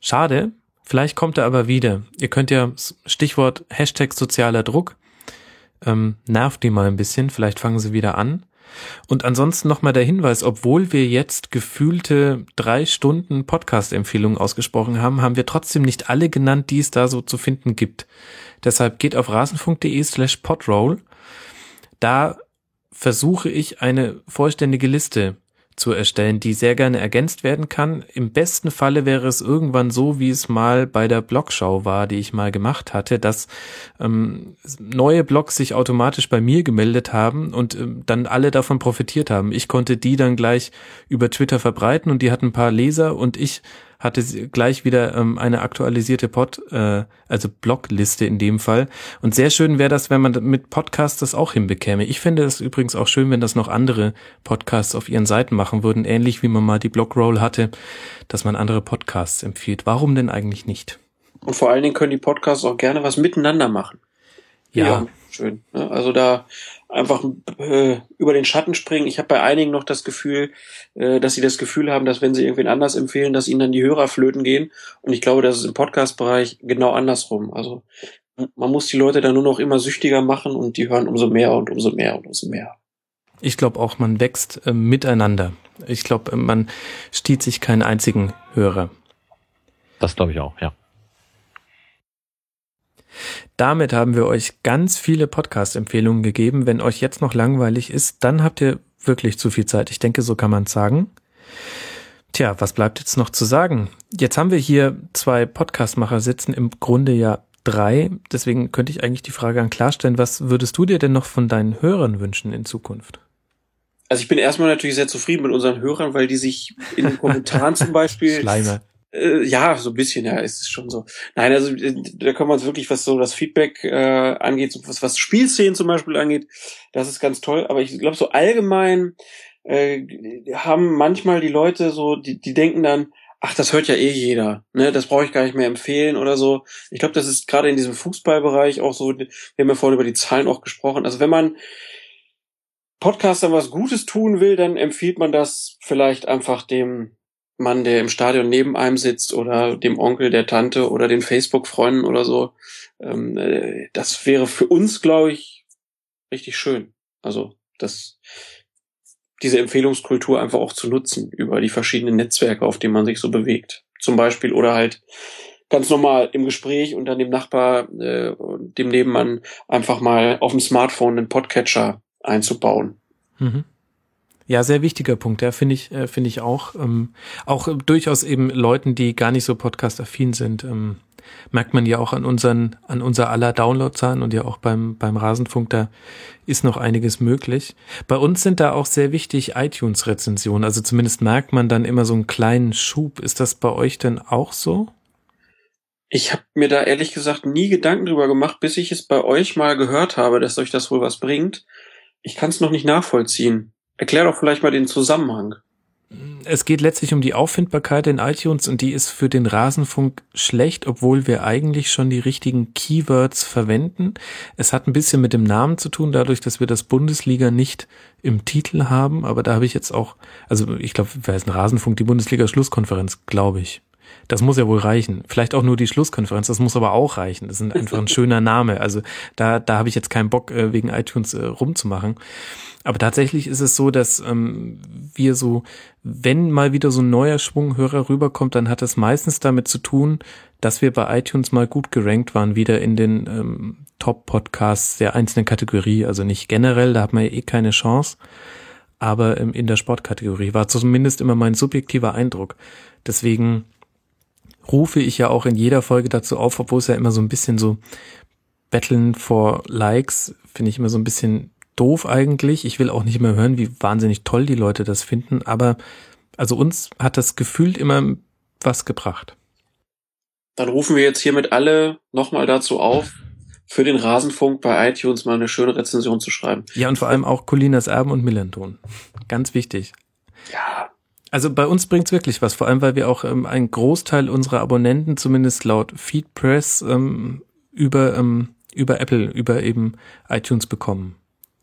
Schade. Vielleicht kommt er aber wieder. Ihr könnt ja Stichwort Hashtag sozialer Druck. Ähm, nervt die mal ein bisschen. Vielleicht fangen sie wieder an. Und ansonsten nochmal der Hinweis, obwohl wir jetzt gefühlte drei Stunden Podcast-Empfehlungen ausgesprochen haben, haben wir trotzdem nicht alle genannt, die es da so zu finden gibt. Deshalb geht auf rasenfunk.de slash podroll. Da versuche ich eine vollständige Liste zu erstellen, die sehr gerne ergänzt werden kann. Im besten Falle wäre es irgendwann so, wie es mal bei der Blogschau war, die ich mal gemacht hatte, dass ähm, neue Blogs sich automatisch bei mir gemeldet haben und ähm, dann alle davon profitiert haben. Ich konnte die dann gleich über Twitter verbreiten und die hatten ein paar Leser und ich hatte sie gleich wieder ähm, eine aktualisierte Pod, äh, also Blogliste in dem Fall. Und sehr schön wäre das, wenn man mit Podcasts das auch hinbekäme. Ich finde es übrigens auch schön, wenn das noch andere Podcasts auf ihren Seiten machen würden, ähnlich wie man mal die Blogroll hatte, dass man andere Podcasts empfiehlt. Warum denn eigentlich nicht? Und vor allen Dingen können die Podcasts auch gerne was miteinander machen. Ja. ja schön. Ne? Also da einfach äh, über den Schatten springen. Ich habe bei einigen noch das Gefühl, äh, dass sie das Gefühl haben, dass wenn sie irgendwen anders empfehlen, dass ihnen dann die Hörer flöten gehen. Und ich glaube, das ist im Podcast-Bereich genau andersrum. Also man muss die Leute dann nur noch immer süchtiger machen und die hören umso mehr und umso mehr und umso mehr. Ich glaube auch, man wächst äh, miteinander. Ich glaube, man stiehlt sich keinen einzigen Hörer. Das glaube ich auch, ja. Damit haben wir euch ganz viele Podcast-Empfehlungen gegeben. Wenn euch jetzt noch langweilig ist, dann habt ihr wirklich zu viel Zeit. Ich denke, so kann man sagen. Tja, was bleibt jetzt noch zu sagen? Jetzt haben wir hier zwei Podcastmacher sitzen, im Grunde ja drei. Deswegen könnte ich eigentlich die Frage an klarstellen, was würdest du dir denn noch von deinen Hörern wünschen in Zukunft? Also ich bin erstmal natürlich sehr zufrieden mit unseren Hörern, weil die sich in den Kommentaren zum Beispiel (laughs) Schleimer. Äh, ja, so ein bisschen, ja, ist es schon so. Nein, also äh, da kann man wirklich, was so das Feedback äh, angeht, was, was Spielszenen zum Beispiel angeht, das ist ganz toll. Aber ich glaube, so allgemein äh, haben manchmal die Leute so, die, die denken dann, ach, das hört ja eh jeder, ne, das brauche ich gar nicht mehr empfehlen oder so. Ich glaube, das ist gerade in diesem Fußballbereich auch so, wir haben ja vorhin über die Zahlen auch gesprochen. Also wenn man Podcastern was Gutes tun will, dann empfiehlt man das vielleicht einfach dem Mann, der im Stadion neben einem sitzt oder dem Onkel, der Tante oder den Facebook-Freunden oder so. Ähm, äh, das wäre für uns, glaube ich, richtig schön. Also das, diese Empfehlungskultur einfach auch zu nutzen über die verschiedenen Netzwerke, auf denen man sich so bewegt. Zum Beispiel oder halt ganz normal im Gespräch und dann dem Nachbar, äh, dem Nebenmann einfach mal auf dem Smartphone einen Podcatcher einzubauen. Mhm. Ja, sehr wichtiger Punkt, ja, finde ich, äh, finde ich auch. Ähm, auch äh, durchaus eben Leuten, die gar nicht so podcast-affin sind, ähm, merkt man ja auch an unseren, an unser aller Downloadzahlen und ja auch beim, beim Rasenfunk, da ist noch einiges möglich. Bei uns sind da auch sehr wichtig iTunes-Rezensionen, also zumindest merkt man dann immer so einen kleinen Schub. Ist das bei euch denn auch so? Ich habe mir da ehrlich gesagt nie Gedanken drüber gemacht, bis ich es bei euch mal gehört habe, dass euch das wohl was bringt. Ich kann es noch nicht nachvollziehen. Erklär doch vielleicht mal den Zusammenhang. Es geht letztlich um die Auffindbarkeit in iTunes und die ist für den Rasenfunk schlecht, obwohl wir eigentlich schon die richtigen Keywords verwenden. Es hat ein bisschen mit dem Namen zu tun, dadurch, dass wir das Bundesliga nicht im Titel haben, aber da habe ich jetzt auch, also ich glaube, wer ist ein Rasenfunk, die Bundesliga-Schlusskonferenz, glaube ich. Das muss ja wohl reichen. Vielleicht auch nur die Schlusskonferenz, das muss aber auch reichen. Das ist einfach ein schöner Name. Also da, da habe ich jetzt keinen Bock, äh, wegen iTunes äh, rumzumachen. Aber tatsächlich ist es so, dass ähm, wir so, wenn mal wieder so ein neuer Schwunghörer rüberkommt, dann hat das meistens damit zu tun, dass wir bei iTunes mal gut gerankt waren, wieder in den ähm, Top-Podcasts der einzelnen Kategorie. Also nicht generell, da hat man ja eh keine Chance, aber ähm, in der Sportkategorie war zumindest immer mein subjektiver Eindruck. Deswegen rufe ich ja auch in jeder Folge dazu auf, obwohl es ja immer so ein bisschen so Betteln vor Likes, finde ich immer so ein bisschen doof eigentlich. Ich will auch nicht mehr hören, wie wahnsinnig toll die Leute das finden, aber also uns hat das gefühlt immer was gebracht. Dann rufen wir jetzt hiermit alle nochmal dazu auf, für den Rasenfunk bei iTunes mal eine schöne Rezension zu schreiben. Ja, und vor allem auch Colinas Erben und Millanton. Ganz wichtig. Ja. Also bei uns bringt's wirklich was, vor allem weil wir auch ähm, einen Großteil unserer Abonnenten, zumindest laut Feedpress, ähm, über, ähm, über Apple, über eben iTunes bekommen.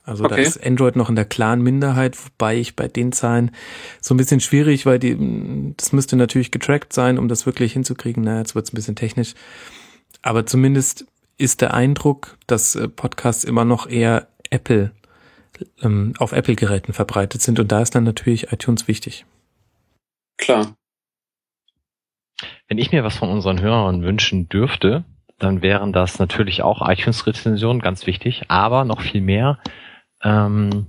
Also okay. da ist Android noch in der klaren Minderheit, wobei ich bei den Zahlen so ein bisschen schwierig, weil die, das müsste natürlich getrackt sein, um das wirklich hinzukriegen. Na, jetzt wird's ein bisschen technisch. Aber zumindest ist der Eindruck, dass äh, Podcasts immer noch eher Apple, ähm, auf Apple-Geräten verbreitet sind. Und da ist dann natürlich iTunes wichtig. Klar. Wenn ich mir was von unseren Hörern wünschen dürfte, dann wären das natürlich auch iTunes-Rezensionen, ganz wichtig, aber noch viel mehr ähm,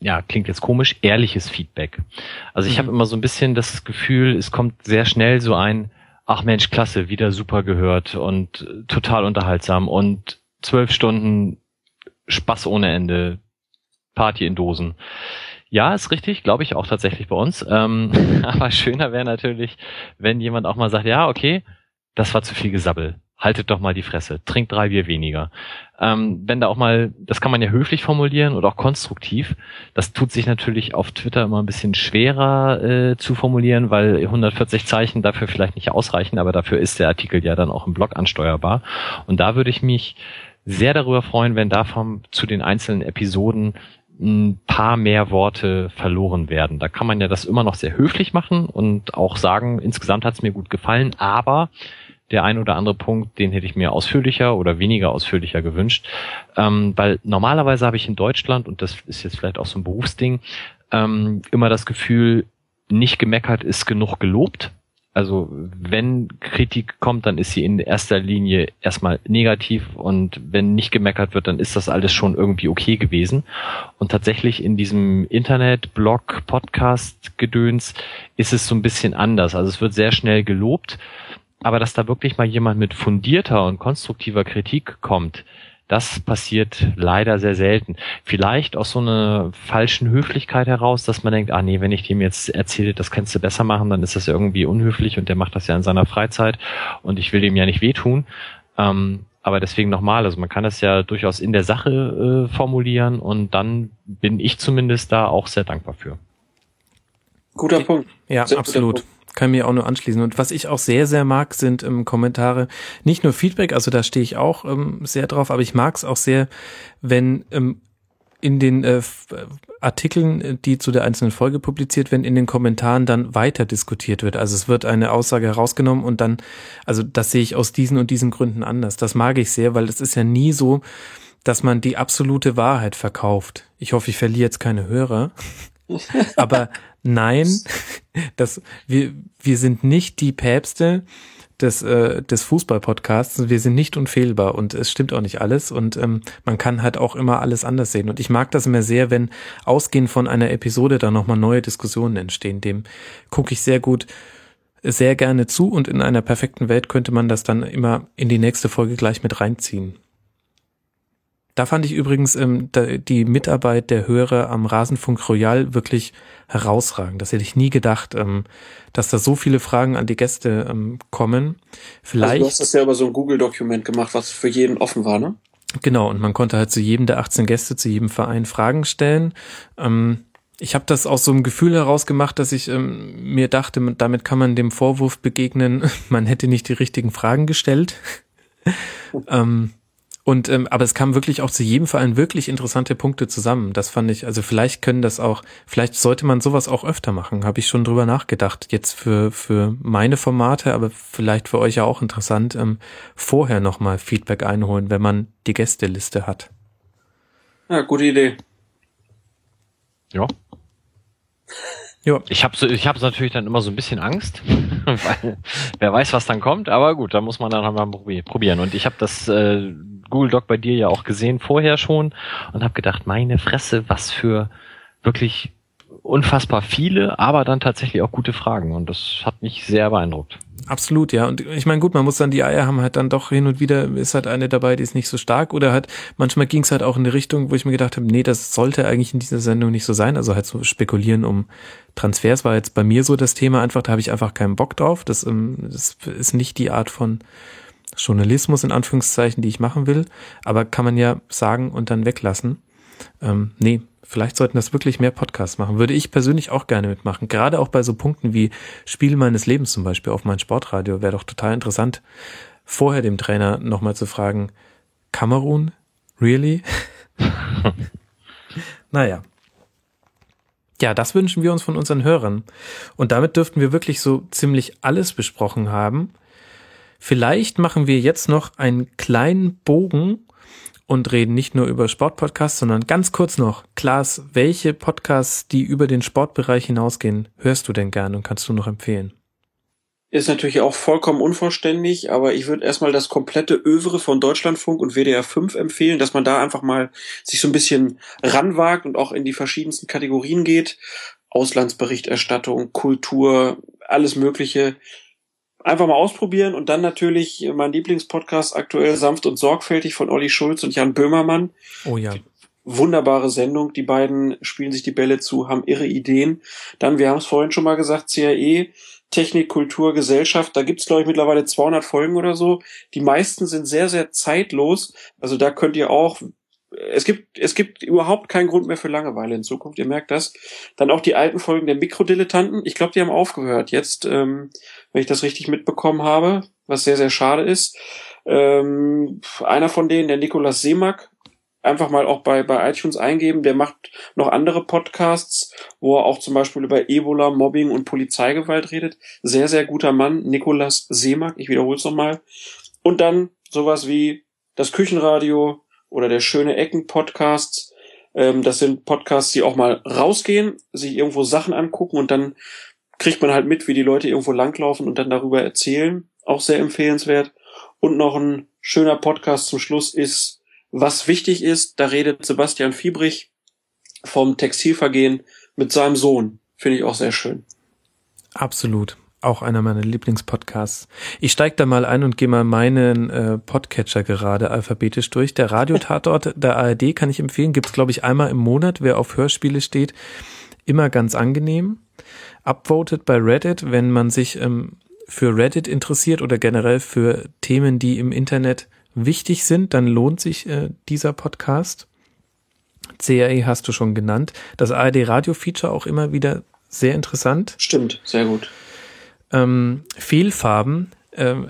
ja, klingt jetzt komisch, ehrliches Feedback. Also ich mhm. habe immer so ein bisschen das Gefühl, es kommt sehr schnell so ein, ach Mensch, klasse, wieder super gehört und total unterhaltsam und zwölf Stunden Spaß ohne Ende, Party in Dosen. Ja, ist richtig, glaube ich auch tatsächlich bei uns. Ähm, (laughs) aber schöner wäre natürlich, wenn jemand auch mal sagt, ja, okay, das war zu viel Gesabbel. Haltet doch mal die Fresse. Trinkt drei Bier weniger. Ähm, wenn da auch mal, das kann man ja höflich formulieren oder auch konstruktiv. Das tut sich natürlich auf Twitter immer ein bisschen schwerer äh, zu formulieren, weil 140 Zeichen dafür vielleicht nicht ausreichen, aber dafür ist der Artikel ja dann auch im Blog ansteuerbar. Und da würde ich mich sehr darüber freuen, wenn davon zu den einzelnen Episoden ein paar mehr Worte verloren werden. Da kann man ja das immer noch sehr höflich machen und auch sagen, insgesamt hat es mir gut gefallen, aber der ein oder andere Punkt, den hätte ich mir ausführlicher oder weniger ausführlicher gewünscht. Ähm, weil normalerweise habe ich in Deutschland, und das ist jetzt vielleicht auch so ein Berufsding, ähm, immer das Gefühl, nicht gemeckert ist genug gelobt. Also wenn Kritik kommt, dann ist sie in erster Linie erstmal negativ und wenn nicht gemeckert wird, dann ist das alles schon irgendwie okay gewesen. Und tatsächlich in diesem Internet, Blog, Podcast Gedöns ist es so ein bisschen anders. Also es wird sehr schnell gelobt, aber dass da wirklich mal jemand mit fundierter und konstruktiver Kritik kommt, das passiert leider sehr selten. Vielleicht aus so einer falschen Höflichkeit heraus, dass man denkt, ah nee, wenn ich dem jetzt erzähle, das kannst du besser machen, dann ist das ja irgendwie unhöflich und der macht das ja in seiner Freizeit und ich will dem ja nicht wehtun. Ähm, aber deswegen nochmal, also man kann das ja durchaus in der Sache äh, formulieren und dann bin ich zumindest da auch sehr dankbar für. Guter Punkt. Ja, sehr absolut. Punkt kann mir auch nur anschließen. Und was ich auch sehr, sehr mag, sind ähm, Kommentare, nicht nur Feedback, also da stehe ich auch ähm, sehr drauf, aber ich mag es auch sehr, wenn ähm, in den äh, Artikeln, die zu der einzelnen Folge publiziert werden, in den Kommentaren dann weiter diskutiert wird. Also es wird eine Aussage herausgenommen und dann, also das sehe ich aus diesen und diesen Gründen anders. Das mag ich sehr, weil es ist ja nie so, dass man die absolute Wahrheit verkauft. Ich hoffe, ich verliere jetzt keine Hörer. (laughs) Aber nein, das, wir, wir sind nicht die Päpste des, äh, des Fußball-Podcasts. Wir sind nicht unfehlbar und es stimmt auch nicht alles und ähm, man kann halt auch immer alles anders sehen. Und ich mag das immer sehr, wenn ausgehend von einer Episode da nochmal neue Diskussionen entstehen. Dem gucke ich sehr gut sehr gerne zu und in einer perfekten Welt könnte man das dann immer in die nächste Folge gleich mit reinziehen. Da fand ich übrigens ähm, die Mitarbeit der Hörer am Rasenfunk Royal wirklich herausragend. Das hätte ich nie gedacht, ähm, dass da so viele Fragen an die Gäste ähm, kommen. Vielleicht. Also du hast das ja über so ein Google-Dokument gemacht, was für jeden offen war, ne? Genau, und man konnte halt zu jedem der 18 Gäste, zu jedem Verein Fragen stellen. Ähm, ich habe das aus so einem Gefühl herausgemacht, dass ich ähm, mir dachte, damit kann man dem Vorwurf begegnen, (laughs) man hätte nicht die richtigen Fragen gestellt. (laughs) ähm, und ähm, aber es kamen wirklich auch zu jedem Verein wirklich interessante Punkte zusammen. Das fand ich, also vielleicht können das auch, vielleicht sollte man sowas auch öfter machen, habe ich schon drüber nachgedacht. Jetzt für, für meine Formate, aber vielleicht für euch ja auch interessant, ähm, vorher nochmal Feedback einholen, wenn man die Gästeliste hat. Ja, gute Idee. Ja. Ja. Ich habe ich hab natürlich dann immer so ein bisschen Angst, (laughs) weil wer weiß, was dann kommt. Aber gut, da muss man dann halt mal probieren. Und ich habe das äh, Google Doc bei dir ja auch gesehen vorher schon und habe gedacht, meine Fresse, was für wirklich unfassbar viele, aber dann tatsächlich auch gute Fragen und das hat mich sehr beeindruckt. Absolut, ja. Und ich meine, gut, man muss dann die Eier haben halt dann doch hin und wieder ist halt eine dabei, die ist nicht so stark oder halt manchmal ging es halt auch in eine Richtung, wo ich mir gedacht habe, nee, das sollte eigentlich in dieser Sendung nicht so sein. Also halt so spekulieren um Transfers war jetzt bei mir so das Thema einfach, da habe ich einfach keinen Bock drauf. Das, ähm, das ist nicht die Art von Journalismus in Anführungszeichen, die ich machen will, aber kann man ja sagen und dann weglassen. Ähm, nee, vielleicht sollten das wirklich mehr Podcasts machen. Würde ich persönlich auch gerne mitmachen. Gerade auch bei so Punkten wie Spiel meines Lebens zum Beispiel auf mein Sportradio wäre doch total interessant, vorher dem Trainer nochmal zu fragen, Kamerun? Really? (laughs) naja. Ja, das wünschen wir uns von unseren Hörern. Und damit dürften wir wirklich so ziemlich alles besprochen haben. Vielleicht machen wir jetzt noch einen kleinen Bogen und reden nicht nur über Sportpodcasts, sondern ganz kurz noch, Klaas, welche Podcasts, die über den Sportbereich hinausgehen, hörst du denn gern und kannst du noch empfehlen? ist natürlich auch vollkommen unvollständig, aber ich würde erstmal das komplette Övre von Deutschlandfunk und WDR 5 empfehlen, dass man da einfach mal sich so ein bisschen ranwagt und auch in die verschiedensten Kategorien geht. Auslandsberichterstattung, Kultur, alles Mögliche. Einfach mal ausprobieren und dann natürlich mein Lieblingspodcast aktuell sanft und sorgfältig von Olli Schulz und Jan Böhmermann. Oh ja. Wunderbare Sendung. Die beiden spielen sich die Bälle zu, haben irre Ideen. Dann, wir haben es vorhin schon mal gesagt, CAE Technik, Kultur, Gesellschaft. Da gibt's glaube ich, mittlerweile 200 Folgen oder so. Die meisten sind sehr, sehr zeitlos. Also da könnt ihr auch es gibt, es gibt überhaupt keinen Grund mehr für Langeweile in Zukunft, ihr merkt das. Dann auch die alten Folgen der Mikrodilettanten. Ich glaube, die haben aufgehört jetzt, ähm, wenn ich das richtig mitbekommen habe, was sehr, sehr schade ist. Ähm, einer von denen, der Nikolaus Seemack, einfach mal auch bei, bei iTunes eingeben. Der macht noch andere Podcasts, wo er auch zum Beispiel über Ebola, Mobbing und Polizeigewalt redet. Sehr, sehr guter Mann, Nikolas Seemack, ich wiederhole es nochmal. Und dann sowas wie das Küchenradio oder der Schöne Ecken Podcasts. Ähm, das sind Podcasts, die auch mal rausgehen, sich irgendwo Sachen angucken und dann kriegt man halt mit, wie die Leute irgendwo langlaufen und dann darüber erzählen. Auch sehr empfehlenswert. Und noch ein schöner Podcast zum Schluss ist was wichtig ist, da redet Sebastian Fiebrich vom Textilvergehen mit seinem Sohn. Finde ich auch sehr schön. Absolut. Auch einer meiner Lieblingspodcasts. Ich steige da mal ein und gehe mal meinen äh, Podcatcher gerade alphabetisch durch. Der Radiotatort (laughs) der ARD kann ich empfehlen. Gibt's glaube ich, einmal im Monat. Wer auf Hörspiele steht, immer ganz angenehm. Upvoted bei Reddit, wenn man sich ähm, für Reddit interessiert oder generell für Themen, die im Internet wichtig sind, dann lohnt sich äh, dieser Podcast. CRE hast du schon genannt. Das ARD Radio Feature auch immer wieder sehr interessant. Stimmt, sehr gut. Ähm, Fehlfarben, ähm,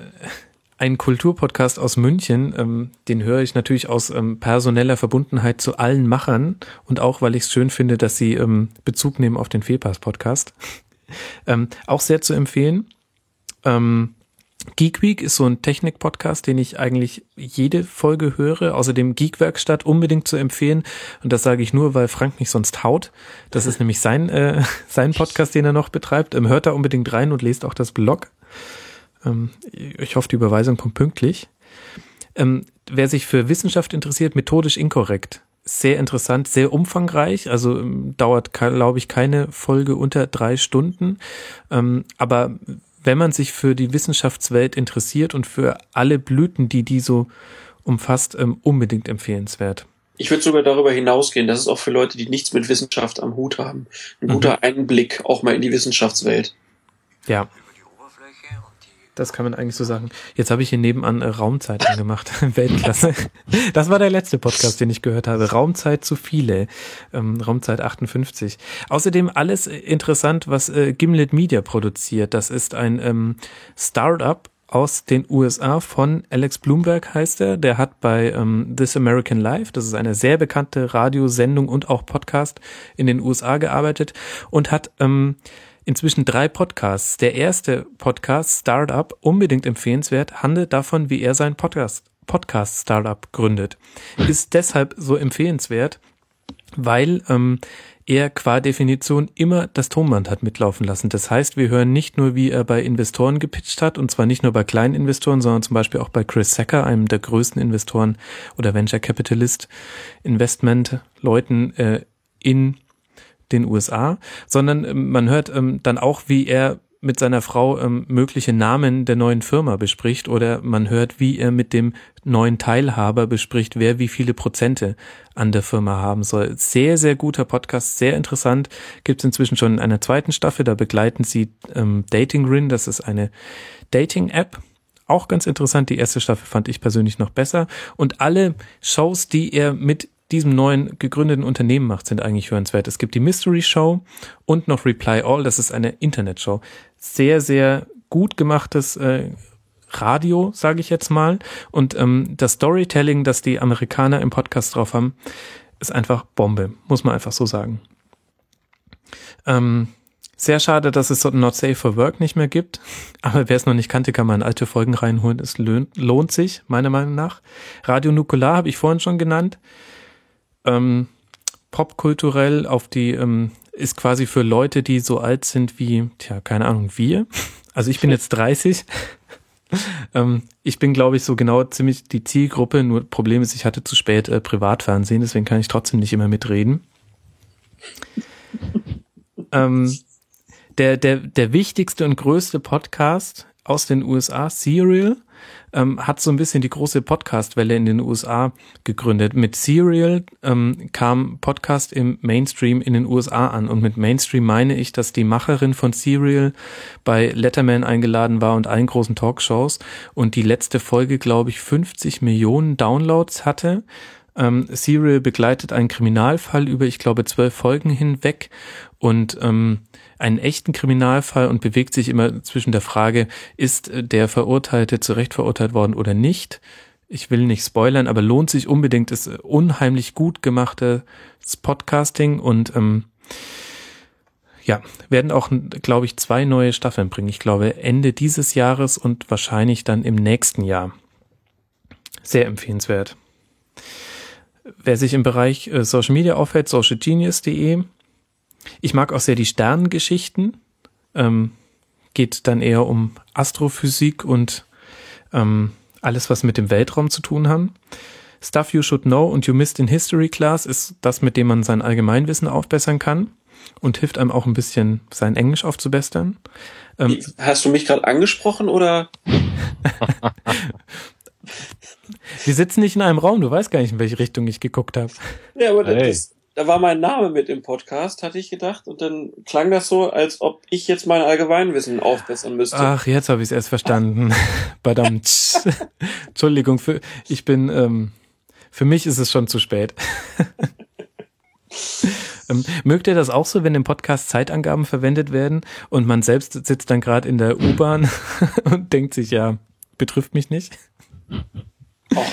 ein Kulturpodcast aus München, ähm, den höre ich natürlich aus ähm, personeller Verbundenheit zu allen Machern und auch, weil ich es schön finde, dass sie ähm, Bezug nehmen auf den Fehlpass-Podcast. Ähm, auch sehr zu empfehlen. Ähm, Geek Week ist so ein Technik-Podcast, den ich eigentlich jede Folge höre. Außerdem Geek-Werkstatt unbedingt zu empfehlen. Und das sage ich nur, weil Frank mich sonst haut. Das ist nämlich sein, äh, (laughs) sein Podcast, den er noch betreibt. Ähm, hört da unbedingt rein und lest auch das Blog. Ähm, ich hoffe, die Überweisung kommt pünktlich. Ähm, wer sich für Wissenschaft interessiert, methodisch inkorrekt. Sehr interessant, sehr umfangreich. Also ähm, dauert, glaube ich, keine Folge unter drei Stunden. Ähm, aber wenn man sich für die Wissenschaftswelt interessiert und für alle Blüten, die die so umfasst, ähm, unbedingt empfehlenswert. Ich würde sogar darüber hinausgehen, dass es auch für Leute, die nichts mit Wissenschaft am Hut haben, ein mhm. guter Einblick auch mal in die Wissenschaftswelt. Ja, das kann man eigentlich so sagen. Jetzt habe ich hier nebenan äh, Raumzeit angemacht. (laughs) Weltklasse. Das war der letzte Podcast, den ich gehört habe. Raumzeit zu viele. Ähm, Raumzeit 58. Außerdem alles interessant, was äh, Gimlet Media produziert. Das ist ein ähm, Startup aus den USA von Alex Bloomberg heißt er. Der hat bei ähm, This American Life, das ist eine sehr bekannte Radiosendung und auch Podcast in den USA gearbeitet und hat ähm, inzwischen drei Podcasts. Der erste Podcast, Startup, unbedingt empfehlenswert, handelt davon, wie er sein Podcast, Podcast Startup gründet. Ist deshalb so empfehlenswert, weil ähm, er qua Definition immer das Tonband hat mitlaufen lassen. Das heißt, wir hören nicht nur, wie er bei Investoren gepitcht hat, und zwar nicht nur bei kleinen Investoren, sondern zum Beispiel auch bei Chris Sacker, einem der größten Investoren oder Venture Capitalist Investment Leuten äh, in den USA, sondern ähm, man hört ähm, dann auch, wie er mit seiner Frau ähm, mögliche Namen der neuen Firma bespricht oder man hört, wie er mit dem neuen Teilhaber bespricht, wer wie viele Prozente an der Firma haben soll. Sehr, sehr guter Podcast, sehr interessant. Gibt es inzwischen schon in einer zweiten Staffel, da begleiten sie ähm, Dating Rin, das ist eine Dating-App. Auch ganz interessant. Die erste Staffel fand ich persönlich noch besser. Und alle Shows, die er mit diesem neuen gegründeten Unternehmen macht, sind eigentlich hörenswert. Es gibt die Mystery Show und noch Reply All, das ist eine Internetshow. Sehr, sehr gut gemachtes äh, Radio, sage ich jetzt mal. Und ähm, das Storytelling, das die Amerikaner im Podcast drauf haben, ist einfach Bombe, muss man einfach so sagen. Ähm, sehr schade, dass es Not Safe for Work nicht mehr gibt. (laughs) Aber wer es noch nicht kannte, kann man alte Folgen reinholen. Es lohnt, lohnt sich, meiner Meinung nach. Radio Nukular habe ich vorhin schon genannt ähm, popkulturell auf die, ähm, ist quasi für Leute, die so alt sind wie, tja, keine Ahnung, wir. Also ich bin (laughs) jetzt 30. ähm, ich bin, glaube ich, so genau ziemlich die Zielgruppe. Nur Problem ist, ich hatte zu spät äh, Privatfernsehen, deswegen kann ich trotzdem nicht immer mitreden. (laughs) ähm, der, der, der wichtigste und größte Podcast aus den USA, Serial, ähm, hat so ein bisschen die große Podcast-Welle in den USA gegründet. Mit Serial ähm, kam Podcast im Mainstream in den USA an. Und mit Mainstream meine ich, dass die Macherin von Serial bei Letterman eingeladen war und allen großen Talkshows und die letzte Folge, glaube ich, 50 Millionen Downloads hatte. Ähm, Serial begleitet einen Kriminalfall über, ich glaube, zwölf Folgen hinweg und ähm, einen echten Kriminalfall und bewegt sich immer zwischen der Frage, ist der Verurteilte zu Recht verurteilt worden oder nicht. Ich will nicht spoilern, aber lohnt sich unbedingt, ist unheimlich gut gemachtes Podcasting und ähm, ja, werden auch, glaube ich, zwei neue Staffeln bringen. Ich glaube Ende dieses Jahres und wahrscheinlich dann im nächsten Jahr. Sehr empfehlenswert. Wer sich im Bereich äh, Social Media aufhält, socialgenius.de, ich mag auch sehr die Sternengeschichten. Ähm, geht dann eher um Astrophysik und ähm, alles, was mit dem Weltraum zu tun haben. Stuff You Should Know und You Missed in History Class ist das, mit dem man sein Allgemeinwissen aufbessern kann und hilft einem auch ein bisschen, sein Englisch aufzubessern. Ähm, Hast du mich gerade angesprochen oder? (laughs) Wir sitzen nicht in einem Raum, du weißt gar nicht, in welche Richtung ich geguckt habe. Ja, aber hey. das, da war mein Name mit im Podcast, hatte ich gedacht, und dann klang das so, als ob ich jetzt mein Allgemeinwissen aufbessern müsste. Ach, jetzt habe ich es erst verstanden. (laughs) Badam. Entschuldigung, für, ich bin, ähm, für mich ist es schon zu spät. (laughs) ähm, mögt ihr das auch so, wenn im Podcast Zeitangaben verwendet werden und man selbst sitzt dann gerade in der U-Bahn (laughs) und denkt sich, ja, betrifft mich nicht? Oh,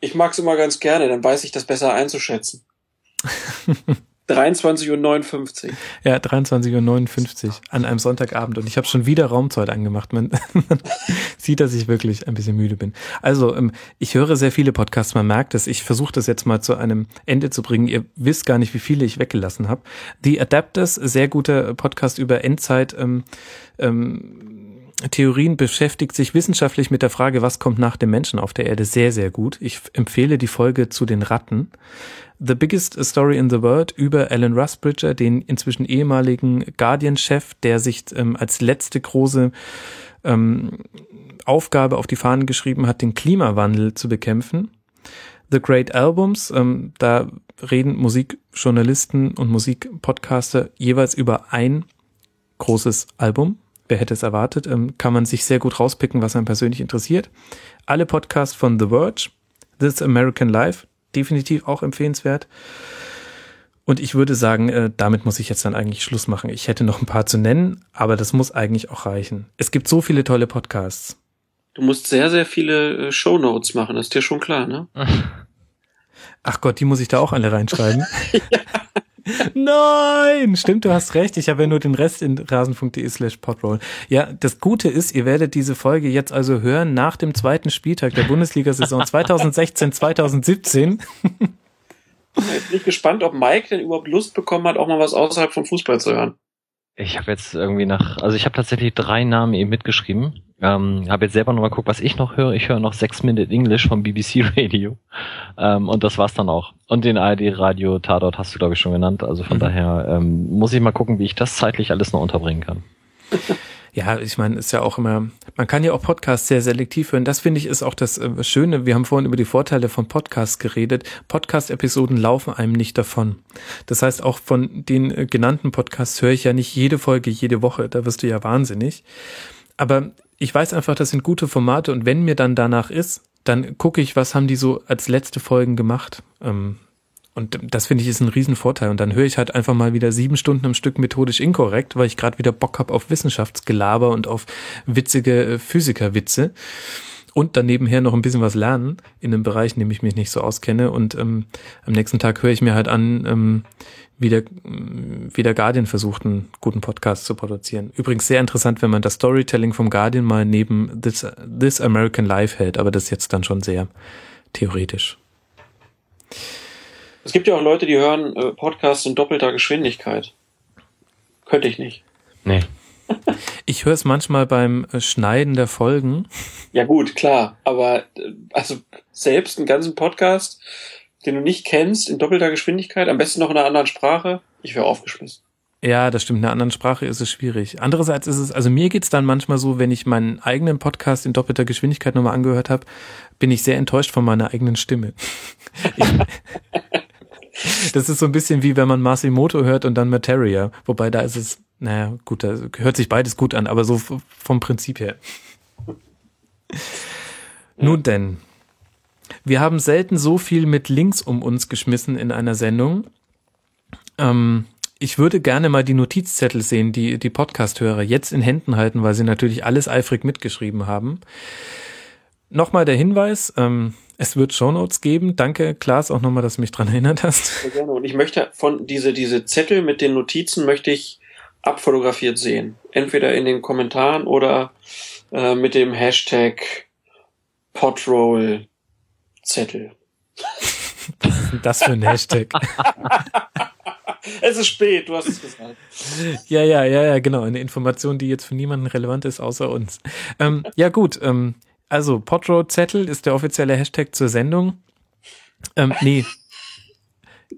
ich mag es immer ganz gerne, dann weiß ich das besser einzuschätzen. (laughs) 23.59 Uhr. Ja, 23.59 Uhr an einem Sonntagabend und ich habe schon wieder Raumzeit angemacht. Man, man, (laughs) sieht, dass ich wirklich ein bisschen müde bin. Also, ähm, ich höre sehr viele Podcasts, man merkt es. Ich versuche das jetzt mal zu einem Ende zu bringen. Ihr wisst gar nicht, wie viele ich weggelassen habe. The Adapters, sehr guter Podcast über Endzeit. Ähm, ähm, Theorien beschäftigt sich wissenschaftlich mit der Frage, was kommt nach dem Menschen auf der Erde, sehr, sehr gut. Ich empfehle die Folge zu den Ratten. The Biggest Story in the World über Alan Rusbridger, den inzwischen ehemaligen Guardian-Chef, der sich ähm, als letzte große ähm, Aufgabe auf die Fahnen geschrieben hat, den Klimawandel zu bekämpfen. The Great Albums, ähm, da reden Musikjournalisten und Musikpodcaster jeweils über ein großes Album wer hätte es erwartet, ähm, kann man sich sehr gut rauspicken, was einen persönlich interessiert. Alle Podcasts von The Verge, This American Life, definitiv auch empfehlenswert. Und ich würde sagen, äh, damit muss ich jetzt dann eigentlich Schluss machen. Ich hätte noch ein paar zu nennen, aber das muss eigentlich auch reichen. Es gibt so viele tolle Podcasts. Du musst sehr, sehr viele äh, Show Notes machen, das ist dir schon klar, ne? (laughs) Ach Gott, die muss ich da auch alle reinschreiben. ja. (laughs) (laughs) Nein! Stimmt, du hast recht. Ich habe ja nur den Rest in rasen.de slash podroll. Ja, das Gute ist, ihr werdet diese Folge jetzt also hören nach dem zweiten Spieltag der Bundesliga-Saison 2016, 2017. Ich bin gespannt, ob Mike denn überhaupt Lust bekommen hat, auch mal was außerhalb vom Fußball zu hören. Ich habe jetzt irgendwie nach, also ich habe tatsächlich drei Namen eben mitgeschrieben. Ähm, habe jetzt selber nochmal geguckt, was ich noch höre. Ich höre noch Six Minute English vom BBC (laughs) Radio. Ähm, und das war's dann auch. Und den ARD Radio Tatort hast du, glaube ich, schon genannt. Also von mhm. daher ähm, muss ich mal gucken, wie ich das zeitlich alles noch unterbringen kann. (laughs) Ja, ich meine, ist ja auch immer, man kann ja auch Podcasts sehr selektiv hören. Das finde ich ist auch das äh, Schöne. Wir haben vorhin über die Vorteile von Podcasts geredet. Podcast-Episoden laufen einem nicht davon. Das heißt, auch von den äh, genannten Podcasts höre ich ja nicht jede Folge, jede Woche. Da wirst du ja wahnsinnig. Aber ich weiß einfach, das sind gute Formate und wenn mir dann danach ist, dann gucke ich, was haben die so als letzte Folgen gemacht. Ähm, und das finde ich ist ein Riesenvorteil. Und dann höre ich halt einfach mal wieder sieben Stunden am Stück methodisch inkorrekt, weil ich gerade wieder Bock habe auf Wissenschaftsgelaber und auf witzige äh, Physikerwitze. Und dann nebenher noch ein bisschen was lernen in einem Bereich, in dem ich mich nicht so auskenne. Und ähm, am nächsten Tag höre ich mir halt an, ähm, wie, der, wie der Guardian versucht, einen guten Podcast zu produzieren. Übrigens sehr interessant, wenn man das Storytelling vom Guardian mal neben This, This American Life hält, aber das ist jetzt dann schon sehr theoretisch. Es gibt ja auch Leute, die hören äh, Podcasts in doppelter Geschwindigkeit. Könnte ich nicht. Nee. (laughs) Ich höre es manchmal beim äh, Schneiden der Folgen. Ja gut, klar, aber äh, also selbst einen ganzen Podcast, den du nicht kennst, in doppelter Geschwindigkeit, am besten noch in einer anderen Sprache, ich wäre aufgeschmissen. Ja, das stimmt. In einer anderen Sprache ist es schwierig. Andererseits ist es, also mir geht's dann manchmal so, wenn ich meinen eigenen Podcast in doppelter Geschwindigkeit nochmal angehört habe, bin ich sehr enttäuscht von meiner eigenen Stimme. (laughs) das ist so ein bisschen wie wenn man Masimoto hört und dann Materia. Wobei da ist es, naja, gut, da hört sich beides gut an, aber so vom Prinzip her. Nun denn. Wir haben selten so viel mit Links um uns geschmissen in einer Sendung. Ähm, ich würde gerne mal die Notizzettel sehen, die die Podcast-Hörer jetzt in Händen halten, weil sie natürlich alles eifrig mitgeschrieben haben. Nochmal der Hinweis, ähm, es wird Shownotes geben. Danke, Klaas, auch nochmal, dass du mich dran erinnert hast. Sehr gerne. Und ich möchte von diese, diese Zettel mit den Notizen möchte ich abfotografiert sehen. Entweder in den Kommentaren oder äh, mit dem Hashtag Podroll Zettel. das für ein Hashtag? (laughs) es ist spät, du hast es gesagt. Ja, ja, ja, ja, genau. Eine Information, die jetzt für niemanden relevant ist, außer uns. Ähm, ja, gut. Ähm, also, Podroad-Zettel ist der offizielle Hashtag zur Sendung. Ähm, nee.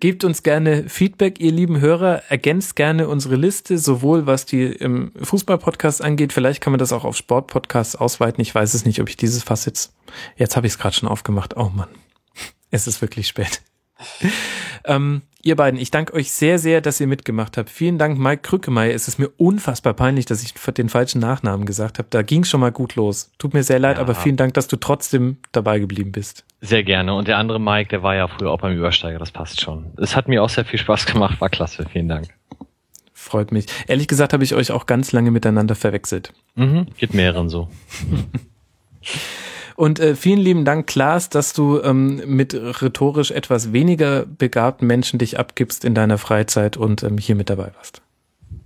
Gebt uns gerne Feedback, ihr lieben Hörer. Ergänzt gerne unsere Liste, sowohl was die ähm, Fußball-Podcasts angeht. Vielleicht kann man das auch auf Sport-Podcasts ausweiten. Ich weiß es nicht, ob ich dieses Fass jetzt. Jetzt habe ich es gerade schon aufgemacht. Oh Mann. Es ist wirklich spät. Ähm, ihr beiden, ich danke euch sehr, sehr, dass ihr mitgemacht habt. Vielen Dank, Mike Krückemeier. Es ist mir unfassbar peinlich, dass ich den falschen Nachnamen gesagt habe. Da ging schon mal gut los. Tut mir sehr leid, ja. aber vielen Dank, dass du trotzdem dabei geblieben bist. Sehr gerne. Und der andere Mike, der war ja früher auch beim Übersteiger. Das passt schon. Es hat mir auch sehr viel Spaß gemacht. War klasse. Vielen Dank. Freut mich. Ehrlich gesagt habe ich euch auch ganz lange miteinander verwechselt. Mhm, geht mehreren so. (laughs) Und äh, vielen lieben Dank, Klaas, dass du ähm, mit rhetorisch etwas weniger begabten Menschen dich abgibst in deiner Freizeit und ähm, hier mit dabei warst.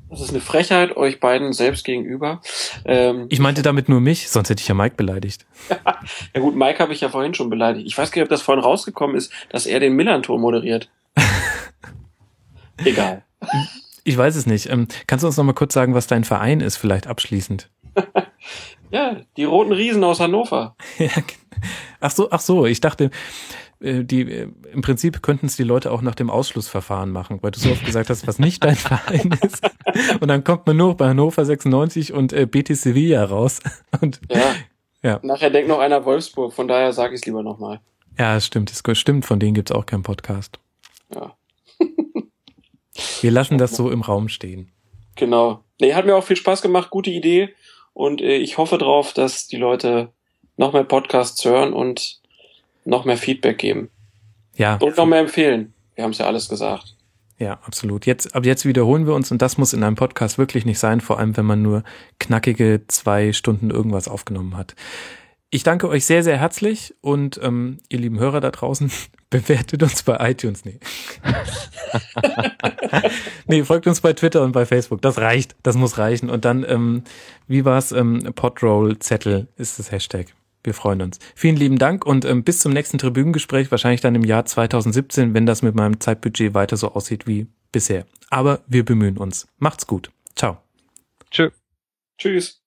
Das ist eine Frechheit euch beiden selbst gegenüber. Ähm, ich meinte damit nur mich, sonst hätte ich ja Mike beleidigt. (laughs) ja gut, Mike habe ich ja vorhin schon beleidigt. Ich weiß gar nicht, ob das vorhin rausgekommen ist, dass er den Millantor moderiert. (laughs) Egal. Ich weiß es nicht. Ähm, kannst du uns noch mal kurz sagen, was dein Verein ist, vielleicht abschließend? (laughs) Ja, die roten Riesen aus Hannover. (laughs) ach so, ach so, ich dachte, äh, die, äh, im Prinzip könnten es die Leute auch nach dem Ausschlussverfahren machen, weil du so oft gesagt hast, was nicht dein (laughs) Verein ist. Und dann kommt man nur bei Hannover 96 und äh, Betis Sevilla raus. (laughs) Und, ja. ja. Nachher denkt noch einer Wolfsburg, von daher sage ich es lieber nochmal. Ja, stimmt, es stimmt, von denen gibt's auch keinen Podcast. Ja. Wir lassen das so im Raum stehen. Genau. Nee, hat mir auch viel Spaß gemacht, gute Idee. Und äh, ich hoffe drauf, dass die Leute noch mehr Podcasts hören und noch mehr Feedback geben. Ja. Und noch mehr empfehlen. Wir haben es ja alles gesagt. Ja, absolut. Jetzt, ab jetzt wiederholen wir uns und das muss in einem Podcast wirklich nicht sein, vor allem wenn man nur knackige zwei Stunden irgendwas aufgenommen hat. Ich danke euch sehr, sehr herzlich und ähm, ihr lieben Hörer da draußen, (laughs) bewertet uns bei iTunes. Nee. (laughs) nee, folgt uns bei Twitter und bei Facebook. Das reicht. Das muss reichen. Und dann, ähm, wie war's? Ähm, Podroll-Zettel ist das Hashtag. Wir freuen uns. Vielen lieben Dank und ähm, bis zum nächsten Tribünengespräch, wahrscheinlich dann im Jahr 2017, wenn das mit meinem Zeitbudget weiter so aussieht wie bisher. Aber wir bemühen uns. Macht's gut. Ciao. Tschö. Tschüss.